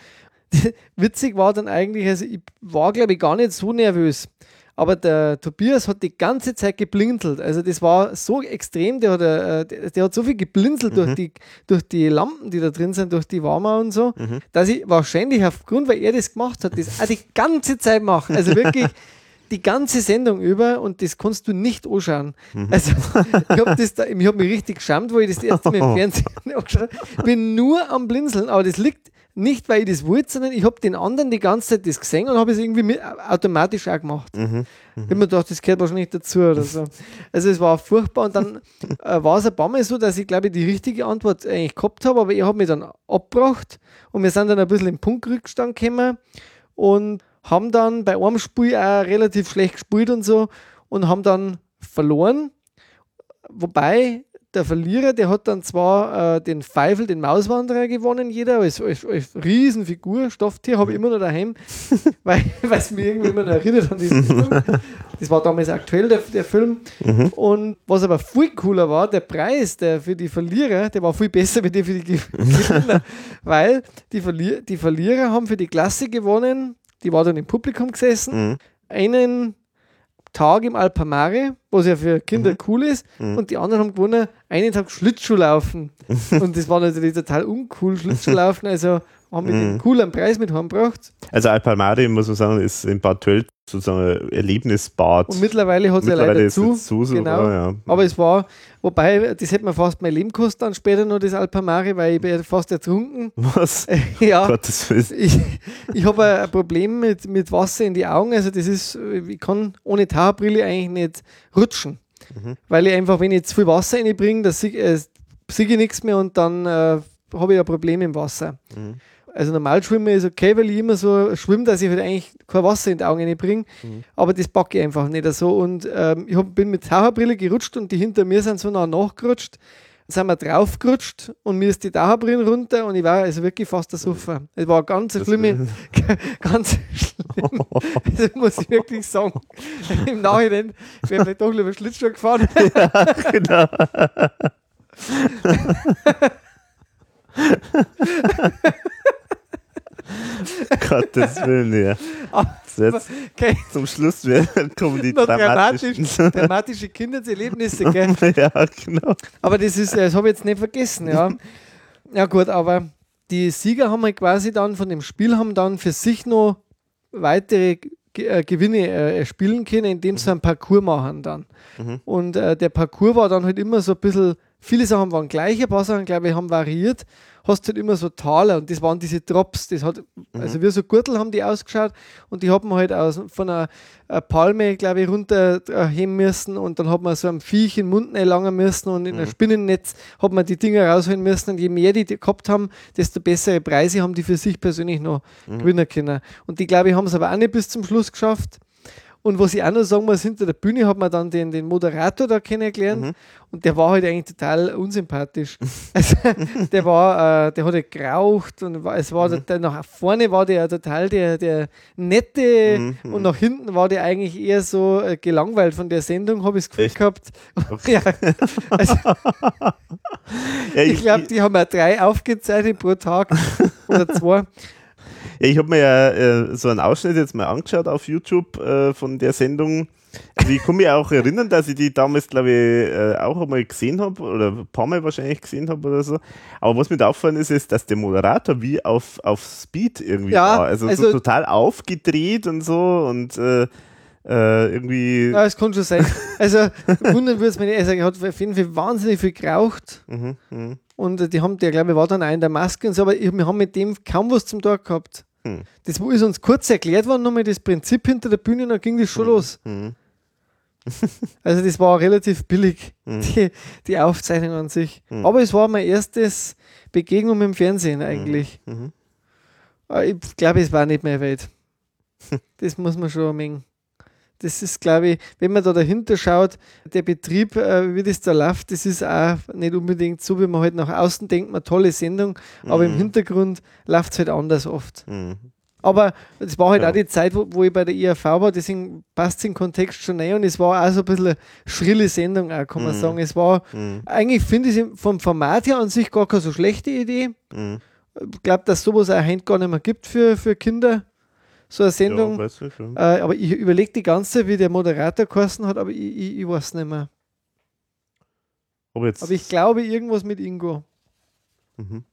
Witzig war dann eigentlich, also ich war glaube ich gar nicht so nervös. Aber der Tobias hat die ganze Zeit geblinzelt. Also das war so extrem, der hat, äh, der, der hat so viel geblinzelt durch, die, durch die Lampen, die da drin sind, durch die Warmer und so, dass ich wahrscheinlich aufgrund, weil er das gemacht hat, das auch die ganze Zeit mache. Also wirklich die ganze Sendung über und das kannst du nicht anschauen. Also ich habe hab mich richtig geschämt, wo ich das erste Mal im Fernsehen angeschaut habe. bin nur am Blinzeln, aber das liegt nicht, weil ich das wollte, sondern ich habe den anderen die ganze Zeit das gesehen und habe es irgendwie mit, automatisch auch gemacht. Mhm. Ich habe mir gedacht, das gehört wahrscheinlich dazu oder so. Also es war furchtbar und dann äh, war es ein paar Mal so, dass ich glaube ich die richtige Antwort eigentlich gehabt habe, aber ich habe mich dann abgebracht und wir sind dann ein bisschen im Punktrückstand gekommen und haben dann bei einem Spiel auch relativ schlecht gespielt und so und haben dann verloren. Wobei der Verlierer, der hat dann zwar äh, den Pfeifel, den Mauswanderer gewonnen, jeder, als, als, als Riesenfigur, Stofftier, habe ich immer noch daheim, weil es mir irgendwie immer noch erinnert an diesen Film. Das war damals aktuell, der, der Film. Mhm. Und was aber viel cooler war, der Preis der für die Verlierer, der war viel besser wie der für die Gewinner, weil die, Verlier die Verlierer haben für die Klasse gewonnen, die war dann im Publikum gesessen, mhm. einen Tag im Alpamare, was ja für Kinder mhm. cool ist, mhm. und die anderen haben gewonnen, einen Tag Schlittschuhlaufen. und das war natürlich total uncool, Schlittschuhlaufen, also haben wir den mhm. coolen Preis mit heimgebracht. Also Alpamare, muss man sagen, ist in Bad Tölz sozusagen ein Erlebnisbad. Und mittlerweile hat es ja leider zu. zu so, genau. Ja. Aber es war, wobei, das hätte mir fast mein Leben gekostet dann später noch, das Alpamare, weil ich bin fast ertrunken. Was? ja. Gottes Willen. Ich, ich habe ein Problem mit, mit Wasser in die Augen. Also das ist, ich kann ohne Taucherbrille eigentlich nicht rutschen. Mhm. Weil ich einfach, wenn ich zu viel Wasser reinbringe, dann sehe äh, ich nichts mehr und dann äh, habe ich ein Problem im Wasser. Mhm. Also normal schwimmen ist okay, weil ich immer so schwimme, dass ich halt eigentlich kein Wasser in die Augen bringe. Mhm. Aber das packe ich einfach nicht so. Und ähm, ich hab, bin mit Taucherbrille gerutscht und die hinter mir sind so nah nachgerutscht. Sind wir draufgerutscht und mir ist die Taucherbrille runter und ich war also wirklich fast der Suffer. Es war ganz schlimm. ganz schlimm. Das muss ich wirklich sagen. Im Nachhinein wäre vielleicht doch lieber Schlittschuh gefahren. ja, genau. Gottes Willen, ja. Jetzt okay. Zum Schluss kommen die dramatischen. Dramatisch, dramatische Kinderserlebnisse, gell? ja, genau. Aber das ist, das habe ich jetzt nicht vergessen, ja. Ja, gut, aber die Sieger haben halt quasi dann von dem Spiel haben dann für sich noch weitere äh, Gewinne äh, spielen können, indem sie einen Parcours machen dann. Mhm. Und äh, der Parcours war dann halt immer so ein bisschen, viele Sachen waren gleich, ein paar Sachen, glaube ich, haben variiert hast du halt immer so Taler und das waren diese Drops. Das hat, mhm. Also wie so Gürtel haben die ausgeschaut und die hat man halt aus, von einer, einer Palme, glaube ich, runterheben müssen und dann hat man so ein Viech in den Mund langen müssen und in mhm. einem Spinnennetz hat man die Dinger rausholen müssen und je mehr die, die gehabt haben, desto bessere Preise haben die für sich persönlich noch mhm. gewinnen können. Und die, glaube ich, haben es aber auch nicht bis zum Schluss geschafft. Und was ich auch noch sagen muss, hinter der Bühne hat man dann den, den Moderator da kennengelernt mhm. und der war halt eigentlich total unsympathisch. also, der war, äh, der hat halt geraucht und es war mhm. der, nach vorne war der total der, der nette mhm. und nach hinten war der eigentlich eher so äh, gelangweilt von der Sendung, habe ich das Gefühl Echt? gehabt. Ja, also, ja, ich, ich glaube, die haben ja drei aufgezeichnet pro Tag oder zwei. Ja, ich habe mir ja äh, so einen Ausschnitt jetzt mal angeschaut auf YouTube äh, von der Sendung. Also ich kann mich auch erinnern, dass ich die damals, glaube ich, äh, auch einmal gesehen habe oder ein paar Mal wahrscheinlich gesehen habe oder so. Aber was mir da auffallen ist, ist, dass der Moderator wie auf, auf Speed irgendwie ja, war. Also, also so total aufgedreht und so und äh, äh, irgendwie. Ja, es kann schon sein. Also, wundern würde es mich nicht. Also, er hat auf jeden Fall wahnsinnig viel geraucht. Mhm, mh. Und die haben, der glaube ich war dann auch in der Maske und so, aber wir haben mit dem kaum was zum Tag gehabt. Hm. Das ist uns kurz erklärt worden, nochmal das Prinzip hinter der Bühne, dann ging das schon hm. los. Hm. also das war relativ billig, hm. die, die Aufzeichnung an sich. Hm. Aber es war mein erstes Begegnung im Fernsehen eigentlich. Mhm. Ich glaube, es war nicht mehr weit. das muss man schon mengen das ist, glaube ich, wenn man da dahinter schaut, der Betrieb, äh, wie das da läuft, das ist auch nicht unbedingt so, wie man halt nach außen denkt, eine tolle Sendung, aber mhm. im Hintergrund läuft es halt anders oft. Mhm. Aber es war halt ja. auch die Zeit, wo, wo, ich bei der IAV war, deswegen passt es im Kontext schon rein und es war auch so ein bisschen eine schrille Sendung, auch, kann man mhm. sagen. Es war, mhm. eigentlich finde ich es vom Format her an sich gar keine so schlechte Idee. Mhm. Ich glaube, dass sowas auch heute gar nicht mehr gibt für, für Kinder so eine Sendung. Ja, weiß ich, ja. Äh, aber ich überlege die ganze wie der Moderator geheißen hat, aber ich, ich, ich weiß nicht mehr. Aber jetzt. Aber ich glaube, irgendwas mit Ingo. Mhm.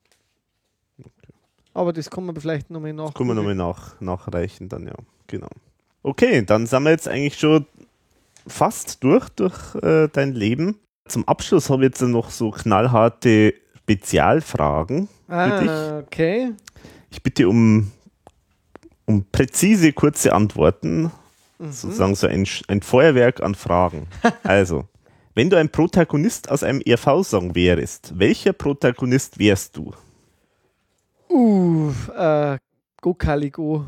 Aber das kann man vielleicht nochmal nach. Können wir nochmal nach, nachreichen dann, ja. Genau. Okay, dann sind wir jetzt eigentlich schon fast durch, durch äh, dein Leben. Zum Abschluss habe ich jetzt noch so knallharte Spezialfragen für dich. Ah, okay. Ich bitte um, um präzise, kurze Antworten. Mhm. Sozusagen so ein, ein Feuerwerk an Fragen. also, wenn du ein Protagonist aus einem ERV-Song wärst, welcher Protagonist wärst du? Uh, äh, Go Caligo.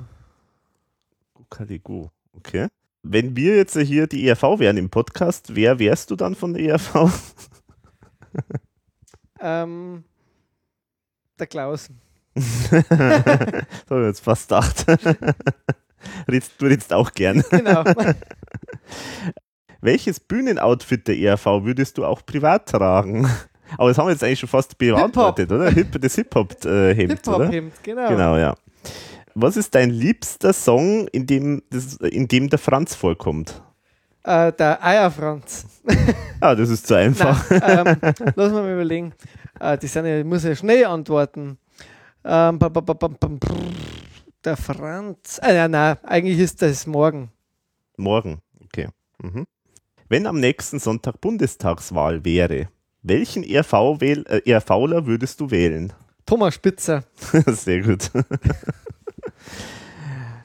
Caligo, okay. Wenn wir jetzt hier die ERV wären im Podcast, wer wärst du dann von der ERV? Ähm, der Klaus. Das habe ich jetzt fast gedacht. Redst, du redest auch gern. Genau. Welches Bühnenoutfit der ERV würdest du auch privat tragen? Aber das haben wir jetzt eigentlich schon fast beantwortet, oder? Hip, das Hip-Hop-Hemd? Hip-Hop-Hemd, genau. Genau, ja. Was ist dein liebster Song, in dem, das, in dem der Franz vorkommt? Äh, der Eierfranz. Ah, das ist zu einfach. Nein, ähm, lass mal überlegen. Äh, die sind ja, ich muss ja schnell antworten. Ähm, der Franz. Äh, nein, nein, eigentlich ist das morgen. Morgen, okay. Mhm. Wenn am nächsten Sonntag Bundestagswahl wäre, welchen ERV -Wähl äh, ERVler würdest du wählen? Thomas Spitzer. Sehr gut.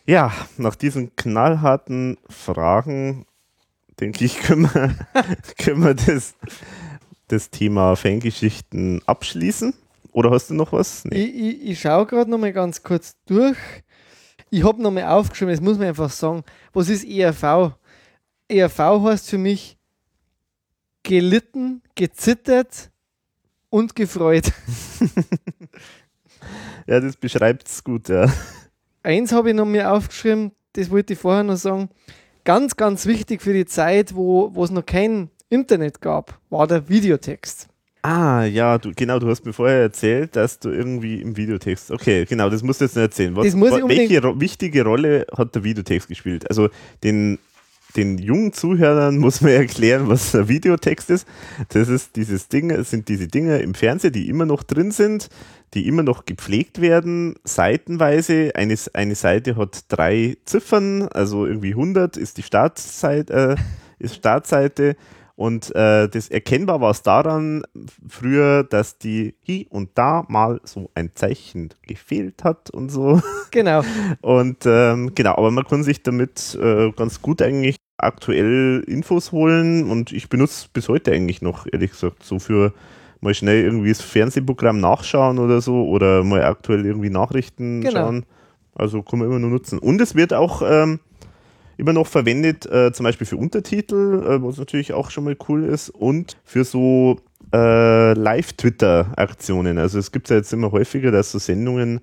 ja, nach diesen knallharten Fragen, denke ich, können wir, können wir das, das Thema Fangeschichten abschließen. Oder hast du noch was? Nee. Ich, ich, ich schaue gerade noch mal ganz kurz durch. Ich habe noch mal aufgeschrieben, das muss man einfach sagen. Was ist ERV? ERV heißt für mich gelitten, gezittert und gefreut. Ja, das beschreibt es gut, ja. Eins habe ich noch mir aufgeschrieben, das wollte ich vorher noch sagen. Ganz, ganz wichtig für die Zeit, wo wo es noch kein Internet gab, war der Videotext. Ah, ja, du, genau, du hast mir vorher erzählt, dass du irgendwie im Videotext. Okay, genau, das musst du jetzt noch erzählen. Was, welche ro wichtige Rolle hat der Videotext gespielt? Also den, den jungen Zuhörern muss man erklären, was der Videotext ist. Das ist dieses Ding, es sind diese Dinge im Fernsehen, die immer noch drin sind, die immer noch gepflegt werden, seitenweise. Eine, eine Seite hat drei Ziffern, also irgendwie 100 ist die Startseite, äh, ist Startseite. Und äh, das erkennbar war es daran früher, dass die hier und da mal so ein Zeichen gefehlt hat und so. Genau. Und ähm, genau, aber man kann sich damit äh, ganz gut eigentlich aktuell Infos holen und ich benutze bis heute eigentlich noch, ehrlich gesagt, so für mal schnell irgendwie das Fernsehprogramm nachschauen oder so oder mal aktuell irgendwie Nachrichten Genau. schauen. Also kann man immer nur nutzen. Und es wird auch ähm, immer noch verwendet, äh, zum Beispiel für Untertitel, äh, was natürlich auch schon mal cool ist, und für so äh, Live-Twitter-Aktionen. Also es gibt ja jetzt immer häufiger, dass so Sendungen,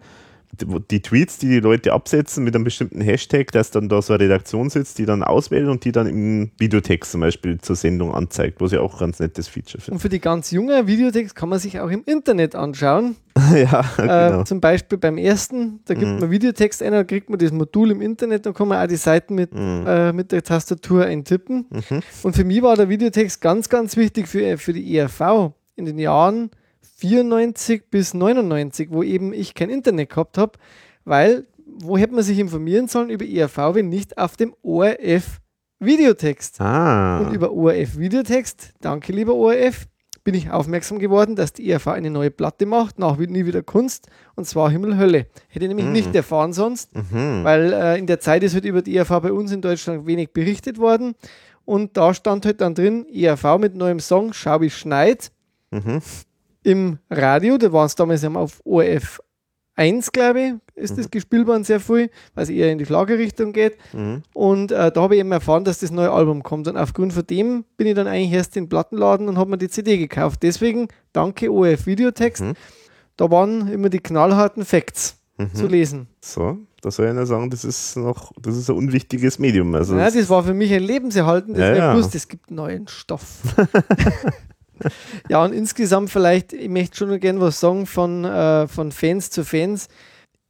die, Tweets, die die Leute absetzen mit einem bestimmten Hashtag, dass dann da so eine Redaktion sitzt, die dann auswählt und die dann im Videotext zum Beispiel zur Sendung anzeigt, was ich auch ein ganz nettes Feature Und finde. für die ganz jungen Videotext kann man sich auch im Internet anschauen. ja, genau. Äh, zum Beispiel beim ersten, da gibt Mhm. man Videotext ein, dann kriegt man das Modul im Internet, dann kann man auch die Seiten mit, Mhm. äh, mit der Tastatur eintippen. Mhm. Und für mich war der Videotext ganz, ganz wichtig für, für die ERV in den Jahren 94 bis 99, wo eben ich kein Internet gehabt habe, weil wo hätte man sich informieren sollen über ERV, wenn nicht auf dem ORF Videotext? Ah. Und über ORF Videotext, danke lieber ORF, bin ich aufmerksam geworden, dass die ERV eine neue Platte macht, nach nie wieder Kunst, und zwar Himmel Hölle. Hätte ich nämlich Mhm. nicht erfahren sonst, Mhm. weil äh, in der Zeit ist halt über die ERV bei uns in Deutschland wenig berichtet worden. Und da stand halt dann drin, ERV mit neuem Song, Schau wie schneit, Mhm. Im Radio, da waren es damals auf ORF 1, glaube ich, ist das gespielt worden sehr viel, weil es eher in die Schlagerrichtung geht. Mhm. Und äh, da habe ich eben erfahren, dass das neue Album kommt. Und aufgrund von dem bin ich dann eigentlich erst in den Plattenladen und habe mir die CD gekauft. Deswegen danke ORF Videotext. Mhm. Da waren immer die knallharten Facts zu lesen. So, da soll einer sagen, das ist noch, das ist ein unwichtiges Medium. Also Ja, das war für mich ein lebenserhaltendes. Ja, Ja. Ich wusste, es gibt neuen Stoff. ja, und insgesamt vielleicht, ich möchte schon noch gerne was sagen von, äh, von Fans zu Fans.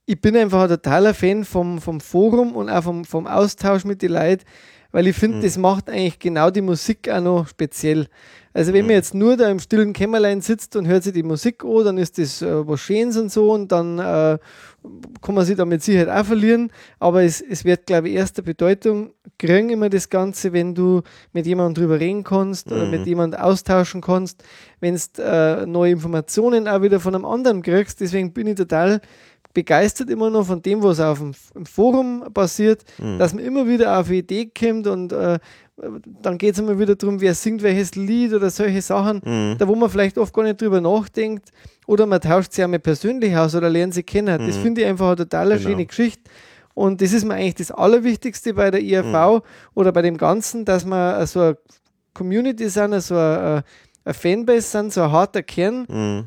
ich bin einfach ein totaler Fan vom, vom Forum und auch vom, vom Austausch mit den Leuten, weil ich finde, Mhm. das macht eigentlich genau die Musik auch noch speziell. Also wenn Mhm. man jetzt nur da im stillen Kämmerlein sitzt und hört sich die Musik an, dann ist das äh, was Schönes und so und dann äh, kann man sich da mit Sicherheit auch verlieren, aber es, es wird, glaube ich, erste Bedeutung kriegen immer das Ganze, wenn du mit jemandem drüber reden kannst oder Mhm. mit jemandem austauschen kannst, wenn du äh, neue Informationen auch wieder von einem anderen kriegst. Deswegen bin ich total begeistert immer noch von dem, was auf dem Forum passiert, Mhm. dass man immer wieder auf eine Idee kommt und äh, dann geht es immer wieder darum, wer singt welches Lied oder solche Sachen, Mhm. da wo man vielleicht oft gar nicht drüber nachdenkt oder man tauscht sich einmal persönlich aus oder lernt sie kennen. Das Mhm. finde ich einfach eine total Genau. schöne Geschichte. Und das ist mir eigentlich das Allerwichtigste bei der IRV Mhm. oder bei dem Ganzen, dass wir so eine Community sind, so eine, eine Fanbase sind, so ein harter Kern, Mhm.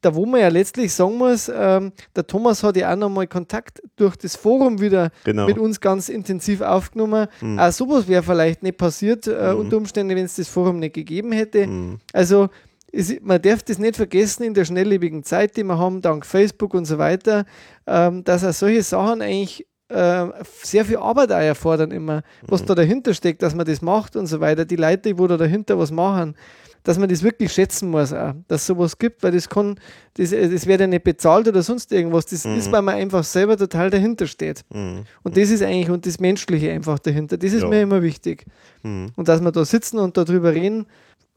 da wo man ja letztlich sagen muss, ähm, der Thomas hat ja auch nochmal Kontakt durch das Forum wieder Genau. mit uns ganz intensiv aufgenommen. Mhm. Auch sowas wäre vielleicht nicht passiert, äh, Mhm. unter Umständen, wenn es das Forum nicht gegeben hätte. Mhm. Also es, man darf das nicht vergessen in der schnelllebigen Zeit, die wir haben, dank Facebook und so weiter, ähm, dass auch solche Sachen eigentlich äh, sehr viel Arbeit auch erfordern immer, was da dahinter steckt, dass man das macht und so weiter. Die Leute, die wo da dahinter was machen, dass man das wirklich schätzen muss auch, dass es sowas gibt, weil das kann, das, äh, das wird ja nicht bezahlt oder sonst irgendwas. Das Mhm. ist, weil man einfach selber total dahinter steht. Mhm. Und das ist eigentlich und das Menschliche einfach dahinter. Das ist Ja. mir immer wichtig. Mhm. Und dass wir da sitzen und darüber reden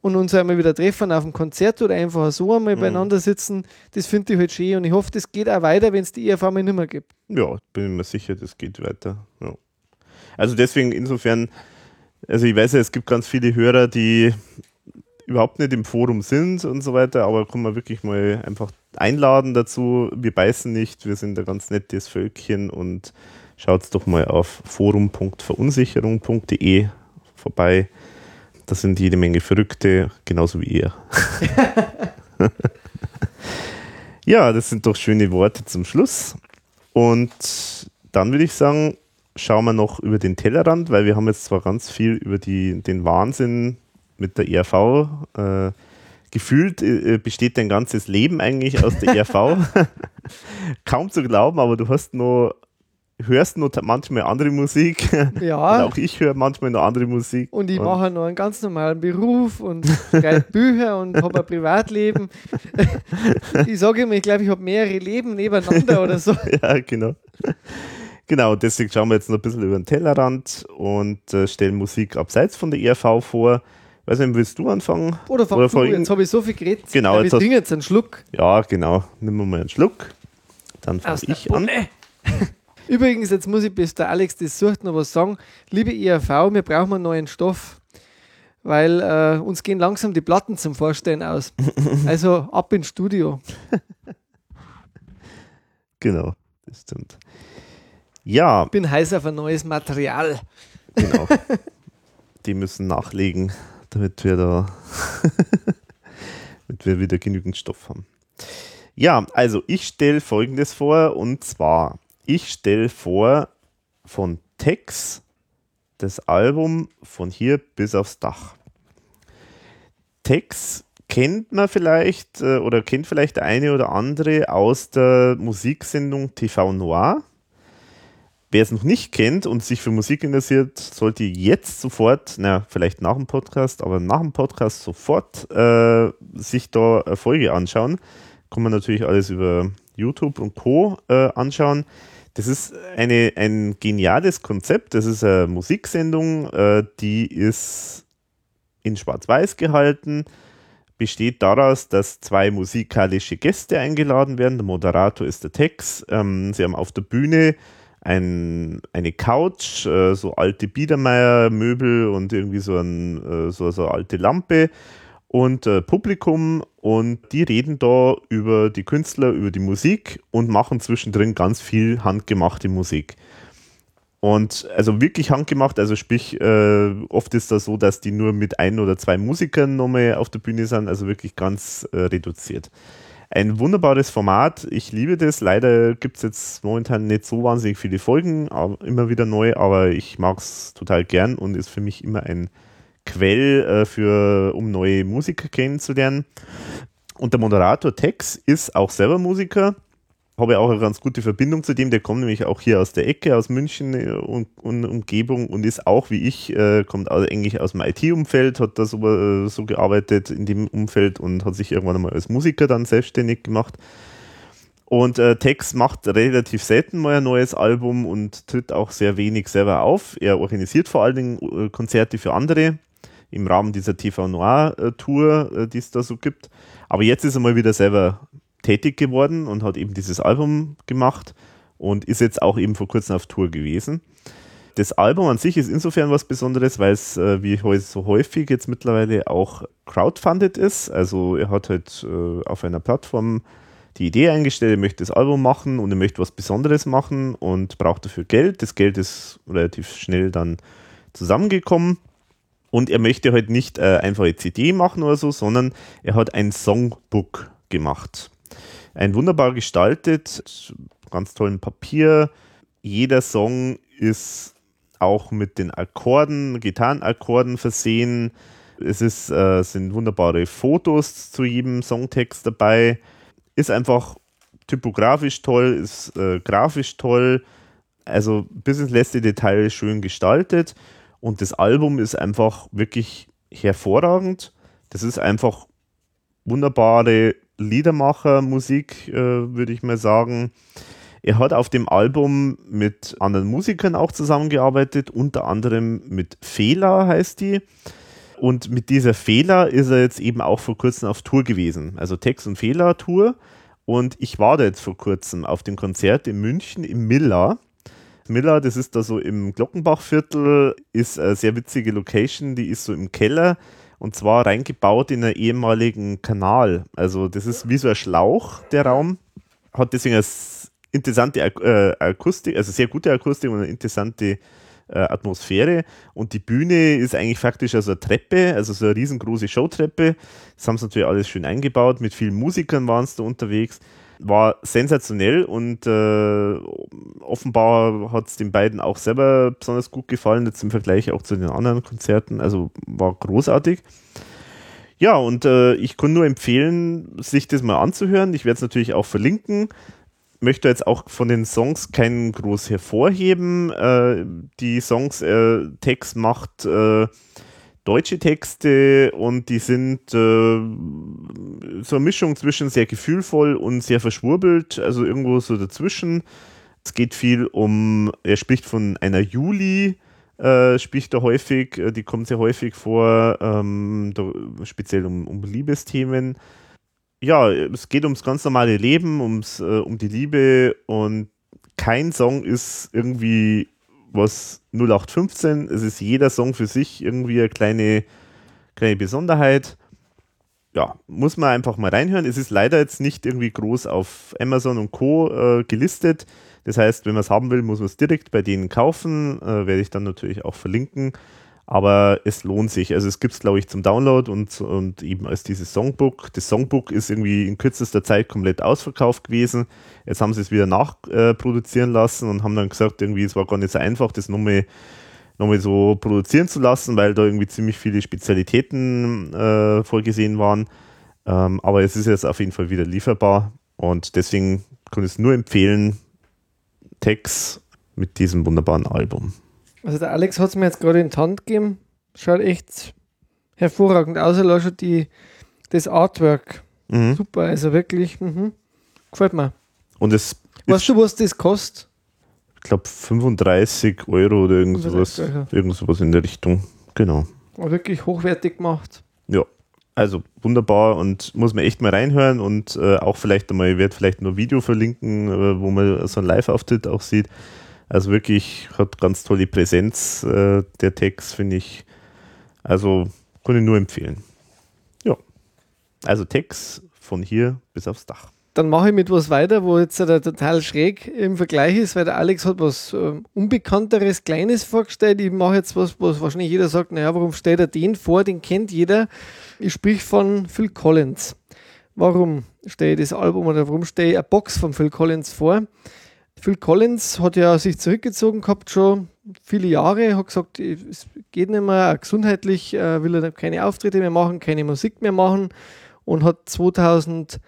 und uns einmal wieder treffen auf einem Konzert oder einfach so einmal Mhm. beieinander sitzen, das finde ich halt schön. Und ich hoffe, das geht auch weiter, wenn es die IFV mal nicht mehr gibt. Ja, bin mir sicher, das geht weiter. Ja. Also deswegen insofern, also ich weiß ja, es gibt ganz viele Hörer, die überhaupt nicht im Forum sind und so weiter, aber kann man wirklich mal einfach einladen dazu. Wir beißen nicht, wir sind ein ganz nettes Völkchen und schaut doch mal auf forum.verunsicherung.de vorbei. Da sind jede Menge Verrückte, genauso wie ihr. ja, das sind doch schöne Worte zum Schluss. Und dann würde ich sagen, schauen wir noch über den Tellerrand, weil wir haben jetzt zwar ganz viel über die, den Wahnsinn mit der ERV. Äh, gefühlt äh, besteht dein ganzes Leben eigentlich aus der ERV. Kaum zu glauben, aber du hast noch, hörst noch manchmal andere Musik. Und Ja. auch ich höre manchmal noch andere Musik. Und ich mache noch einen ganz normalen Beruf und schreibe Bücher und habe ein Privatleben. ich sage immer, ich glaube, ich habe mehrere Leben nebeneinander oder so. ja, genau. Genau, deswegen schauen wir jetzt noch ein bisschen über den Tellerrand und äh, stellen Musik abseits von der ERV vor. Weiß nicht, willst du anfangen? Oder fang Oder du, jetzt habe ich so viel geredet. Genau, ich jetzt hast- jetzt einen Schluck. Ja, genau. Nimm mal einen Schluck. Dann fange ich an. Übrigens, jetzt muss ich, bis der Alex das sucht, noch was sagen. Liebe IRV, wir brauchen einen neuen Stoff, weil äh, uns gehen langsam die Platten zum Vorstellen aus. Also ab ins Studio. Genau, das stimmt. Ja, Bin heiß auf ein neues Material. genau. Die müssen nachlegen, damit wir da damit wir wieder genügend Stoff haben. Ja, also ich stelle folgendes vor und zwar, ich stelle vor von Tex das Album von hier bis aufs Dach. Tex kennt man vielleicht äh, oder kennt vielleicht der eine oder andere aus der Musiksendung TV Noir. Wer es noch nicht kennt und sich für Musik interessiert, sollte jetzt sofort, na, vielleicht nach dem Podcast, aber nach dem Podcast sofort äh, sich da eine Folge anschauen. Kann man natürlich alles über YouTube und Co. Äh, anschauen. Das ist eine, ein geniales Konzept. Das ist eine Musiksendung, äh, die ist in Schwarz-Weiß gehalten, besteht daraus, dass zwei musikalische Gäste eingeladen werden. Der Moderator ist der Tex. Ähm, sie haben auf der Bühne ein, eine Couch, äh, so alte Biedermeier-Möbel und irgendwie so, ein, äh, so, so eine alte Lampe und äh, Publikum und die reden da über die Künstler, über die Musik und machen zwischendrin ganz viel handgemachte Musik. Und also wirklich handgemacht, also sprich, äh, oft ist das so, dass die nur mit ein oder zwei Musikern nochmal auf der Bühne sind, also wirklich ganz äh, reduziert. Ein wunderbares Format, ich liebe das. Leider gibt es jetzt momentan nicht so wahnsinnig viele Folgen, immer wieder neu, aber ich mag es total gern und ist für mich immer ein Quell, äh, für, um neue Musiker kennenzulernen. Und der Moderator Tex ist auch selber Musiker habe auch eine ganz gute Verbindung zu dem. Der kommt nämlich auch hier aus der Ecke, aus München äh, und, und Umgebung und ist auch wie ich, äh, kommt also eigentlich aus dem IT-Umfeld, hat da so, äh, so gearbeitet in dem Umfeld und hat sich irgendwann einmal als Musiker dann selbstständig gemacht. Und äh, Tex macht relativ selten mal ein neues Album und tritt auch sehr wenig selber auf. Er organisiert vor allen Dingen äh, Konzerte für andere im Rahmen dieser TV Noir Tour, äh, die es da so gibt. Aber jetzt ist er mal wieder selber tätig geworden und hat eben dieses Album gemacht und ist jetzt auch eben vor kurzem auf Tour gewesen. Das Album an sich ist insofern was Besonderes, weil es, äh, wie so häufig jetzt mittlerweile auch crowdfunded ist. Also er hat halt äh, auf einer Plattform die Idee eingestellt, er möchte das Album machen und er möchte was Besonderes machen und braucht dafür Geld. Das Geld ist relativ schnell dann zusammengekommen. Und er möchte halt nicht äh, einfach eine CD machen oder so, sondern er hat ein Songbook gemacht. Ein wunderbar gestaltet, ganz tollen Papier. Jeder Song ist auch mit den Akkorden, Gitarrenakkorden versehen. Es ist, äh, sind wunderbare Fotos zu jedem Songtext dabei. Ist einfach typografisch toll, ist äh, grafisch toll. Also bis ins letzte Detail schön gestaltet. Und das Album ist einfach wirklich hervorragend. Das ist einfach wunderbare Liedermacher-Musik, äh, würde ich mal sagen. Er hat auf dem Album mit anderen Musikern auch zusammengearbeitet, unter anderem mit Fehler heißt die. Und mit dieser Fehler ist er jetzt eben auch vor kurzem auf Tour gewesen, also Text- und Fehler-Tour. Und ich war da jetzt vor kurzem auf dem Konzert in München im Miller. Miller, das ist da so im Glockenbachviertel, ist eine sehr witzige Location, die ist so im Keller und zwar reingebaut in einen ehemaligen Kanal. Also das ist wie so ein Schlauch, der Raum. Hat deswegen eine interessante äh, Akustik, also sehr gute Akustik und eine interessante äh, Atmosphäre. Und die Bühne ist eigentlich faktisch also eine Treppe, also so eine riesengroße Showtreppe. Das haben sie natürlich alles schön eingebaut. Mit vielen Musikern waren es da unterwegs war sensationell und äh, offenbar hat es den beiden auch selber besonders gut gefallen, jetzt im Vergleich auch zu den anderen Konzerten. Also war großartig. Ja, und äh, ich kann nur empfehlen, sich das mal anzuhören. Ich werde es natürlich auch verlinken. Möchte jetzt auch von den Songs keinen groß hervorheben. Äh, die Songs, äh, Text macht äh, deutsche Texte und die sind äh, so eine Mischung zwischen sehr gefühlvoll und sehr verschwurbelt, also irgendwo so dazwischen. Es geht viel um, er spricht von einer Juli, äh, spricht er häufig, äh, die kommt sehr häufig vor, ähm, da, speziell um, um Liebesthemen. Ja, es geht ums ganz normale Leben, ums, äh, um die Liebe und kein Song ist irgendwie was 0815. Es ist jeder Song für sich irgendwie eine kleine, kleine Besonderheit. Ja, muss man einfach mal reinhören. Es ist leider jetzt nicht irgendwie groß auf Amazon und Co. Äh, gelistet. Das heißt, wenn man es haben will, muss man es direkt bei denen kaufen. Äh, werde ich dann natürlich auch verlinken. Aber es lohnt sich. Also es gibt es, glaube ich, zum Download und, und eben als dieses Songbook. Das Songbook ist irgendwie in kürzester Zeit komplett ausverkauft gewesen. Jetzt haben sie es wieder nachproduzieren äh, lassen und haben dann gesagt, irgendwie, es war gar nicht so einfach, das nochmal nochmal so produzieren zu lassen, weil da irgendwie ziemlich viele Spezialitäten äh, vorgesehen waren. Ähm, aber es ist jetzt auf jeden Fall wieder lieferbar und deswegen kann ich es nur empfehlen, Tex mit diesem wunderbaren Album. Also der Alex hat es mir jetzt gerade in die Hand gegeben. Schaut echt hervorragend aus. Er schon die, das Artwork. Mhm. Super, also wirklich, mh. gefällt mir. Und es Weißt du, was das kostet? Ich glaube 35 Euro oder irgend sowas, irgend sowas in der Richtung. Genau. War wirklich hochwertig gemacht. Ja, also wunderbar und muss man echt mal reinhören und äh, auch vielleicht einmal, ich werde vielleicht nur Video verlinken, äh, wo man so einen Live-Auftritt auch sieht. Also wirklich hat ganz tolle Präsenz, äh, der Text, finde ich. Also kann ich nur empfehlen. Ja. Also Text von hier bis aufs Dach. Dann mache ich mit was weiter, wo jetzt der total schräg im Vergleich ist, weil der Alex hat was äh, Unbekannteres, Kleines vorgestellt. Ich mache jetzt was, was wahrscheinlich jeder sagt, naja, warum stellt er den vor? Den kennt jeder. Ich sprich von Phil Collins. Warum stelle ich das Album oder warum stelle ich eine Box von Phil Collins vor? Phil Collins hat ja sich zurückgezogen gehabt schon viele Jahre, hat gesagt, es geht nicht mehr, gesundheitlich äh, will er keine Auftritte mehr machen, keine Musik mehr machen und hat 2011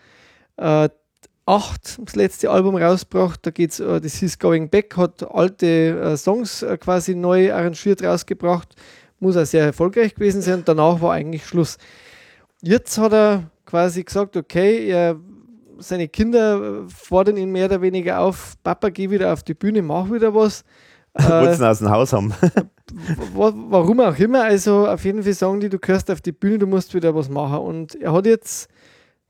8 das letzte Album rausgebracht. Da geht's, äh, das hieß Going Back, hat alte äh, Songs quasi neu arrangiert rausgebracht. Muss auch sehr erfolgreich gewesen sein. Danach war eigentlich Schluss. Jetzt hat er quasi gesagt, okay, er, seine Kinder äh, fordern ihn mehr oder weniger auf, Papa, geh wieder auf die Bühne, mach wieder was. Wolltest ihn aus dem Haus haben. wa- warum auch immer, also auf jeden Fall sagen die, du gehörst auf die Bühne, du musst wieder was machen. Und er hat jetzt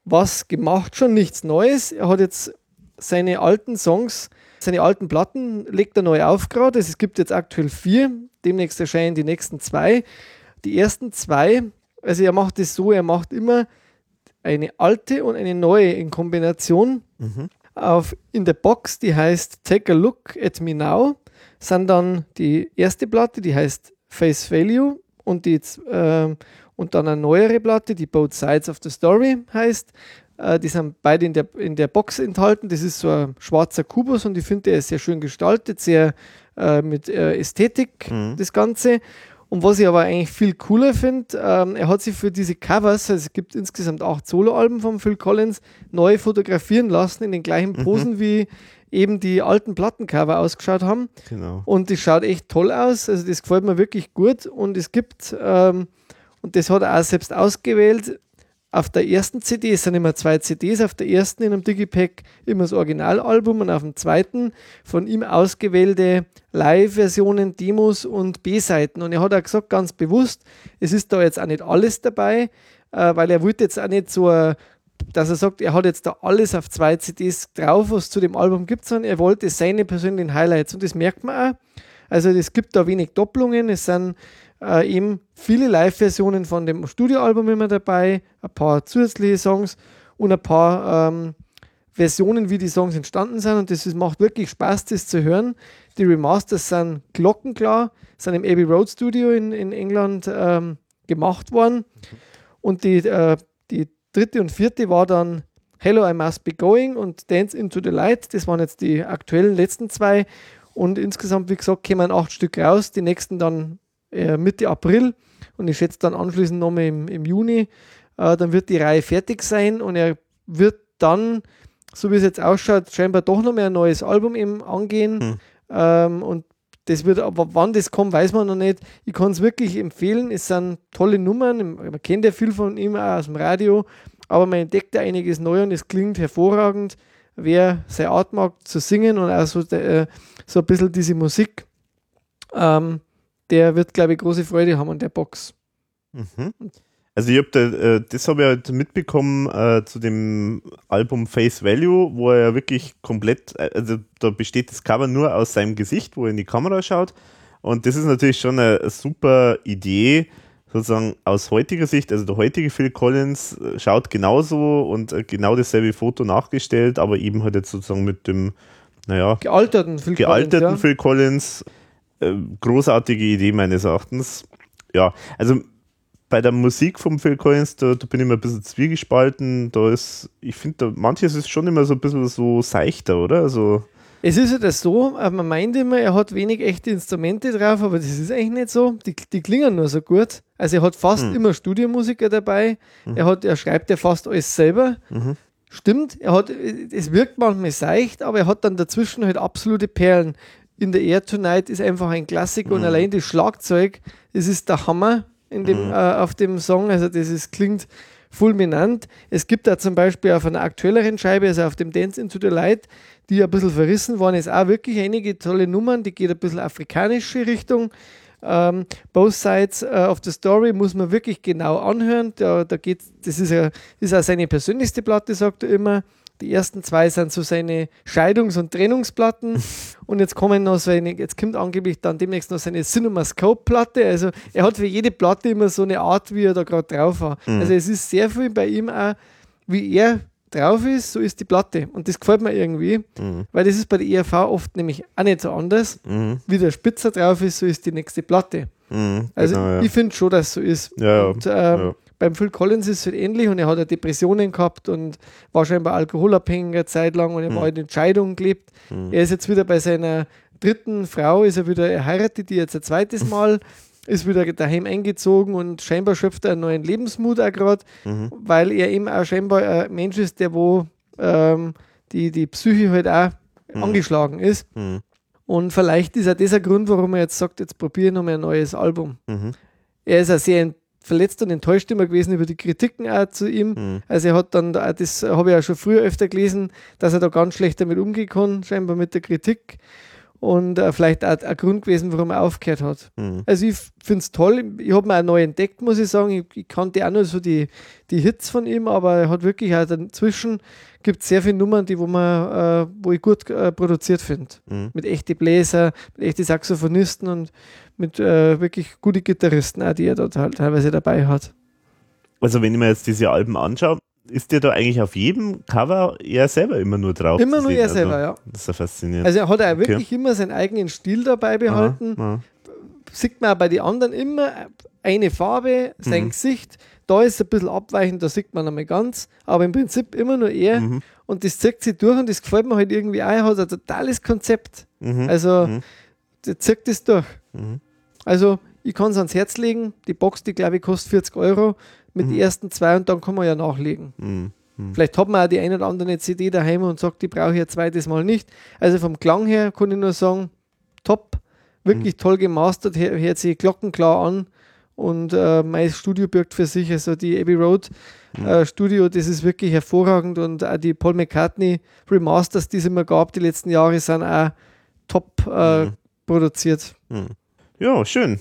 was gemacht, schon nichts Neues. Er hat jetzt seine alten Songs, seine alten Platten legt er neu auf gerade. Es gibt jetzt aktuell vier, demnächst erscheinen die nächsten zwei. Die ersten zwei, also er macht es so, er macht immer eine alte und eine neue in Kombination. Auf, in der Box, die heißt Take a Look at Me Now, sind dann die erste Platte, die heißt Face Value und, die, ähm, und dann eine neuere Platte, die Both Sides of the Story heißt. Äh, die sind beide in der, in der Box enthalten. Das ist so ein schwarzer Kubus und ich finde, der ist sehr schön gestaltet, sehr äh, mit äh, Ästhetik, das Ganze. Und was ich aber eigentlich viel cooler finde, ähm, er hat sich für diese Covers, also es gibt insgesamt acht Soloalben von Phil Collins, neu fotografieren lassen in den gleichen Posen, wie eben die alten Plattencover ausgeschaut haben. Genau. Und das schaut echt toll aus. Also das gefällt mir wirklich gut. Und es gibt, ähm, und das hat er auch selbst ausgewählt, auf der ersten CD, es sind immer zwei CDs, auf der ersten in einem Digipack immer das Originalalbum und auf dem zweiten von ihm ausgewählte Live-Versionen, Demos und B-Seiten. Und er hat auch gesagt, ganz bewusst, es ist da jetzt auch nicht alles dabei, äh, weil er wollte jetzt auch nicht so, äh, dass er sagt, er hat jetzt da alles auf zwei CDs drauf, was zu dem Album gibt, sondern er wollte seine persönlichen Highlights. Und das merkt man auch. Also es gibt da wenig Doppelungen, es sind äh, eben viele Live-Versionen von dem Studioalbum immer dabei, ein paar zusätzliche Songs und ein paar ähm, Versionen, wie die Songs entstanden sind. Und das ist, macht wirklich Spaß, das zu hören. Die Remasters sind glockenklar, sind im Abbey Road Studio in, in England ähm, gemacht worden. Und die, äh, die dritte und vierte war dann Hello, I Must Be Going und Dance into the Light. Das waren jetzt die aktuellen letzten zwei. Und insgesamt, wie gesagt, kämen acht Stück raus. Die nächsten dann äh, Mitte April. Und ich schätze dann anschließend nochmal im, im Juni. Äh, dann wird die Reihe fertig sein und er wird dann, so wie es jetzt ausschaut, scheinbar doch noch mehr ein neues Album eben angehen. Hm. Ähm, und das wird, aber wann das kommt, weiß man noch nicht. Ich kann es wirklich empfehlen. Es sind tolle Nummern. Man kennt ja viel von ihm auch aus dem Radio, aber man entdeckt ja einiges neu und es klingt hervorragend. Wer seine Art mag zu singen und auch so, äh, so ein bisschen diese Musik, ähm, der wird, glaube ich, große Freude haben an der Box. Mhm. Also ich hab da, äh, das habe ich halt mitbekommen äh, zu dem Album Face Value, wo er ja wirklich komplett, äh, also da besteht das Cover nur aus seinem Gesicht, wo er in die Kamera schaut. Und das ist natürlich schon eine, super Idee, sozusagen aus heutiger Sicht. Also der heutige Phil Collins äh, schaut genauso und genau dasselbe Foto nachgestellt, aber eben halt jetzt sozusagen mit dem, naja, Gealterten Phil gealterten Collins, ja. Phil Collins. Äh, großartige Idee meines Erachtens. Ja, also bei der Musik vom Phil Collins, da, da bin ich immer ein bisschen zwiegespalten. Da ist, ich finde, manches ist schon immer so ein bisschen so seichter, oder? Also, Es ist ja das so, äh, man meint immer, er hat wenig echte Instrumente drauf, aber das ist eigentlich nicht so. Die, die klingen nur so gut. Also er hat fast Hm. immer Studiomusiker dabei. Er, hat, er schreibt ja fast alles selber. Mhm. Stimmt, er hat, es wirkt manchmal seicht, aber er hat dann dazwischen halt absolute Perlen. In der Air Tonight ist einfach ein Klassiker und allein das Schlagzeug, das ist der Hammer in dem, äh, auf dem Song. Also das ist, klingt fulminant. Es gibt da zum Beispiel auf einer aktuelleren Scheibe, also auf dem Dance into the Light, die ein bisschen verrissen waren, ist auch wirklich einige tolle Nummern, die geht ein bisschen afrikanische Richtung. Ähm, Both Sides äh, of the Story muss man wirklich genau anhören. Da, da geht, das ist, ja, ist auch seine persönlichste Platte, sagt er immer. Die ersten zwei sind so seine Scheidungs- und Trennungsplatten. und jetzt kommen noch so eine, jetzt kommt angeblich dann demnächst noch seine CinemaScope-Platte. Also er hat für jede Platte immer so eine Art, wie er da gerade drauf war. Also es ist sehr viel bei ihm auch, wie er drauf ist, so ist die Platte. Und das gefällt mir irgendwie, weil das ist bei der ERV oft nämlich auch nicht so anders. mhm, Wie der Spitzer drauf ist, so ist die nächste Platte. mhm, Also genau, ja. ich finde schon, dass es so ist. Ja, ja, und ähm, ja. Beim Phil Collins ist es halt ähnlich und er hat ja Depressionen gehabt und war scheinbar alkoholabhängig eine Zeit lang und er Hm. war in Entscheidungen gelebt. Er ist jetzt wieder bei seiner dritten Frau, ist er wieder erheiratet, die jetzt ein zweites Mal ist wieder daheim eingezogen und scheinbar schöpft er einen neuen Lebensmut auch gerade, Mhm. weil er eben auch scheinbar ein Mensch ist, der wo ähm, die, die Psyche halt auch Mhm. angeschlagen ist. Mhm. Und vielleicht ist auch das ein Grund, warum er jetzt sagt, jetzt probiere ich noch mal ein neues Album. Mhm. Er ist auch sehr verletzt und enttäuscht immer gewesen über die Kritiken auch zu ihm. Mhm. Also er hat dann, da- das habe ich auch schon früher öfter gelesen, dass er da ganz schlecht damit umgehen kann, scheinbar mit der Kritik. Und äh, vielleicht auch ein Grund gewesen, warum er aufgehört hat. Mhm. Also ich finde es toll. Ich habe mir auch neu entdeckt, muss ich sagen. Ich, ich kannte auch nur so die, die Hits von ihm, aber er hat wirklich auch dazwischen gibt sehr viele Nummern, die wo man, äh, wo ich gut äh, produziert finde. Mhm. Mit echten Bläser, mit echten Saxophonisten und mit äh, wirklich guten Gitarristen, auch, die er dort halt teilweise dabei hat. Also wenn ich mir jetzt diese Alben anschaue, ist der da eigentlich auf jedem Cover er selber immer nur drauf? Immer nur er selber, also, ja. Das ist ja faszinierend. Also er hat auch Okay. wirklich immer seinen eigenen Stil dabei behalten. Aha, aha. sieht man auch bei den anderen immer eine Farbe, sein Mhm. Gesicht. Da ist es ein bisschen abweichend, da sieht man einmal ganz, aber im Prinzip immer nur er. Mhm. Und das zieht sich durch und das gefällt mir halt irgendwie auch. Er hat ein totales Konzept. Mhm. Also, Mhm. der zieht das durch. Mhm. Also, ich kann es ans Herz legen. Die Box, die glaube ich, kostet 40 Euro mit den ersten zwei und dann kann man ja nachlegen. Mhm. Vielleicht hat man auch die ein oder andere CD daheim und sagt, die brauche ich ein zweites Mal nicht. Also vom Klang her kann ich nur sagen, top, wirklich toll gemastert, hör- hört sich glockenklar an und äh, mein Studio birgt für sich, also die Abbey Road äh, Studio, das ist wirklich hervorragend und auch die Paul McCartney Remasters, die es immer gab die letzten Jahre, sind auch top äh, Mhm. produziert. Mhm. Ja, schön.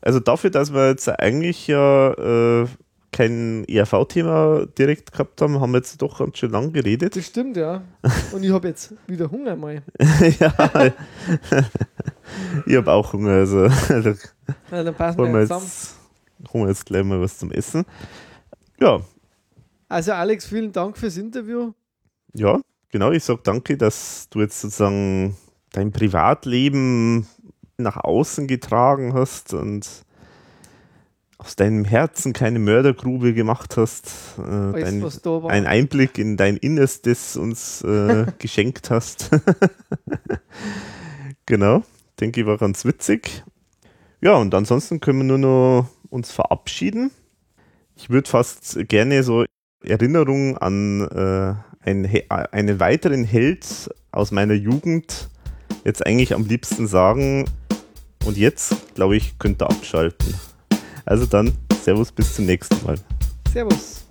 Also dafür, dass wir jetzt eigentlich ja äh, kein ERV-Thema direkt gehabt haben, haben wir jetzt doch ganz schön lang geredet. Das stimmt, ja. Und ich habe jetzt wieder Hunger mal. ja. ich habe auch Hunger, also da Na, dann passen wir jetzt zusammen. holen wir jetzt gleich mal was zum Essen. Ja, Also Alex, vielen Dank fürs Interview. ja, genau. Ich sage danke, dass du jetzt sozusagen dein Privatleben nach außen getragen hast und aus deinem Herzen keine Mördergrube gemacht hast. Äh, dein, was da war. ein Einblick in dein Innerstes uns äh, geschenkt hast. genau, denke ich war ganz witzig. Ja, und ansonsten können wir nur noch uns verabschieden. Ich würde fast gerne so Erinnerungen an äh, einen, He- einen weiteren Held aus meiner Jugend jetzt eigentlich am liebsten sagen. Und jetzt, glaube ich, könnt ihr abschalten. Also dann, Servus, bis zum nächsten Mal. Servus.